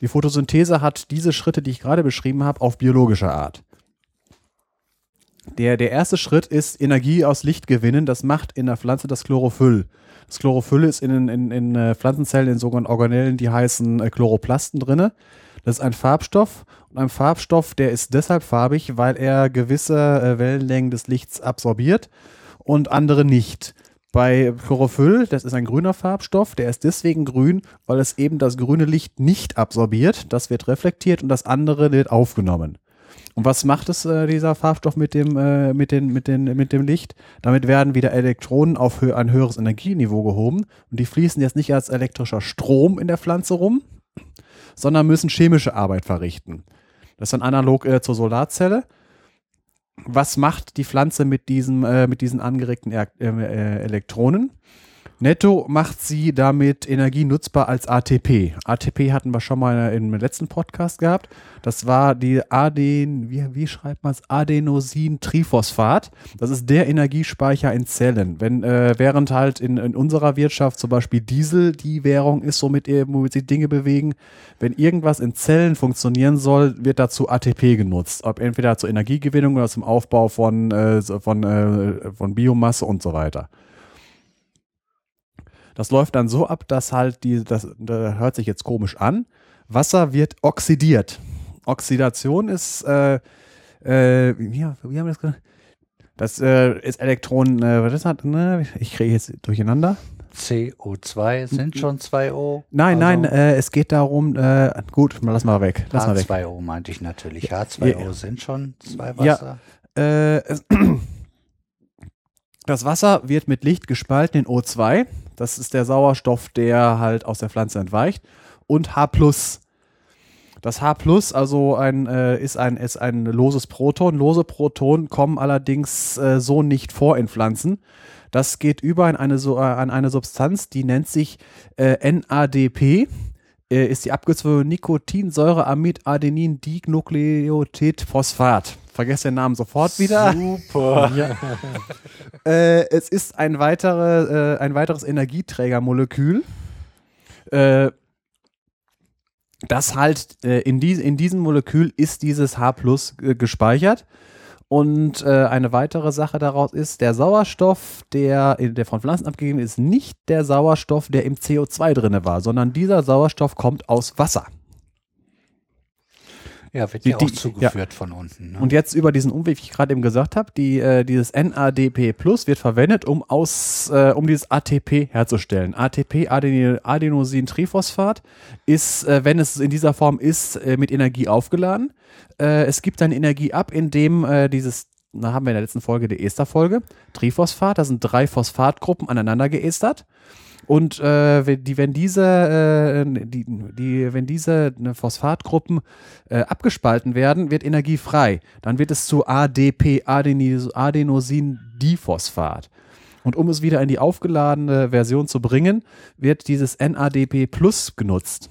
B: Die Photosynthese hat diese Schritte, die ich gerade beschrieben habe, auf biologischer Art. Der, der erste Schritt ist Energie aus Licht gewinnen. Das macht in der Pflanze das Chlorophyll. Das Chlorophyll ist in, in, in äh, Pflanzenzellen in sogenannten Organellen, die heißen äh, Chloroplasten drinne. Das ist ein Farbstoff und ein Farbstoff, der ist deshalb farbig, weil er gewisse äh, Wellenlängen des Lichts absorbiert und andere nicht. Bei Chlorophyll, das ist ein grüner Farbstoff, der ist deswegen grün, weil es eben das grüne Licht nicht absorbiert. Das wird reflektiert und das andere wird aufgenommen. Und was macht es, äh, dieser Farbstoff mit dem, äh, mit, den, mit, den, mit dem Licht? Damit werden wieder Elektronen auf hö ein höheres Energieniveau gehoben und die fließen jetzt nicht als elektrischer Strom in der Pflanze rum, sondern müssen chemische Arbeit verrichten. Das ist dann analog äh, zur Solarzelle. Was macht die Pflanze mit, diesem, äh, mit diesen angeregten er äh, Elektronen? Netto macht sie damit Energie nutzbar als ATP. ATP hatten wir schon mal im letzten Podcast gehabt. Das war die Aden, wie, wie schreibt man es? Adenosin-Triphosphat. Das ist der Energiespeicher in Zellen. Wenn, äh, während halt in, in unserer Wirtschaft zum Beispiel Diesel die Währung ist, womit, womit sich Dinge bewegen, wenn irgendwas in Zellen funktionieren soll, wird dazu ATP genutzt. Ob entweder zur Energiegewinnung oder zum Aufbau von, äh, von, äh, von Biomasse und so weiter. Das läuft dann so ab, dass halt die, das, das hört sich jetzt komisch an. Wasser wird oxidiert. Oxidation ist, äh, äh, wie, haben wir das genannt? Das äh, ist Elektronen, äh, was ist das? Ne? Ich kriege jetzt durcheinander.
A: CO2 sind schon 2O.
B: Nein, also nein, äh, es geht darum, äh, gut, lass mal weg. Lass
A: H2O
B: mal weg.
A: H2O meinte ich natürlich. H2O
B: Ja.
A: sind schon zwei
B: Ja.
A: Wasser.
B: Äh, es- das Wasser wird mit Licht gespalten in O2. Das ist der Sauerstoff, der halt aus der Pflanze entweicht. Und H+. Das H+, also ein, äh, ist, ein, ist ein loses Proton. Lose Protonen kommen allerdings äh, so nicht vor in Pflanzen. Das geht über in eine, so, äh, an eine Substanz, die nennt sich äh, NADP. Äh, ist die Abkürzung für Nikotinsäureamid Adenin Dinukleotid Phosphat. Vergesst den Namen sofort wieder.
A: Super.
B: Äh, es ist ein, weitere, äh, ein weiteres Energieträgermolekül, äh, das halt äh, in, dies, in diesem Molekül ist dieses H gespeichert. Und äh, eine weitere Sache daraus ist, der Sauerstoff, der, der von Pflanzen abgegeben ist, nicht der Sauerstoff, der im CO2 drin war, sondern dieser Sauerstoff kommt aus Wasser.
A: Ja, wird
B: Die-
A: ja auch zugeführt von unten. Ne?
B: Und jetzt über diesen Umweg, wie ich gerade eben gesagt habe, die, äh, dieses NADP Plus wird verwendet, um aus, äh, um dieses ATP herzustellen. ATP, Aden Adenosin-Triphosphat, ist, äh, wenn es in dieser Form ist, äh, mit Energie aufgeladen. Äh, es gibt dann Energie ab, indem äh, dieses, da haben wir in der letzten Folge die Ester-Folge, Triphosphat, da sind drei Phosphatgruppen aneinander geestert. Und äh, wenn, die, wenn diese, äh, die, die, wenn diese ne, Phosphatgruppen äh, abgespalten werden, wird Energie frei. Dann wird es zu ADP, Adenosin-Diphosphat. Und um es wieder in die aufgeladene Version zu bringen, wird dieses NADP Plus genutzt.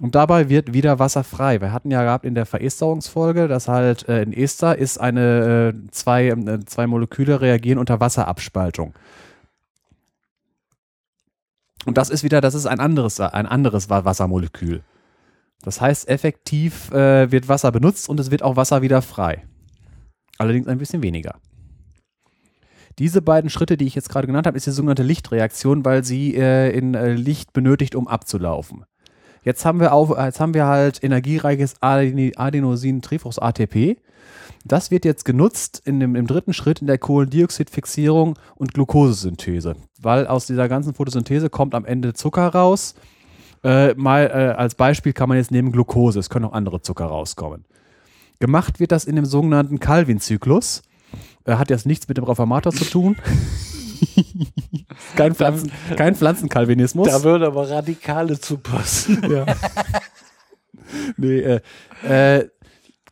B: Und dabei wird wieder Wasser frei. Wir hatten ja gehabt in der Veresterungsfolge, dass halt äh, in Ester ist eine, äh, zwei, äh, zwei Moleküle reagieren unter Wasserabspaltung. Und das ist wieder, das ist ein anderes, ein anderes Wa- Wassermolekül. Das heißt, effektiv äh, wird Wasser benutzt und es wird auch Wasser wieder frei. Allerdings ein bisschen weniger. Diese beiden Schritte, die ich jetzt gerade genannt habe, ist die sogenannte Lichtreaktion, weil sie äh, in äh, Licht benötigt, um abzulaufen. Jetzt haben wir, auf, jetzt haben wir halt energiereiches Aden- Adenosin-Trifos ATP. Das wird jetzt genutzt in dem, im dritten Schritt in der Kohlendioxidfixierung und Glukosesynthese, weil aus dieser ganzen Photosynthese kommt am Ende Zucker raus. Äh, mal äh, als Beispiel kann man jetzt nehmen Glucose, es können auch andere Zucker rauskommen. Gemacht wird das in dem sogenannten Calvin-Zyklus. Äh, hat jetzt nichts mit dem Reformator zu tun. kein, Pflanzen, kein Pflanzenkalvinismus.
A: da würde aber Radikale zu passen.
B: Ja. nee, äh, äh,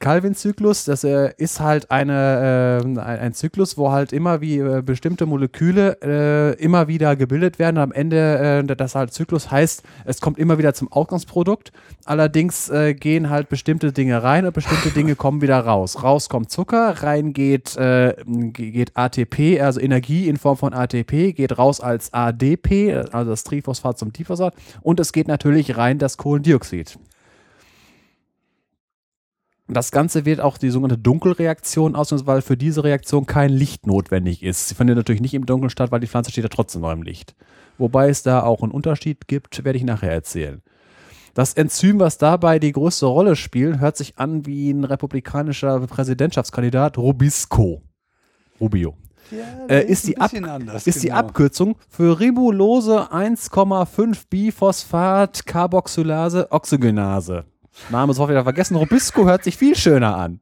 B: Calvin-Zyklus, das äh, ist halt eine, äh, ein, Zyklus, wo halt immer wie äh, bestimmte Moleküle äh, immer wieder gebildet werden. Am Ende, äh, das halt Zyklus heißt, es kommt immer wieder zum Ausgangsprodukt. Allerdings äh, gehen halt bestimmte Dinge rein und bestimmte Dinge kommen wieder raus. Raus kommt Zucker, rein geht, ge- geht ATP, also Energie in Form von ATP, geht raus als ADP, also das Triphosphat zum Diphosphat. Und es geht natürlich rein das Kohlendioxid. Das Ganze wird auch die sogenannte Dunkelreaktion auslösen, weil für diese Reaktion kein Licht notwendig ist. Sie findet natürlich nicht im Dunkeln statt, weil die Pflanze steht ja trotzdem noch im Licht. Wobei es da auch einen Unterschied gibt, werde ich nachher erzählen. Das Enzym, was dabei die größte Rolle spielt, hört sich an wie ein republikanischer Präsidentschaftskandidat Rubisco. Rubio. Äh, ist die, Ab
A: anders,
B: ist die
A: genau.
B: Abkürzung für Ribulose 1,5 Biphosphat Carboxylase Oxygenase. Name ist auch wieder vergessen. Rubisco hört sich viel schöner an.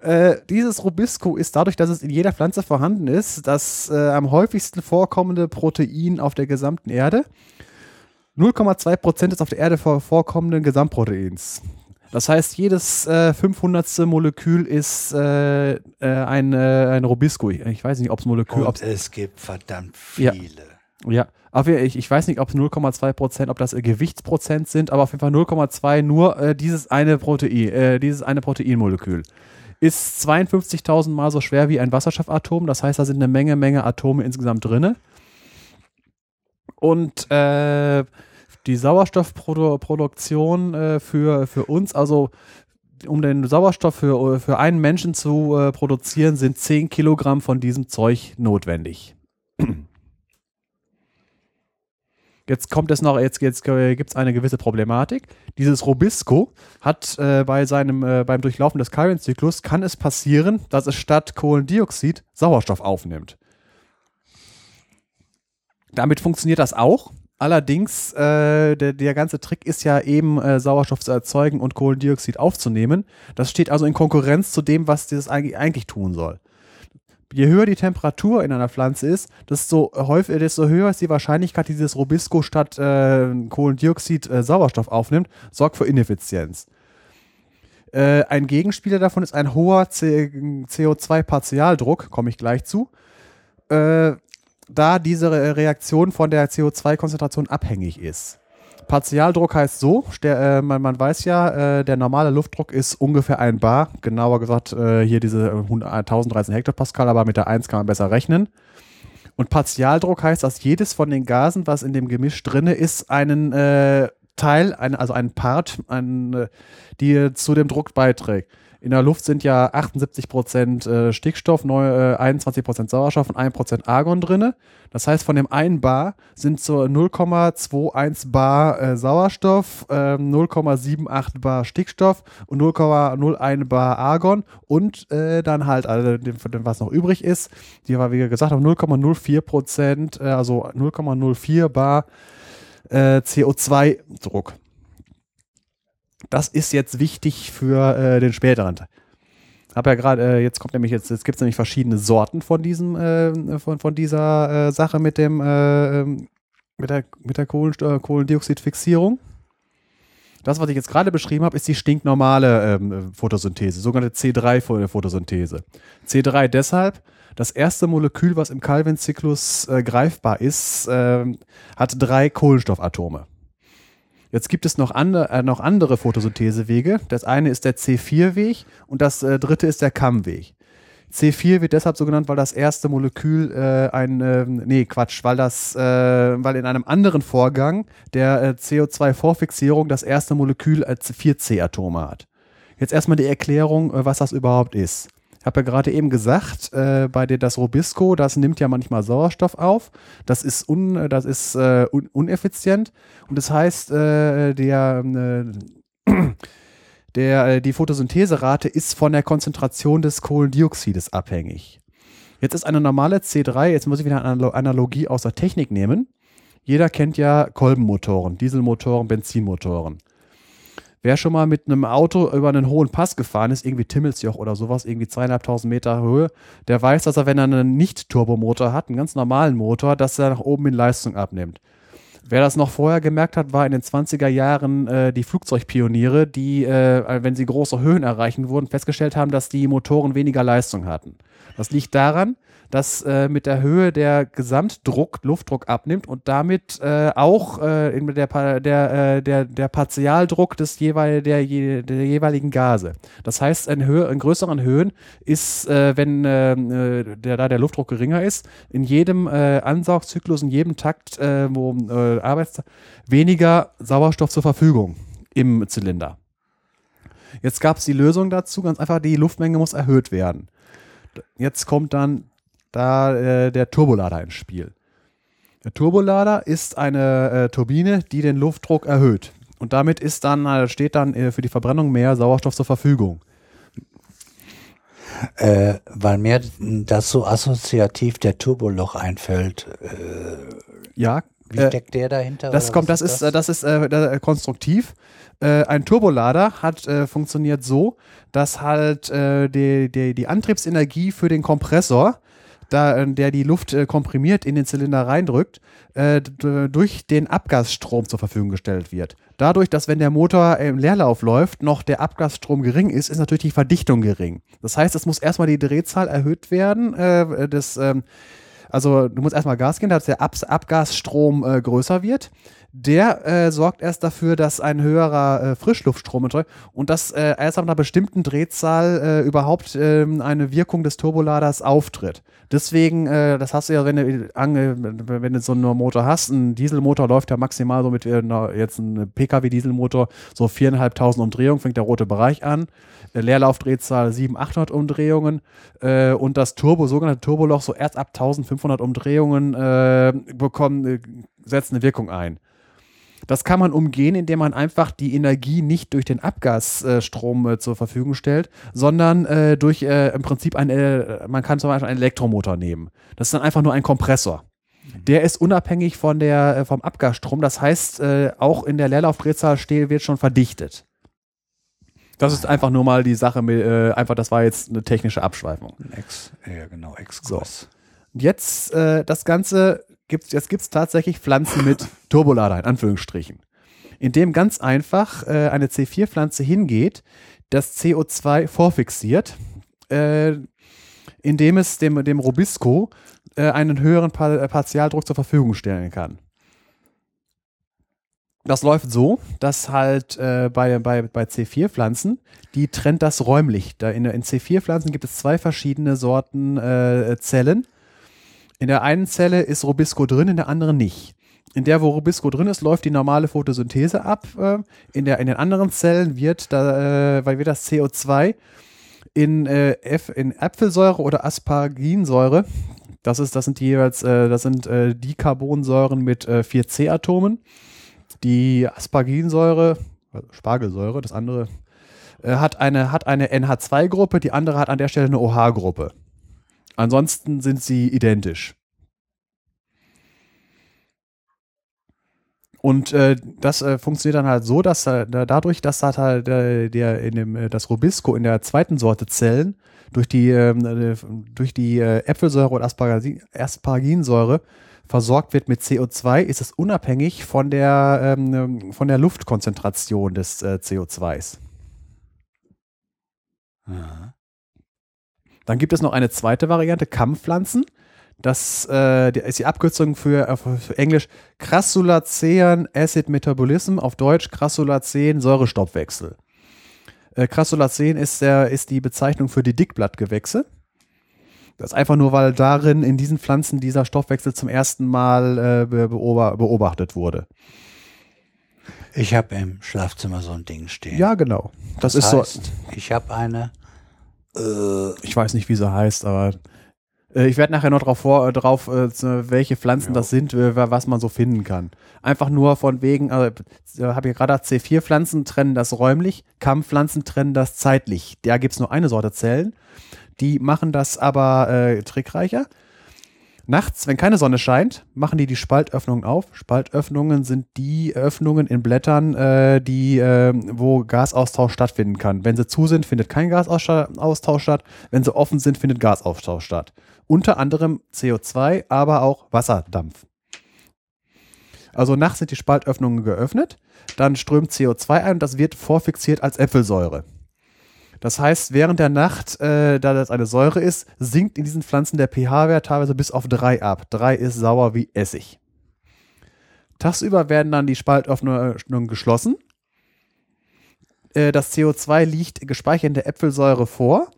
B: Äh, dieses Rubisco ist dadurch, dass es in jeder Pflanze vorhanden ist, das äh, am häufigsten vorkommende Protein auf der gesamten Erde. 0,2 Prozent des auf der Erde vor vorkommenden Gesamtproteins. Das heißt, jedes äh, 500. Molekül ist äh, äh, ein, äh, ein Rubisco. Ich weiß nicht, ob es Molekül, ob's,
A: Und es gibt verdammt
B: Ja.
A: viele.
B: ja, aber ich, ich weiß nicht, ob es 0,2 Prozent, ob das äh, Gewichtsprozent sind, aber auf jeden Fall 0,2 nur äh, dieses eine Protein, äh, dieses eine Proteinmolekül. Ist 52.000 mal so schwer wie ein Wasserstoffatom. Das heißt, da sind eine Menge, Menge Atome insgesamt drinne. Und äh, die Sauerstoffproduktion äh, für, für uns, also um den Sauerstoff für, für einen Menschen zu äh, produzieren, sind 10 Kilogramm von diesem Zeug notwendig. Jetzt kommt es noch, jetzt, jetzt äh, gibt es eine gewisse Problematik. Dieses Rubisco hat äh, bei seinem, äh, beim Durchlaufen des Calvin-Zyklus kann es passieren, dass es statt Kohlendioxid Sauerstoff aufnimmt. Damit funktioniert das auch. Allerdings, äh, der, der ganze Trick ist ja eben, äh, Sauerstoff zu erzeugen und Kohlendioxid aufzunehmen. Das steht also in Konkurrenz zu dem, was dieses eigentlich, eigentlich tun soll. Je höher die Temperatur in einer Pflanze ist, desto, häufig, desto höher ist die Wahrscheinlichkeit, dass dieses Rubisco statt äh, Kohlendioxid äh, Sauerstoff aufnimmt, sorgt für Ineffizienz. Äh, ein Gegenspieler davon ist ein hoher CO2-Partialdruck, komme ich gleich zu. Äh, da diese Re- Reaktion von der CO2-Konzentration abhängig ist. Partialdruck heißt so, der, äh, man, man weiß ja, äh, der normale Luftdruck ist ungefähr ein Bar, genauer gesagt äh, hier diese 100 1013 Hektopascal, aber mit der 1 kann man besser rechnen. Und Partialdruck heißt, dass jedes von den Gasen, was in dem Gemisch drinne ist, einen äh, Teil, ein, also einen Part, ein, äh, die zu dem Druck beiträgt. In der Luft sind ja 78% äh, Stickstoff, neu, äh, 21% Sauerstoff und 1% Argon drinne. Das heißt, von dem einen Bar sind so 0,21 Bar äh, Sauerstoff, äh, 0,78 Bar Stickstoff und 0,01 Bar Argon und dann halt, also was noch übrig ist, die war, wie gesagt, auf 0,04 Prozent, also 0,04 Bar äh, CO2-Druck. Das ist jetzt wichtig für äh, den späteren. Hab ja gerade, äh, jetzt kommt nämlich jetzt, jetzt gibt es nämlich verschiedene Sorten von diesem, äh, von, von dieser äh, Sache mit dem, äh, ähm, mit der, mit der Kohlen, äh, Kohlendioxidfixierung. Das, was ich jetzt gerade beschrieben habe, ist die stinknormale ähm, Photosynthese, sogenannte C3-Photosynthese. C3 deshalb, das erste Molekül, was im Calvin-Zyklus äh, greifbar ist, ähm, hat drei Kohlenstoffatome. Jetzt gibt es noch, ande, äh, noch andere Photosynthesewege. Das eine ist der C4-Weg und das äh, dritte ist der Kamm-Weg. C4 wird deshalb so genannt, weil das erste Molekül äh, ein, äh, nee, Quatsch, weil das, äh, weil in einem anderen Vorgang der äh, CO2-Vorfixierung das erste Molekül als 4C-Atome hat. Jetzt erstmal die Erklärung, äh, was das überhaupt ist. Ich habe ja gerade eben gesagt, äh, bei dir das Robisco, das nimmt ja manchmal Sauerstoff auf. Das ist, un, das ist äh, un, uneffizient. Und das heißt, äh, der, äh, der, äh, die Photosyntheserate ist von der Konzentration des Kohlendioxides abhängig. Jetzt ist eine normale C3, jetzt muss ich wieder eine Analo- Analogie aus der Technik nehmen. Jeder kennt ja Kolbenmotoren, Dieselmotoren, Benzinmotoren. Wer schon mal mit einem Auto über einen hohen Pass gefahren ist, irgendwie Timmelsjoch oder sowas, irgendwie zweieinhalbtausend Meter Höhe, der weiß, dass er, wenn er einen Nicht-Turbomotor hat, einen ganz normalen Motor, dass er nach oben in Leistung abnimmt. Wer das noch vorher gemerkt hat, war in den 20er Jahren äh, die Flugzeugpioniere, die, äh, wenn sie große Höhen erreichen wurden, festgestellt haben, dass die Motoren weniger Leistung hatten. Das liegt daran, dass äh, mit der Höhe der Gesamtdruck, Luftdruck abnimmt und damit äh, auch äh, der, der, äh, der, der Partialdruck des jeweil, der, der jeweiligen Gase. Das heißt, in, Höhe, in größeren Höhen ist, äh, wenn äh, der, da der Luftdruck geringer ist, in jedem Ansaugzyklus, in jedem Takt, wo Arbeitszeit, weniger Sauerstoff zur Verfügung im Zylinder. Jetzt gab es die Lösung dazu, ganz einfach, die Luftmenge muss erhöht werden. Jetzt kommt dann da äh, der Turbolader ins Spiel. Der Turbolader ist eine äh, Turbine, die den Luftdruck erhöht. Und damit ist dann, äh, steht dann äh, für die Verbrennung mehr Sauerstoff zur Verfügung.
A: Äh, weil mir das so assoziativ der Turboloch einfällt. Äh,
B: Ja,
A: wie
B: äh,
A: steckt der dahinter?
B: das kommt, das ist, äh, das ist äh, da- äh, konstruktiv. Ein Turbolader hat funktioniert so, dass halt die, die, die Antriebsenergie für den Kompressor, da, äh, der die Luft äh, komprimiert in den Zylinder reindrückt, äh, durch den Abgasstrom zur Verfügung gestellt wird. Dadurch, dass wenn der Motor im Leerlauf läuft, noch der Abgasstrom gering ist, ist natürlich die Verdichtung gering. Das heißt, es muss erstmal die Drehzahl erhöht werden äh, des, ähm, also du musst erstmal Gas geben, dass der Ab Abgasstrom äh, größer wird. Der äh, sorgt erst dafür, dass ein höherer äh, Frischluftstrom erzeugt und dass äh, erst ab einer bestimmten Drehzahl äh, überhaupt ähm, eine Wirkung des Turboladers auftritt. Deswegen, äh, das hast du ja, wenn du, wenn du so einen Motor hast, ein Dieselmotor läuft ja maximal so mit äh, jetzt ein PKW-Dieselmotor so 4.500 Umdrehungen, fängt der rote Bereich an. Leerlaufdrehzahl 700, 800 Umdrehungen und das Turbo, sogenannte Turboloch, so erst ab 1500 Umdrehungen bekommen, setzt eine Wirkung ein. Das kann man umgehen, indem man einfach die Energie nicht durch den Abgasstrom äh, zur Verfügung stellt, sondern äh, durch äh, im Prinzip ein, äh, man kann zum Beispiel einen Elektromotor nehmen. Das ist dann einfach nur ein Kompressor. Der ist unabhängig von der, äh, vom Abgasstrom. Das heißt, äh, auch in der Leerlaufdrehzahl steht, wird schon verdichtet. Das ist einfach nur mal die Sache, mit, äh, einfach, das war jetzt eine technische Abschweifung.
A: Ex, ja, genau, Exkurs.
B: Und jetzt äh, das Ganze gibt's jetzt gibt's tatsächlich Pflanzen mit Turbolader in Anführungsstrichen, in dem ganz einfach äh, eine C4-Pflanze hingeht, das CO2 vorfixiert, äh, indem es dem dem Robisco äh, einen höheren pa äh, Partialdruck zur Verfügung stellen kann. Das läuft so, dass halt äh, bei, bei, bei C4-Pflanzen, die trennt das räumlich. Da in, in C4-Pflanzen gibt es zwei verschiedene Sorten äh, Zellen. In der einen Zelle ist Robisco drin, in der anderen nicht. In der, wo Robisco drin ist, läuft die normale Photosynthese ab. Äh, in, der, in den anderen Zellen wird, da, äh, weil wir das CO2 in, äh, in Apfelsäure oder Asparginsäure, das, ist, das sind die jeweils, das sind äh, Dicarbonsäuren mit äh, 4C-Atomen. Die Asparginsäure, äh, Spargelsäure, das andere, hat eine, hat eine NH2-Gruppe, die andere hat an der Stelle eine OH-Gruppe. Ansonsten sind sie identisch. Und äh, das äh, funktioniert dann halt so, dass äh, da- dadurch, dass halt, äh, der in dem äh, das Robisco in der zweiten Sorte Zellen durch die ähm, äh, durch die äh, Äpfelsäure und Aspargin, Asparginsäure versorgt wird mit CO2, ist es unabhängig von der ähm, von der Luftkonzentration des äh, CO2s.
A: Ja.
B: Dann gibt es noch eine zweite Variante, Kampfpflanzen. Das äh, ist die Abkürzung für, äh, für Englisch Crassulacean Acid Metabolism, auf Deutsch Crassulacean Säurestoffwechsel. Äh, Crassulacean ist, der, ist die Bezeichnung für die Dickblattgewächse. Das ist einfach nur, weil darin in diesen Pflanzen dieser Stoffwechsel zum ersten Mal äh, be- beoba- beobachtet wurde.
A: Ich habe im Schlafzimmer so ein Ding stehen.
B: Ja, genau. Das,
A: das
B: ist
A: heißt, ich habe eine. Äh,
B: Ich weiß nicht, wie sie heißt, aber äh, ich werde nachher noch drauf, vor, äh, drauf äh, welche Pflanzen das sind, wa- was man so finden kann. Einfach nur von wegen, äh, habe ich gerade gesagt, C4-Pflanzen trennen das räumlich, Kampfpflanzen trennen das zeitlich. Da gibt es nur eine Sorte Zellen. Die machen das aber äh, trickreicher. Nachts, wenn keine Sonne scheint, machen die die Spaltöffnungen auf. Spaltöffnungen sind die Öffnungen in Blättern, äh, die, äh, wo Gasaustausch stattfinden kann. Wenn sie zu sind, findet kein Gasaustausch statt. Wenn sie offen sind, findet Gasaustausch statt. Unter anderem CO2, aber auch Wasserdampf. Also nachts sind die Spaltöffnungen geöffnet, dann strömt CO2 ein und das wird vorfixiert als Äpfelsäure. Das heißt, während der Nacht, äh, da das eine Säure ist, sinkt in diesen Pflanzen der pH-Wert teilweise bis auf 3 ab. 3 ist sauer wie Essig. Tagsüber werden dann die Spaltöffnungen geschlossen. Äh, das CO2 liegt gespeichert in der Äpfelsäure vor.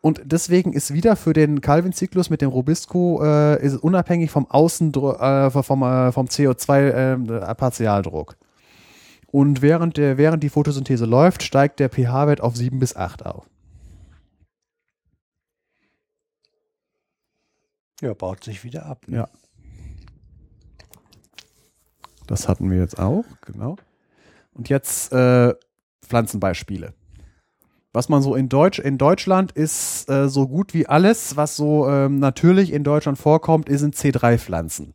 B: Und deswegen ist wieder für den Calvin-Zyklus mit dem Robisco äh, ist unabhängig vom Außendruck, äh, vom, äh, vom CO2-Partialdruck. Und während, der, während die Photosynthese läuft, steigt der pH-Wert auf 7 bis 8 auf.
A: ja, baut sich wieder ab. ne?
B: Ja. Das hatten wir jetzt auch, genau. Und jetzt äh, Pflanzenbeispiele. Was man so in Deutsch in Deutschland ist äh, so gut wie alles, was so ähm, natürlich in Deutschland vorkommt, sind C3-Pflanzen.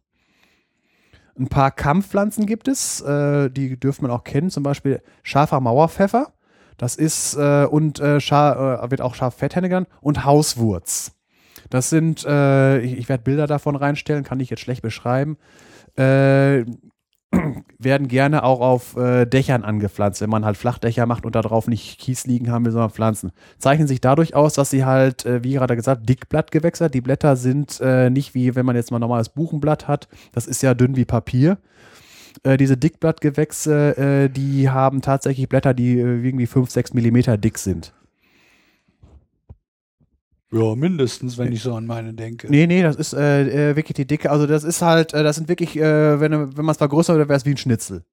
B: Ein paar Kampfpflanzen gibt es, äh, die dürfte man auch kennen, zum Beispiel scharfer Mauerpfeffer. Das ist äh, und äh, schar, äh, wird auch scharf Fetthenne genannt und Hauswurz. Das sind, äh, ich, ich werde Bilder davon reinstellen, kann ich jetzt schlecht beschreiben. Werden gerne auch auf äh, Dächern angepflanzt, wenn man halt Flachdächer macht und da drauf nicht Kies liegen haben will, sondern Pflanzen. Zeichnen sich dadurch aus, dass sie halt, äh, wie gerade gesagt, Dickblattgewächse, die Blätter sind äh, nicht wie wenn man jetzt mal normales Buchenblatt hat, das ist ja dünn wie Papier. Äh, diese Dickblattgewächse, äh, die haben tatsächlich Blätter, die äh, irgendwie 5, 6 Millimeter dick sind.
A: Ja, mindestens, wenn ich so an meine denke.
B: Nee, nee, das ist äh, äh, wirklich die dicke. Also das ist halt, äh, das sind wirklich, äh, wenn, wenn man es vergrößert, wäre es wie ein Schnitzel.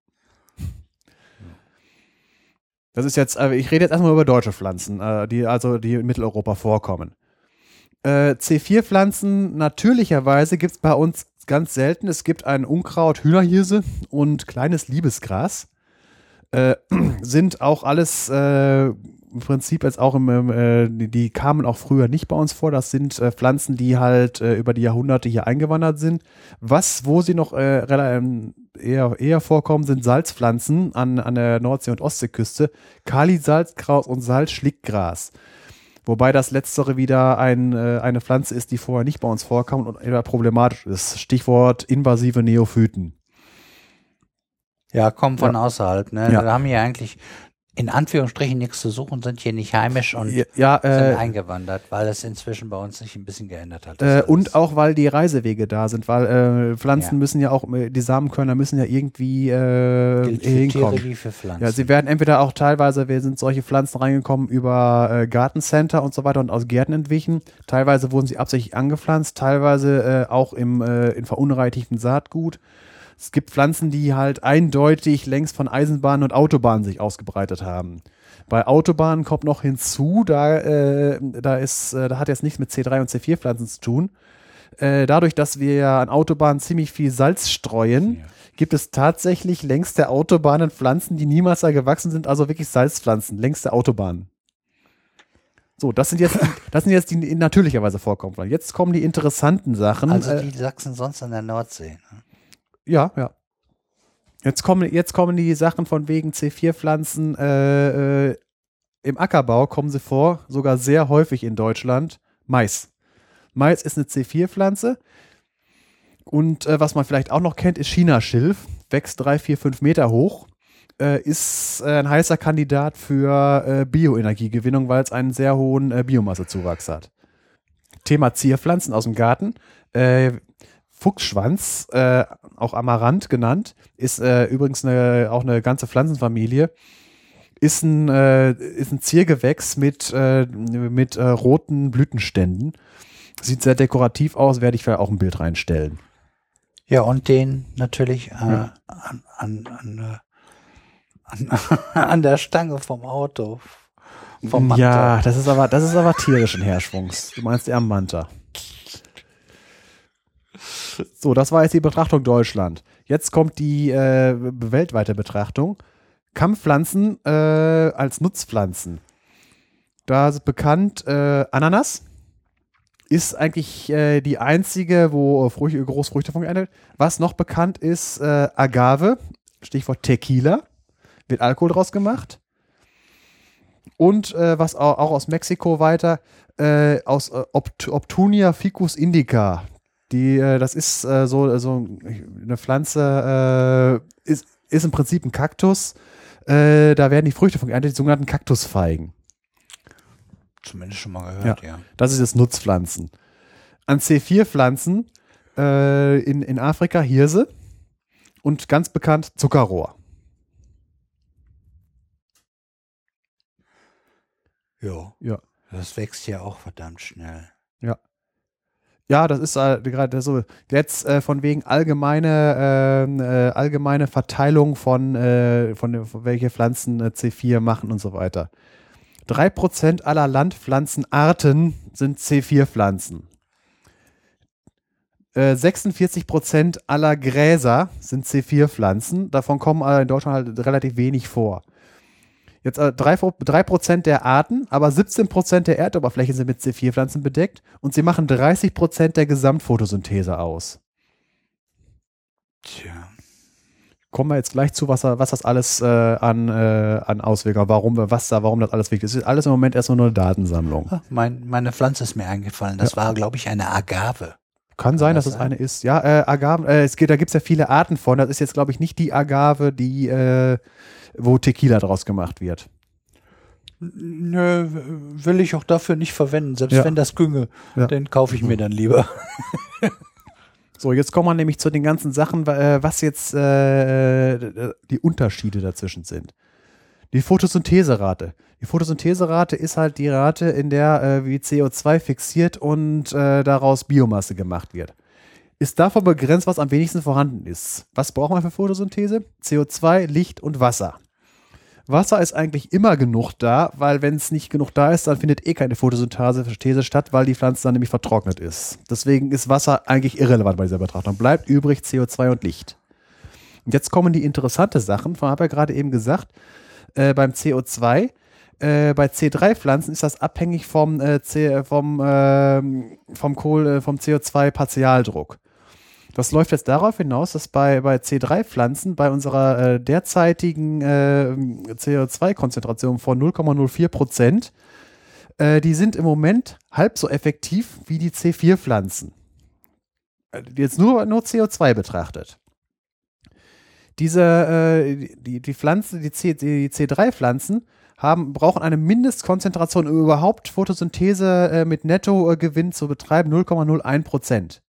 B: Das ist jetzt, äh, ich rede jetzt erstmal über deutsche Pflanzen, die also die in Mitteleuropa vorkommen. Äh, C4-Pflanzen, natürlicherweise gibt es bei uns ganz selten. Es gibt ein Unkraut, Hühnerhirse und kleines Liebesgras. Äh, sind auch alles äh, im Prinzip jetzt auch im, äh, die, kamen auch früher nicht bei uns vor. Das sind äh, Pflanzen, die halt äh, über die Jahrhunderte hier eingewandert sind. Was, wo sie noch äh, relativ eher, eher vorkommen, sind Salzpflanzen an, an der Nordsee- und Ostseeküste. Kali-Salzkraut und Salzschlickgras. Wobei das letztere wieder ein, äh, eine Pflanze ist, die vorher nicht bei uns vorkam und eher problematisch ist. Stichwort invasive Neophyten.
A: Ja, kommen von
B: Ja.
A: außerhalb. Ne?
B: Ja.
A: Da haben wir eigentlich in Anführungsstrichen nichts zu suchen, sind hier nicht heimisch und
B: Ja, ja
A: sind
B: äh,
A: eingewandert, weil es inzwischen bei uns sich ein bisschen geändert hat.
B: Äh, und auch weil die Reisewege da sind, weil äh, Pflanzen
A: Ja.
B: müssen ja auch, äh, die Samenkörner müssen ja irgendwie äh,
A: für Tiere
B: hinkommen.
A: wie für Pflanzen.
B: Ja, sie werden entweder auch teilweise, wir sind solche Pflanzen reingekommen über äh, Gartencenter und so weiter und aus Gärten entwichen. Teilweise wurden sie absichtlich angepflanzt, teilweise äh, auch im äh, in verunreinigtem Saatgut. Es gibt Pflanzen, die halt eindeutig längs von Eisenbahnen und Autobahnen sich ausgebreitet haben. Bei Autobahnen kommt noch hinzu, da, äh, da ist, äh, da hat jetzt nichts mit C3 und C4 Pflanzen zu tun. Äh, dadurch, dass wir ja an Autobahnen ziemlich viel Salz streuen,
A: Ja.
B: gibt es tatsächlich längs der Autobahnen Pflanzen, die niemals da gewachsen sind, also wirklich Salzpflanzen längs der Autobahn. So, das sind jetzt, das sind jetzt die in natürlicherweise vorkommen. Jetzt kommen die interessanten Sachen.
A: also
B: Äh,
A: die Sachsen sonst an der Nordsee. Ne?
B: Ja, ja. Jetzt kommen, jetzt kommen die Sachen von wegen C4-Pflanzen. Äh, äh, Im Ackerbau kommen sie vor, sogar sehr häufig in Deutschland. Mais. Mais ist eine C4-Pflanze. Und äh, was man vielleicht auch noch kennt, ist Chinaschilf. Wächst drei, vier, fünf Meter hoch. Äh, ist äh, ein heißer Kandidat für äh, Bioenergiegewinnung, weil es einen sehr hohen Biomassezuwachs hat. Thema Zierpflanzen aus dem Garten. Äh, Fuchsschwanz, äh, auch Amaranth genannt, ist äh, übrigens eine, auch eine ganze Pflanzenfamilie. Ist ein, äh, ist ein Ziergewächs mit, äh, mit äh, roten Blütenständen. Sieht sehr dekorativ aus, werde ich vielleicht auch ein Bild reinstellen.
A: Ja, und den natürlich äh,
B: Ja.
A: an, an, an, an, der Stange vom Auto. Vom Manta.
B: ja, das ist aber, das ist aber tierischen Herschwungs. Du meinst eher Manta. So, das war jetzt die Betrachtung Deutschland. Jetzt kommt die äh, weltweite Betrachtung. Kampfpflanzen äh, als Nutzpflanzen. Da ist bekannt äh, Ananas ist eigentlich äh, die einzige, wo äh, Früchte, Großfrüchte von geerntet. Was noch bekannt ist äh, Agave, Stichwort Tequila, wird Alkohol draus gemacht. Und äh, was auch, auch aus Mexiko weiter, äh, aus äh, Opt Optunia ficus indica. Die, äh, das ist äh, so, so eine Pflanze, äh, ist, ist im Prinzip ein Kaktus. Äh, da werden die Früchte von geerntet, die sogenannten Kaktusfeigen.
A: Zumindest schon mal gehört, ja.
B: Das ist das Nutzpflanzen. An C4-Pflanzen äh, in, in Afrika Hirse und ganz bekannt Zuckerrohr.
A: Ja.
B: Ja.
A: Das wächst ja auch verdammt schnell.
B: Ja, das ist äh, gerade so. Jetzt äh, von wegen allgemeine, ähm, äh, allgemeine Verteilung von, äh, von, von welche Pflanzen äh, C4 machen und so weiter. 3% aller Landpflanzenarten sind C4-Pflanzen. Äh, 46 Prozent aller Gräser sind C4-Pflanzen. Davon kommen in Deutschland halt relativ wenig vor. Jetzt äh, 3%, 3 der Arten, aber 17 Prozent der Erdoberfläche sind mit C4-Pflanzen bedeckt und sie machen 30 Prozent der Gesamtphotosynthese aus.
A: Tja.
B: Kommen wir jetzt gleich zu, was, was das alles äh, an, äh, an Auswirkungen, warum, was da, warum das alles wichtig ist. Es ist alles im Moment erst nur eine Datensammlung.
A: Ah, Mein, meine Pflanze ist mir eingefallen. Das war, glaube ich, eine Agave.
B: Kann sein, dass
A: das
B: es
A: sein?
B: eine ist. Ja, äh, Agaven, äh, es geht, da gibt es ja viele Arten von. Das ist jetzt, glaube ich, nicht die Agave, die, äh, wo Tequila draus gemacht wird.
A: Nö, will ich auch dafür nicht verwenden. Selbst
B: Ja.
A: wenn das günge,
B: Ja.
A: den kaufe ich mir dann lieber.
B: So, jetzt kommen wir nämlich zu den ganzen Sachen, äh, was jetzt äh, die Unterschiede dazwischen sind. Die Photosyntheserate. Die Photosyntheserate ist halt die Rate, in der äh, wie CO2 fixiert und äh, daraus Biomasse gemacht wird. Ist davon begrenzt, was am wenigsten vorhanden ist. Was braucht man für Photosynthese? CO2, Licht und Wasser. Wasser ist eigentlich immer genug da, weil wenn es nicht genug da ist, dann findet eh keine Photosynthese These statt, weil die Pflanze dann nämlich vertrocknet ist. Deswegen ist Wasser eigentlich irrelevant bei dieser Betrachtung. Bleibt übrig CO2 und Licht. Und jetzt kommen die interessante Sachen. Ich habe ja gerade eben gesagt, äh, beim CO2, äh, bei C3-Pflanzen ist das abhängig vom, äh, C, vom, ähm, vom, Kohl, äh, vom CO2-Partialdruck. Das läuft jetzt darauf hinaus, dass bei, bei C3-Pflanzen bei unserer äh, derzeitigen äh, CO2-Konzentration von 0,04 Prozent, äh, die sind im Moment halb so effektiv wie die C4-Pflanzen. Äh, Jetzt nur, nur CO2 betrachtet. Diese, äh, die, die Pflanzen, die, C, die C3-Pflanzen haben, brauchen eine Mindestkonzentration, um überhaupt Photosynthese äh, mit Nettogewinn zu betreiben, 0,01 Prozent.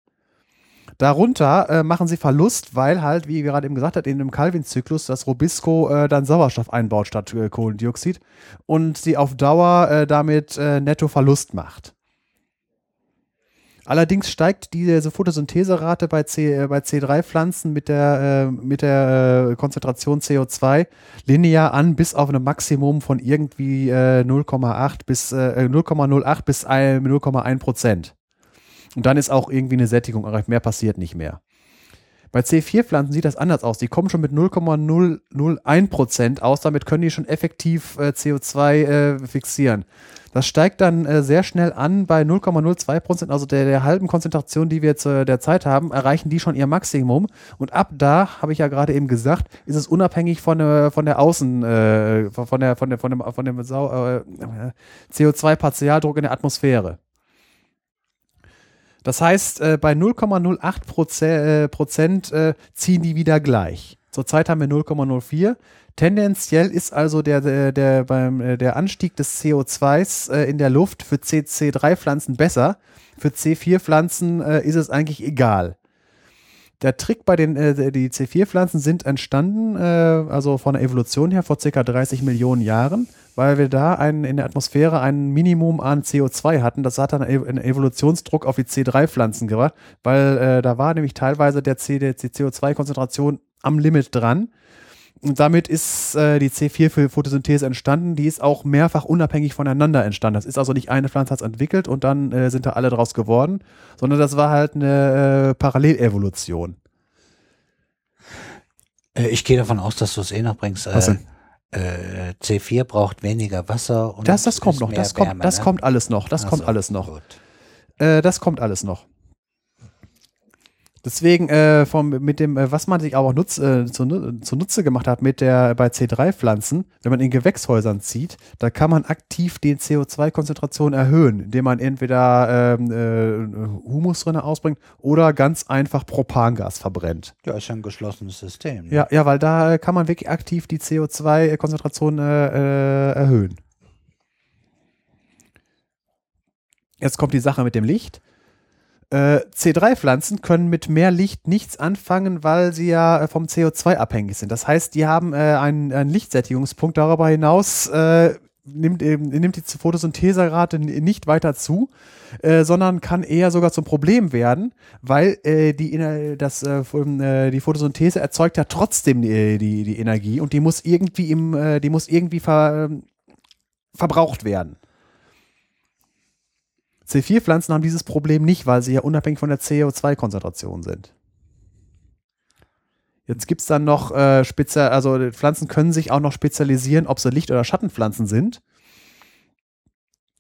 B: Darunter äh, machen sie Verlust, weil halt, wie gerade eben gesagt hat, in dem Calvin-Zyklus das Robisco äh, dann Sauerstoff einbaut statt äh, Kohlendioxid und sie auf Dauer äh, damit äh, netto Verlust macht. Allerdings steigt diese Photosyntheserate bei, C, äh, bei C3-Pflanzen mit der, mit der Konzentration CO2 linear an bis auf ein Maximum von irgendwie äh, 0,8 bis äh, 0,08 bis ein- 0,1 Prozent. Und dann ist auch irgendwie eine Sättigung erreicht. Mehr passiert nicht mehr. Bei C4-Pflanzen sieht das anders aus. Die kommen schon mit 0,001 Prozent aus. Damit können die schon effektiv äh, CO2 äh, fixieren. Das steigt dann äh, sehr schnell an bei 0,02 Prozent, also der, der halben Konzentration, die wir jetzt der Zeit haben, erreichen die schon ihr Maximum. Und ab da, habe ich ja gerade eben gesagt, ist es unabhängig von, äh, von der Außen, äh, von der, von der, von dem, von dem äh, CO2-Partialdruck in der Atmosphäre. Das heißt, äh, bei 0,08 Proze äh, Prozent äh, ziehen die wieder gleich. Zurzeit haben wir 0,04. Tendenziell ist also der, der, der, beim, äh, der Anstieg des CO2s äh, in der Luft für C3-Pflanzen besser. Für C4-Pflanzen äh, ist es eigentlich egal. Der Trick bei den, äh, die C4-Pflanzen sind entstanden, äh, also von der Evolution her vor ca. 30 Millionen Jahren, weil wir da einen, in der Atmosphäre ein Minimum an CO2 hatten. Das hat dann einen Evolutionsdruck auf die C3-Pflanzen gebracht, weil äh, da war nämlich teilweise der, C, der CO2-Konzentration am Limit dran. Und damit ist äh, die C4 für Photosynthese entstanden. Die ist auch mehrfach unabhängig voneinander entstanden. Das ist also nicht eine Pflanze hat es entwickelt und dann äh, sind da alle draus geworden, sondern das war halt eine äh, Parallelevolution.
A: Äh, ich gehe davon aus, dass du es eh noch bringst.
B: Was
A: Äh,
B: denn?
A: Äh, C4 braucht weniger Wasser und
B: Das, das kommt noch, das kommt,
A: Wärme,
B: das
A: ne?
B: kommt alles noch, das
A: Ach
B: kommt
A: so,
B: alles noch. Äh, das kommt alles noch. Deswegen, äh, vom, mit dem, äh, was man sich aber auch nutz, äh, zu, nu- zunutze gemacht hat mit der bei C3-Pflanzen, wenn man in Gewächshäusern zieht, da kann man aktiv die CO2-Konzentration erhöhen, indem man entweder ähm, äh, Humus drin ausbringt oder ganz einfach Propangas verbrennt.
A: Ja, ist ja ein geschlossenes System. ne?
B: Ja, ja, weil da kann man wirklich aktiv die CO2-Konzentration äh, äh, erhöhen. Jetzt kommt die Sache mit dem Licht. Äh, C3-Pflanzen können mit mehr Licht nichts anfangen, weil sie ja äh, vom CO2 abhängig sind. Das heißt, die haben äh, einen, einen Lichtsättigungspunkt. Darüber hinaus äh, nimmt, nimmt die Photosyntheserate nicht weiter zu, äh, sondern kann eher sogar zum Problem werden, weil die, das, äh, f- äh, die Photosynthese erzeugt ja trotzdem die, die, die Energie und die muss irgendwie im, die muss irgendwie ver, ähm, verbraucht werden. C4-Pflanzen haben dieses Problem nicht, weil sie ja unabhängig von der CO2-Konzentration sind. Jetzt gibt's dann noch äh, speziell, also Pflanzen können sich auch noch spezialisieren, ob sie Licht- oder Schattenpflanzen sind.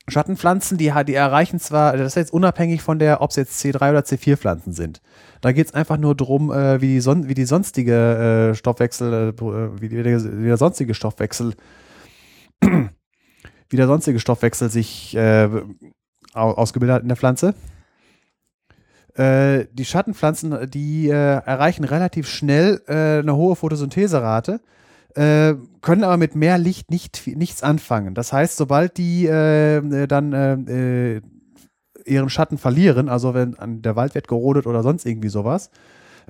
B: Schattenpflanzen, die, die erreichen zwar, das ist jetzt unabhängig von der, ob es jetzt C3 oder C4-Pflanzen sind. Da geht's einfach nur drum, äh, wie, die son wie die sonstige äh, Stoffwechsel, äh, wie, die, wie der sonstige Stoffwechsel, wie der sonstige Stoffwechsel sich äh, ausgebildet hat in der Pflanze. Äh, die Schattenpflanzen, die äh, erreichen relativ schnell äh, eine hohe Photosyntheserate, äh, können aber mit mehr Licht nicht, nichts anfangen. Das heißt, sobald die äh, dann äh, ihren Schatten verlieren, also wenn der Wald wird gerodet oder sonst irgendwie sowas,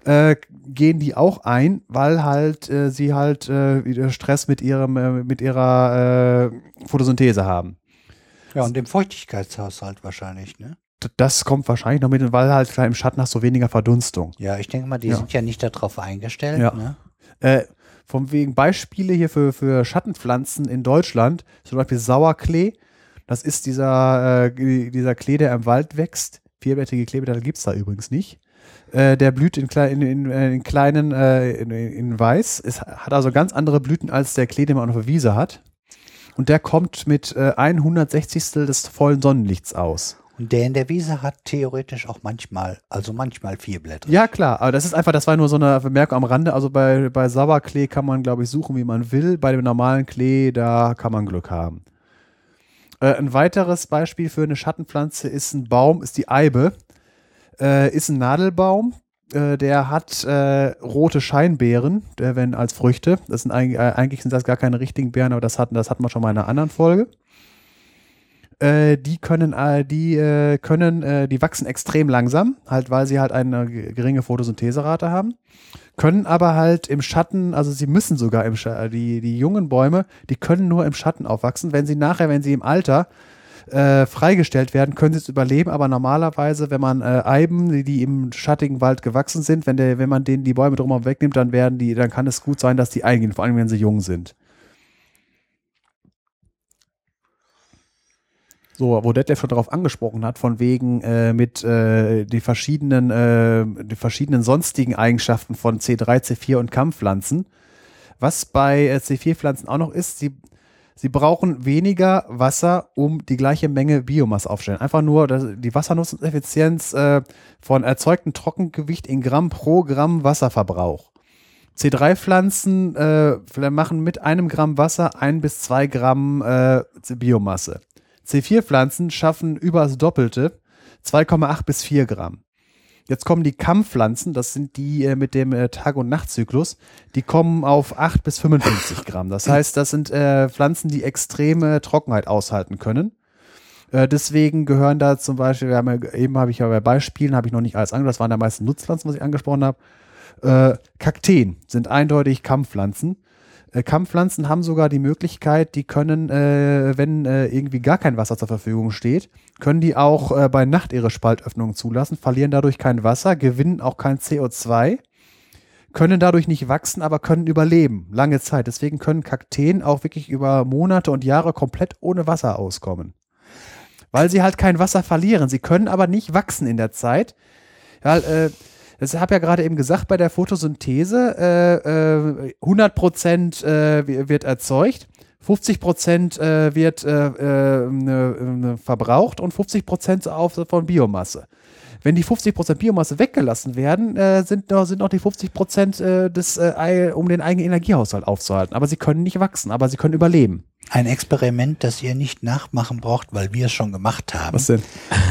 B: gehen die auch ein, weil halt sie halt Stress mit ihrem mit ihrer Photosynthese haben.
A: Ja, und dem Feuchtigkeitshaushalt wahrscheinlich, ne?
B: das kommt wahrscheinlich noch mit, weil halt klar im Schatten hast du weniger Verdunstung.
A: Ja, ich denke mal, die
B: Ja.
A: sind ja nicht darauf eingestellt.
B: Ja.
A: Ne?
B: Äh, vom wegen Beispiele hier für, für Schattenpflanzen in Deutschland, zum Beispiel Sauerklee. Das ist dieser, äh, dieser Klee, der im Wald wächst. Vierblättrige Kleeblätter gibt es da übrigens nicht. Äh, der blüht in, klei in, in, in kleinen, äh, in, in weiß. Es hat also ganz andere Blüten als der Klee, den man auf der Wiese hat. Und der kommt mit äh, 160 des vollen Sonnenlichts aus.
A: Und der in der Wiese hat theoretisch auch manchmal, also manchmal vier Blätter.
B: Ja, klar, aber das ist einfach, das war nur so eine Bemerkung am Rande. Also bei, bei Sauerklee kann man, glaube ich, suchen, wie man will. Bei dem normalen Klee, da kann man Glück haben. Äh, ein weiteres Beispiel für eine Schattenpflanze ist ein Baum, ist die Eibe. Äh, ist ein Nadelbaum. Äh, der hat äh, rote Scheinbeeren, der werden als Früchte. Das sind eigentlich, äh, eigentlich sind das gar keine richtigen Beeren, aber das hatten, das hatten wir schon mal in einer anderen Folge. Äh, die können, die können, die wachsen extrem langsam, halt, weil sie halt eine geringe Photosyntheserate haben. Können aber halt im Schatten, also sie müssen sogar im Schatten, die, die jungen Bäume, die können nur im Schatten aufwachsen. Wenn sie nachher, wenn sie im Alter äh, freigestellt werden, können sie es überleben, aber normalerweise, wenn man äh, Eiben, die, die im schattigen Wald gewachsen sind, wenn der, wenn man denen die Bäume drumherum wegnimmt, dann werden die, dann kann es gut sein, dass die eingehen, vor allem wenn sie jung sind. So, wo Detlef schon darauf angesprochen hat, von wegen äh, mit äh, die verschiedenen, äh, die verschiedenen sonstigen Eigenschaften von C3, C4 und Kampfpflanzen. Was bei äh, C4-Pflanzen auch noch ist, sie, sie brauchen weniger Wasser, um die gleiche Menge Biomasse aufzustellen. Einfach nur die Wassernutzungseffizienz äh, von erzeugtem Trockengewicht in Gramm pro Gramm Wasserverbrauch. C3-Pflanzen äh, machen mit einem Gramm Wasser ein bis zwei Gramm äh, Biomasse. C4-Pflanzen schaffen über das Doppelte, 2,8 bis 4 Gramm. Jetzt kommen die Kampfpflanzen, das sind die äh, mit dem äh, Tag- und Nachtzyklus, die kommen auf 8 bis 55 Gramm. Das heißt, das sind äh, Pflanzen, die extreme Trockenheit aushalten können. Äh, deswegen gehören da zum Beispiel, wir haben ja, eben habe ich ja bei Beispielen, habe ich noch nicht alles angesprochen, das waren der meisten Nutzpflanzen, was ich angesprochen habe. Äh, Kakteen sind eindeutig Kampfpflanzen. Äh, Kampfpflanzen haben sogar die Möglichkeit, die können, äh, wenn äh, irgendwie gar kein Wasser zur Verfügung steht, können die auch äh, bei Nacht ihre Spaltöffnungen zulassen, verlieren dadurch kein Wasser, gewinnen auch kein CO2, können dadurch nicht wachsen, aber können überleben, lange Zeit. Deswegen können Kakteen auch wirklich über Monate und Jahre komplett ohne Wasser auskommen. Weil sie halt kein Wasser verlieren. Sie können aber nicht wachsen in der Zeit. Ja, äh, das habe ja gerade eben gesagt, bei der Photosynthese äh, äh, 100% äh, wird erzeugt, 50% äh, wird äh, äh, äh, verbraucht und 50% auf, von Biomasse. Wenn die 50% Biomasse weggelassen werden, äh, sind, noch, sind noch die 50% äh, des, äh, Ei- um den eigenen Energiehaushalt aufzuhalten. Aber sie können nicht wachsen, aber sie können überleben.
A: Ein Experiment, das ihr nicht nachmachen braucht, weil wir es schon gemacht haben.
B: denn?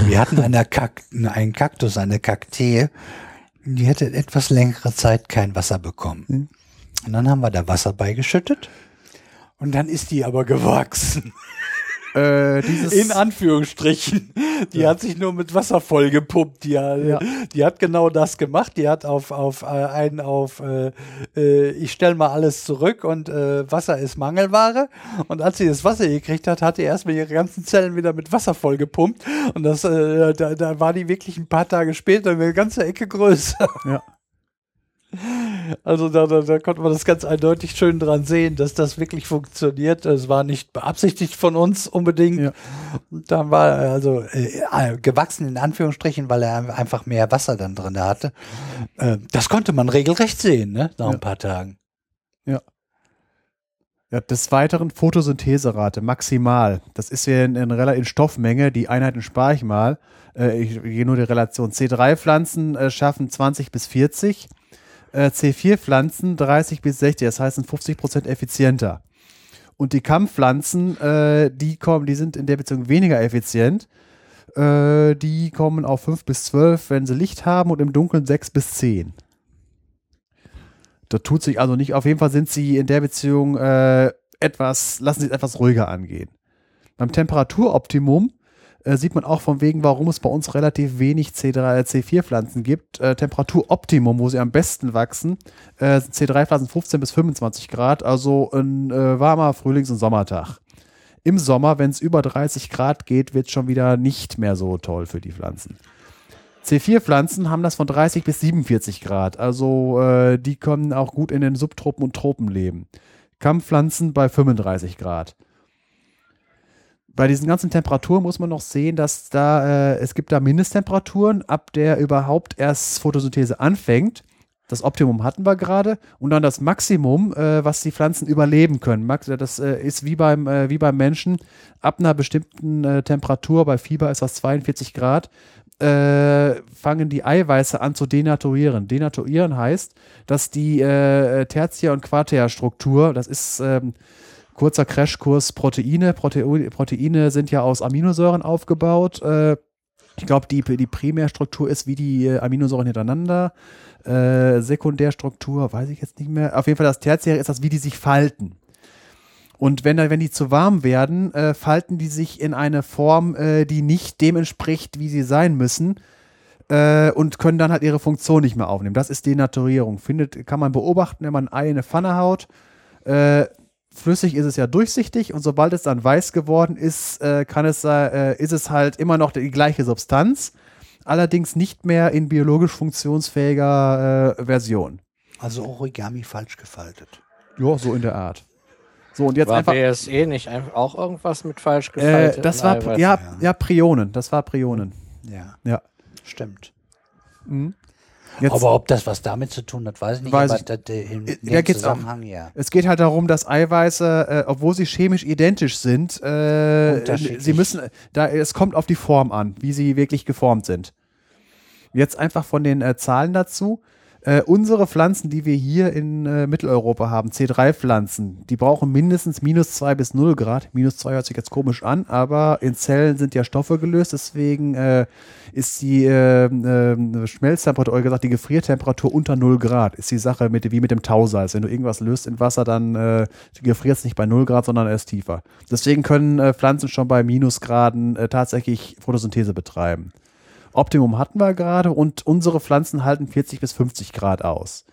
A: Wir hatten eine Kak einen Kaktus, eine Kaktee, die hätte etwas längere Zeit kein Wasser bekommen. Und dann haben wir da Wasser beigeschüttet. Und dann ist die aber gewachsen.
B: Äh,
A: In Anführungsstrichen. Die hat sich nur mit Wasser vollgepumpt. Die, hat-
B: Ja.
A: die hat genau das gemacht. Die hat auf, auf äh, einen auf, äh, äh, ich stelle mal alles zurück und äh, Wasser ist Mangelware. Und als sie das Wasser gekriegt hat, hat die erstmal ihre ganzen Zellen wieder mit Wasser vollgepumpt. Und das, äh, da, da war die wirklich ein paar Tage später eine ganze Ecke größer.
B: Ja.
A: Also da, da, da konnte man das ganz eindeutig schön dran sehen, dass das wirklich funktioniert. Es war nicht beabsichtigt von uns unbedingt.
B: Ja.
A: Und dann war er also äh, gewachsen in Anführungsstrichen, weil er einfach mehr Wasser dann drin hatte. Äh, das konnte man regelrecht sehen, ne? Nach
B: Ja.
A: ein paar Tagen.
B: Ja, des Weiteren Photosyntheserate maximal. Das ist ja in, in, in Stoffmenge. Die Einheiten spare ich mal. Äh, ich gehe nur die Relation. C3-Pflanzen äh, schaffen 20 bis 40. Äh, C4-Pflanzen 30 bis 60. Das heißt, sind 50 Prozent effizienter. Und die Kampfpflanzen, äh, die kommen, die sind in der Beziehung weniger effizient. Äh, die kommen auf 5 bis 12, wenn sie Licht haben und im Dunkeln 6 bis 10. Da tut sich also nicht. Auf jeden Fall sind sie in der Beziehung äh, etwas, lassen es etwas ruhiger angehen. Beim Temperaturoptimum äh, sieht man auch von wegen, warum es bei uns relativ wenig C3, C4-Pflanzen gibt. Äh, Temperaturoptimum, wo sie am besten wachsen, äh, sind C3-Pflanzen 15 bis 25 Grad, also ein äh, warmer Frühlings- und Sommertag. Im Sommer, wenn es über 30 Grad geht, wird es schon wieder nicht mehr so toll für die Pflanzen. C4-Pflanzen haben das von 30 bis 47 Grad. Also äh, die können auch gut in den Subtropen und Tropen leben. Kampfpflanzen bei 35 Grad. Bei diesen ganzen Temperaturen muss man noch sehen, dass da, äh, es gibt da Mindesttemperaturen, ab der überhaupt erst Photosynthese anfängt. Das Optimum hatten wir gerade. Und dann das Maximum, äh, was die Pflanzen überleben können. Das äh, ist wie beim, äh, wie beim Menschen. Ab einer bestimmten äh, Temperatur, bei Fieber ist das 42 Grad, äh, fangen die Eiweiße an zu denaturieren. Denaturieren heißt, dass die Tertiär- und Quartärstruktur, das ist ähm, kurzer Crashkurs Proteine. Prote Proteine sind ja aus Aminosäuren aufgebaut. Äh, ich glaube, die, die Primärstruktur ist wie die äh, Aminosäuren hintereinander. Äh, Sekundärstruktur, weiß ich jetzt nicht mehr. Auf jeden Fall das Tertiäre ist das, wie die sich falten. Und wenn, wenn die zu warm werden, äh, falten die sich in eine Form, äh, die nicht dem entspricht, wie sie sein müssen. Äh, und können dann halt ihre Funktion nicht mehr aufnehmen. Das ist Denaturierung. Findet, kann man beobachten, wenn man ein Ei in eine Pfanne haut. Äh, flüssig ist es ja durchsichtig und sobald es dann weiß geworden ist, äh, kann es, äh, ist es halt immer noch die gleiche Substanz, allerdings nicht mehr in biologisch funktionsfähiger äh, Version.
A: Also Origami falsch gefaltet.
B: Ja, so in der Art. So, und jetzt
C: War
B: einfach.
C: BSE nicht einfach auch irgendwas mit falsch
B: Äh,
C: gefalteten
B: das war,
C: Eiweißen?
B: ja,
A: ja.
B: ja, Prionen. Das war Prionen.
A: Ja,
B: Ja.
A: stimmt.
B: Jetzt,
A: aber ob das was damit zu tun hat, weiß ich nicht.
B: Weiß
A: aber
B: ich-
A: das, äh, im
B: da geht's
A: Zusammenhang, ja.
B: Es geht halt darum, dass Eiweiße, äh, obwohl sie chemisch identisch sind, äh, sie müssen, da, es kommt auf die Form an, wie sie wirklich geformt sind. Jetzt einfach von den äh, Zahlen dazu. Äh, unsere Pflanzen, die wir hier in äh, Mitteleuropa haben, C3-Pflanzen, die brauchen mindestens minus 2 bis 0 Grad. Minus 2 hört sich jetzt komisch an, aber in Zellen sind ja Stoffe gelöst, deswegen äh, ist die äh, äh, Schmelztemperatur, oder gesagt, die Gefriertemperatur unter 0 Grad, ist die Sache mit, wie mit dem Tausalz. Wenn du irgendwas löst in Wasser, dann äh, gefriert es nicht bei 0 Grad, sondern erst tiefer. Deswegen können Pflanzen schon bei Minusgraden tatsächlich Photosynthese betreiben. Optimum hatten wir gerade und unsere Pflanzen halten 40 bis 50 Grad aus.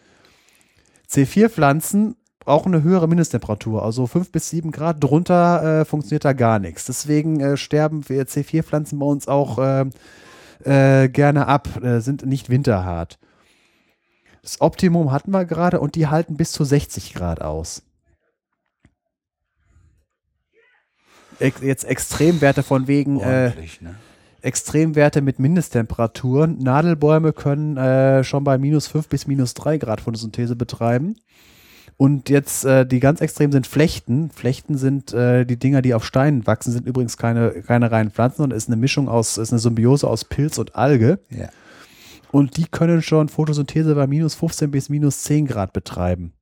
B: C4-Pflanzen brauchen eine höhere Mindesttemperatur, also 5 bis 7 Grad. Drunter äh, funktioniert da gar nichts. Deswegen äh, sterben wir C4-Pflanzen bei uns auch äh, äh, gerne ab, äh, sind nicht winterhart. Das Optimum hatten wir gerade und die halten bis zu 60 Grad aus. Jetzt Extremwerte von wegen äh,
A: Ordentlich, ne?
B: Extremwerte mit Mindesttemperaturen. Nadelbäume können äh, schon bei minus 5 bis minus 3 Grad Photosynthese betreiben. Und jetzt äh, die ganz extrem sind Flechten. Flechten sind äh, die Dinger, die auf Steinen wachsen, sind übrigens keine, keine reinen Pflanzen, sondern ist eine Mischung aus, ist eine Symbiose aus Pilz und Alge.
A: Ja.
B: Und die können schon Photosynthese bei minus 15 bis minus 10 Grad betreiben.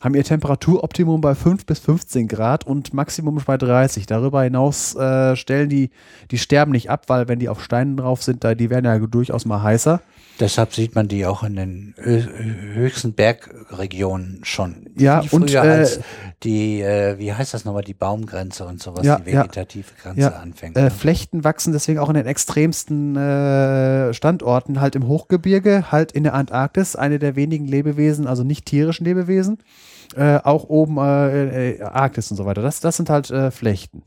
B: Haben ihr Temperaturoptimum bei 5 bis 15 Grad und Maximum bei 30. Darüber hinaus äh, stellen die, die sterben nicht ab, weil wenn die auf Steinen drauf sind, da, die werden ja durchaus mal heißer.
A: Deshalb sieht man die auch in den höchsten Bergregionen schon.
B: Ja,
A: Viel
B: und, äh,
A: als die, äh, wie heißt das nochmal, die Baumgrenze und sowas,
B: Ja,
A: die
B: ja.
A: vegetative Grenze
B: Ja,
A: anfängt.
B: Äh? Flechten wachsen deswegen auch in den extremsten äh, Standorten, halt im Hochgebirge, halt in der Antarktis, eine der wenigen Lebewesen, also nicht tierischen Lebewesen, äh, auch oben äh, Arktis und so weiter. Das, das sind halt Flechten.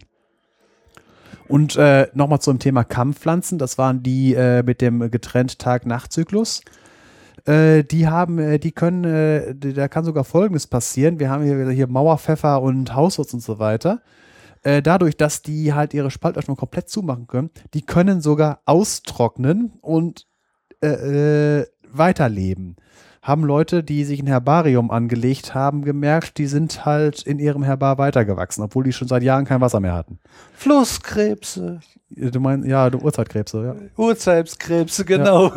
B: Und äh, nochmal zum Thema Kampfpflanzen, das waren die äh, mit dem getrennt Tag-Nacht-Zyklus. Äh, die haben, äh, die können, äh, die, da kann sogar Folgendes passieren. Wir haben hier, hier Mauerpfeffer und Hauswurz und so weiter. Äh, dadurch, dass die halt ihre Spaltöffnung komplett zumachen können, die können sogar austrocknen und weiterleben. Haben Leute, die sich ein Herbarium angelegt haben, gemerkt, die sind halt in ihrem Herbar weitergewachsen, obwohl die schon seit Jahren kein Wasser mehr hatten.
A: Flusskrebse,
B: Du meinst, ja, du Urzeitkrebse, ja.
A: Urzeitkrebse, genau.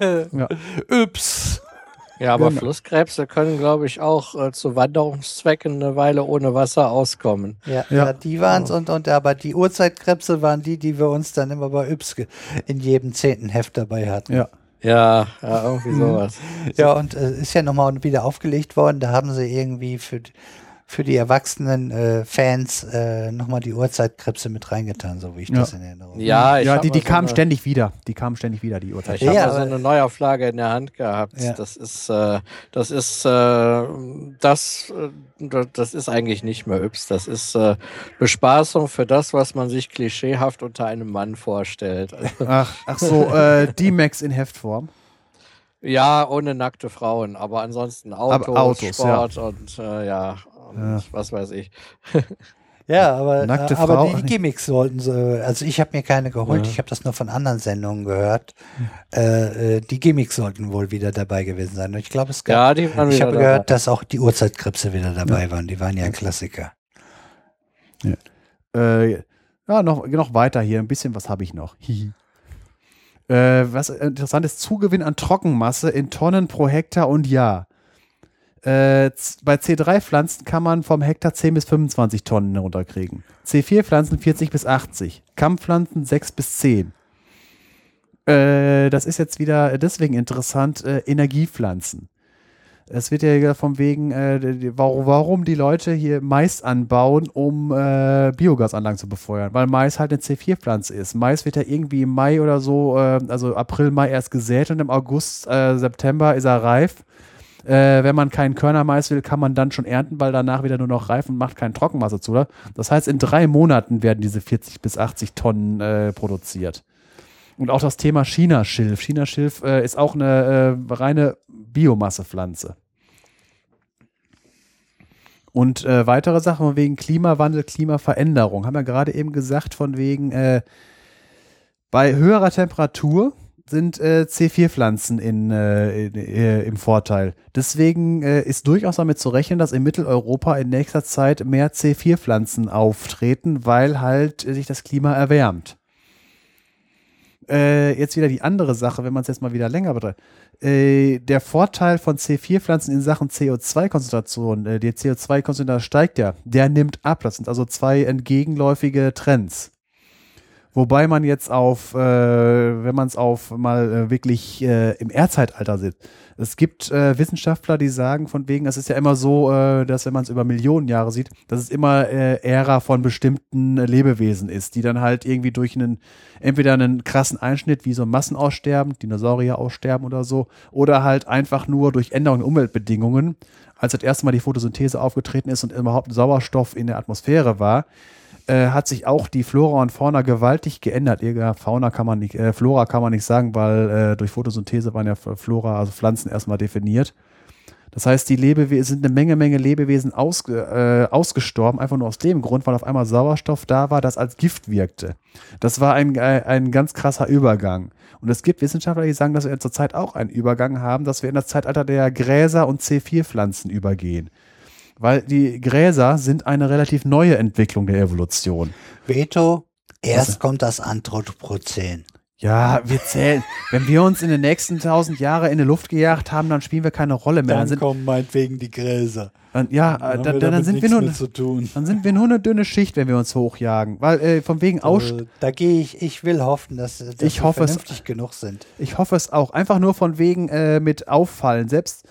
B: ja.
A: Yps.
C: Ja, aber
B: Genau.
C: Flusskrebse können, glaube ich, auch äh, zu Wanderungszwecken eine Weile ohne Wasser auskommen.
A: Ja,
B: Ja.
A: ja. die waren's und, und aber die Urzeitkrebse waren die, die wir uns dann immer bei Yps in jedem zehnten Heft dabei hatten.
B: Ja.
C: Ja, ja irgendwie sowas.
A: Ja, und äh, ist ja nochmal wieder aufgelegt worden. Da haben sie irgendwie für, für die erwachsenen äh, Fans äh, nochmal die Urzeitkrebse mit reingetan, so wie ich
B: Ja.
A: das in Erinnerung habe.
C: Ja, ich
B: ja, die, die
C: so
B: kamen ständig wieder. Die kamen ständig wieder, die
C: Ich
B: Urzeitkrebse.
C: habe
A: Ja,
C: so eine Neuauflage in der Hand gehabt.
A: Ja.
C: Das ist, äh, das ist, äh, das, äh, das ist eigentlich nicht mehr Yps. Das ist äh, Bespaßung für das, was man sich klischeehaft unter einem Mann vorstellt. Also,
B: Ach, ach so, äh, D-Max in Heftform.
C: ja, ohne nackte Frauen, aber ansonsten Autos,
B: Aber Autos,
C: Sport und äh, ja, und
B: Ja.
C: was weiß ich.
A: Ja, aber,
B: Nackte
A: äh, aber
B: Frau,
A: die. Gimmicks sollten sie, also ich habe mir keine geholt,
B: Ja.
A: ich habe das nur von anderen Sendungen gehört. Äh, äh, die Gimmicks sollten wohl wieder dabei gewesen sein. Und ich glaube, es gab,
C: Ja, die waren
A: ich habe
C: dabei.
A: gehört, dass auch die Urzeitkrebse wieder dabei waren. Die waren ja ein Klassiker.
B: Äh, ja, noch, noch weiter hier. Ein bisschen was habe ich noch. Hihi. äh, was interessant ist, Zugewinn an Trockenmasse in Tonnen pro Hektar und Jahr. Äh, bei C3-Pflanzen kann man vom Hektar 10 bis 25 Tonnen runterkriegen. C4-Pflanzen 40 bis 80. Kammpflanzen 6 bis 10. Äh, das ist jetzt wieder deswegen interessant, äh, Energiepflanzen. Es wird ja von wegen, äh, warum, warum die Leute hier Mais anbauen, um äh, Biogasanlagen zu befeuern. Weil Mais halt eine C4-Pflanze ist. Mais wird ja irgendwie im Mai oder so, äh, also April, Mai erst gesät und im August, September ist er reif. Äh, wenn man keinen Körnermais will, kann man dann schon ernten, weil danach wieder nur noch reif und macht keine Trockenmasse zu. Oder? Das heißt, in drei Monaten werden diese 40 bis 80 Tonnen äh, produziert. Und auch das Thema Chinaschilf. Chinaschilf äh, ist auch eine äh, reine Biomassepflanze. Und äh, weitere Sachen von wegen Klimawandel, Klimaveränderung. Haben wir gerade eben gesagt, von wegen äh, bei höherer Temperatur sind äh, C4-Pflanzen in, äh, in, äh, im Vorteil. Deswegen äh, ist durchaus damit zu rechnen, dass in Mitteleuropa in nächster Zeit mehr C4-Pflanzen auftreten, weil halt sich das Klima erwärmt. Äh, jetzt wieder die andere Sache, wenn man es jetzt mal wieder länger betreibt. Äh, der Vorteil von C4-Pflanzen in Sachen CO2-Konzentration, äh, die CO2-Konzentration steigt ja, der nimmt ab. Das sind also zwei entgegenläufige Trends. Wobei man jetzt auf, äh, wenn man es auf mal äh, wirklich äh, im Erdzeitalter sieht, es gibt äh, Wissenschaftler, die sagen von wegen, es ist ja immer so, äh, dass wenn man es über Millionen Jahre sieht, dass es immer äh, Ära von bestimmten Lebewesen ist, die dann halt irgendwie durch einen, entweder einen krassen Einschnitt wie so Massenaussterben, Dinosaurier aussterben oder so, oder halt einfach nur durch Änderungen in Umweltbedingungen, als das erste Mal die Photosynthese aufgetreten ist und überhaupt Sauerstoff in der Atmosphäre war, äh, hat sich auch die Flora und Fauna gewaltig geändert. Ja, Fauna kann man nicht, äh, Flora kann man nicht sagen, weil äh, durch Photosynthese waren ja Flora, also Pflanzen erstmal definiert. Das heißt, die Lebewesen sind eine Menge, Menge Lebewesen ausge, äh, ausgestorben, einfach nur aus dem Grund, weil auf einmal Sauerstoff da war, das als Gift wirkte. Das war ein, äh, ein ganz krasser Übergang. Und es gibt Wissenschaftler, die sagen, dass wir zurzeit auch einen Übergang haben, dass wir in das Zeitalter der Gräser und C4-Pflanzen übergehen. Weil die Gräser sind eine relativ neue Entwicklung der Evolution.
A: Veto, erst kommt das Anthropozän.
B: Ja, wir zählen. Wenn wir uns in den nächsten tausend Jahre in die Luft gejagt haben, dann spielen wir keine Rolle mehr. Dann
A: Dann
B: sind,
A: kommen meinetwegen die Gräser.
B: dann, ja, äh, dann, dann, sind wir nur, dann sind wir nur eine dünne Schicht, wenn wir uns hochjagen. Weil äh, von wegen Aus,
A: Also, da gehe ich, ich will hoffen, dass, dass
B: Ich
A: wir
B: hoffe es-
A: vernünftig genug sind.
B: Ich hoffe es auch. Einfach nur von wegen äh, mit auffallen. Selbst,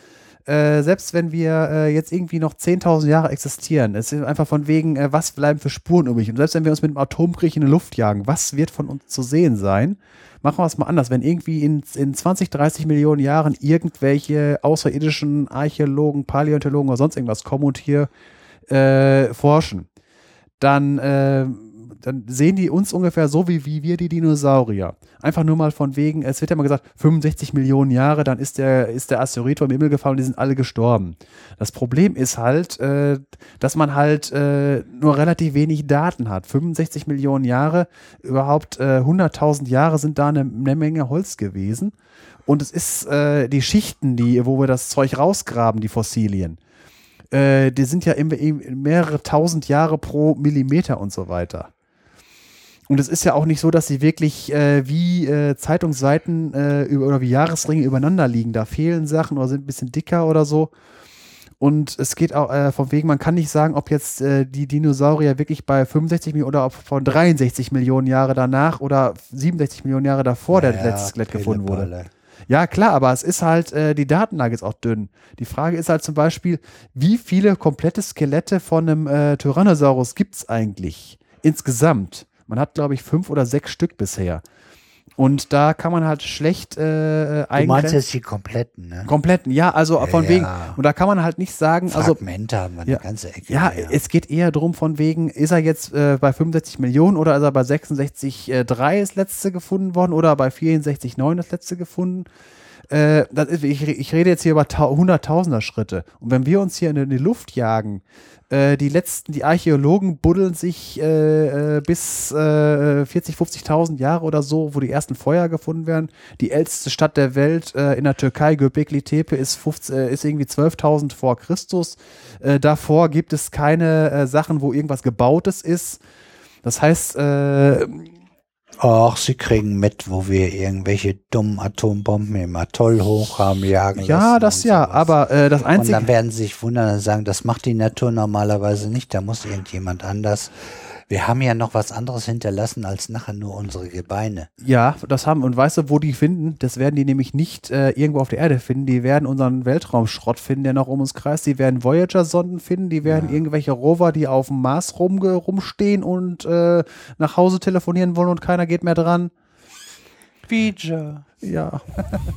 B: äh, selbst wenn wir äh, jetzt irgendwie noch 10.000 Jahre existieren, es ist einfach von wegen, äh, was bleiben für Spuren übrig. Und selbst wenn wir uns mit einem Atomkrieg in die Luft jagen, was wird von uns zu sehen sein? Machen wir es mal anders. Wenn irgendwie in, in 20, 30 Millionen Jahren irgendwelche außerirdischen Archäologen, Paläontologen oder sonst irgendwas kommen und hier äh, forschen, dann äh, dann sehen die uns ungefähr so wie, wie wir die Dinosaurier. Einfach nur mal von wegen, es wird ja mal gesagt, 65 Millionen Jahre, dann ist der, ist der Asteroid vom Himmel gefallen und die sind alle gestorben. Das Problem ist halt, äh, dass man halt äh, nur relativ wenig Daten hat. 65 Millionen Jahre, überhaupt äh, 100.000 Jahre sind da eine, eine Menge Holz gewesen. Und es ist äh, die Schichten, die, wo wir das Zeug rausgraben, die Fossilien äh, die sind ja immer mehrere tausend Jahre pro Millimeter und so weiter. Und es ist ja auch nicht so, dass sie wirklich äh, wie äh, Zeitungsseiten äh, oder wie Jahresringe übereinander liegen. Da fehlen Sachen oder sind ein bisschen dicker oder so. Und es geht auch äh, vom Wegen, man kann nicht sagen, ob jetzt äh, die Dinosaurier wirklich bei 65 Millionen oder ob von 63 Millionen Jahre danach oder 67 Millionen Jahre davor ja, der letzte Skelett gefunden wurde. Ja, klar, aber es ist halt, äh, die Datenlage ist auch dünn. Die Frage ist halt zum Beispiel, wie viele komplette Skelette von einem äh, Tyrannosaurus gibt es eigentlich insgesamt? Man hat, glaube ich, fünf oder sechs Stück bisher. Und da kann man halt schlecht äh,
A: Du meinst jetzt die kompletten, ne?
B: Kompletten, ja, also ja, von wegen. Und da kann man halt nicht sagen,
A: also Fragmente haben wir
B: ja,
A: eine ganze Ecke.
B: Ja, ja, es geht eher drum von wegen, ist er jetzt äh, bei 65 Millionen oder ist er bei 66,3 äh, das letzte gefunden worden oder bei 64,9 das letzte gefunden? Äh, ist, ich, ich, rede jetzt hier über Hunderttausender Schritte. Und wenn wir uns hier in die Luft jagen, äh, die letzten, die Archäologen buddeln sich äh, äh bis äh, 40, 50.000 Jahre oder so, wo die ersten Feuer gefunden werden. Die älteste Stadt der Welt äh, in der Türkei, Göbekli Tepe, ist, 50, äh, ist irgendwie 12.000 vor Christus. Davor gibt es keine Sachen, wo irgendwas Gebautes ist. Das heißt,
A: Ach, sie kriegen mit, wo wir irgendwelche dummen Atombomben im Atoll hoch haben jagen
B: Ja, das ja, sowas. aber äh, das Einzige.
A: Und dann werden sie sich wundern und sagen, das macht die Natur normalerweise nicht, da muss irgendjemand anders wir haben ja noch was anderes hinterlassen als nachher nur unsere Gebeine.
B: Ja, das haben. Und weißt du, wo die finden? Das werden die nämlich nicht äh, irgendwo auf der Erde finden. Die werden unseren Weltraumschrott finden, der noch um uns kreist. Die werden Voyager-Sonden finden. Die werden ja. irgendwelche Rover, die auf dem Mars rum, rumstehen und äh, nach Hause telefonieren wollen und keiner geht mehr dran.
A: Feature.
B: Ja.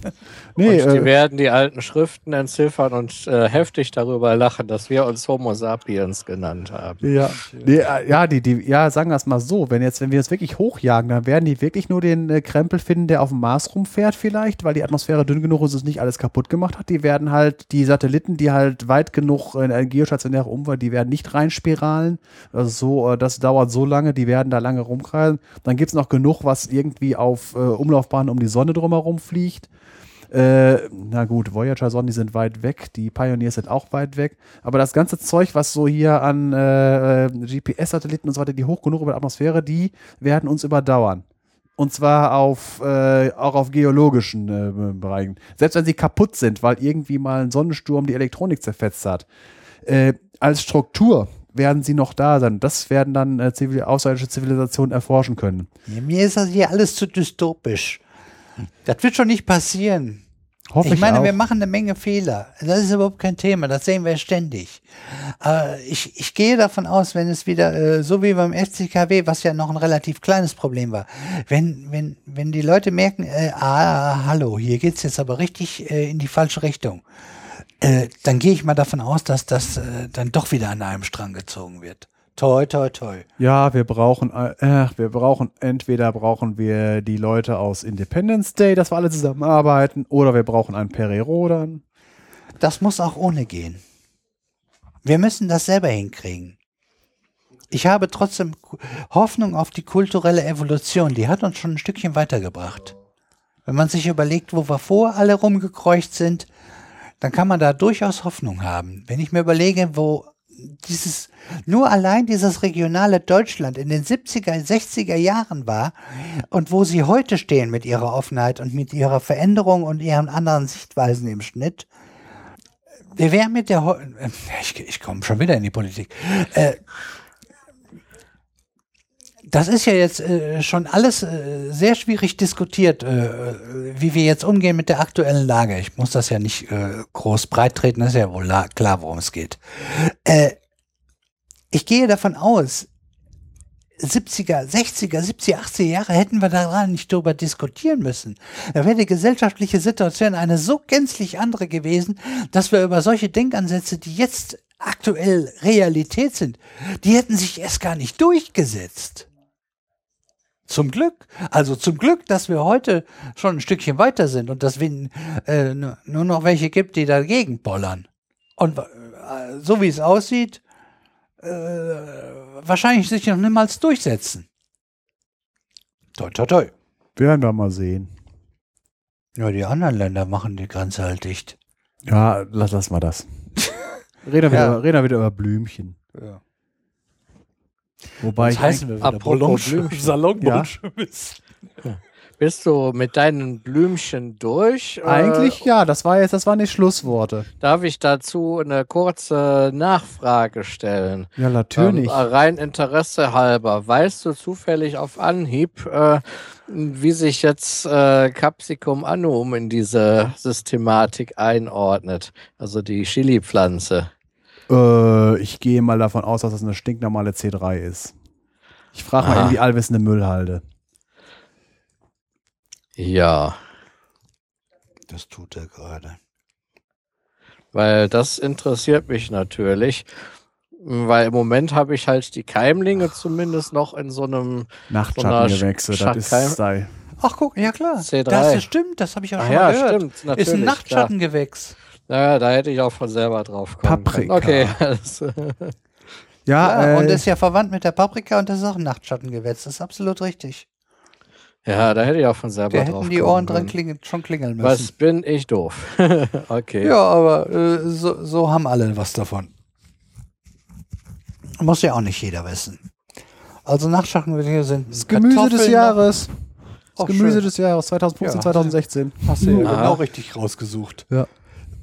C: nee, und die äh, werden die alten Schriften entziffern und äh, heftig darüber lachen, dass wir uns Homo sapiens genannt haben.
B: Ja, die, äh, ja, die, die, ja, sagen wir es mal so, wenn jetzt, wenn wir es wirklich hochjagen, dann werden die wirklich nur den äh, Krempel finden, der auf dem Mars rumfährt vielleicht, weil die Atmosphäre dünn genug ist und es nicht alles kaputt gemacht hat. Die werden halt die Satelliten, die halt weit genug in eine geostationäre Umwelt, die werden nicht reinspiralen. Also so, äh, das dauert so lange, die werden da lange rumkreisen. Dann gibt es noch genug, was irgendwie auf äh, Umlaufbahnen um die Sonne drumherum rumfliegt. Äh, na gut, Voyager-Sonden, die sind weit weg, die Pioneers sind auch weit weg. Aber das ganze Zeug, was so hier an äh, GPS-Satelliten und so weiter, die hoch genug über die Atmosphäre, die werden uns überdauern. Und zwar auf, äh, auch auf geologischen äh, Bereichen. Selbst wenn sie kaputt sind, weil irgendwie mal ein Sonnensturm die Elektronik zerfetzt hat. Äh, als Struktur werden sie noch da sein. Das werden dann äh, zivil außerirdische Zivilisationen erforschen können.
A: Ja, mir ist das hier alles zu dystopisch. Das wird schon nicht passieren. Hoffe ich meine, auch. wir machen eine Menge Fehler. Das ist überhaupt kein Thema. Das sehen wir ständig. Aber ich, ich gehe davon aus, wenn es wieder, äh, so wie beim FCKW, was ja noch ein relativ kleines Problem war, wenn, wenn, wenn die Leute merken, äh, ah, hallo, hier geht's jetzt aber richtig äh, in die falsche Richtung, äh, dann gehe ich mal davon aus, dass das äh, dann doch wieder an einem Strang gezogen wird. Toi, toi, toi.
B: Ja, wir brauchen, äh, wir brauchen, entweder brauchen wir die Leute aus Independence Day, dass wir alle zusammenarbeiten, oder wir brauchen einen Perirodan.
A: Das muss auch ohne gehen. Wir müssen das selber hinkriegen. Ich habe trotzdem Hoffnung auf die kulturelle Evolution. Die hat uns schon ein Stückchen weitergebracht. Wenn man sich überlegt, wo wir vor alle rumgekreucht sind, dann kann man da durchaus Hoffnung haben. Wenn ich mir überlege, wo dieses, nur allein dieses regionale Deutschland in den 70er, 60er Jahren war und wo sie heute stehen mit ihrer Offenheit und mit ihrer Veränderung und ihren anderen Sichtweisen im Schnitt. Wir wären mit der, ich, ich komme schon wieder in die Politik. Äh, das ist ja jetzt äh, schon alles äh, sehr schwierig diskutiert, äh, wie wir jetzt umgehen mit der aktuellen Lage. Ich muss das ja nicht äh, groß breit treten, das ist ja wohl klar, worum es geht. Äh, ich gehe davon aus, 70er, 60er, 70er, 80er Jahre hätten wir daran nicht darüber diskutieren müssen. Da wäre die gesellschaftliche Situation eine so gänzlich andere gewesen, dass wir über solche Denkansätze, die jetzt aktuell Realität sind, die hätten sich erst gar nicht durchgesetzt. Zum Glück. Also zum Glück, dass wir heute schon ein Stückchen weiter sind und dass es äh, nur noch welche gibt, die dagegen bollern. Und äh, so wie es aussieht, äh, wahrscheinlich sich noch niemals durchsetzen. Toi, toi, toi.
B: Werden wir mal sehen.
A: Ja, die anderen Länder machen die Grenze halt dicht.
B: Ja, lass, lass mal das. Reden wir,
A: Ja.
B: wieder, reden wir wieder über Blümchen.
A: Ja.
B: Wobei
A: Was
B: ich
A: heißen wir wieder?
C: apropos
A: Ballonsch-
C: Blümchen.
A: Salonballonschmiss.
C: Bist du mit deinen Blümchen durch?
B: eigentlich
C: Äh,
B: ja, das war jetzt, das waren die Schlussworte.
C: darf ich dazu eine kurze Nachfrage stellen?
B: Ja, natürlich.
C: Ähm, rein Interesse halber. Weißt du zufällig auf Anhieb, äh, wie sich jetzt äh, Capsicum annum in diese Systematik einordnet? Also die Chili-Pflanze.
B: Äh, ich gehe mal davon aus, dass das eine stinknormale C3 ist. Ich frage mal
C: Aha.
B: in die allwissende Müllhalde.
C: Ja,
A: Das tut er gerade.
C: weil das interessiert mich natürlich. Weil im Moment habe ich halt die Keimlinge zumindest noch in so einem
B: Nachtschattengewächse,
C: So
B: das ist.
A: Ach, guck, ja klar.
C: C3.
A: Das ist, stimmt, das habe ich auch
C: Ach
A: schon
C: ja,
A: mal gehört.
C: stimmt, natürlich.
A: ist ein
C: klar.
A: Nachtschattengewächs.
C: Naja, da hätte ich auch von selber drauf kommen
B: Paprika.
C: können. Okay,
B: Ja,
A: Ja, und
B: äh,
A: ist ja verwandt mit der Paprika und das ist auch ein Nachtschattengewächs. Das ist absolut richtig.
C: ja, da hätte ich auch von selber
A: Da
C: drauf
A: hätten die Ohren dran
C: können.
A: klingeln, schon klingeln müssen.
C: Was bin ich doof? okay.
A: Ja, aber äh, so, so haben alle was davon. Muss ja auch nicht jeder wissen. Also Nachtschattengewächse sind
B: das Gemüse des
A: Kartoffeln,
B: Jahres. Das
A: Ach,
B: Gemüse
A: schön.
B: des Jahres 2015,
A: Ja.
B: 2016.
A: Hast du ja
C: Aha.
A: genau richtig rausgesucht.
B: Ja.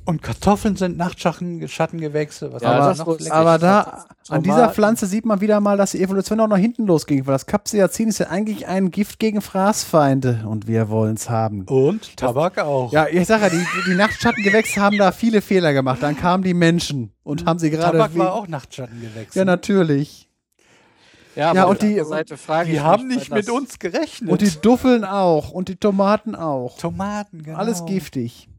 A: Und Kartoffeln sind Nachtschattengewächse. Was
C: Ja, ich.
B: Aber da, an dieser. Pflanze sieht man wieder mal, dass die Evolution auch nach hinten losging, weil das Capsaicin ist ja eigentlich ein Gift gegen Fraßfeinde und wir wollen es haben.
A: Und Tabak auch.
B: Ja, ich sage ja, die, die Nachtschattengewächse haben da viele Fehler gemacht. Dann kamen die Menschen und haben sie gerade.
A: Tabak war auch Nachtschattengewächse.
B: ja, natürlich.
C: Ja, aber
B: Ja, und die-
C: anderen Seite frage
A: Die
C: ich
A: haben
C: mich,
A: nicht mit uns gerechnet.
B: Und die Duffeln auch und die Tomaten auch.
A: Tomaten, genau.
B: Alles giftig.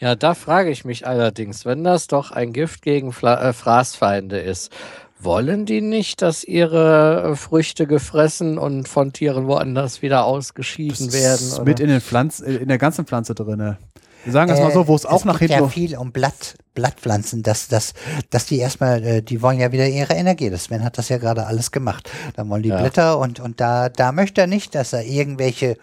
C: Ja, da frage ich mich allerdings, wenn das doch ein Gift gegen Fla äh, Fraßfeinde ist, wollen die nicht, dass ihre äh, Früchte gefressen und von Tieren woanders wieder ausgeschieden werden?
B: ist
C: oder?
B: mit in, den Pflanzen, äh, in der ganzen Pflanze drin. Wir sagen das mal so, wo es auch nach
A: geht
B: hinten.
A: ja viel um Blatt, Blattpflanzen, dass, dass, dass die erstmal, äh, die wollen ja wieder ihre Energie. Das Sven hat das ja gerade alles gemacht. Dann wollen die
C: Ja.
A: Blätter und, und da, da möchte er nicht, dass da irgendwelche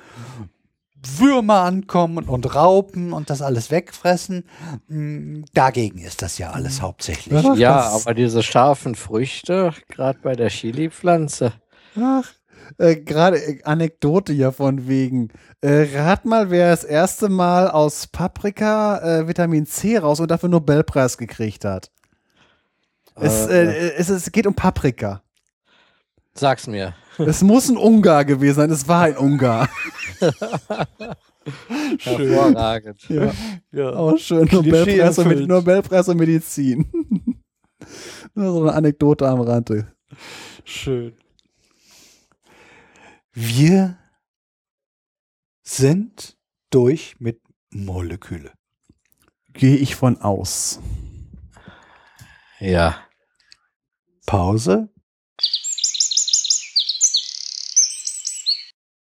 A: Würmer ankommen und Raupen und das alles wegfressen. Mm, Dagegen ist das ja alles hauptsächlich.
B: Ja.
C: ja, aber diese scharfen Früchte, gerade bei der Chili-Pflanze,
B: Ach, äh, gerade äh, Anekdote hier von wegen. Äh, rat mal, wer das erste Mal aus Paprika äh, Vitamin C raus und dafür Nobelpreis gekriegt hat. Es,
C: Äh,
B: äh, es, es geht um Paprika.
C: Sag's mir.
B: Es muss ein Ungar gewesen sein. Es war ein Ungar.
C: Hervorragend.
B: ja,
A: Ja.
B: auch schön. Nobelpreis und. Nobelpreis und Medizin. Nur so eine Anekdote am Rande.
A: Schön. Wir sind durch mit Moleküle.
B: Gehe ich von aus.
C: Ja.
A: Pause.